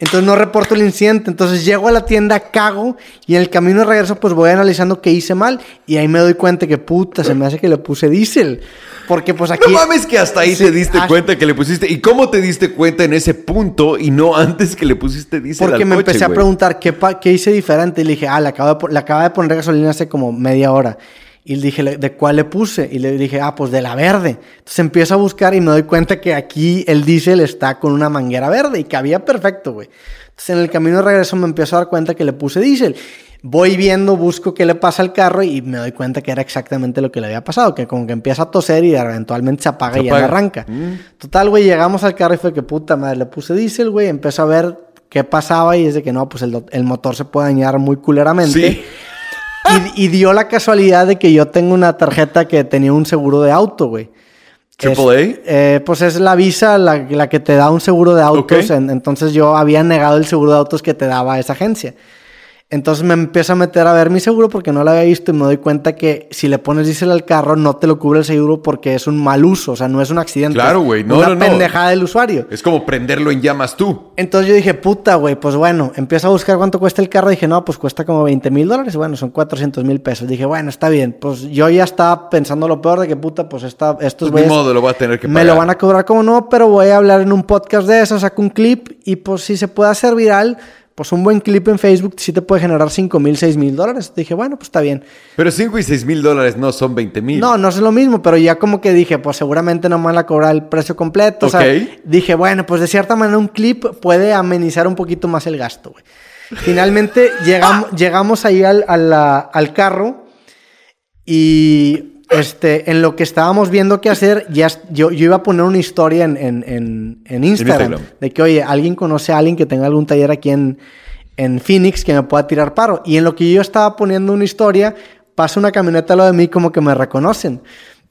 Entonces no reporto el incidente. Entonces llego a la tienda, cago y en el camino de regreso pues voy analizando qué hice mal y ahí me doy cuenta que puta, se me hace que le puse diésel. Porque pues aquí... No mames que hasta ahí te diste cuenta que le pusiste. ¿Y cómo te diste cuenta en ese punto y no antes que le pusiste diésel Porque me empecé a preguntar ¿qué, qué hice diferente. Y le dije, ah, le acabo, de, le acabo de poner gasolina hace como media hora. Y le dije, ¿de cuál le puse? Y le dije, ah, pues de la verde. Entonces empiezo a buscar y me doy cuenta que aquí el diésel está con una manguera verde y cabía perfecto, güey. Entonces en el camino de regreso me empiezo a dar cuenta que le puse diésel. Voy viendo, busco qué le pasa al carro y me doy cuenta que era exactamente lo que le había pasado, que como que empieza a toser y eventualmente se apaga y ya arranca. Mm. Total, güey, llegamos al carro y fue que puta madre, le puse diésel, güey, empezó a ver qué pasaba y es de que no, pues el, el motor se puede dañar muy culeramente. Sí. Y, dio la casualidad de que yo tengo una tarjeta que tenía un seguro de auto, güey. ¿Triple eh, pues es la visa la, que te da un seguro de autos. entonces yo había negado el seguro de autos que te daba esa agencia. Entonces me empiezo a meter a ver mi seguro porque no lo había visto y me doy cuenta que si le pones diésel al carro no te lo cubre el seguro porque es un mal uso, o sea, no es un accidente. Claro, güey, no, una no, pendejada del usuario. Es como prenderlo en llamas tú. Entonces yo dije, puta, güey, pues bueno, empiezo a buscar cuánto cuesta el carro. Dije, no, pues cuesta como 20 mil dólares. Bueno, son 400 mil pesos. Dije, bueno, está bien. Pues yo ya estaba pensando lo peor de que, puta, pues esta, estos pues modo, lo voy a tener que Me lo van a cobrar como no, pero voy a hablar en un podcast de eso, saco un clip y pues si se puede hacer viral pues un buen clip en Facebook sí te puede generar 5 mil, 6 mil dólares. Dije, bueno, pues está bien. Pero 5 y 6 mil dólares no son 20 mil. No, no es lo mismo, pero ya como que dije, pues seguramente no me van a cobrar el precio completo. O sea, dije, bueno, pues de cierta manera un clip puede amenizar un poquito más el gasto, güey. Finalmente llegamos, llegamos ahí al, al carro y este, en lo que estábamos viendo qué hacer, ya, yo, yo iba a poner una historia en, en, en, Instagram, de que, oye, alguien conoce a alguien que tenga algún taller aquí en, en Phoenix que me pueda tirar paro. Y en lo que yo estaba poniendo una historia, pasa una camioneta a lo de mí como que me reconocen.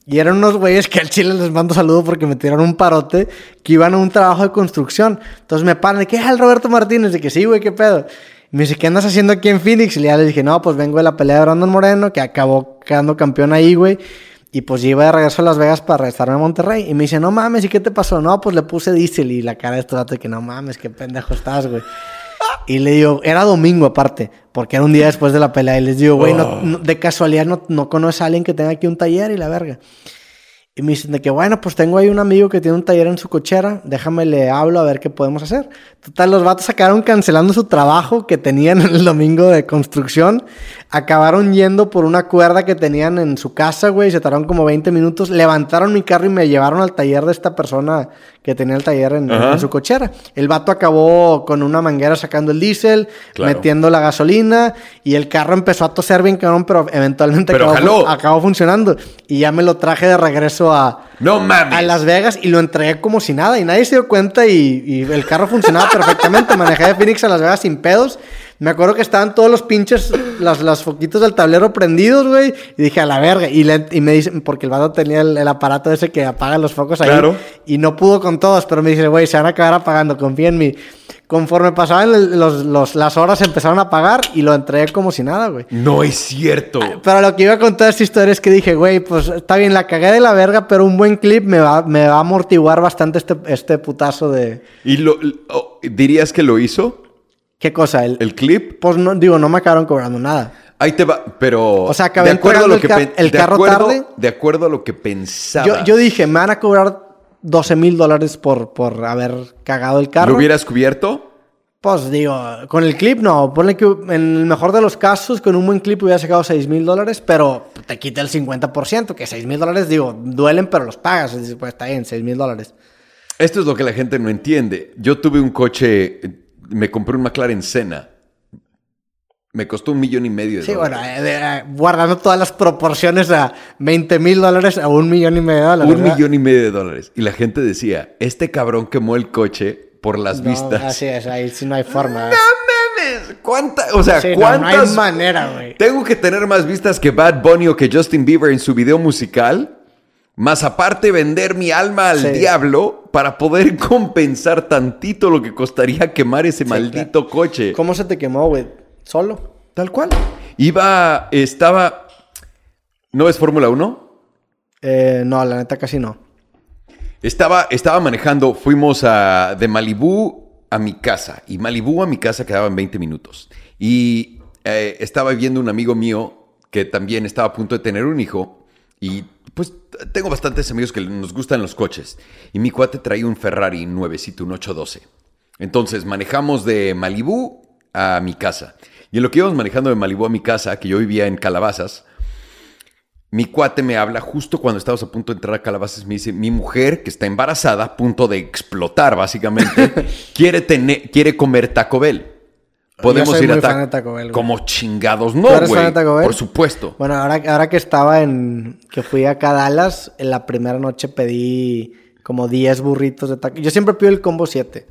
Y eran unos güeyes que al chile les mando saludos porque me tiraron un parote que iban a un trabajo de construcción. Entonces me paran de que es el Roberto Martínez, de que sí, güey, qué pedo. Me dice, ¿qué andas haciendo aquí en Phoenix? Y ya le dije, no, pues vengo de la pelea de Brandon Moreno, que acabó quedando campeón ahí, güey. Y pues yo iba de regreso a Las Vegas para regresarme a Monterrey. Y me dice, no mames, ¿y qué te pasó? No, pues le puse diésel. Y la cara de este dato de que no mames, qué pendejo estás, güey. Y le digo, era domingo aparte, porque era un día después de la pelea. Y les digo, güey, no, de casualidad no, no conoces a alguien que tenga aquí un taller y la verga. Y me dicen de que, bueno, pues tengo ahí un amigo que tiene un taller en su cochera, déjame le hablo a ver qué podemos hacer. Total, los vatos acabaron cancelando su trabajo que tenían el domingo de construcción, acabaron yendo por una cuerda que tenían en su casa, güey, se tardaron como 20 minutos, levantaron mi carro y me llevaron al taller de esta persona que tenía el taller en, su cochera. El vato acabó con una manguera sacando el diésel, metiendo la gasolina y el carro empezó a toser bien cabrón, pero eventualmente acabó, funcionando. Y ya me lo traje de regreso a, no a Las Vegas y lo entregué como si nada y nadie se dio cuenta y, y el carro funcionaba perfectamente. Manejé de Phoenix a Las Vegas sin pedos. Me acuerdo que estaban todos los pinches, las, las foquitos del tablero prendidos, güey. Y dije, a la verga. Y, le- y me dicen, porque el vato tenía el, el aparato ese que apaga los focos ahí. Claro. Y no pudo con todos, pero me dice, güey, se van a acabar apagando, confía en mí. Conforme pasaban el- los, los- las horas, empezaron a apagar y lo entregué como si nada, güey. No es cierto. Pero lo que iba a contar esta historia es que dije, güey, pues está bien, la cagué de la verga, pero un buen clip me va, me va a amortiguar bastante este, este putazo de... ¿Y lo, oh, dirías que lo hizo? ¿Qué cosa? El, ¿El clip? Pues no, digo, no me acabaron cobrando nada. Ahí te va, pero... O sea, acabé de acuerdo a lo que el carro acuerdo- tarde. De acuerdo a lo que pensaba. Yo, yo dije, me van a cobrar 12 mil dólares por, por haber cagado el carro. ¿Lo hubieras cubierto? Pues digo, con el clip no. Ponle que en el mejor de los casos, con un buen clip hubiera sacado 6 mil dólares, pero te quita el 50%, que 6 mil dólares, digo, duelen, pero los pagas. Dices, Pues está bien, 6 mil dólares. Esto es lo que la gente no entiende. Yo tuve un coche, me compré un McLaren Senna. Me costó un millón y medio de Sí, bueno, dólares. eh, eh, guardando todas las proporciones a 20 mil dólares a un millón y medio de dólares. un ¿verdad? millón y medio de dólares. Y la gente decía, este cabrón quemó el coche por las No, vistas. Así es, ahí sí no hay forma. ¡No mames! ¿Cuánta? O sea, Sí, no, no hay ¿cuántas? manera, güey. Tengo que tener más vistas que Bad Bunny o que Justin Bieber en su video musical. Más aparte vender mi alma al Sí. diablo para poder compensar tantito lo que costaría quemar ese maldito coche. ¿Cómo se te quemó, güey? ¿Solo? Tal cual. Iba, estaba... ¿No es Fórmula 1? Eh, no, la neta casi no. Estaba, estaba manejando, fuimos a, de Malibú a mi casa. Y Malibú a mi casa quedaban 20 minutos. Y eh, estaba viendo un amigo mío que también estaba a punto de tener un hijo. Y pues tengo bastantes amigos que nos gustan los coches. Y mi cuate traía un Ferrari nuevecito, un 812. Entonces manejamos de Malibú a mi casa. Y en lo que íbamos manejando de Malibú a mi casa, que yo vivía en Calabazas, mi cuate me habla justo cuando estábamos a punto de entrar a Calabazas. Me dice: Mi mujer, que está embarazada, a punto de explotar, básicamente, quiere, tener, quiere comer Taco Bell. Podemos soy ir a Ta- Taco Bell, güey. Como chingados, ¿Tú no, güey. Por supuesto. Bueno, ahora, ahora que estaba en... Que fui acá a Dallas, en la primera noche pedí como 10 burritos de taco. Yo siempre pido el combo 7.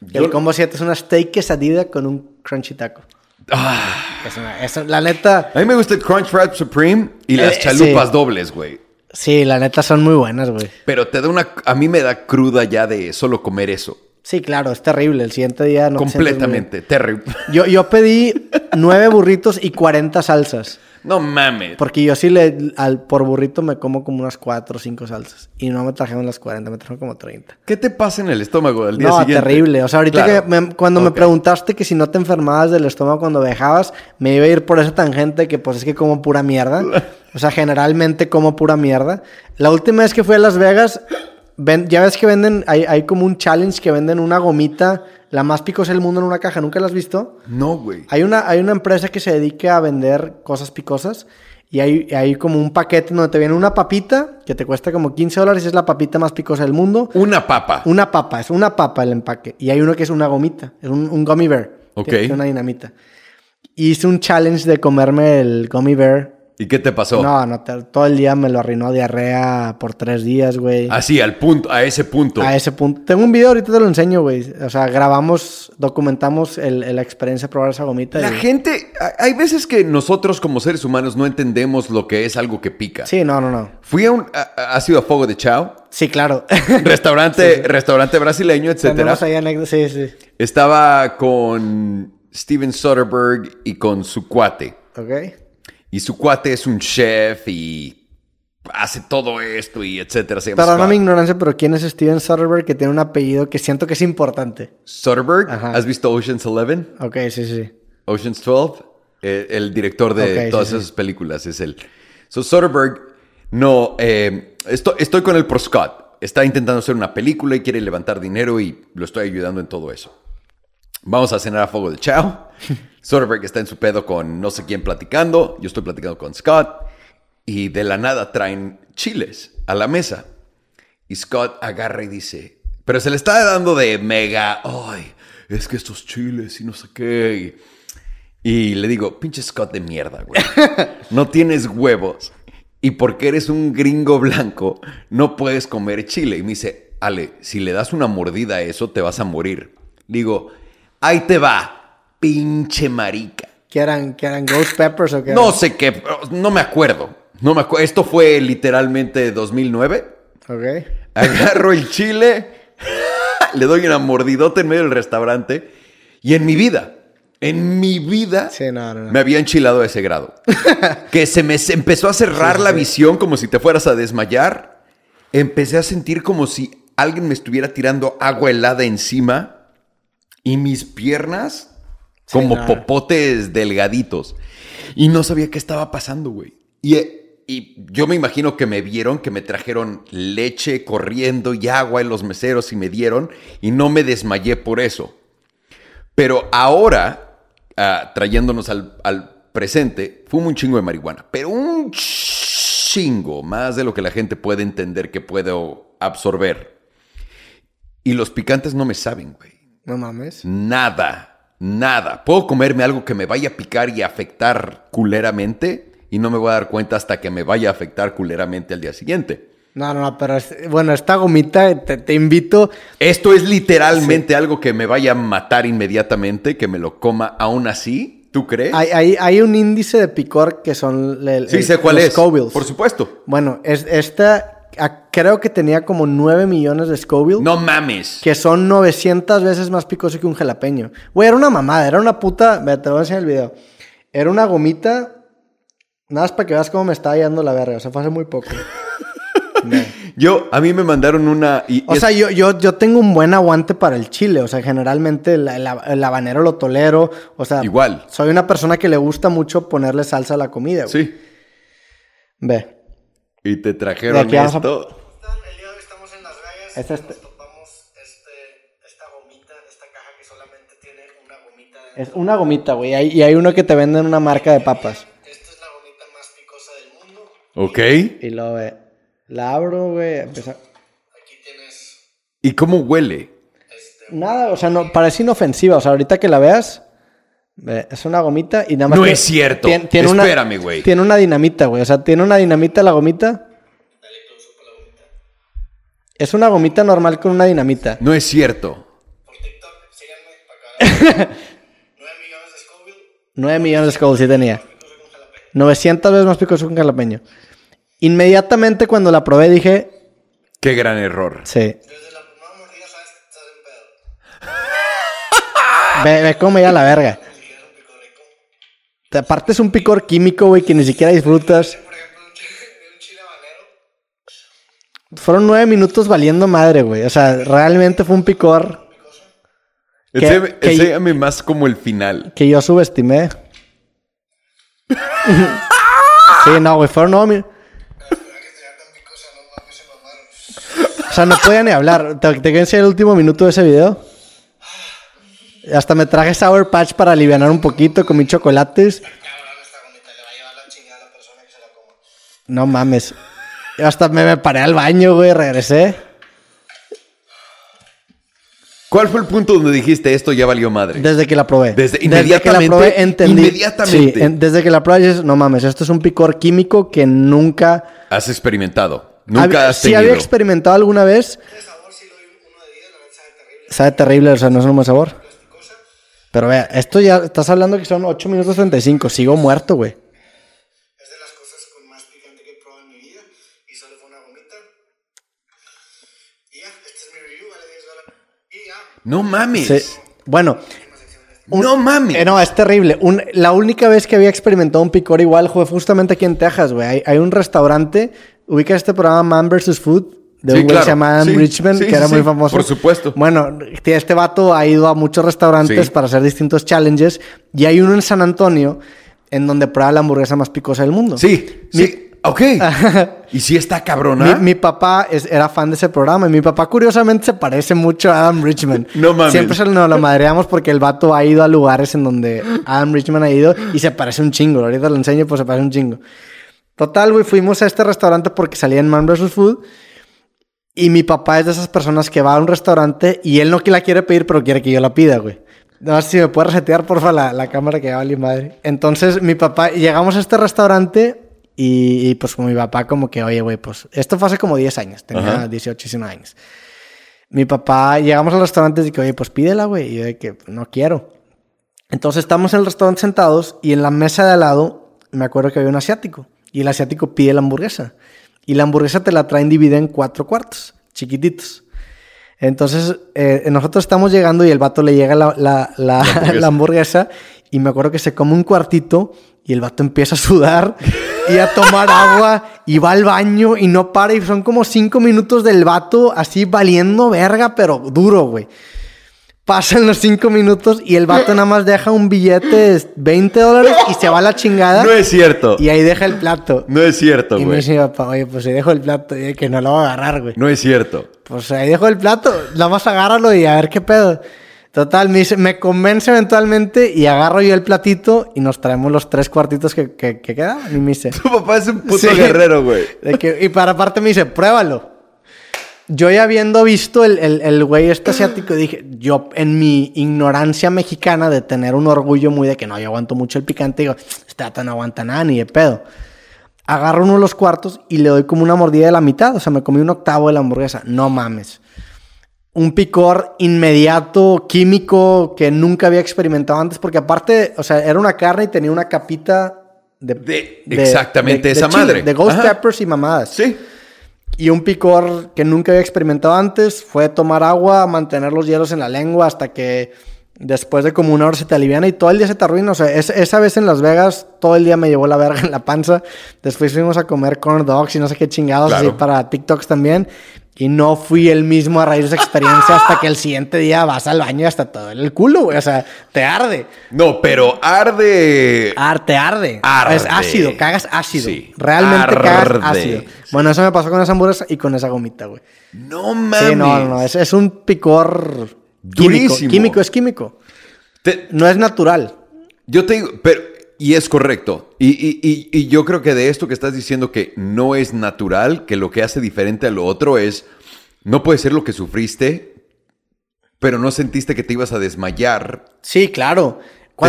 Yo- El combo 7 es una steak quesadilla con un crunchy taco. Ah, Es una- es- la neta... a mí me gusta el Crunch Wrap Supreme y las Eh, chalupas sí. dobles, güey. Sí, la neta son muy buenas, güey. Pero te da una. A mí me da cruda ya de solo comer eso. Sí, claro, es terrible. El siguiente día no te muy. Completamente. Terrible. Yo, yo pedí 9 burritos y 40 salsas. No mames. Porque yo sí le, al, por burrito me como como unas 4 o 5 salsas. Y no me trajeron las 40, me trajeron como 30. ¿Qué te pasa en el estómago al día No, siguiente? terrible. O sea, ahorita Claro. que me- cuando me preguntaste que si no te enfermabas del estómago cuando viajabas, me iba a ir por esa tangente que pues es que como pura mierda. O sea, generalmente como pura mierda. La última vez que fui a Las Vegas, ven- ya ves que venden, hay, hay como un challenge que venden una gomita, la más picosa del mundo en una caja. ¿Nunca la has visto? No, güey. Hay una, hay una empresa que se dedica a vender cosas picosas y hay, hay como un paquete donde te viene una papita que te cuesta como 15 dólares es la papita más picosa del mundo. Una papa. Una papa, es una papa el empaque. Y hay uno que es una gomita, es un, un gummy bear. Ok. es una dinamita. Hice un challenge de comerme el gummy bear. ¿Y qué te pasó? No, no, te- todo el día me lo arruinó diarrea por tres días, güey. Así, al punto, a ese punto. A ese punto. Tengo un video, ahorita te lo enseño, güey. O sea, grabamos, documentamos el- el- la experiencia de probar esa gomita. La y- gente, ha- hay veces que nosotros como seres humanos no entendemos lo que es algo que pica. Sí, no, no, no. Fui a un, ¿has ido a Fogo de Chao? Sí, claro. Restaurante, restaurante brasileño, etcétera. Tenemos ahí anécdotas, sí, sí. Estaba con Steven Soderbergh y con su cuate. Ok. Y su cuate es un chef y hace todo esto y etcétera. Scott. mi ignorancia, pero ¿quién es Steven Soderbergh que tiene un apellido que siento que es importante? Soderbergh, Ajá. ¿has visto Ocean's Eleven? Ok, sí, sí. Ocean's 12, eh, el director de todas sí, sí. esas películas es él. So Soderbergh, no, eh, estoy, estoy con él por Scott. Está intentando hacer una película y quiere levantar dinero y lo estoy ayudando en todo eso. Vamos a cenar a fuego de chao. Soderbergh está en su pedo con no sé quién platicando. Yo estoy platicando con Scott. Y de la nada traen chiles a la mesa. Y Scott agarra y dice, pero se le está dando de mega, ay, es que estos chiles y no sé qué. Y, le digo, pinche Scott de mierda, güey. No tienes huevos. Y porque eres un gringo blanco, no puedes comer chile. Y me dice, Ale, si le das una mordida a eso, te vas a morir. Digo, ahí te va. Pinche marica. ¿Qué eran, qué eran Ghost Peppers o qué? No sé qué, no me acuerdo. No me acuerdo. Esto fue literalmente 2009. Ok. Agarro el chile, le doy una mordidota en medio del restaurante y en mi vida, en mi vida, Sí, no, no, no. me había enchilado a ese grado. que se me se empezó a cerrar la visión como si te fueras a desmayar. Empecé a sentir como si alguien me estuviera tirando agua helada encima y mis piernas Sí, como no. popotes delgaditos. Y no sabía qué estaba pasando, güey. Y, y yo me imagino que me vieron, que me trajeron leche corriendo y agua en los meseros y me dieron y no me desmayé por eso. Pero ahora, ah, trayéndonos al, al presente, fumo un chingo de marihuana, pero un chingo, más de lo que la gente puede entender que puedo absorber. Y los picantes no me saben, güey. No mames. Nada, nada. Puedo comerme algo que me vaya a picar y afectar culeramente y no me voy a dar cuenta hasta que me vaya a afectar culeramente al día siguiente. No, no, no, pero es- bueno, esta gomita, te, te invito. Esto es literalmente algo que me vaya a matar inmediatamente, que me lo coma aún así. ¿Tú crees? Hay, hay, hay un índice de picor que son. el- sí, el- sé cuál los es. Por supuesto. Bueno, es, esta a- creo que tenía como 9 millones de Scoville. No mames. Que son 900 veces más picoso que un jalapeño. Güey, era una mamada, era una puta. Ve, te voy a enseñar el video. Era una gomita. Nada más para que veas cómo me estaba yendo la verga. O sea, fue hace muy poco. Yo, a mí me mandaron una. Y O es- sea, yo, yo, yo tengo un buen aguante para el chile. O sea, generalmente el, el- el habanero lo tolero. O sea, Igual. Soy una persona que le gusta mucho ponerle salsa a la comida. güey. Sí. Ve. Y te De trajeron aquí vamos a- esto. El día de hoy estamos en Las Vegas. Es este. Nos topamos este, esta gomita, esta caja que solamente tiene una gomita dentro. Es una gomita, güey. Y hay- Y hay uno que te venden una marca de papas. Esta es la gomita más picosa del mundo. Ok. Y luego, ve. La abro, güey. empieza- Aquí tienes ¿Y cómo huele? Nada, o sea, no, parece inofensiva. O sea, ahorita que la veas, ve, es una gomita y nada más. No tiene- es cierto. tien- tiene una- Espérame, güey. Tiene una dinamita, güey. O sea, tiene una dinamita la gomita. Dale close up a la gomita. Es una gomita normal con una dinamita. No es cierto. Por TikTok, síganme para acá. 9 millones de Scoville, 9 millones de Skulls sí tenía. picoso con jalapeño. 900 veces más picoso que un jalapeño. Inmediatamente cuando la probé dije, Qué gran error. sí. Desde la primera mordida sabes que estás en pedo. Ve, ve cómo me iba la verga. Ni siquiera es un pico rico. Te- Aparte es un picor químico, güey, que ni siquiera disfrutas. Por ejemplo, un chile, un chile habanero. Fueron nueve minutos valiendo madre, güey. O sea, realmente fue un picor Que- Enséñame, que- más como el final. que yo subestimé. sí, no, güey, fueron nueve minutos. O sea, no podía ni hablar. ¿Te, te enseñar el último minuto de ese video? Hasta me traje Sour Patch para aliviar un poquito, comí chocolates. No mames. Hasta me, me paré al baño, güey, regresé. ¿Cuál fue el punto donde dijiste esto ya valió madre? Desde que la probé. Desde- que la probé entendí. inmediatamente. Sí, en- desde que la probé dices, no mames, esto es un picor químico que nunca... Has experimentado. Nunca Había- has sí tenido. había experimentado alguna vez. De sabor sí lo uno de 10, la sabe terrible. Sabe terrible, o sea, no es un buen sabor. Pero vea, esto ya, estás hablando que son 8 minutos 35. Sigo muerto, güey. Es de las cosas con más picante que he probado en mi vida. Y solo fue una gomita. Y ya, este es mi review, vale 10 dólares. Y ya, No mames. Sí. Bueno, No mames. Eh, no, es terrible. Un- la única vez que había experimentado un picor igual fue justamente aquí en Texas, güey. Hay, hay un restaurante, ubica este programa Man vs. Food, de Sí, un güey claro. se llama Adam Sí, Richmond, sí, que era sí, muy sí. famoso. Por supuesto. Bueno, este vato ha ido a muchos restaurantes Sí. para hacer distintos challenges y hay uno en San Antonio en donde prueba la hamburguesa más picosa del mundo. Sí, sí. Ok. ¿Y si está cabrona? Mi, mi papá es- era fan de ese programa y mi papá curiosamente se parece mucho a Adam Richman. No mames. Siempre se nos lo madreamos porque el vato ha ido a lugares en donde Adam Richman ha ido y se parece un chingo. Ahorita lo enseño, pues se parece un chingo. Total, güey, fuimos a este restaurante porque salía en Man vs. Food y mi papá es de esas personas que va a un restaurante y él no que la quiere pedir, pero quiere que yo la pida, güey. No sé si me puede resetear, porfa, la, la cámara que va a madre. Entonces, mi papá, llegamos a este restaurante y, y, pues con mi papá como que, oye, güey, pues esto fue hace como 10 años, tenía Ajá. 18, 19 años. Mi papá, llegamos al restaurante y que, oye, pues pídela, güey. Y yo de que no quiero. Entonces estamos en el restaurante sentados y en la mesa de al lado me acuerdo que había un asiático. Y el asiático pide la hamburguesa. Y la hamburguesa te la traen dividida en cuatro cuartos, chiquititos. Entonces, eh, nosotros estamos llegando y el vato le llega la, la- la- hamburguesa. la hamburguesa y me acuerdo que se come un cuartito y el vato empieza a sudar y a tomar agua y va al baño y no para y son como cinco minutos del vato así valiendo verga, pero duro, güey. Pasan los cinco minutos y el vato nada más deja un billete de 20 dólares y se va a la chingada No es cierto. y ahí deja el plato. No es cierto, Y me güey. dice mi papá, oye, pues ahí dejo el plato, y que no lo va a agarrar, güey. No es cierto. Pues ahí dejo el plato, nada más agárralo y a ver qué pedo. Total, me, dice, me convence eventualmente y agarro yo el platito y nos traemos los tres cuartitos que, que, que quedaban. Y me dice, Tu papá es un puto Sí. guerrero, güey. y para aparte me dice, pruébalo. Yo ya habiendo visto el, el, el güey este asiático, dije, yo en mi ignorancia mexicana de tener un orgullo muy de que no, yo aguanto mucho el picante, digo, este no aguanta nada ni de pedo. Agarro uno de los cuartos y le doy como una mordida de la mitad, o sea, me comí un octavo de la hamburguesa. No mames. Un picor inmediato, químico, que nunca había experimentado antes, porque aparte, o sea, era una carne y tenía una capita de... De- exactamente esa chile, madre. De ghost Ajá. peppers y mamadas. Sí. Y un picor que nunca había experimentado antes fue tomar agua, mantener los hielos en la lengua hasta que después de como una hora se te aliviana y todo el día se te arruina. O sea, es- esa vez en Las Vegas todo el día me llevó la verga en la panza. Después fuimos a comer corn dogs y no sé qué chingados Claro. así para TikToks también. Y no fui el mismo a raíz de esa experiencia hasta que el siguiente día vas al baño y hasta todo el culo, güey. O sea, te arde. No, pero arde. Ar- te arde. Arde. Es ácido, cagas ácido. Sí. Realmente cagas ácido. Bueno, eso me pasó con esa hamburguesa y con esa gomita, güey. No mames. Sí, no, no, es, es un picor Durísimo. químico. Químico, es químico. Te- No es natural. Yo te digo, pero, y es correcto. Y, y- y- y yo creo que de esto que estás diciendo que no es natural, que lo que hace diferente a lo otro es, no puede ser lo que sufriste, pero no sentiste que te ibas a desmayar. Sí, claro.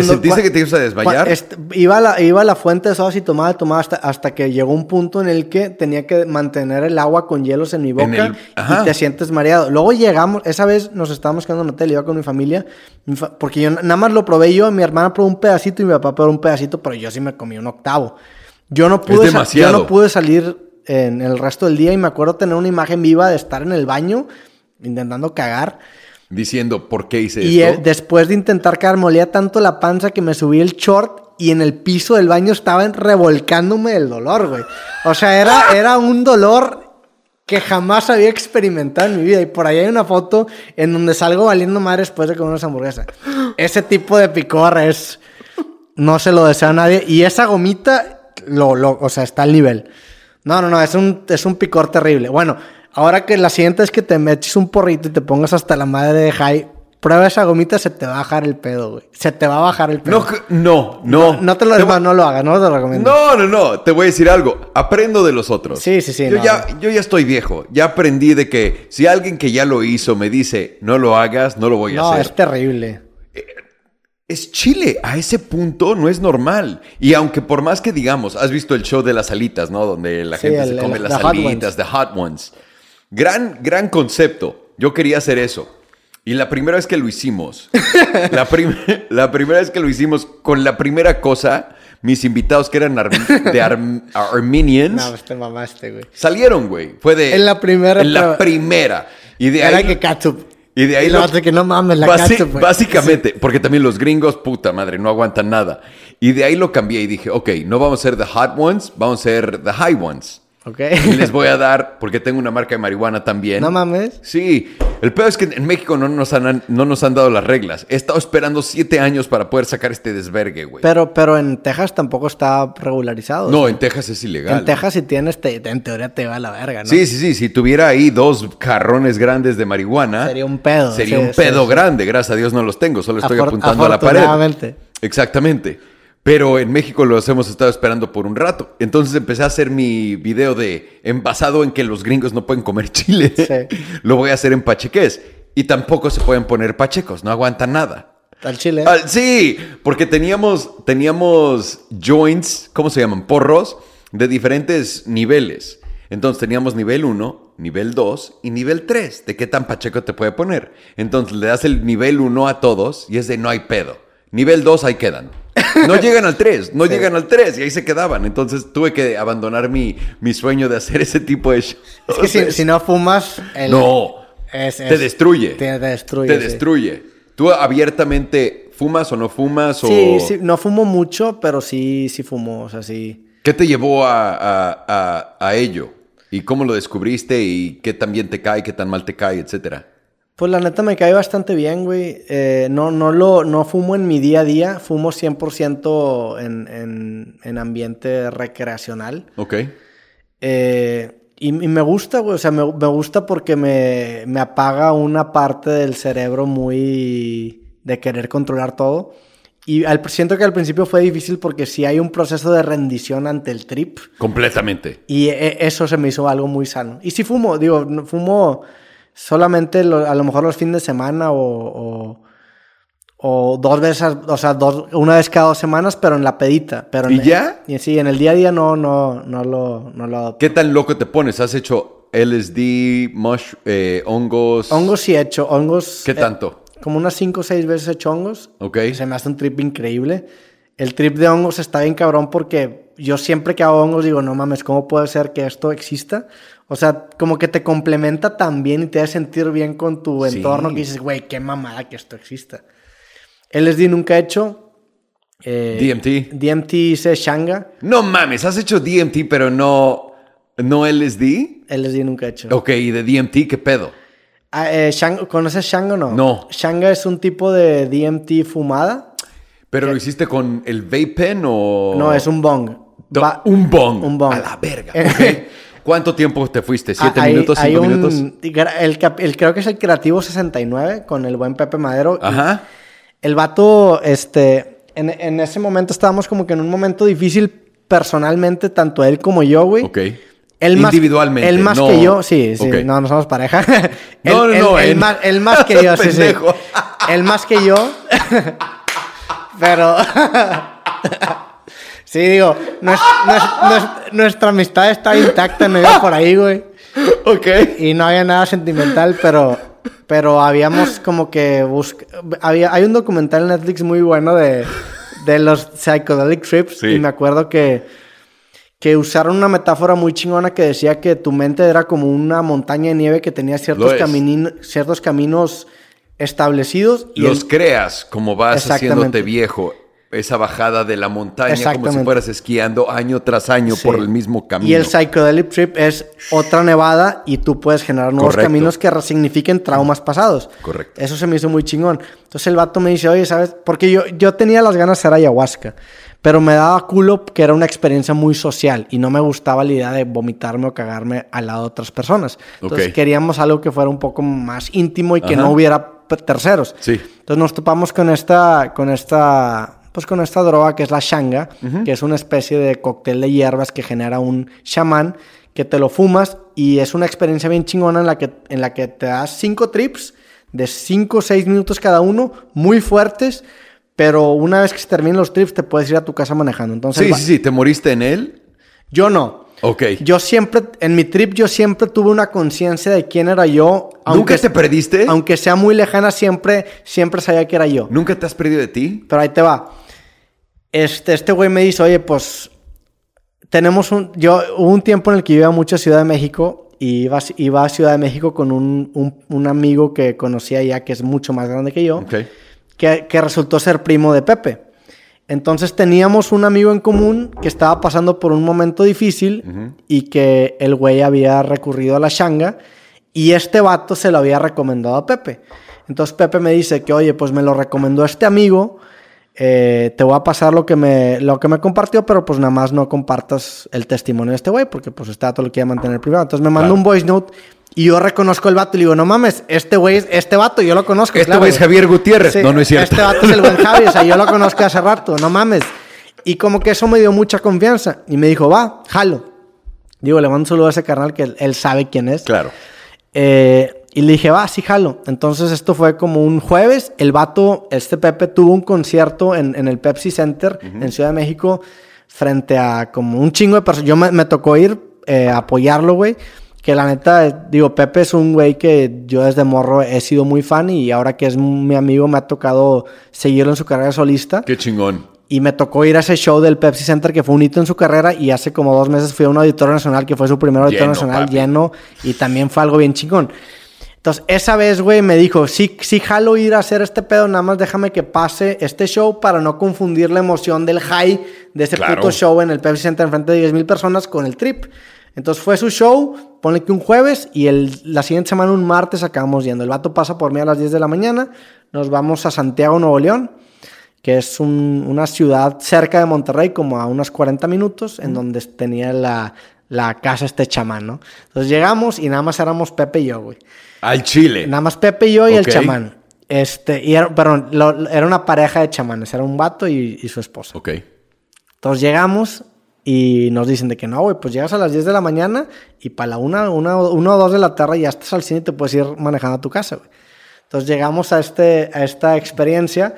Sentiste cua- que te ibas a desmayar? iba, a la, iba a la fuente de sodas y tomaba, tomaba hasta, hasta que llegó un punto en el que tenía que mantener el agua con hielos en mi boca el- ajá. y te sientes mareado. Luego llegamos, esa vez nos estábamos quedando en un hotel, iba con mi familia, mi fa- porque yo na- nada más lo probé yo, mi hermana probó un pedacito y mi papá probó un pedacito, pero yo sí me comí un octavo. Yo no pude, yo no pude salir en el resto del día y me acuerdo tener una imagen viva de estar en el baño intentando cagar. Diciendo, ¿por qué hice Y eh, esto? después de intentar cagar, me olía tanto la panza que me subí el short y en el piso del baño estaba revolcándome del dolor, güey. O sea, era, era un dolor que jamás había experimentado en mi vida. Y por ahí hay una foto en donde salgo valiendo madre después de comer una hamburguesa. Ese tipo de picor es... No se lo desea a nadie. Y esa gomita, lo, lo, o sea, está al nivel. No, no, no, es un, es un picor terrible. Bueno, ahora que la siguiente es que te metes un porrito y te pongas hasta la madre de high, prueba esa gomita, se te va a bajar el pedo, güey. Se te va a bajar el pedo. No, que- no, no. no, te lo Te no lo hagas, no te lo recomiendo. No, no, no. Te voy a decir algo. Aprendo de los otros. Sí, sí, sí, Yo, no. ya, yo ya estoy viejo. Ya aprendí de que si alguien que ya lo hizo me dice no lo hagas, no lo voy a No, hacer. es terrible. Es Chile. A ese punto no es normal. Y aunque por más que digamos, has visto el show de las alitas, ¿no? Donde la Sí, gente el- se come el- las the alitas, the hot ones. Gran, gran concepto. Yo quería hacer eso. Y la primera vez que lo hicimos, la, prim- la primera vez que lo hicimos con la primera cosa, mis invitados que eran ar- de Arm- Armenians, No, este mamaste, güey. salieron, güey. Fue de... En la primera En la primera. Y de Era ahí... que. Y de ahí Y lo- lo que no mames la güey. Básicamente, porque también los gringos, puta madre, no aguantan nada. Y de ahí lo cambié y dije, ok, no vamos a ser the hot ones, vamos a ser the high ones. Ok. Y les voy a dar, porque tengo una marca de marihuana también. No mames. Sí, el peor es que en México no nos han, no nos han dado las reglas. He estado esperando siete años para poder sacar este desvergue, güey. Pero, pero en Texas tampoco está regularizado. No, en Texas es ilegal. En Texas si tienes, te- en teoría te va a la verga, ¿no? Sí, sí, sí. Si tuviera ahí dos carrones grandes de marihuana. Sería un pedo, Sería sí, un pedo sí. grande. Gracias a Dios no los tengo. Solo estoy Afor- apuntando a la pared. afortunadamente. Exactamente. Pero en México los hemos estado esperando por un rato. Entonces empecé a hacer mi video de envasado en que los gringos no pueden comer chile. Sí. Lo voy a hacer en pacheques. Y tampoco se pueden poner pachecos. No aguantan nada. Al chile. Ah, sí, porque teníamos, teníamos joints, ¿cómo se llaman? Porros de diferentes niveles. Entonces teníamos nivel 1, nivel 2 y nivel 3. ¿De qué tan pacheco te puede poner? Entonces le das el nivel 1 a todos y es de no hay pedo. Nivel 2, ahí quedan. No llegan al 3, no llegan al 3 y ahí se quedaban. Entonces tuve que abandonar mi, mi sueño de hacer ese tipo de shows. Es que si, si no fumas... el- No, es- te es- destruye. Te destruye. Te sí. destruye. ¿Tú abiertamente fumas o no fumas? O... Sí, sí, no fumo mucho, pero sí, sí fumo, o sea, sí. ¿Qué te llevó a, a- a- a ello? ¿Y cómo lo descubriste? ¿Y qué tan bien te cae, qué tan mal te cae, etcétera? Pues la neta me cae bastante bien, güey. Eh, no, no, lo, no fumo en mi día a día, fumo 100% en, en, en ambiente recreacional. Ok. Eh, y, y me gusta, güey, o sea, me, me gusta porque me, me apaga una parte del cerebro muy de querer controlar todo. Y al, siento que al principio fue difícil porque sí hay un proceso de rendición ante el trip. Completamente. Y e- eso se me hizo algo muy sano. Y sí fumo, digo, fumo solamente lo- a lo mejor los fines de semana o, o, o dos veces, o sea, dos, una vez cada dos semanas, pero en la pedita. Pero ¿Y en- ya? Y sí, en el día a día no, no, no lo, no lo adopto. ¿Qué tan loco te pones? ¿Has hecho LSD, mush, eh, hongos? Hongos sí he hecho, hongos. ¿Qué eh, tanto? como unas cinco o seis veces he hecho hongos. Ok. Se me hace un trip increíble. El trip de hongos está bien cabrón porque yo siempre que hago hongos digo, no mames, ¿cómo puede ser que esto exista? O sea, como que te complementa tan bien y te hace sentir bien con tu Sí. entorno que dices, güey, qué mamada que esto exista. LSD nunca he hecho. Eh, DMT. DMT hice Shanga. No mames, has hecho DMT, pero no, no LSD. LSD nunca he hecho. Ok, y de DMT, ¿qué pedo? Ah, eh, ¿Conoces Shanga o no? No. Shanga es un tipo de DMT fumada. ¿Pero lo hiciste con el vape pen o...? No, es un bong. Do- un bong. Un bong. A la verga. ok. ¿Cuánto tiempo te fuiste? ¿Siete Ah, hay- minutos? ¿Cinco un- minutos? El, el- creo que es el Creativo 69 con el buen Pepe Madero. Ajá. El vato, este, en, en ese momento estábamos como que en un momento difícil personalmente, tanto él como yo, güey. Ok. Él más, Individualmente, Él más no- que yo, sí, sí, Ok. no, no somos pareja. No, Él- no, él- no, él en- más, él más que yo, sí, sí. Él más que yo. Pero. Sí, digo, nues- nues- nues- nuestra amistad está intacta, no iba por ahí, güey. Ok. Y no había nada sentimental, pero, pero habíamos como que busc había Hay un documental en Netflix muy bueno de, de los psychedelic trips. Sí. Y me acuerdo que, que usaron una metáfora muy chingona que decía que tu mente era como una montaña de nieve que tenía ciertos, ciertos caminos establecidos. Y Los el- creas como vas haciéndote viejo. Esa bajada de la montaña como si fueras esquiando año tras año Sí. por el mismo camino. Y el psychedelic trip es otra nevada y tú puedes generar nuevos Correcto. caminos que resignifiquen traumas pasados. Correcto. Eso se me hizo muy chingón. Entonces el vato me dice, oye, ¿sabes? Porque yo, yo tenía las ganas de hacer ayahuasca, pero me daba culo que era una experiencia muy social y no me gustaba la idea de vomitarme o cagarme al lado de otras personas. Entonces queríamos algo que fuera un poco más íntimo y que Ajá. no hubiera terceros. Sí. Entonces nos topamos con esta, con esta, pues con esta droga que es la shanga, que es una especie de cóctel de hierbas que genera un chamán que te lo fumas y es una experiencia bien chingona en la que, en la que te das cinco trips de cinco o seis minutos cada uno, muy fuertes, pero una vez que se terminen los trips te puedes ir a tu casa manejando. Entonces, Sí, va- sí, sí. ¿Te moriste en él? yo no. Ok. Yo siempre, en mi trip, yo siempre tuve una conciencia de quién era yo. ¿Nunca te perdiste? Aunque sea muy lejana, siempre, siempre sabía que era yo. ¿Nunca te has perdido de ti? Pero ahí te va. Este, este güey me dice, oye, pues tenemos un... Yo, hubo un tiempo en el que yo iba mucho a Ciudad de México y iba, iba a Ciudad de México con un, un- un amigo que conocía ya, que es mucho más grande que yo, que, que resultó ser primo de Pepe. Entonces teníamos un amigo en común que estaba pasando por un momento difícil y que el güey había recurrido a la shanga y este vato se lo había recomendado a Pepe. Entonces Pepe me dice que, oye, pues me lo recomendó este amigo, eh, te voy a pasar lo que, me, lo que me compartió, pero pues nada más no compartas el testimonio de este güey porque pues este vato lo quiere mantener privado. Entonces me manda Claro. un voice note y yo reconozco el vato y le digo, no mames, este güey, es- este vato yo lo conozco. Este claro, güey es Javier Gutiérrez. Sí, no, no es cierto. Este vato es el buen Javi, o sea, yo lo conozco hace rato, no mames. Y como que eso me dio mucha confianza. Y me dijo, va, jalo. Digo, le mando un saludo a ese carnal que él, él sabe quién es. Claro. Eh, y le dije, va, sí, jalo. Entonces esto fue como un jueves. El vato, este Pepe, tuvo un concierto en, en el Pepsi Center en Ciudad de México frente a como un chingo de personas. Yo me, me tocó ir eh, a apoyarlo, güey. Que la neta, digo, Pepe es un güey que yo desde morro he sido muy fan y ahora que es mi amigo me ha tocado seguirlo en su carrera solista. Qué chingón. Y me tocó ir a ese show del Pepsi Center que fue un hito en su carrera y hace como dos meses fui a un auditorio nacional que fue su primer auditorio Lleno, nacional papi. lleno y también fue algo bien chingón. Entonces, esa vez, güey, me dijo, sí, sí jalo ir a hacer este pedo, nada más déjame que pase este show para no confundir la emoción del high de ese Claro. puto show en el Pepsi Center enfrente de 10.000 personas con el trip. Entonces fue su show, ponle que un jueves y el, la siguiente semana, un martes, acabamos yendo. El vato pasa por mí a las 10 de la mañana, nos vamos a Santiago, Nuevo León, que es un- una ciudad cerca de Monterrey, como a unos 40 minutos, en donde tenía la, la casa este chamán, ¿no? Entonces llegamos y nada más éramos Pepe y yo, güey. Al chile. Nada más Pepe y yo y el chamán. Este, y era, perdón, lo- era una pareja de chamanes, era un vato y, y su esposa. Ok. Entonces llegamos y nos dicen de que no, güey, pues llegas a las 10 de la mañana y para la 1 una, una o 2 de la tarde ya estás al cine y te puedes ir manejando a tu casa, güey. Entonces llegamos a, este, a esta experiencia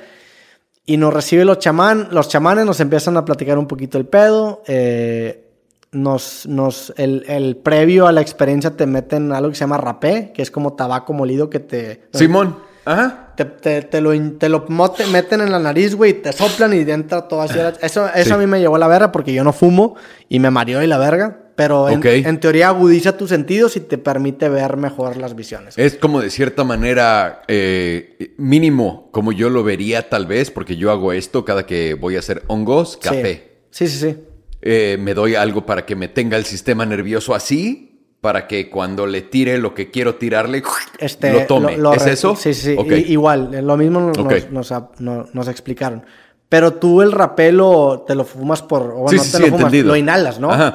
y nos recibe los chamán, los chamanes nos empiezan a platicar un poquito el pedo. eh, nos, nos, el, el previo a la experiencia te meten algo que se llama rapé, que es como tabaco molido que te... Simón. Ajá. Te, te, te lo, te lo meten en la nariz, güey, te soplan y entra todo así. Eso, eso Sí. a mí me llevó a la verga porque yo no fumo y me mareó y la verga. Pero en teoría agudiza tus sentidos y te permite ver mejor las visiones. Es como de cierta manera eh, mínimo, como yo lo vería tal vez, porque yo hago esto cada que voy a hacer hongos, café. Sí, sí, sí. Eh, me doy algo para que me tenga el sistema nervioso así, para que cuando le tire lo que quiero tirarle, Este, lo tome. lo ¿Es re- eso? Sí, sí, sí. Ok. I- igual, eh, lo mismo nos, Ok. nos, nos- nos- nos explicaron. Pero tú el rapelo te lo fumas por... o Bueno, Sí, no sí, te sí, lo fumas, entendido. lo inhalas, ¿no? Ajá.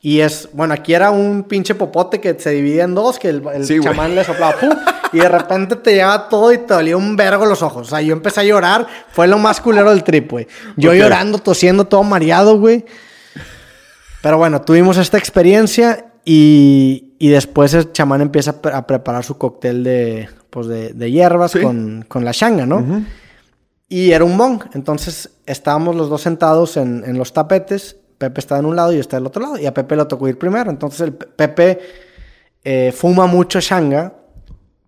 Y es, bueno, aquí era un pinche popote que se dividía en dos, que el, el Sí, chamán le soplaba, ¡pum! y de repente te llevaba todo y te dolía un vergo los ojos. O sea, yo empecé a llorar, fue lo más culero del trip, güey. Yo llorando, tosiendo, todo mareado, güey. Pero bueno, tuvimos esta experiencia y, y después el chamán empieza a, pre- a preparar su cóctel de, pues de, de hierbas Sí. con, con la shanga, ¿no? Y era un bong. Entonces estábamos los dos sentados en, en los tapetes. Pepe estaba en un lado y yo estaba del otro lado. Y a Pepe le tocó ir primero. Entonces el Pe- Pepe eh, fuma mucho shanga.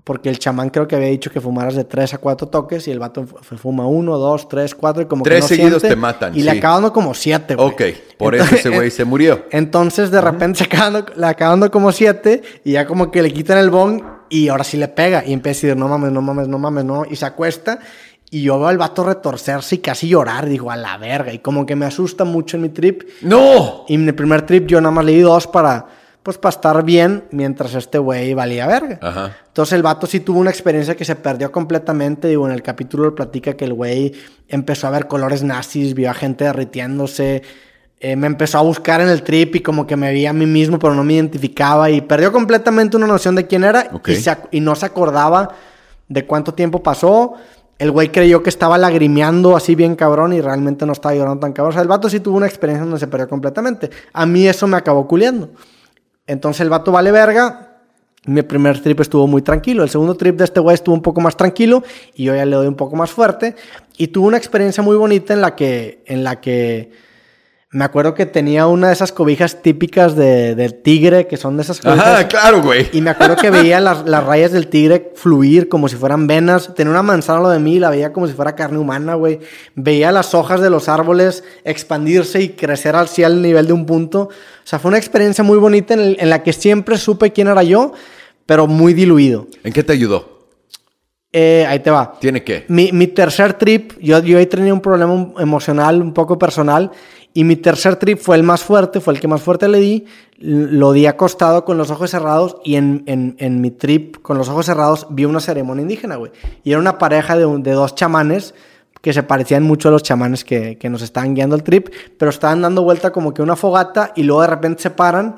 Porque el chamán creo que había dicho que fumaras de 3 a 4 toques. Y el vato fuma 1, 2, 3, 4. Y como que Tres no seguidos siente, te matan, Y le sí. acaba dando como 7, güey. Ok, por eso ese güey se murió. entonces de repente se acaban le acaban como siete y ya como que le quitan el bong y ahora sí le pega y empieza a decir no mames, no mames, no mames, no. Y se acuesta y yo veo al vato retorcerse y casi llorar. Digo, a la verga. Y como que me asusta mucho en mi trip. ¡No! Y en el primer trip yo nada más le di dos para, pues para estar bien mientras este güey valía verga. Ajá. Entonces el vato sí tuvo una experiencia que se perdió completamente. Digo, en el capítulo lo platica que el güey empezó a ver colores nazis, vio a gente derritiéndose. eh, me empezó a buscar en el trip y como que me veía a mí mismo, pero no me identificaba. Y perdió completamente una noción de quién era se y no se acordaba de cuánto tiempo pasó. El güey creyó que estaba lagrimeando así bien cabrón y realmente no estaba llorando tan cabrón. O sea, el vato sí tuvo una experiencia donde se perdió completamente. A mí eso me acabó culiando. Entonces el vato vale verga. Mi primer trip estuvo muy tranquilo. El segundo trip de este güey estuvo un poco más tranquilo y yo ya le doy un poco más fuerte. Y tuve una experiencia muy bonita en la que, en la que me acuerdo que tenía una de esas cobijas típicas de, del tigre, que son de esas cobijas. Ajá, claro, güey. Y me acuerdo que veía las, las rayas del tigre fluir como si fueran venas. Tenía una manzana a lo de mí y la veía como si fuera carne humana, güey. Veía las hojas de los árboles expandirse y crecer hacia el nivel de un punto. O sea, fue una experiencia muy bonita en, el- en la que siempre supe quién era yo, pero muy diluido. ¿En qué te ayudó? Eh, ahí te va. ¿Tiene qué? Mi, mi tercer trip, yo, yo ahí tenía un problema emocional un poco personal y mi tercer trip fue el más fuerte, fue el que más fuerte le di. Lo di acostado con los ojos cerrados y en, en, en mi trip con los ojos cerrados vi una ceremonia indígena, güey. Y era una pareja de, un- de dos chamanes que se parecían mucho a los chamanes que, que nos estaban guiando el trip, pero estaban dando vuelta como que una fogata y luego de repente se paran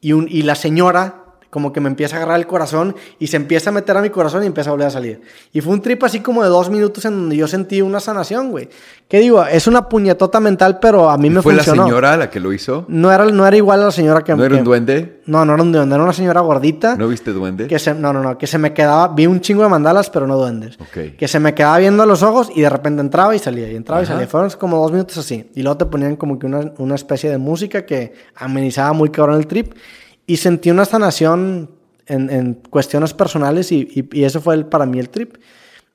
y, un, y la señora como que me empieza a agarrar el corazón y se empieza a meter a mi corazón y empieza a volver a salir. Y fue un trip así como de dos minutos en donde yo sentí una sanación, güey. ¿Qué digo? Es una puñetota mental, pero a mí me ¿Fue funcionó. la señora la que lo hizo? No era, no era igual a la señora que... ¿No era que- un duende? No, no era un duende, era una señora gordita. ¿No viste duende? Que se, no, no, no, que se me quedaba, vi un chingo de mandalas, pero no duendes. Ok. Que se me quedaba viendo a los ojos y de repente entraba y salía, y entraba Ajá. y salía. Fueron como dos minutos así. Y luego te ponían como que una, una especie de música que amenizaba muy cabrón el trip. Y sentí una sanación en, en cuestiones personales y, y, y eso fue el, para mí el trip.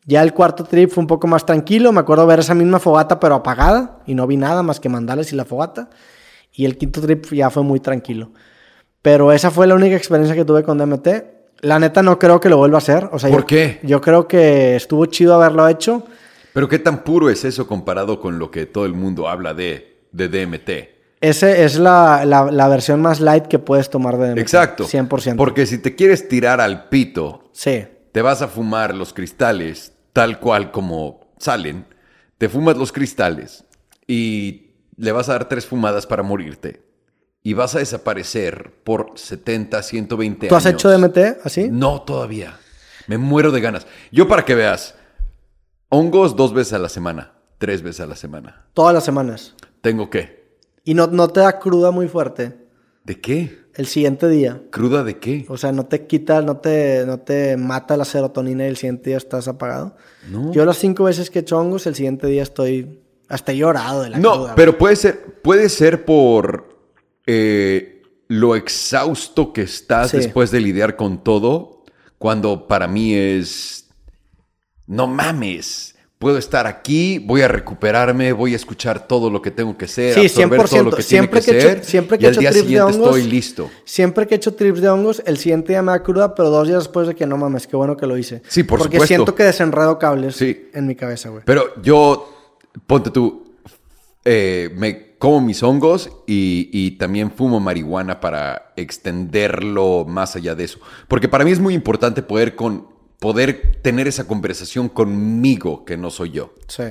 Ya el cuarto trip fue un poco más tranquilo. Me acuerdo ver esa misma fogata, pero apagada. Y no vi nada más que mandales y la fogata. Y el quinto trip ya fue muy tranquilo. Pero esa fue la única experiencia que tuve con DMT. La neta no creo que lo vuelva a hacer. O sea, ¿Por yo- qué? Yo creo que estuvo chido haberlo hecho. Pero qué tan puro es eso comparado con lo que todo el mundo habla de, de DMT. Ese es la, la- la versión más light que puedes tomar de DMT. Exacto. 100%. Porque si te quieres tirar al pito, Sí. te vas a fumar los cristales tal cual como salen. Te fumas los cristales y le vas a dar tres fumadas para morirte. Y vas a desaparecer por 70, 120 ¿Tú has años. hecho DMT así? No, todavía. Me muero de ganas. Yo para que veas, hongos dos veces a la semana, tres veces a la semana. Todas las semanas. ¿Tengo qué? Y no, no te da cruda muy fuerte ¿De qué? el siguiente día. ¿Cruda de qué? O sea, no te quita, no te, no te mata la serotonina y el siguiente día estás apagado. No. Yo las cinco veces que he hecho hongos, el siguiente día estoy hasta llorado de la No, cruda, pero puede ser, puede ser por eh, lo exhausto que estás Sí. después de lidiar con todo, cuando para mí es, no mames, puedo estar aquí, voy a recuperarme, voy a escuchar todo lo que tengo que hacer, Sí, absorber todo lo 100%. que Siempre tiene que que hecho- ser, siempre que y he al hecho día de siguiente hongos- estoy listo. Siempre que he hecho trips de hongos, el siguiente día me da cruda, pero dos días después de que no mames, qué bueno que lo hice. Sí, por Porque supuesto. siento que desenredo cables Sí. en mi cabeza, güey. Pero yo, ponte tú, eh, me como mis hongos y, y también fumo marihuana para extenderlo más allá de eso. Porque para mí es muy importante poder, con, poder tener esa conversación conmigo, que no soy yo. Sí.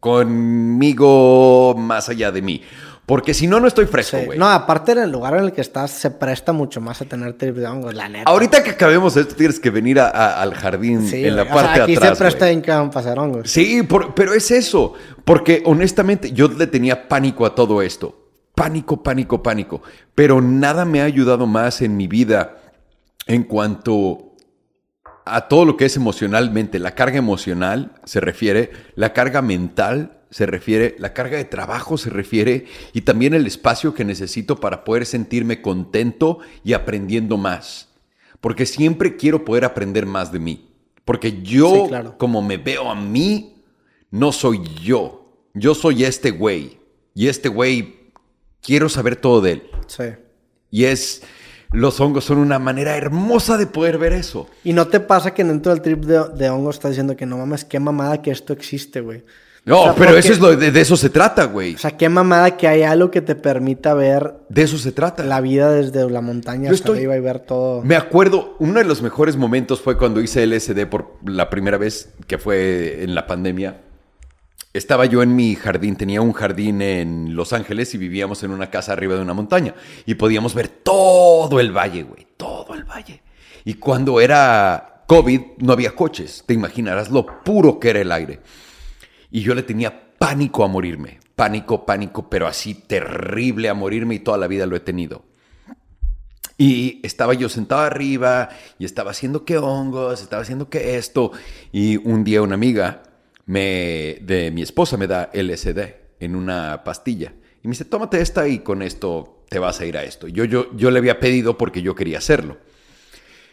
Conmigo más allá de mí. Porque si no, no estoy fresco, Sí. güey. No, aparte en el lugar en el que estás, se presta mucho más a tener de hongos, la neta. Ahorita que acabemos esto, tienes que venir a- a- al jardín Sí, en la güey. O sea, parte aquí de atrás. se presta en a pasar hongos. Sí, por- pero es eso. Porque honestamente yo le tenía pánico a todo esto. Pánico, pánico, pánico. Pero nada me ha ayudado más en mi vida en cuanto a todo lo que es emocionalmente. La carga emocional se refiere, la carga mental se refiere, la carga de trabajo se refiere y también el espacio que necesito para poder sentirme contento y aprendiendo más. Porque siempre quiero poder aprender más de mí. Porque yo, Sí, claro. como me veo a mí, no soy yo. Yo soy este güey. Y este güey, quiero saber todo de él. Sí. Y es, los hongos son una manera hermosa de poder ver eso. Y no te pasa que dentro del trip de, de hongos estás diciendo que no mames, qué mamada que esto existe, güey. No, O sea, pero porque- eso es lo de, de eso se trata, güey. O sea, qué mamada que hay algo que te permita ver De eso se trata. la vida desde la montaña Yo hasta estoy- arriba y ver todo. Me acuerdo, uno de los mejores momentos fue cuando hice LSD por la primera vez, que fue en la pandemia. Estaba yo en mi jardín, tenía un jardín en Los Ángeles y vivíamos en una casa arriba de una montaña. Y podíamos ver todo el valle, güey, todo el valle. Y cuando era COVID, no había coches. Te imaginarás lo puro que era el aire. Y yo le tenía pánico a morirme. Pánico, pánico, pero así terrible a morirme y toda la vida lo he tenido. Y estaba yo sentado arriba y estaba haciendo que hongos, estaba haciendo que esto. Y un día una amiga me, de mi esposa me da LSD en una pastilla. Y me dice, tómate esta y con esto te vas a ir a esto. Yo, yo, yo le había pedido porque yo quería hacerlo.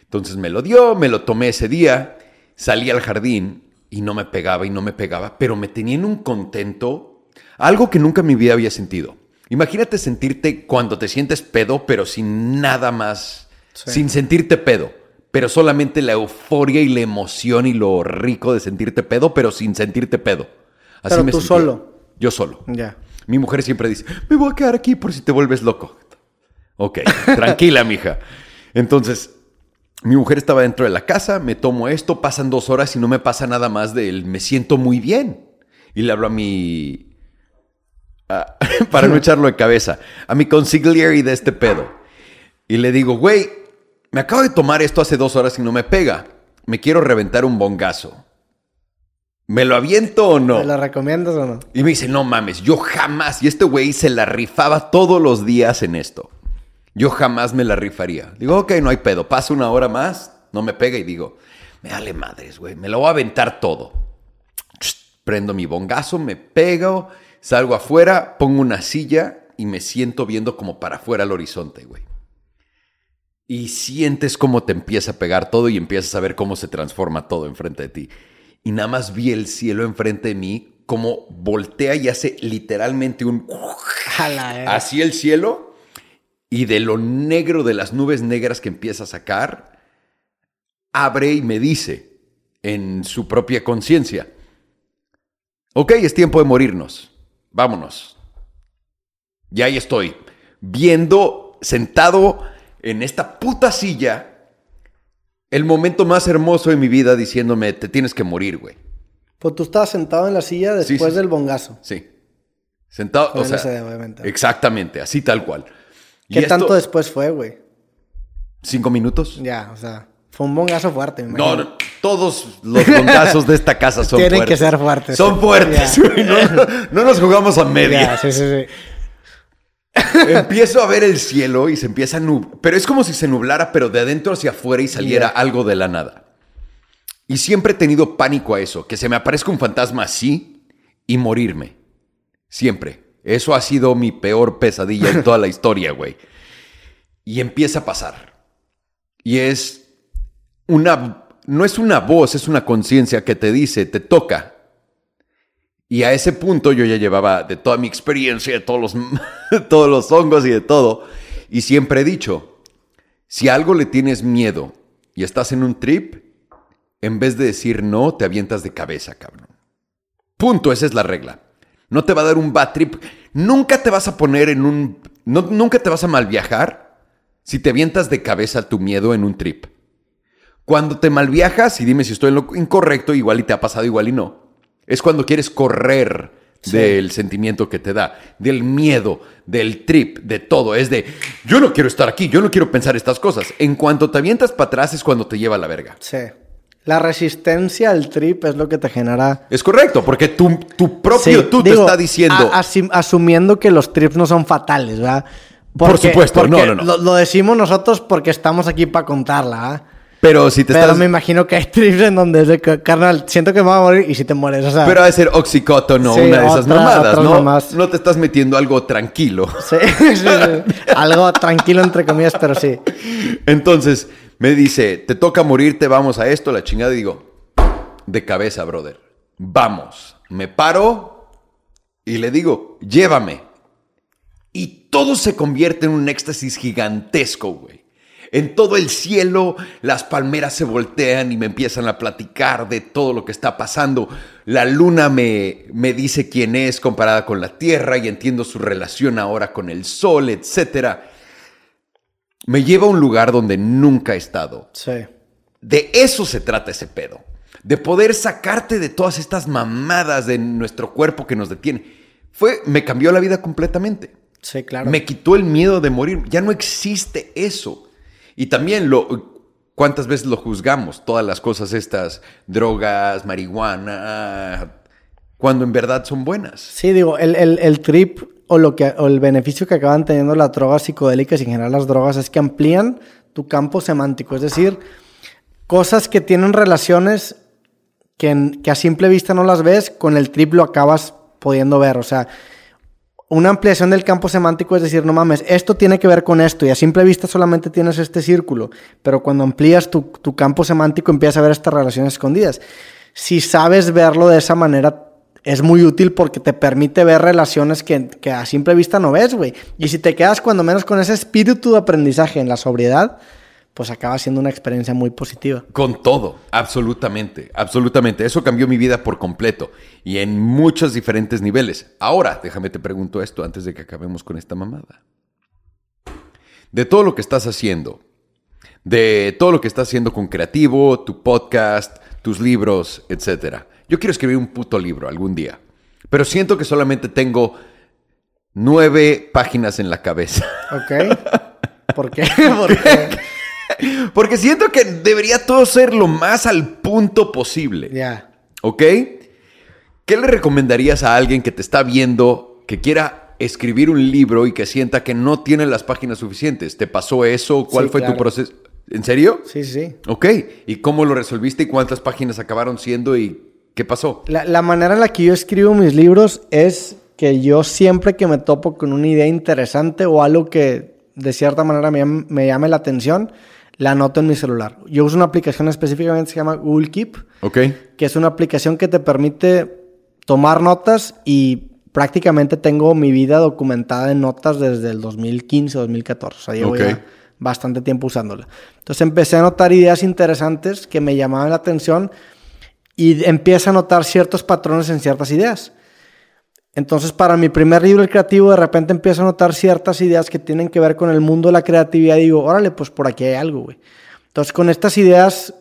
Entonces me lo dio, me lo tomé ese día, salí al jardín y no me pegaba y no me pegaba, pero me tenía en un contento, algo que nunca en mi vida había sentido. Imagínate sentirte cuando te sientes pedo, pero sin nada más, Sí. sin sentirte pedo, pero solamente la euforia y la emoción y lo rico de sentirte pedo, pero sin sentirte pedo. Así Pero me tú solo. Yo solo. Ya. Mi mujer siempre dice, me voy a quedar aquí por si te vuelves loco. Ok, tranquila, mija. Entonces, mi mujer estaba dentro de la casa, me tomo esto, pasan dos horas y no me pasa nada más de él, me siento muy bien. Y le hablo a mi... a- para no echarlo de cabeza, a mi consigliere de este pedo. Y le digo, güey, me acabo de tomar esto hace dos horas y no me pega. Me quiero reventar un bongazo. ¿Me lo aviento o no? ¿Me la recomiendas o no? Y me dice, no mames, yo jamás. Y este güey se la rifaba todos los días en esto. Yo jamás me la rifaría. Digo, ok, no hay pedo. Pasa una hora más, no me pega y digo, me dale madres, güey. Me lo voy a aventar todo. Prendo mi bongazo, me pego, salgo afuera, pongo una silla y me siento viendo como para afuera al horizonte, güey. Y sientes cómo te empieza a pegar todo y empiezas a ver cómo se transforma todo enfrente de ti. Y nada más vi el cielo enfrente de mí, como voltea y hace literalmente un... A la verga. Así el cielo y de lo negro de las nubes negras que empieza a sacar, abre y me dice en su propia conciencia, ok, es tiempo de morirnos, vámonos. Y ahí estoy, viendo, sentado en esta puta silla, el momento más hermoso de mi vida diciéndome, te tienes que morir, güey. Pues tú estabas sentado en la silla después sí, del bongazo. Sí. Sentado, o sea, obviamente. exactamente, así tal cual. Y ¿Qué esto- tanto después fue, güey? ¿Cinco minutos? Ya, o sea, fue un bongazo fuerte, me No, no, todos los bongazos de esta casa son Tienen fuertes. que ser fuertes. Son fuertes, güey. No, no nos jugamos a media. Ya, sí, sí, sí. Empiezo a ver el cielo y se empieza a nublar. Pero es como si se nublara, pero de adentro hacia afuera y saliera algo de la nada. Y siempre he tenido pánico a eso, que se me aparezca un fantasma así y morirme. Siempre. Eso ha sido mi peor pesadilla en toda la historia, güey. Y empieza a pasar. Y es una... No es una voz, es una conciencia que te dice, te toca. Y a ese punto yo ya llevaba de toda mi experiencia, de todos los, todos los hongos y de todo. Y siempre he dicho, si a algo le tienes miedo y estás en un trip, en vez de decir no, te avientas de cabeza, cabrón. Punto, esa es la regla. No te va a dar un bad trip. Nunca te vas a poner en un... nunca te vas a mal viajar si te avientas de cabeza tu miedo en un trip. Cuando te malviajas, y dime si estoy en lo incorrecto, igual y te ha pasado, igual y no, es cuando quieres correr Sí. del sentimiento que te da, del miedo, del trip, de todo. Es de, yo no quiero estar aquí, yo no quiero pensar estas cosas. En cuanto te avientas para atrás es cuando te lleva a la verga. Sí. La resistencia al trip es lo que te genera. Es correcto, porque tu, tu propio Sí, tú digo, te está diciendo... a- asim- asumiendo que los trips no son fatales, ¿verdad? Por supuesto, no, no, no. Lo, lo decimos nosotros porque estamos aquí para contarla, ¿ah? Pero si te Pero estás... me imagino que hay trips en donde es de carnal, siento que me voy a morir y si te mueres, o sea. Pero ha de ser oxicótono, Sí, una de esas mamadas, ¿no? No te estás metiendo algo tranquilo. Sí, sí, sí. Algo tranquilo entre comillas, pero sí. Entonces me dice, te toca morirte, vamos a esto, la chingada. Y digo, de cabeza, brother. Vamos. Me paro y le digo, llévame. Y todo se convierte en un éxtasis gigantesco, güey. En todo el cielo, las palmeras se voltean y me empiezan a platicar de todo lo que está pasando. La luna me, me dice quién es comparada con la Tierra y entiendo su relación ahora con el Sol, etcétera me lleva a un lugar donde nunca he estado. Sí. De eso se trata ese pedo. De poder sacarte de todas estas mamadas de nuestro cuerpo que nos detiene. Fue, me cambió la vida completamente. Sí, claro. Me quitó el miedo de morir. Ya no existe eso. Y también lo, ¿cuántas veces lo juzgamos? Todas las cosas estas, drogas, marihuana, cuando en verdad son buenas. Sí, digo, el, el- el trip o, lo que, o el beneficio que acaban teniendo las drogas psicodélicas y en general las drogas es que amplían tu campo semántico. Es decir, cosas que tienen relaciones que, que a simple vista no las ves, con el trip lo acabas pudiendo ver. O sea, una ampliación del campo semántico es decir, no mames, esto tiene que ver con esto y a simple vista solamente tienes este círculo, pero cuando amplías tu, tu campo semántico empiezas a ver estas relaciones escondidas. Si sabes verlo de esa manera, es muy útil porque te permite ver relaciones que, que a simple vista no ves, güey. Y si te quedas cuando menos con ese espíritu de aprendizaje en la sobriedad, pues acaba siendo una experiencia muy positiva. Con todo, absolutamente, absolutamente. Eso cambió mi vida por completo y en muchos diferentes niveles. Ahora, déjame te pregunto esto antes de que acabemos con esta mamada. De todo lo que estás haciendo, de todo lo que estás haciendo con Creativo, tu podcast, tus libros, etcétera. Yo quiero escribir un puto libro algún día, pero siento que solamente tengo nueve páginas en la cabeza. ¿Ok? ¿Por qué? Porque Porque siento que debería todo ser lo más al punto posible. ya. ¿Ok? ¿Qué le recomendarías a alguien que te está viendo, que quiera escribir un libro y que sienta que no tiene las páginas suficientes? ¿Te pasó eso? ¿Cuál Sí, fue tu proceso? ¿En serio? Sí, sí. Ok. ¿Y cómo lo resolviste y cuántas páginas acabaron siendo y qué pasó? La, la manera en la que yo escribo mis libros es que yo siempre que me topo con una idea interesante o algo que de cierta manera me me llame la atención, la anoto en mi celular. Yo uso una aplicación específicamente que se llama Google Keep, que es una aplicación que te permite tomar notas y prácticamente tengo mi vida documentada en notas desde el 2015, 2014. O sea, llevo Ok. ya bastante tiempo usándola. Entonces empecé a notar ideas interesantes que me llamaban la atención y empiezo a notar ciertos patrones en ciertas ideas. Entonces, para mi primer libro, El Creativo, de repente empiezo a notar ciertas ideas que tienen que ver con el mundo de la creatividad y digo, órale, pues por aquí hay algo, güey. Entonces, con estas ideas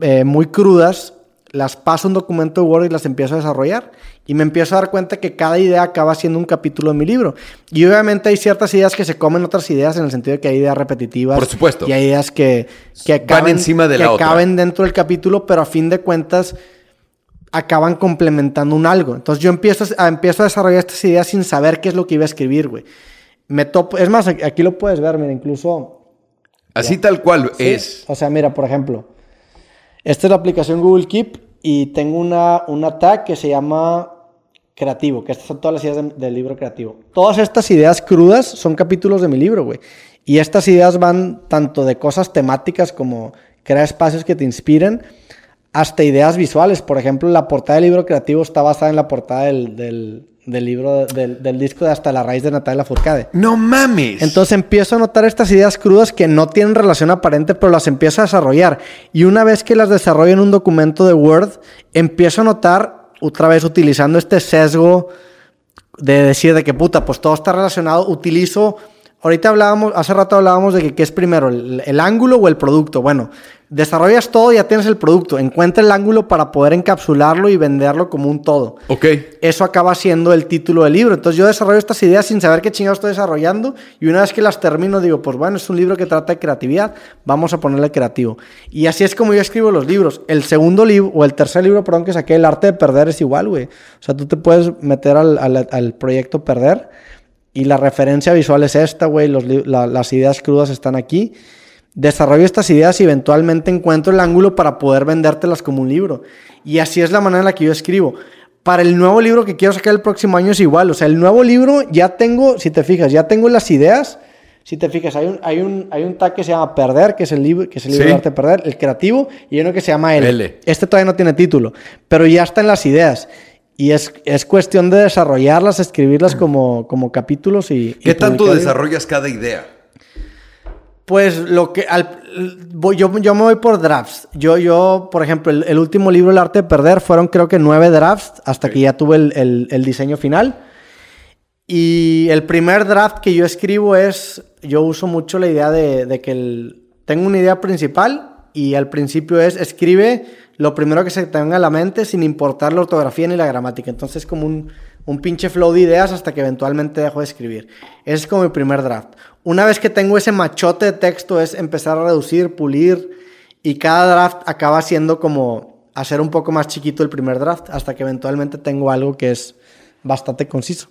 eh, muy crudas, las paso a un documento de Word y las empiezo a desarrollar. Y me empiezo a dar cuenta que cada idea acaba siendo un capítulo de mi libro. Y obviamente hay ciertas ideas que se comen otras ideas en el sentido de que hay ideas repetitivas. Por supuesto. Y hay ideas que, que Van acaben, encima de que la otra. acaben dentro del capítulo, pero a fin de cuentas acaban complementando un algo. Entonces yo empiezo a, empiezo a desarrollar estas ideas sin saber qué es lo que iba a escribir, güey. Me topo, es más, aquí lo puedes ver, mira, incluso Así tal cual Sí, es. O sea, mira, por ejemplo, esta es la aplicación Google Keep y tengo una, una tag que se llama creativo, que estas son todas las ideas de- del libro creativo. Todas estas ideas crudas son capítulos de mi libro, güey. Y estas ideas van tanto de cosas temáticas como crear espacios que te inspiren, hasta ideas visuales. Por ejemplo, la portada del libro creativo está basada en la portada del, del- del libro, del, del disco de Hasta la raíz de Natalia Furcade. No mames. Entonces empiezo a notar estas ideas crudas que no tienen relación aparente, pero las empiezo a desarrollar. Y una vez que las desarrollo en un documento de Word, empiezo a notar, otra vez utilizando este sesgo de decir de que puta, pues todo está relacionado, utilizo... Ahorita hablábamos, hace rato hablábamos de que qué es primero, el, el ángulo o el producto. Bueno, desarrollas todo, ya tienes el producto. Encuentra el ángulo para poder encapsularlo y venderlo como un todo Ok. eso acaba siendo el título del libro. Entonces yo desarrollo estas ideas sin saber qué chingados estoy desarrollando y una vez que las termino digo, pues bueno, es un libro que trata de creatividad, vamos a ponerle creativo. Y así es como yo escribo los libros. El segundo libro, o el tercer libro, perdón, que saqué, El arte de perder, es igual, güey. O sea, tú te puedes meter al, al- al proyecto Perder y la referencia visual es esta, güey, la- las ideas crudas están aquí. Desarrollo estas ideas y eventualmente encuentro el ángulo para poder vendértelas como un libro. Y así es la manera en la que yo escribo. Para el nuevo libro que quiero sacar el próximo año es igual. O sea, el nuevo libro ya tengo, si te fijas, ya tengo las ideas. Si te fijas, hay un, hay un, hay un tag que se llama Perder, que es el libro, que es el libro Sí. de arte de perder, el creativo, y uno que se llama L. L. Este todavía no tiene título, pero ya están las ideas. Y es, es cuestión de desarrollarlas, escribirlas como, como capítulos y. y ¿Qué tanto desarrollas cada idea? Pues lo que al, yo, yo me voy por drafts. Yo, yo, por ejemplo, el, el último libro, El arte de perder, fueron creo que nueve drafts hasta que ya tuve el, el- el diseño final. Y el primer draft que yo escribo es, yo uso mucho la idea de, de que el- tengo una idea principal y al principio es escribe lo primero que se te venga a la mente sin importar la ortografía ni la gramática. Entonces es como un, un pinche flow de ideas hasta que eventualmente dejo de escribir. Ese es como mi primer draft. Una vez que tengo ese machote de texto es empezar a reducir, pulir y cada draft acaba siendo como hacer un poco más chiquito el primer draft hasta que eventualmente tengo algo que es bastante conciso.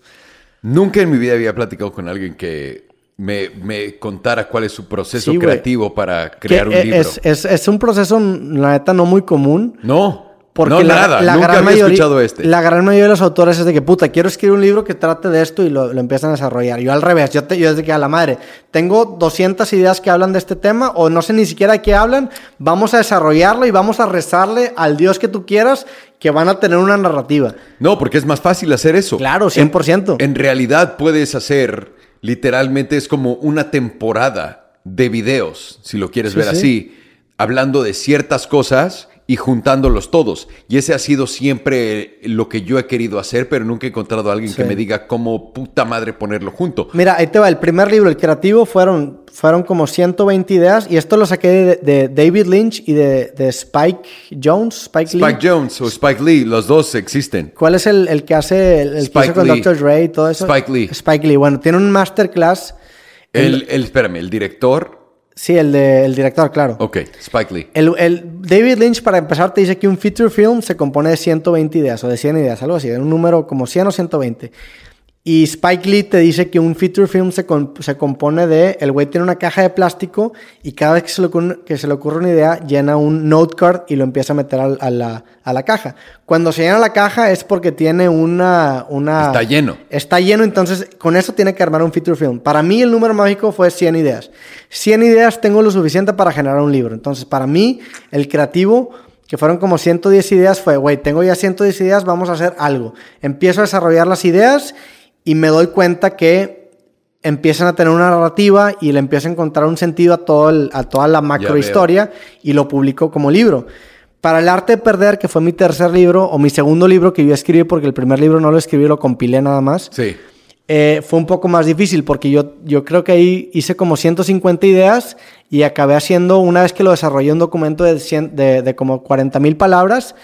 Nunca en mi vida había platicado con alguien que me, me contara cuál es su proceso Sí, creativo para crear Que un e- libro. Es, es- es un proceso, la neta, no muy común. No, Porque no la, nada. la Nunca gran había mayoría, escuchado este. La gran mayoría de los autores es de que, puta, quiero escribir un libro que trate de esto y lo, lo empiezan a desarrollar. Yo al revés, yo, te, yo desde que a la madre, tengo 200 ideas que hablan de este tema o no sé ni siquiera de qué hablan, vamos a desarrollarlo y vamos a rezarle al Dios que tú quieras que van a tener una narrativa. No, porque es más fácil hacer eso. Claro, 100%. En, en realidad puedes hacer, literalmente es como una temporada de videos, si lo quieres Sí, ver sí. así, hablando de ciertas cosas y juntándolos todos. Y ese ha sido siempre lo que yo he querido hacer, pero nunca he encontrado a alguien que me diga cómo puta madre ponerlo junto. Mira, ahí te va. El primer libro, el creativo, fueron, fueron como 120 ideas. Y esto lo saqué de, de David Lynch y de, de Spike Jones. Spike, Lee. Jones o Spike Lee, los dos existen. ¿Cuál es el, el que hace el, el que Spike hizo con Lee. Dr. Dre y todo eso? Spike Lee. Spike Lee. Bueno, tiene un masterclass. El, el, espérame, el director. Sí, el, de, el director, claro. Ok, Spike Lee. El, el David Lynch, para empezar, te dice que un feature film se compone de 120 ideas o de 100 ideas, algo así, de un número como 100 o 120. Y Spike Lee te dice que un feature film se, con- se compone de, el güey tiene una caja de plástico y cada vez que se, le ocurre, que se le ocurre una idea, llena un note card y lo empieza a meter al- a, la, a la caja. Cuando se llena la caja es porque tiene una... una Está lleno. Está lleno, entonces con eso tiene que armar un feature film. Para mí el número mágico fue 100 ideas. 100 ideas tengo lo suficiente para generar un libro. Entonces para mí el creativo, que fueron como 110 ideas, fue, güey, tengo ya 110 ideas, vamos a hacer algo. Empiezo a desarrollar las ideas y me doy cuenta que empiezan a tener una narrativa y le empiezo a encontrar un sentido a, todo el- a toda la macro historia y lo publico como libro. Para el arte de perder, que fue mi tercer libro o mi segundo libro que yo escribí porque el primer libro no lo escribí, lo compilé nada más. Sí. Eh, fue un poco más difícil porque yo, yo creo que ahí hice como 150 ideas y acabé haciendo, una vez que lo desarrollé, un documento de, 100 de, de como 40 mil palabras,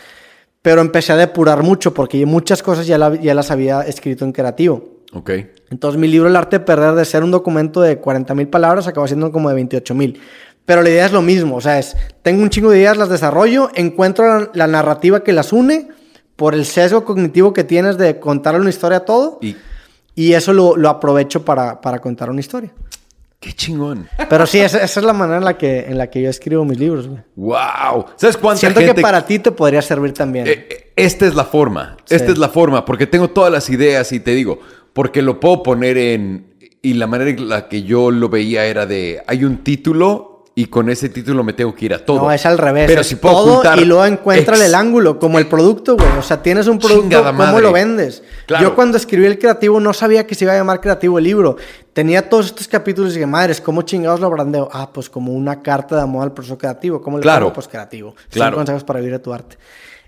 pero empecé a depurar mucho porque muchas cosas ya, la- ya las había escrito en creativo. Ok. Entonces mi libro El arte de perder, de ser un documento de 40 mil palabras, acabó siendo como de 28 mil. Pero la idea es lo mismo, o sea, es, tengo un chingo de ideas, las desarrollo, encuentro la, la narrativa que las une por el sesgo cognitivo que tienes de contar una historia a todo. Y Y eso lo, lo aprovecho para, para contar una historia. Qué chingón. Pero sí, esa, esa es la manera en la que, en la que yo escribo mis libros, güey. Wow. ¿Sabes cuánta Siento gente que para ti te podría servir también. Eh, eh, esta es la forma. Esta es la forma, porque tengo todas las ideas y te digo, porque lo puedo poner en. Y la manera en la que yo lo veía era de. Hay un título y con ese título me tengo que ir a todo. no, es al revés. Pero si puedo todo juntar y luego encuentras ex- el ángulo, como el producto, güey. O sea, tienes un producto, Chingada ¿cómo madre. lo vendes? Claro. Yo cuando escribí el creativo no sabía que se iba a llamar creativo el libro. Tenía todos estos capítulos y dije, madres, ¿cómo chingados lo brandeo? Ah, pues como una carta de amor al proceso creativo. ¿Cómo le Claro. pongo? Pues creativo. Claro. Consejos para vivir de tu arte.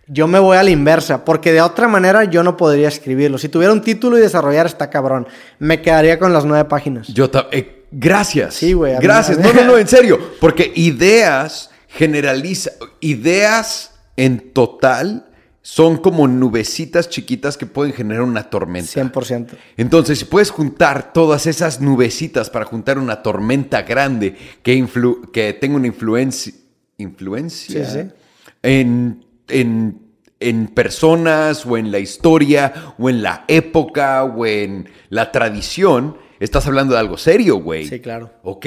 Yo me voy a la inversa, porque de otra manera yo no podría escribirlo. Si tuviera un título y desarrollar, está cabrón. Me quedaría con las nueve páginas. Yo ta- eh, gracias. Sí, güey, Gracias. No, no, no, en serio. Porque ideas generaliza. Ideas en total son como nubecitas chiquitas que pueden generar una tormenta. 100%. Entonces, si puedes juntar todas esas nubecitas para juntar una tormenta grande que, influ- que tenga una influencia, influencia Sí, sí. En, en, en personas o en la historia o en la época o en la tradición, estás hablando de algo serio, güey. Sí, claro. Ok.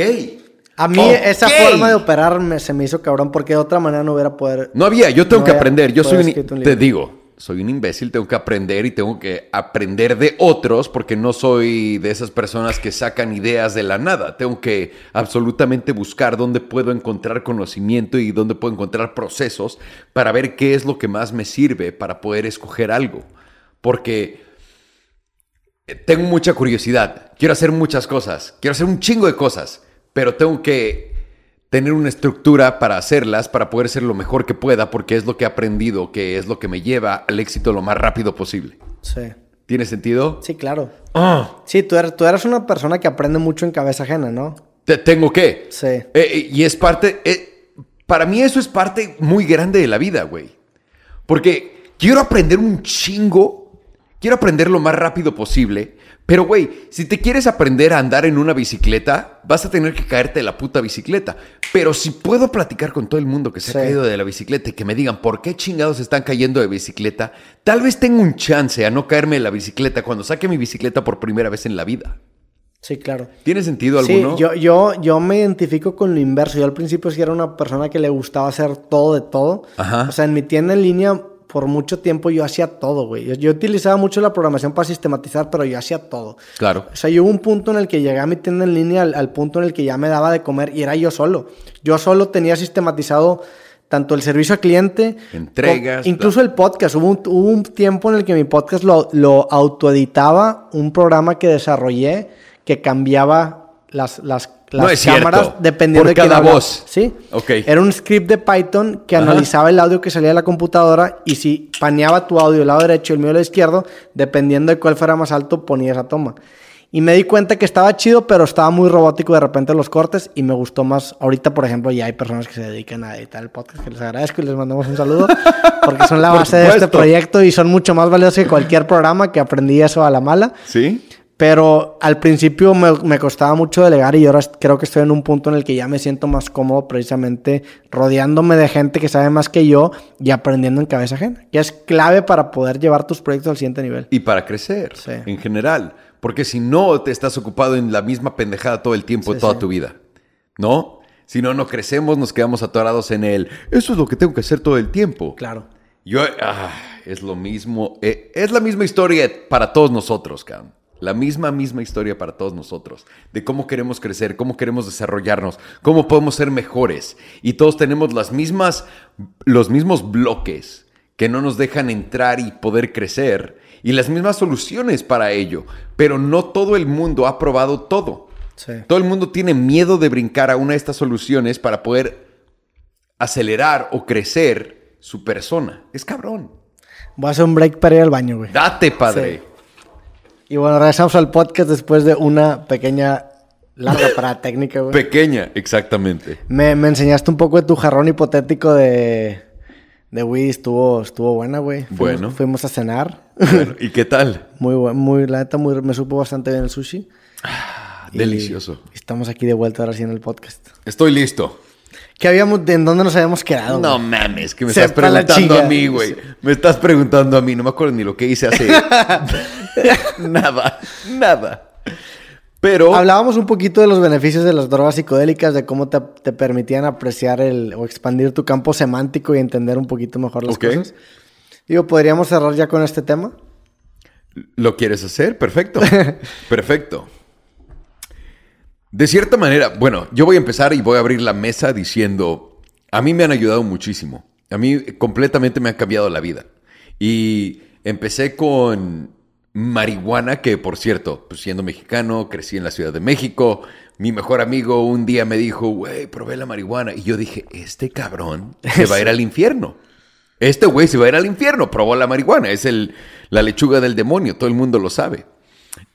A mí esa forma de operar me- se me hizo cabrón porque de otra manera no hubiera poder... No había, yo tengo No que aprender. Yo soy un, un te digo, soy un imbécil, tengo que aprender y tengo que aprender de otros porque no soy de esas personas que sacan ideas de la nada. Tengo que absolutamente buscar dónde puedo encontrar conocimiento y dónde puedo encontrar procesos para ver qué es lo que más me sirve para poder escoger algo. Porque tengo mucha curiosidad, quiero hacer muchas cosas, quiero hacer un chingo de cosas, pero tengo que tener una estructura para hacerlas, para poder ser lo mejor que pueda, porque es lo que he aprendido, que es lo que me lleva al éxito lo más rápido posible. Sí. ¿Tiene sentido? Sí, claro. Ah. Sí, tú eres, tú eres una persona que aprende mucho en cabeza ajena, ¿no? Te- tengo que. Sí. Eh, eh, y es parte, eh, para mí eso es parte muy grande de la vida, güey. Porque quiero aprender un chingo, quiero aprender lo más rápido posible, pero güey, si te quieres aprender a andar en una bicicleta, vas a tener que caerte de la puta bicicleta. Pero si puedo platicar con todo el mundo que se Sí. ha caído de la bicicleta y que me digan por qué chingados están cayendo de bicicleta, tal vez tenga un chance a no caerme de la bicicleta cuando saque mi bicicleta por primera vez en la vida. Sí, claro. ¿Tiene sentido Sí, alguno? yo, yo, yo me identifico con lo inverso. Yo al principio sí era una persona que le gustaba hacer todo de todo. Ajá. O sea, en mi tienda en línea, por mucho tiempo yo hacía todo, güey. Yo, yo utilizaba mucho la programación para sistematizar, pero yo hacía todo. Claro. O sea, yo hubo un punto en el que llegué a mi tienda en línea, al, al punto en el que ya me daba de comer y era yo solo. Yo solo tenía sistematizado tanto el servicio al cliente, Entregas, incluso el podcast. Hubo un, hubo un tiempo en el que mi podcast lo, lo autoeditaba, un programa que desarrollé que cambiaba las, las, las No es cierto. cámaras dependiendo Por de cada voz. Sí. Ok. Era un script de Python que Ajá. analizaba el audio que salía de la computadora y si paneaba tu audio del lado derecho y el mío del izquierdo, dependiendo de cuál fuera más alto, ponía esa toma. Y me di cuenta que estaba chido, pero estaba muy robótico de repente los cortes y me gustó más. Ahorita, por ejemplo, ya hay personas que se dedican a editar el podcast, que les agradezco y les mandamos un saludo, porque son la base de este proyecto y son mucho más valiosos que cualquier programa que aprendí eso a la mala. ¿Sí? Pero al principio me, me costaba mucho delegar y ahora creo que estoy en un punto en el que ya me siento más cómodo precisamente rodeándome de gente que sabe más que yo y aprendiendo en cabeza ajena, que es clave para poder llevar tus proyectos al siguiente nivel. y para crecer Sí. en general. Porque si no, te estás ocupado en la misma pendejada todo el tiempo, Sí, toda sí. tu vida. ¿No? Si no, no crecemos, nos quedamos atorados en el, eso es lo que tengo que hacer todo el tiempo. Claro. Yo, ah, es lo mismo, eh, es la misma historia para todos nosotros, cabrón. La misma, misma historia para todos nosotros. De cómo queremos crecer, cómo queremos desarrollarnos, cómo podemos ser mejores. Y todos tenemos las mismas, los mismos bloques que no nos dejan entrar y poder crecer. Y las mismas soluciones para ello. Pero no todo el mundo ha probado todo. Sí. Todo el mundo tiene miedo de brincar a una de estas soluciones para poder acelerar o crecer su persona. Es cabrón. Voy a hacer un break para ir al baño, güey. Date, padre. Y bueno, regresamos al podcast después de una pequeña larga parada técnica, güey. Pequeña, exactamente. Me, me enseñaste un poco de tu jarrón hipotético de, de Wii. Estuvo, estuvo buena, güey. Fuimos- Bueno. Fuimos a cenar. Bueno, ¿y qué tal? Muy buen, muy, la neta, muy, me supo bastante bien el sushi. Y Delicioso. estamos aquí de vuelta ahora sí en el podcast. Estoy listo. ¿Qué habíamos, ¿En dónde nos habíamos quedado? No güey? mames, que me Sepa estás preguntando a mí, güey. Me estás preguntando a mí. No me acuerdo ni lo que hice hace. nada, nada. Pero. Hablábamos un poquito de los beneficios de las drogas psicodélicas, de cómo te, te permitían apreciar el, o expandir tu campo semántico y entender un poquito mejor las cosas. Digo, ¿podríamos cerrar ya con este tema? ¿Lo quieres hacer? Perfecto. Perfecto. De cierta manera, bueno, yo voy a empezar y voy a abrir la mesa diciendo, a mí me han ayudado muchísimo. A mí completamente me ha cambiado la vida. Y empecé con marihuana, que por cierto, pues siendo mexicano, crecí en la Ciudad de México. Mi mejor amigo un día me dijo, güey, probé la marihuana. Y yo dije, este cabrón se va a ir al infierno. Este güey se va a ir al infierno, probó la marihuana, es el, la lechuga del demonio, todo el mundo lo sabe.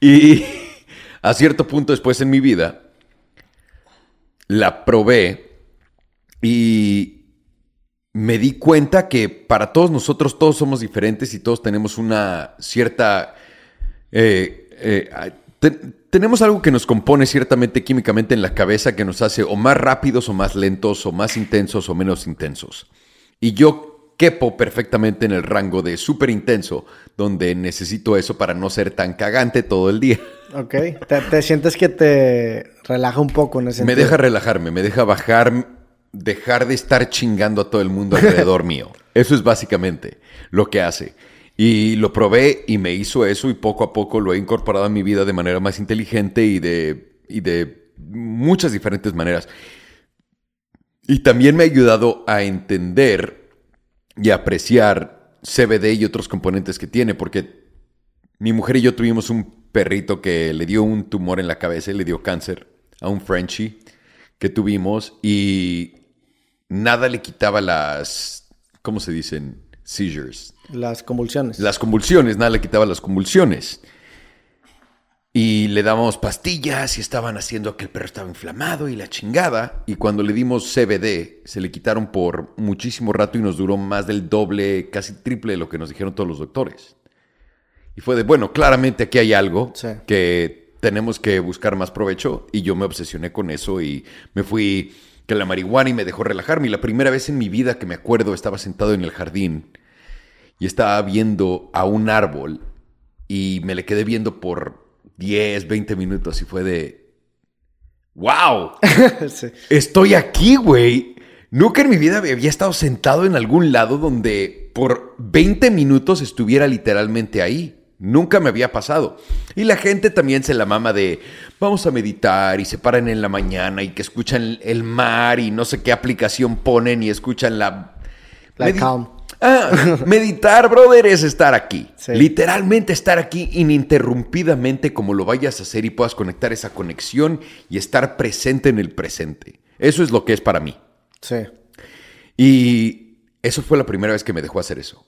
Y a cierto punto después en mi vida, la probé y me di cuenta que para todos nosotros todos somos diferentes y todos tenemos una cierta... eh, eh, te- tenemos algo que nos compone ciertamente químicamente en la cabeza que nos hace o más rápidos o más lentos o más intensos o menos intensos. Y yo quepo perfectamente en el rango de súper intenso, donde necesito eso para no ser tan cagante todo el día. Ok. ¿Te, te sientes que te relaja un poco en ese Me sentido? deja relajarme, me deja bajar, dejar de estar chingando a todo el mundo alrededor mío. Eso es básicamente lo que hace. Y lo probé y me hizo eso y poco a poco lo he incorporado a mi vida de manera más inteligente y de, y de muchas diferentes maneras. Y también me ha ayudado a entender y apreciar CBD y otros componentes que tiene, porque mi mujer y yo tuvimos un perrito que le dio un tumor en la cabeza y le dio cáncer a un Frenchie que tuvimos y nada le quitaba las, ¿cómo se dicen? Seizures. Las convulsiones. Las convulsiones, nada le quitaba las convulsiones. Y le dábamos pastillas y estaban haciendo que el perro estaba inflamado y la chingada. Y cuando le dimos CBD, se le quitaron por muchísimo rato y nos duró más del doble, casi triple de lo que nos dijeron todos los doctores. Y fue de, bueno, claramente aquí hay algo Sí. que tenemos que buscar más provecho. Y yo me obsesioné con eso y me fui que la marihuana y me dejó relajarme. Y la primera vez en mi vida que me acuerdo estaba sentado en el jardín y estaba viendo a un árbol y me le quedé viendo por 10, 20 minutos y fue de, wow, Sí. estoy aquí, güey. Nunca en mi vida había estado sentado en algún lado donde por 20 minutos estuviera literalmente ahí. Nunca me había pasado. Y la gente también se la mama de vamos a meditar y se paran en la mañana y que escuchan el mar y no sé qué aplicación ponen y escuchan la... La calm. Ah, meditar, brother, es estar aquí. Sí. Literalmente estar aquí ininterrumpidamente como lo vayas a hacer y puedas conectar esa conexión y estar presente en el presente. Eso es lo que es para mí. Sí. Y eso fue la primera vez que me dejó hacer eso.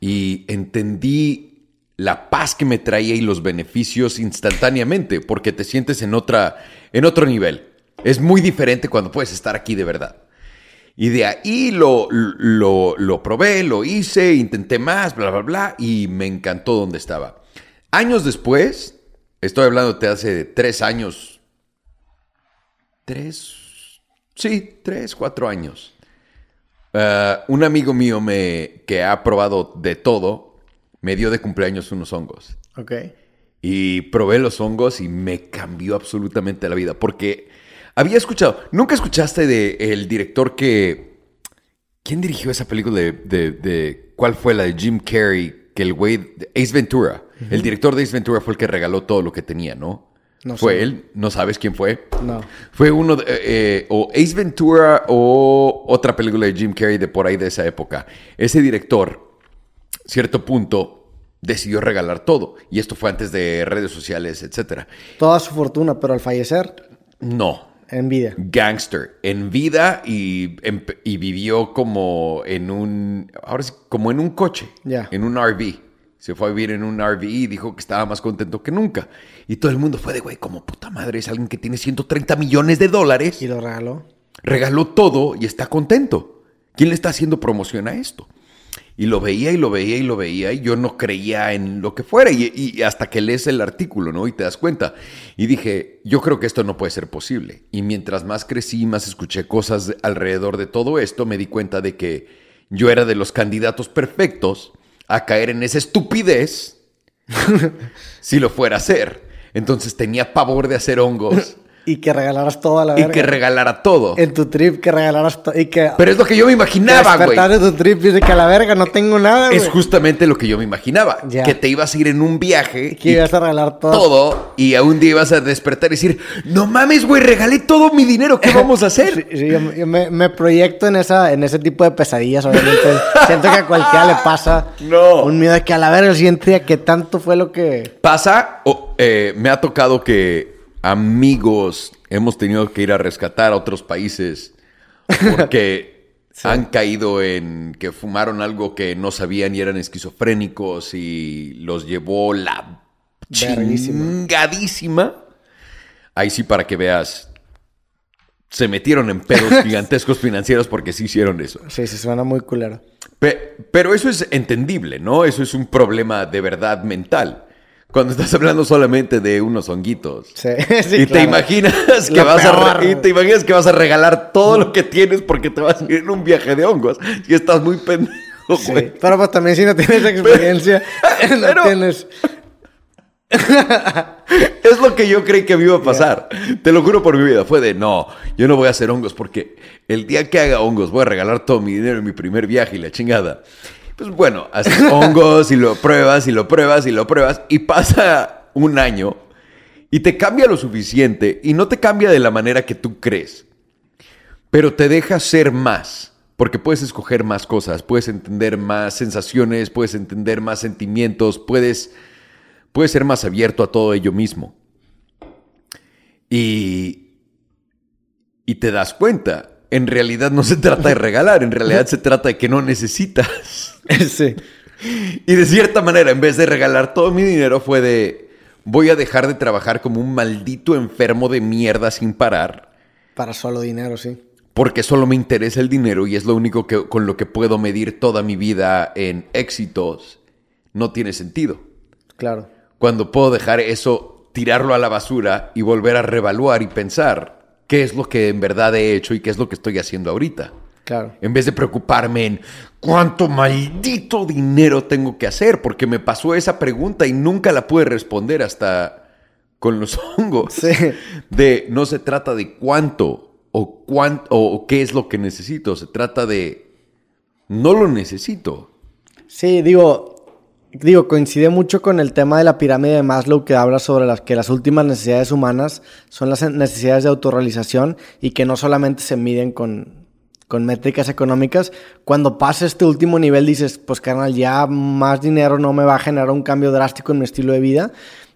Y entendí la paz que me traía y los beneficios instantáneamente, porque te sientes en otra, en otro nivel. Es muy diferente cuando puedes estar aquí de verdad. Y de ahí lo, lo, lo probé, lo hice, intenté más, bla, bla, bla, y me encantó donde estaba. Años después, estoy hablando de hace tres años, tres, sí, tres, cuatro años. Ah, un amigo mío me, que ha probado de todo me dio de cumpleaños unos hongos. Ok. Y probé los hongos y me cambió absolutamente la vida. Porque había escuchado, nunca escuchaste de el director que... ¿Quién dirigió esa película de, de- de- ¿Cuál fue la de Jim Carrey? Que el güey... Ace Ventura. El director de Ace Ventura fue el que regaló todo lo que tenía, ¿no? No fue sé. él, no sabes quién fue. No. Fue uno de, eh, eh, o Ace Ventura o otra película de Jim Carrey de por ahí de esa época. Ese director, cierto punto, decidió regalar todo. Y esto fue antes de redes sociales, etcétera. Toda su fortuna, pero al fallecer, No. En vida. Gangster, en vida y, y vivió como en un, ahora sí, como en un coche, Ya. en un RV. Se fue a vivir en un RV y dijo que estaba más contento que nunca. Y todo el mundo fue de, güey, como puta madre, es alguien que tiene 130 millones de dólares. Y lo regaló. regaló todo y está contento. ¿Quién le está haciendo promoción a esto? Y lo veía y lo veía y lo veía y yo no creía en lo que fuera. Y, y hasta que lees el artículo, ¿no? Y te das cuenta. Y dije, yo creo que esto no puede ser posible. Y mientras más crecí, más escuché cosas de- alrededor de todo esto, me di cuenta de que yo era de los candidatos perfectos a caer en esa estupidez si lo fuera a hacer. Entonces tenía pavor de hacer hongos Y que regalaras todo a la y verga. que regalara todo. En tu trip, que regalaras todo. Y que. Pero es lo que yo me imaginaba, güey. de tu trip y dice que a la verga no tengo nada, güey. Es justamente lo que yo me imaginaba. Ya. Que te ibas a ir en un viaje Que y ibas a regalar todo. todo y a un día ibas a despertar y decir, no mames, güey, regalé todo mi dinero, ¿qué vamos a hacer? Sí, sí, yo, yo me, me proyecto en esa en ese tipo de pesadillas, obviamente. Siento que a cualquiera le pasa No. un miedo de que a la verga el siguiente día que tanto fue lo que... Pasa, o, eh, me ha tocado que amigos hemos tenido que ir a rescatar a otros países porque han caído en que fumaron algo que no sabían y eran esquizofrénicos y los llevó la Verguísima. chingadísima. Ahí sí para que veas, se metieron en pedos gigantescos financieros porque sí hicieron eso. Sí, se suena muy culero. Pe- pero eso es entendible, ¿no? Eso es un problema de verdad mental. Cuando estás hablando solamente de unos honguitos. Sí, sí, y te claro. imaginas que Lo vas a peor. y te imaginas que vas a regalar todo lo que tienes porque te vas a ir en un viaje de hongos y estás muy pendejo, Sí, güey. Pero pues también si no tienes experiencia, no Pero- tienes... Es lo que yo creí que me iba a pasar. Te lo juro por mi vida. Fue de, no, yo no voy a hacer hongos porque el día que haga hongos voy a regalar todo mi dinero en mi primer viaje y la chingada. Pues bueno, haces hongos y lo pruebas y lo pruebas y lo pruebas y pasa un año y te cambia lo suficiente y no te cambia de la manera que tú crees, pero te deja ser más. Porque puedes escoger más cosas, puedes entender más sensaciones, puedes entender más sentimientos, puedes puedes ser más abierto a todo ello mismo. Y, y te das cuenta, en realidad no se trata de regalar, en realidad se trata de que no necesitas. sí. Y de cierta manera, en vez de regalar todo mi dinero, fue de, voy a dejar de trabajar como un maldito enfermo de mierda sin parar, Para solo dinero, sí. porque solo me interesa el dinero y es lo único que, con lo que puedo medir toda mi vida en éxitos. No tiene sentido. Claro. cuando puedo dejar eso, tirarlo a la basura y volver a reevaluar y pensar qué es lo que en verdad he hecho y qué es lo que estoy haciendo ahorita. Claro. En vez de preocuparme en cuánto maldito dinero tengo que hacer, porque me pasó esa pregunta y nunca la pude responder hasta con los hongos. Sí. De no se trata de cuánto o cuánto o qué es lo que necesito, se trata de no lo necesito. Sí, digo, digo, coincide mucho con el tema de la pirámide de Maslow que habla sobre las que las últimas necesidades humanas son las necesidades de autorrealización y que no solamente se miden con, con métricas económicas. Cuando pasa este último nivel dices, pues carnal, ya más dinero no me va a generar un cambio drástico en mi estilo de vida.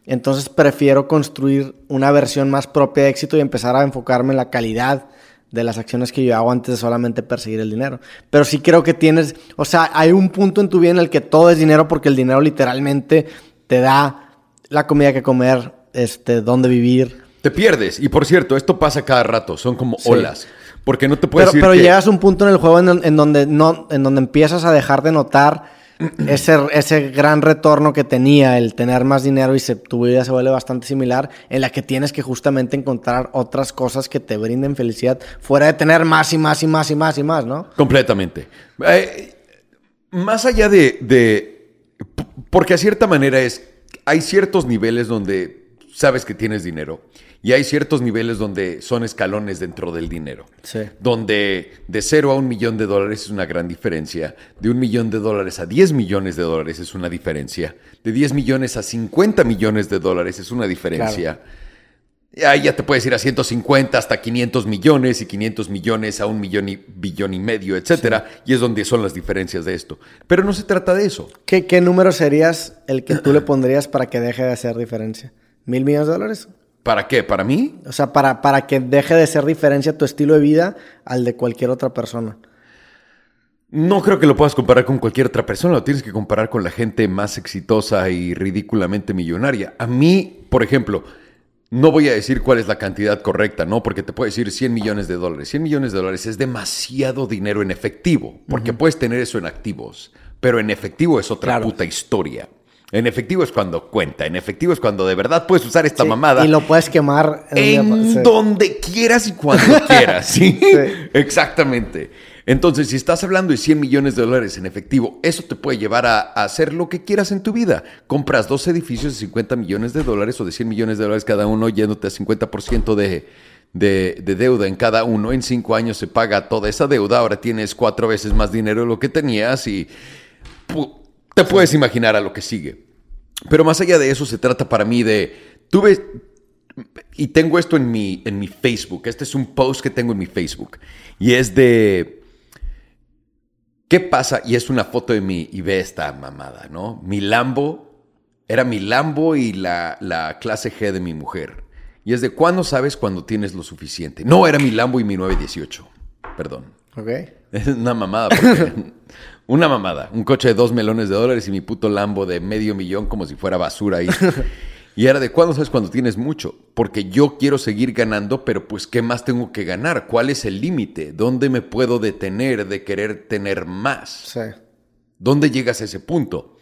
Entonces prefiero construir una versión más propia de éxito y empezar a enfocarme en la calidad de las acciones que yo hago antes de solamente perseguir el dinero. Pero sí creo que tienes, o sea, hay un punto en tu vida en el que todo es dinero porque el dinero literalmente te da la comida que comer, este, dónde vivir. Te pierdes. Y por cierto, esto pasa cada rato. Son como Sí. olas. Porque no te puedes Pero, decir pero que- llegas a un punto en el juego en, en donde no, en donde empiezas a dejar de notar ese, ese gran retorno que tenía el tener más dinero y se, tu vida se vuelve bastante similar, en la que tienes que justamente encontrar otras cosas que te brinden felicidad, fuera de tener más y más y más y más y más, ¿no? Completamente. Eh, más allá de, de- Porque a cierta manera es... hay ciertos niveles donde sabes que tienes dinero y hay ciertos niveles donde son escalones dentro del dinero. Sí. Donde de cero a un millón de dólares es una gran diferencia, de un millón de dólares a 10 millones de dólares es una diferencia, de 10 millones a 50 millones de dólares es una diferencia. Ahí ya te puedes ir a 150 hasta 500 millones y 500 millones a un millón y billón y medio, etcétera. Y es donde son las diferencias de esto. Pero no se trata de eso. ¿Qué, qué número serías el que tú le pondrías para que deje de hacer diferencia? ¿Mil millones de dólares? ¿Para qué? ¿Para mí? O sea, para, para que deje de ser diferencia tu estilo de vida al de cualquier otra persona. No creo que lo puedas comparar con cualquier otra persona, lo tienes que comparar con la gente más exitosa y ridículamente millonaria. A mí, por ejemplo, no voy a decir cuál es la cantidad correcta, ¿no? Porque te puedo decir 100 millones de dólares. 100 millones de dólares es demasiado dinero en efectivo, porque puedes tener eso en activos, pero en efectivo es otra Claro. puta historia. En efectivo es cuando cuenta, en efectivo es cuando de verdad puedes usar esta Sí, mamada Y lo puedes quemar en, un en día- sí. donde quieras y cuando quieras, ¿sí? Sí. Exactamente. Entonces, si estás hablando de 100 millones de dólares en efectivo, eso te puede llevar a, a hacer lo que quieras en tu vida. Compras dos edificios de 50 millones de dólares o de 100 millones de dólares cada uno, yéndote a 50% de, de, de deuda en cada uno. En cinco años se paga toda esa deuda. Ahora tienes cuatro veces más dinero de lo que tenías y te puedes imaginar a lo que sigue. Pero más allá de eso, se trata para mí de. Tuve. Y tengo esto en mi, en mi Facebook. Este es un post que tengo en mi Facebook. Y es de. ¿Qué pasa? Y es una foto de mi. Y ve esta mamada, ¿no? Mi Lambo. Era mi Lambo y la, la clase G de mi mujer. Y es de cuándo sabes cuando tienes lo suficiente. No, era mi Lambo y mi 918. Perdón. Ok. Es una mamada. porque- una mamada. Un coche de dos melones de dólares y mi puto Lambo de medio millón como si fuera basura ahí. Y era de cuándo sabes cuando tienes mucho. Porque yo quiero seguir ganando, pero pues ¿qué más tengo que ganar? ¿Cuál es el límite? ¿Dónde me puedo detener de querer tener más? Sí. ¿Dónde llegas a ese punto?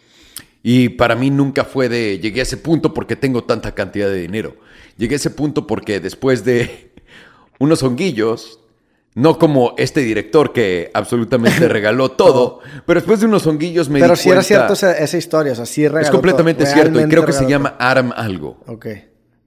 Y para mí nunca fue de llegué a ese punto porque tengo tanta cantidad de dinero. Llegué a ese punto porque después de unos honguillos, no como este director que absolutamente regaló todo, pero después de unos honguillos me Pero di sí era cuenta- cierto esa, esa historia, o sea, sí regaló Es completamente todo, cierto y creo que se llama Adam algo. Ok.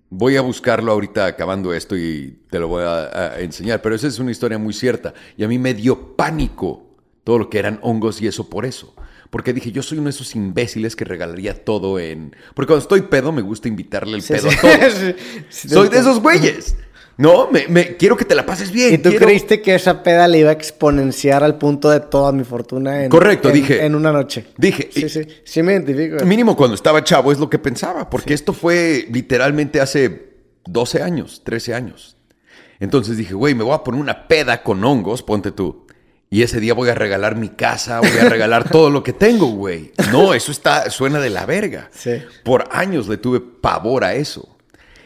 Voy a buscarlo ahorita acabando esto y te lo voy a, a enseñar, pero esa es una historia muy cierta. Y a mí me dio pánico todo lo que eran hongos y eso por eso. Porque dije, yo soy uno de esos imbéciles que regalaría todo en... Porque cuando estoy pedo me gusta invitarle el Sí, pedo sí. a todos. Sí, soy de esos güeyes. No, me, me- quiero que te la pases bien. ¿Y tú quiero- creíste que esa peda le iba a exponenciar al punto de toda mi fortuna en, Correcto, en- dije. en una noche? Dije, Sí, y- sí, sí me identifico. Mínimo cuando estaba chavo es lo que pensaba, porque esto fue literalmente hace 12 años, 13 años. Entonces dije, güey, me voy a poner una peda con hongos, ponte tú. Y ese día voy a regalar mi casa, voy a regalar todo lo que tengo, güey. No, eso está, suena de la verga. Sí. Por años le tuve pavor a eso.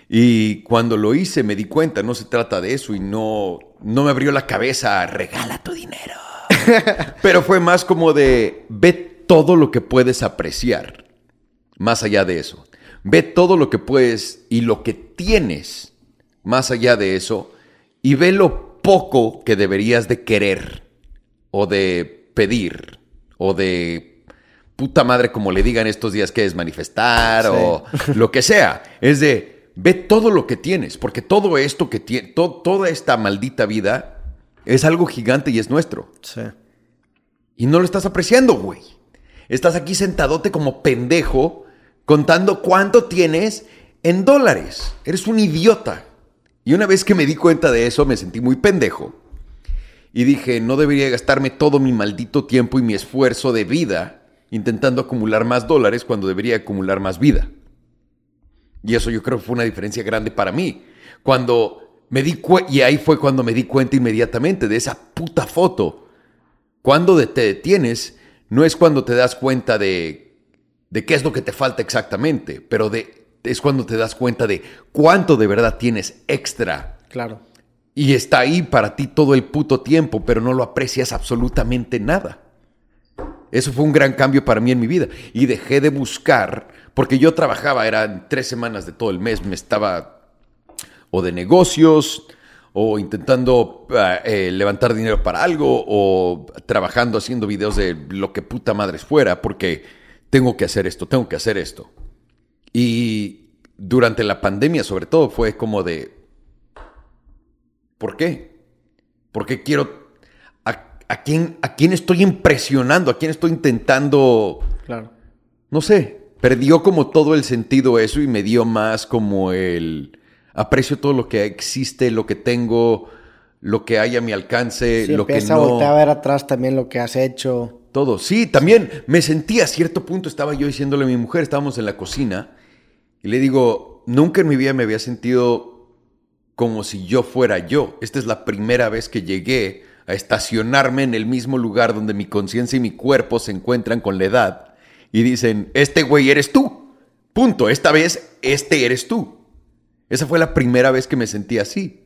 Y cuando lo hice me di cuenta, no se trata de eso y no, no me abrió la cabeza, regala tu dinero. Pero fue más como de, ve todo lo que puedes apreciar, más allá de eso. Ve todo lo que puedes y lo que tienes, más allá de eso, y ve lo poco que deberías de querer, o de pedir, o de puta madre, como le digan estos días que es manifestar, Sí. o lo que sea. Es de, ve todo lo que tienes, porque todo esto que tiene, toda esta maldita vida es algo gigante y es nuestro. Sí. Y no lo estás apreciando, güey. Estás aquí sentadote como pendejo contando cuánto tienes en dólares. Eres un idiota. Y una vez que me di cuenta de eso, me sentí muy pendejo. Y dije, no debería gastarme todo mi maldito tiempo y mi esfuerzo de vida intentando acumular más dólares cuando debería acumular más vida. Y eso yo creo que fue una diferencia grande para mí. Cuando me di cuenta, y ahí fue cuando me di cuenta inmediatamente de esa puta foto. Cuando de- te detienes, no es cuando te das cuenta de, de qué es lo que te falta exactamente, pero de, es cuando te das cuenta de cuánto de verdad tienes extra. Claro. Y está ahí para ti todo el puto tiempo, pero no lo aprecias absolutamente nada. Eso fue un gran cambio para mí en mi vida. Y dejé de buscar, porque yo trabajaba, eran tres semanas de todo el mes, me estaba o de negocios, o intentando ah, eh, levantar dinero para algo, o trabajando haciendo videos de lo que puta madres fuera, porque tengo que hacer esto, tengo que hacer esto. Y durante la pandemia, sobre todo, fue como de. ¿Por qué? ¿Por qué quiero. ¿A, a quién, ¿A quién estoy impresionando? ¿A quién estoy intentando.? Claro. No sé. Perdió como todo el sentido eso y me dio más como el. Aprecio todo lo que existe, lo que tengo, lo que hay a mi alcance, Sí, lo que no. a voltear a ver atrás también lo que has hecho. Todo. Sí, también me sentí a cierto punto, estaba yo diciéndole a mi mujer, estábamos en la cocina, y le digo, nunca en mi vida me había sentido como si yo fuera yo. Esta es la primera vez que llegué a estacionarme en el mismo lugar donde mi conciencia y mi cuerpo se encuentran con la edad y dicen, este güey eres tú. Punto. Esta vez, este eres tú. Esa fue la primera vez que me sentí así.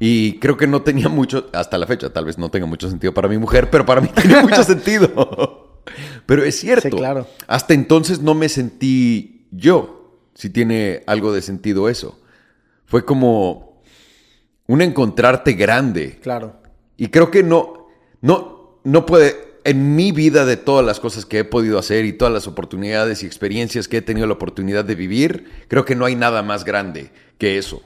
Y creo que no tenía mucho, hasta la fecha, tal vez no tenga mucho sentido para mi mujer, pero para mí tiene mucho sentido. Pero es cierto. Sí, claro. Hasta entonces no me sentí yo, si tiene algo de sentido eso. Fue como un encontrarte grande. Claro. Y creo que no, no, no puede, en mi vida de todas las cosas que he podido hacer y todas las oportunidades y experiencias que he tenido la oportunidad de vivir, creo que no hay nada más grande que eso.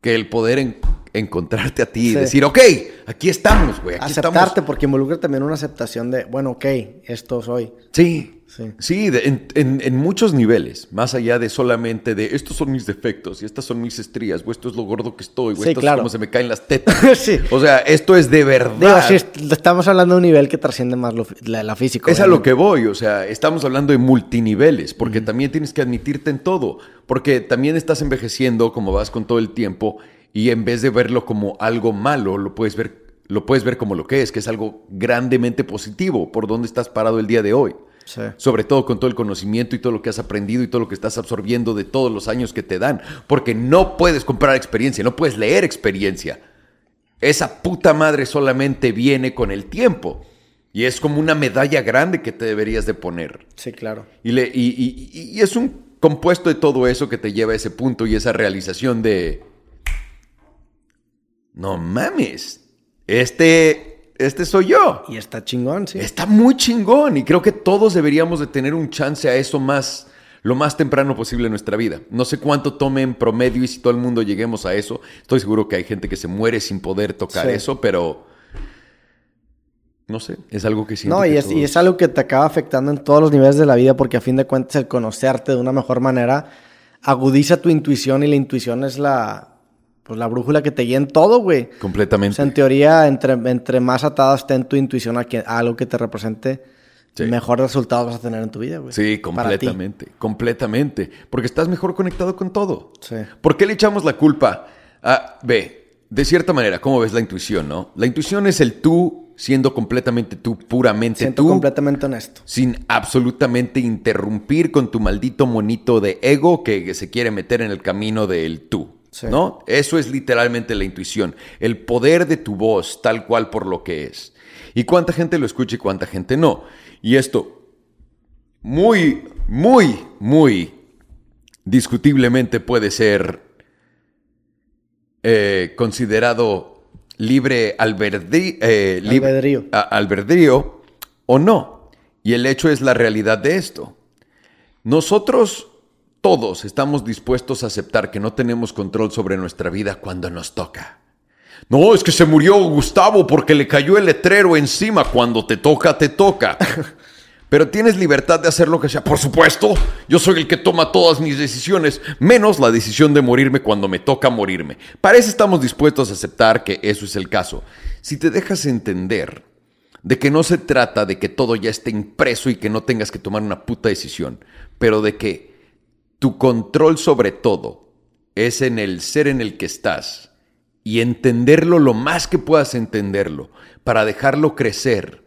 Que el poder en- encontrarte a ti y decir, ok, aquí estamos, güey, Aceptarte, estamos. porque involucra también una aceptación de, bueno, ok, esto soy. Sí. Sí. Sí, de- en, en- en muchos niveles, más allá de solamente de estos son mis defectos y estas son mis estrías, o esto es lo gordo que estoy, o Sí, esto claro. es como se me caen las tetas. Sí. O sea, esto es de verdad. Digo, sí, est- estamos hablando de un nivel que trasciende más lo, la, la física. Es a lo que voy, o sea, estamos hablando de multiniveles, porque también tienes que admitirte en todo, porque también estás envejeciendo como vas con todo el tiempo y en vez de verlo como algo malo, lo puedes ver, lo puedes ver como lo que es, que es algo grandemente positivo, por donde estás parado el día de hoy. Sí. Sobre todo con todo el conocimiento y todo lo que has aprendido y todo lo que estás absorbiendo de todos los años que te dan, porque no puedes comprar experiencia, no puedes leer experiencia. Esa puta madre solamente viene con el tiempo. Y es como una medalla grande que te deberías de poner. Sí, claro. Y, le- y- y- y- y es un compuesto de todo eso que te lleva a ese punto y esa realización de... No mames. Este, este soy yo. Y está chingón, sí. Está muy chingón y creo que todos deberíamos de tener un chance a eso más lo más temprano posible en nuestra vida. No sé cuánto tome en promedio y si todo el mundo lleguemos a eso. Estoy seguro que hay gente que se muere sin poder tocar Sí. eso, pero no sé, es algo que siento No, y que es, y todos- es algo que te acaba afectando en todos los niveles de la vida porque a fin de cuentas el conocerte de una mejor manera agudiza tu intuición y la intuición es la, pues, la brújula que te guía en todo, güey. O completamente. sea, en teoría, entre, entre más atada esté en tu intuición a, que- a algo que te represente, Sí. mejores resultados vas a tener en tu vida, güey. Sí, completamente, completamente. Porque estás mejor conectado con todo. Sí. ¿Por qué le echamos la culpa a, ve, de cierta manera, ¿cómo ves la intuición, no? La intuición es el tú siendo completamente tú, puramente Siento tú. completamente honesto. sin absolutamente interrumpir con tu maldito monito de ego que se quiere meter en el camino del tú. Sí. ¿No? Eso es literalmente la intuición. El poder de tu voz, tal cual por lo que es. Y cuánta gente lo escucha y cuánta gente no. Y esto, muy, muy, muy discutiblemente puede ser eh, considerado libre albedrí- eh, lib- Albedrío. a- albedrío o no. Y el hecho es la realidad de esto. Nosotros todos estamos dispuestos a aceptar que no tenemos control sobre nuestra vida cuando nos toca. No, es que se murió Gustavo porque le cayó el letrero encima. Cuando te toca, te toca. Pero tienes libertad de hacer lo que sea. Por supuesto, yo soy el que toma todas mis decisiones, menos la decisión de morirme cuando me toca morirme. Para eso estamos dispuestos a aceptar que eso es el caso. Si te dejas entender de que no se trata de que todo ya esté impreso y que no tengas que tomar una puta decisión, pero de que tu control sobre todo es en el ser en el que estás y entenderlo lo más que puedas entenderlo para dejarlo crecer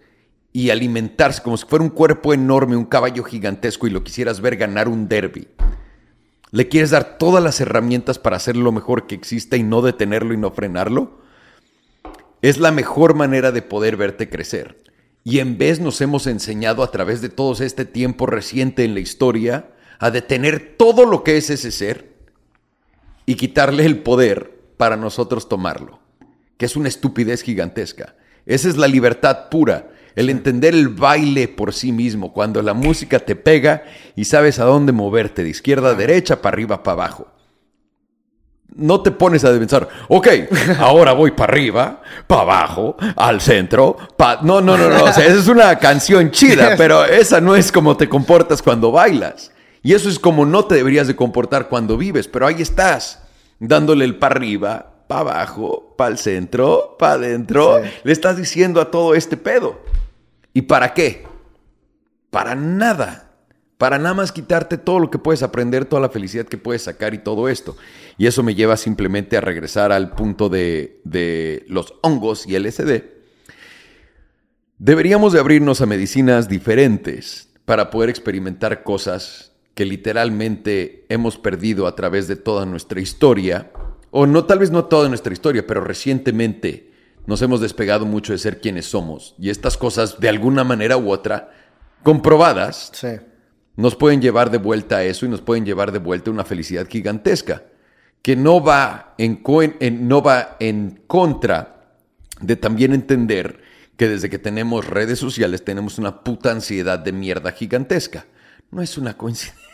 y alimentarse como si fuera un cuerpo enorme, un caballo gigantesco y lo quisieras ver ganar un derby. Le quieres dar todas las herramientas para hacer lo mejor que exista y no detenerlo y no frenarlo. Es la mejor manera de poder verte crecer. Y en vez nos hemos enseñado a través de todo este tiempo reciente en la historia a detener todo lo que es ese ser y quitarle el poder para nosotros tomarlo, que es una estupidez gigantesca. Esa es la libertad pura. El entender el baile por sí mismo, cuando la música te pega y sabes a dónde moverte, de izquierda a derecha, para arriba, para abajo. No te pones a pensar, ok, ahora voy para arriba, para abajo, al centro, pa... No, no, no, no, o sea, esa es una canción chida, pero esa no es como te comportas cuando bailas. Y eso es como no te deberías de comportar cuando vives, pero ahí estás, dándole el para arriba, para abajo, para el centro, para adentro. Le estás diciendo a todo este pedo. ¿Y para qué? Para nada. Para nada más quitarte todo lo que puedes aprender, toda la felicidad que puedes sacar y todo esto. Y eso me lleva simplemente a regresar al punto de, de los hongos y LSD. Deberíamos de abrirnos a medicinas diferentes para poder experimentar cosas que literalmente hemos perdido a través de toda nuestra historia, o no tal vez no toda nuestra historia, pero recientemente nos hemos despegado mucho de ser quienes somos y estas cosas de alguna manera u otra comprobadas nos pueden llevar de vuelta a eso y nos pueden llevar de vuelta a una felicidad gigantesca que no va en, en, no va en contra de también entender que desde que tenemos redes sociales tenemos una puta ansiedad de mierda gigantesca. No es una coincidencia.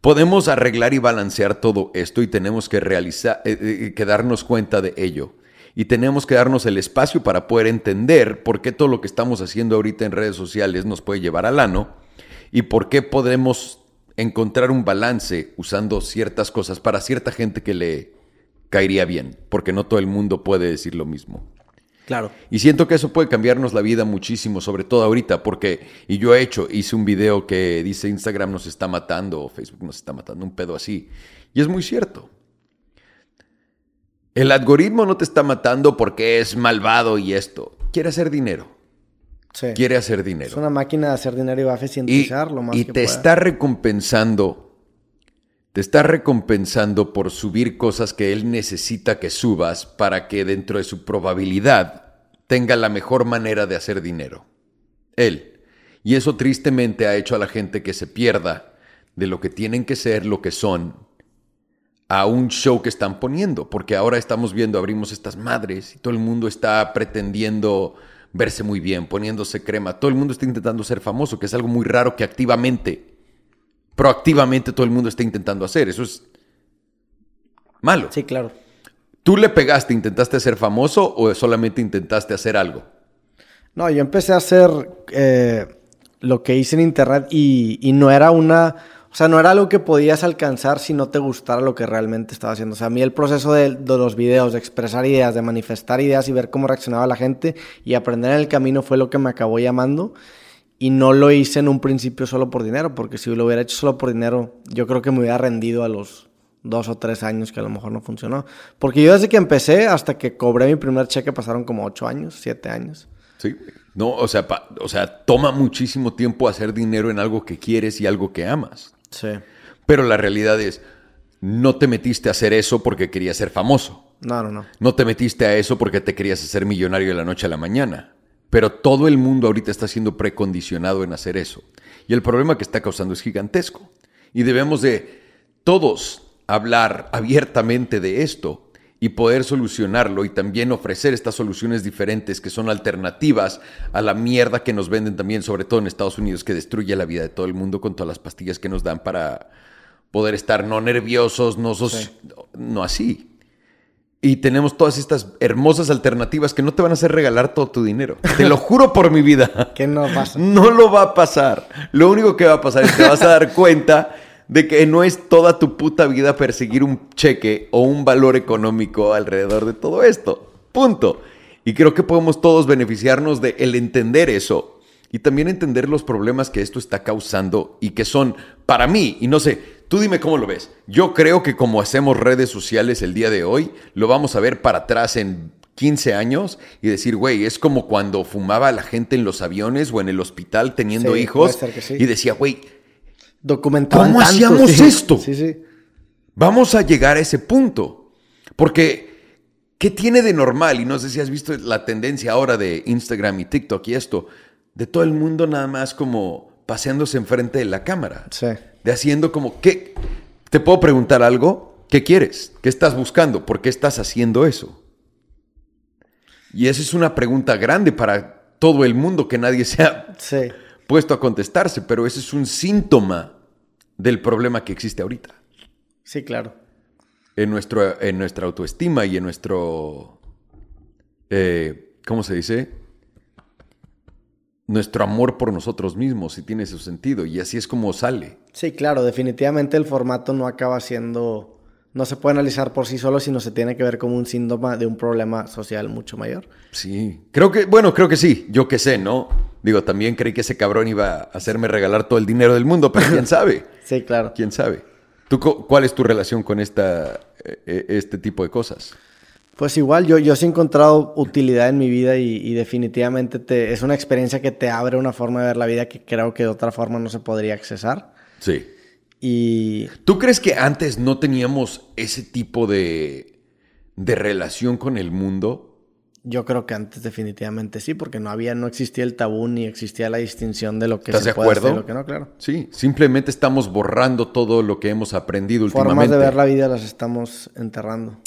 Podemos arreglar y balancear todo esto y tenemos que realizar, eh, eh, que darnos cuenta de ello. Y tenemos que darnos el espacio para poder entender por qué todo lo que estamos haciendo ahorita en redes sociales nos puede llevar al ano y por qué podemos encontrar un balance usando ciertas cosas para cierta gente que le caería bien, porque no todo el mundo puede decir lo mismo. Claro. Y siento que eso puede cambiarnos la vida muchísimo, sobre todo ahorita, porque, y yo he hecho, hice un video que dice Instagram nos está matando, o Facebook nos está matando, un pedo así. Y es muy cierto. El algoritmo no te está matando porque es malvado y esto. Quiere hacer dinero. Sí. Quiere hacer dinero. Es una máquina de hacer dinero y va a eficientizar lo más y te está recompensando. Te está recompensando por subir cosas que él necesita que subas para que dentro de su probabilidad tenga la mejor manera de hacer dinero. Él. Y eso tristemente ha hecho a la gente que se pierda de lo que tienen que ser, lo que son, a un show que están poniendo. Porque ahora estamos viendo, abrimos estas madres y todo el mundo está pretendiendo verse muy bien, poniéndose crema. Todo el mundo está intentando ser famoso, que es algo muy raro que activamente, proactivamente todo el mundo está intentando hacer. Eso es malo. Sí, claro. ¿Tú le pegaste, intentaste ser famoso o solamente intentaste hacer algo? No, yo empecé a hacer eh, lo que hice en internet y, no era una... O sea, no era algo que podías alcanzar si no te gustara lo que realmente estaba haciendo. O sea, a mí el proceso de, los videos, de expresar ideas, de manifestar ideas y ver cómo reaccionaba la gente y aprender en el camino fue lo que me acabó llamando. Y no lo hice en un principio solo por dinero, porque si lo hubiera hecho solo por dinero, yo creo que me hubiera rendido a los dos o tres años que a lo mejor no funcionó. Porque yo desde que empecé hasta que cobré mi primer cheque pasaron como ocho años, siete años. Sí. No, o sea, o sea, toma muchísimo tiempo hacer dinero en algo que quieres y algo que amas. Sí. Pero la realidad es, no te metiste a hacer eso porque querías ser famoso. No, no, no. No te metiste a eso porque te querías hacer millonario de la noche a la mañana. Pero todo el mundo ahorita está siendo precondicionado en hacer eso. Y el problema que está causando es gigantesco. Y debemos de todos hablar abiertamente de esto y poder solucionarlo y también ofrecer estas soluciones diferentes que son alternativas a la mierda que nos venden también, sobre todo en Estados Unidos, que destruye la vida de todo el mundo con todas las pastillas que nos dan para poder estar no nerviosos, no, no así. Y tenemos todas estas hermosas alternativas que no te van a hacer regalar todo tu dinero. Te lo juro por mi vida. Que no pasa. No lo va a pasar. Lo único que va a pasar es que te vas a dar cuenta de que no es toda tu puta vida perseguir un cheque o un valor económico alrededor de todo esto. Punto. Y creo que podemos todos beneficiarnos de el entender eso y también entender los problemas que esto está causando y que son para mí, y no sé, tú dime cómo lo ves. Yo creo que como hacemos redes sociales el día de hoy, lo vamos a ver para atrás en 15 años y decir, güey, es como cuando fumaba la gente en los aviones o en el hospital teniendo hijos y decía, güey, ¿Cómo hacíamos esto? Sí, sí. Vamos a llegar a ese punto. Porque, ¿qué tiene de normal? Y no sé si has visto la tendencia ahora de Instagram y TikTok y esto, de todo el mundo nada más como paseándose enfrente de la cámara. Sí. De haciendo como, ¿qué? ¿Te puedo preguntar algo? ¿Qué quieres? ¿Qué estás buscando? ¿Por qué estás haciendo eso? Y esa es una pregunta grande para todo el mundo que nadie se ha Sí. puesto a contestarse, pero ese es un síntoma del problema que existe ahorita Sí, claro. en, nuestro, en nuestra autoestima y en nuestro, eh, ¿cómo se dice? Nuestro amor por nosotros mismos, si tiene su sentido, y así es como sale. Sí, claro, definitivamente el formato no acaba siendo, no se puede analizar por sí solo, sino se tiene que ver como un síntoma de un problema social mucho mayor. Sí, creo que, bueno, creo que sí, yo qué sé, ¿no? Digo, también creí que ese cabrón iba a hacerme regalar todo el dinero del mundo, pero quién sabe, Sí, claro. quién sabe. ¿Tú, ¿Cuál es tu relación con esta, eh, eh, este tipo de cosas? Pues igual, yo, yo sí he encontrado utilidad en mi vida y, y definitivamente te, es una experiencia que te abre una forma de ver la vida que creo que de otra forma no se podría accesar. Sí. Y ¿Tú crees que antes no teníamos ese tipo de, de relación con el mundo? yo creo que antes definitivamente sí, porque no había, no existía el tabú ni existía la distinción de lo que ¿Estás se de puede hacer acuerdo? y lo que no, claro. Sí, simplemente estamos borrando todo lo que hemos aprendido Formas últimamente. de ver la vida las estamos enterrando.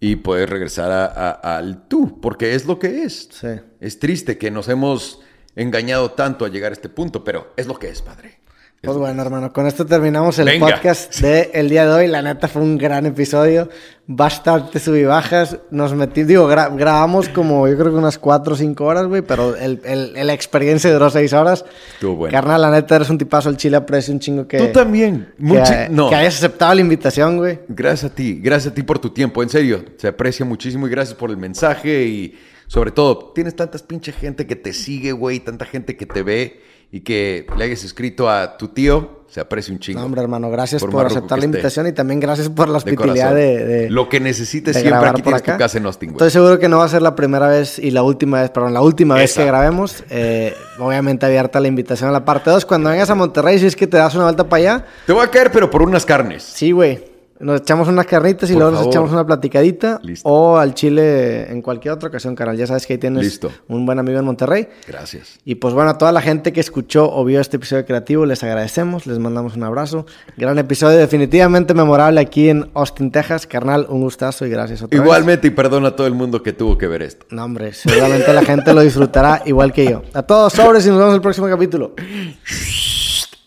Y poder regresar a- a- al tú, porque es lo que es. Sí. Es triste que nos hemos engañado tanto a llegar a este punto, pero es lo que es, padre. Es Pues bueno, hermano, con esto terminamos el Venga. podcast de el día de hoy. La neta fue un gran episodio, bastante sub y bajas. Nos metí, digo, gra- grabamos como yo creo que unas 4 o 5 horas, güey, pero el, el- la experiencia duró 6 horas. Estuvo bueno. Carnal, la neta eres un tipazo, el chile aprecio un chingo que, Tú también. que, Muchi- no. que hayas aceptado la invitación, güey. Gracias a ti, gracias a ti por tu tiempo, en serio, se aprecia muchísimo y gracias por el mensaje y sobre todo, tienes tantas pinche gente que te sigue, güey, tanta gente que te ve y que le hayas escrito a tu tío, se aprecia un chingo. No, hombre, hermano, gracias Por aceptar la invitación y también gracias por la hospitalidad de, de- Lo que necesites de siempre, grabar aquí tienes acá. tu casa en Austin, güey. Estoy seguro que no va a ser la primera vez y la última vez, perdón, la última vez que grabemos. Eh, obviamente abierta la invitación a la parte 2. Cuando vengas a Monterrey, si es que te das una vuelta para allá, Te voy a caer, pero por unas carnes. sí, güey. Nos echamos unas carnitas y Por luego nos echamos una platicadita. Listo. O al Chile en cualquier otra ocasión, canal. Ya sabes que ahí tienes Listo. un buen amigo en Monterrey. Gracias. Y pues bueno, a toda la gente que escuchó o vio este episodio creativo, les agradecemos, les mandamos un abrazo. Gran episodio, definitivamente memorable aquí en Austin, Texas. Carnal, un gustazo y gracias otra vez. Igualmente, y perdona a todo el mundo que tuvo que ver esto. No, hombre, seguramente la gente lo disfrutará igual que yo. A todos, sobres y nos vemos en el próximo capítulo.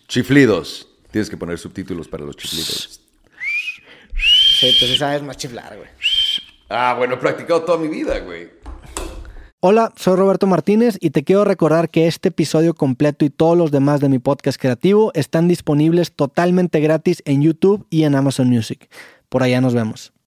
Chiflidos. Tienes que poner subtítulos para los chiflidos. Sí, tú sí sabes más chiflar, güey. Ah, bueno, he practicado toda mi vida, güey. Hola, soy Roberto Martínez y te quiero recordar que este episodio completo y todos los demás de mi podcast creativo están disponibles totalmente gratis en YouTube y en Amazon Music. Por allá nos vemos.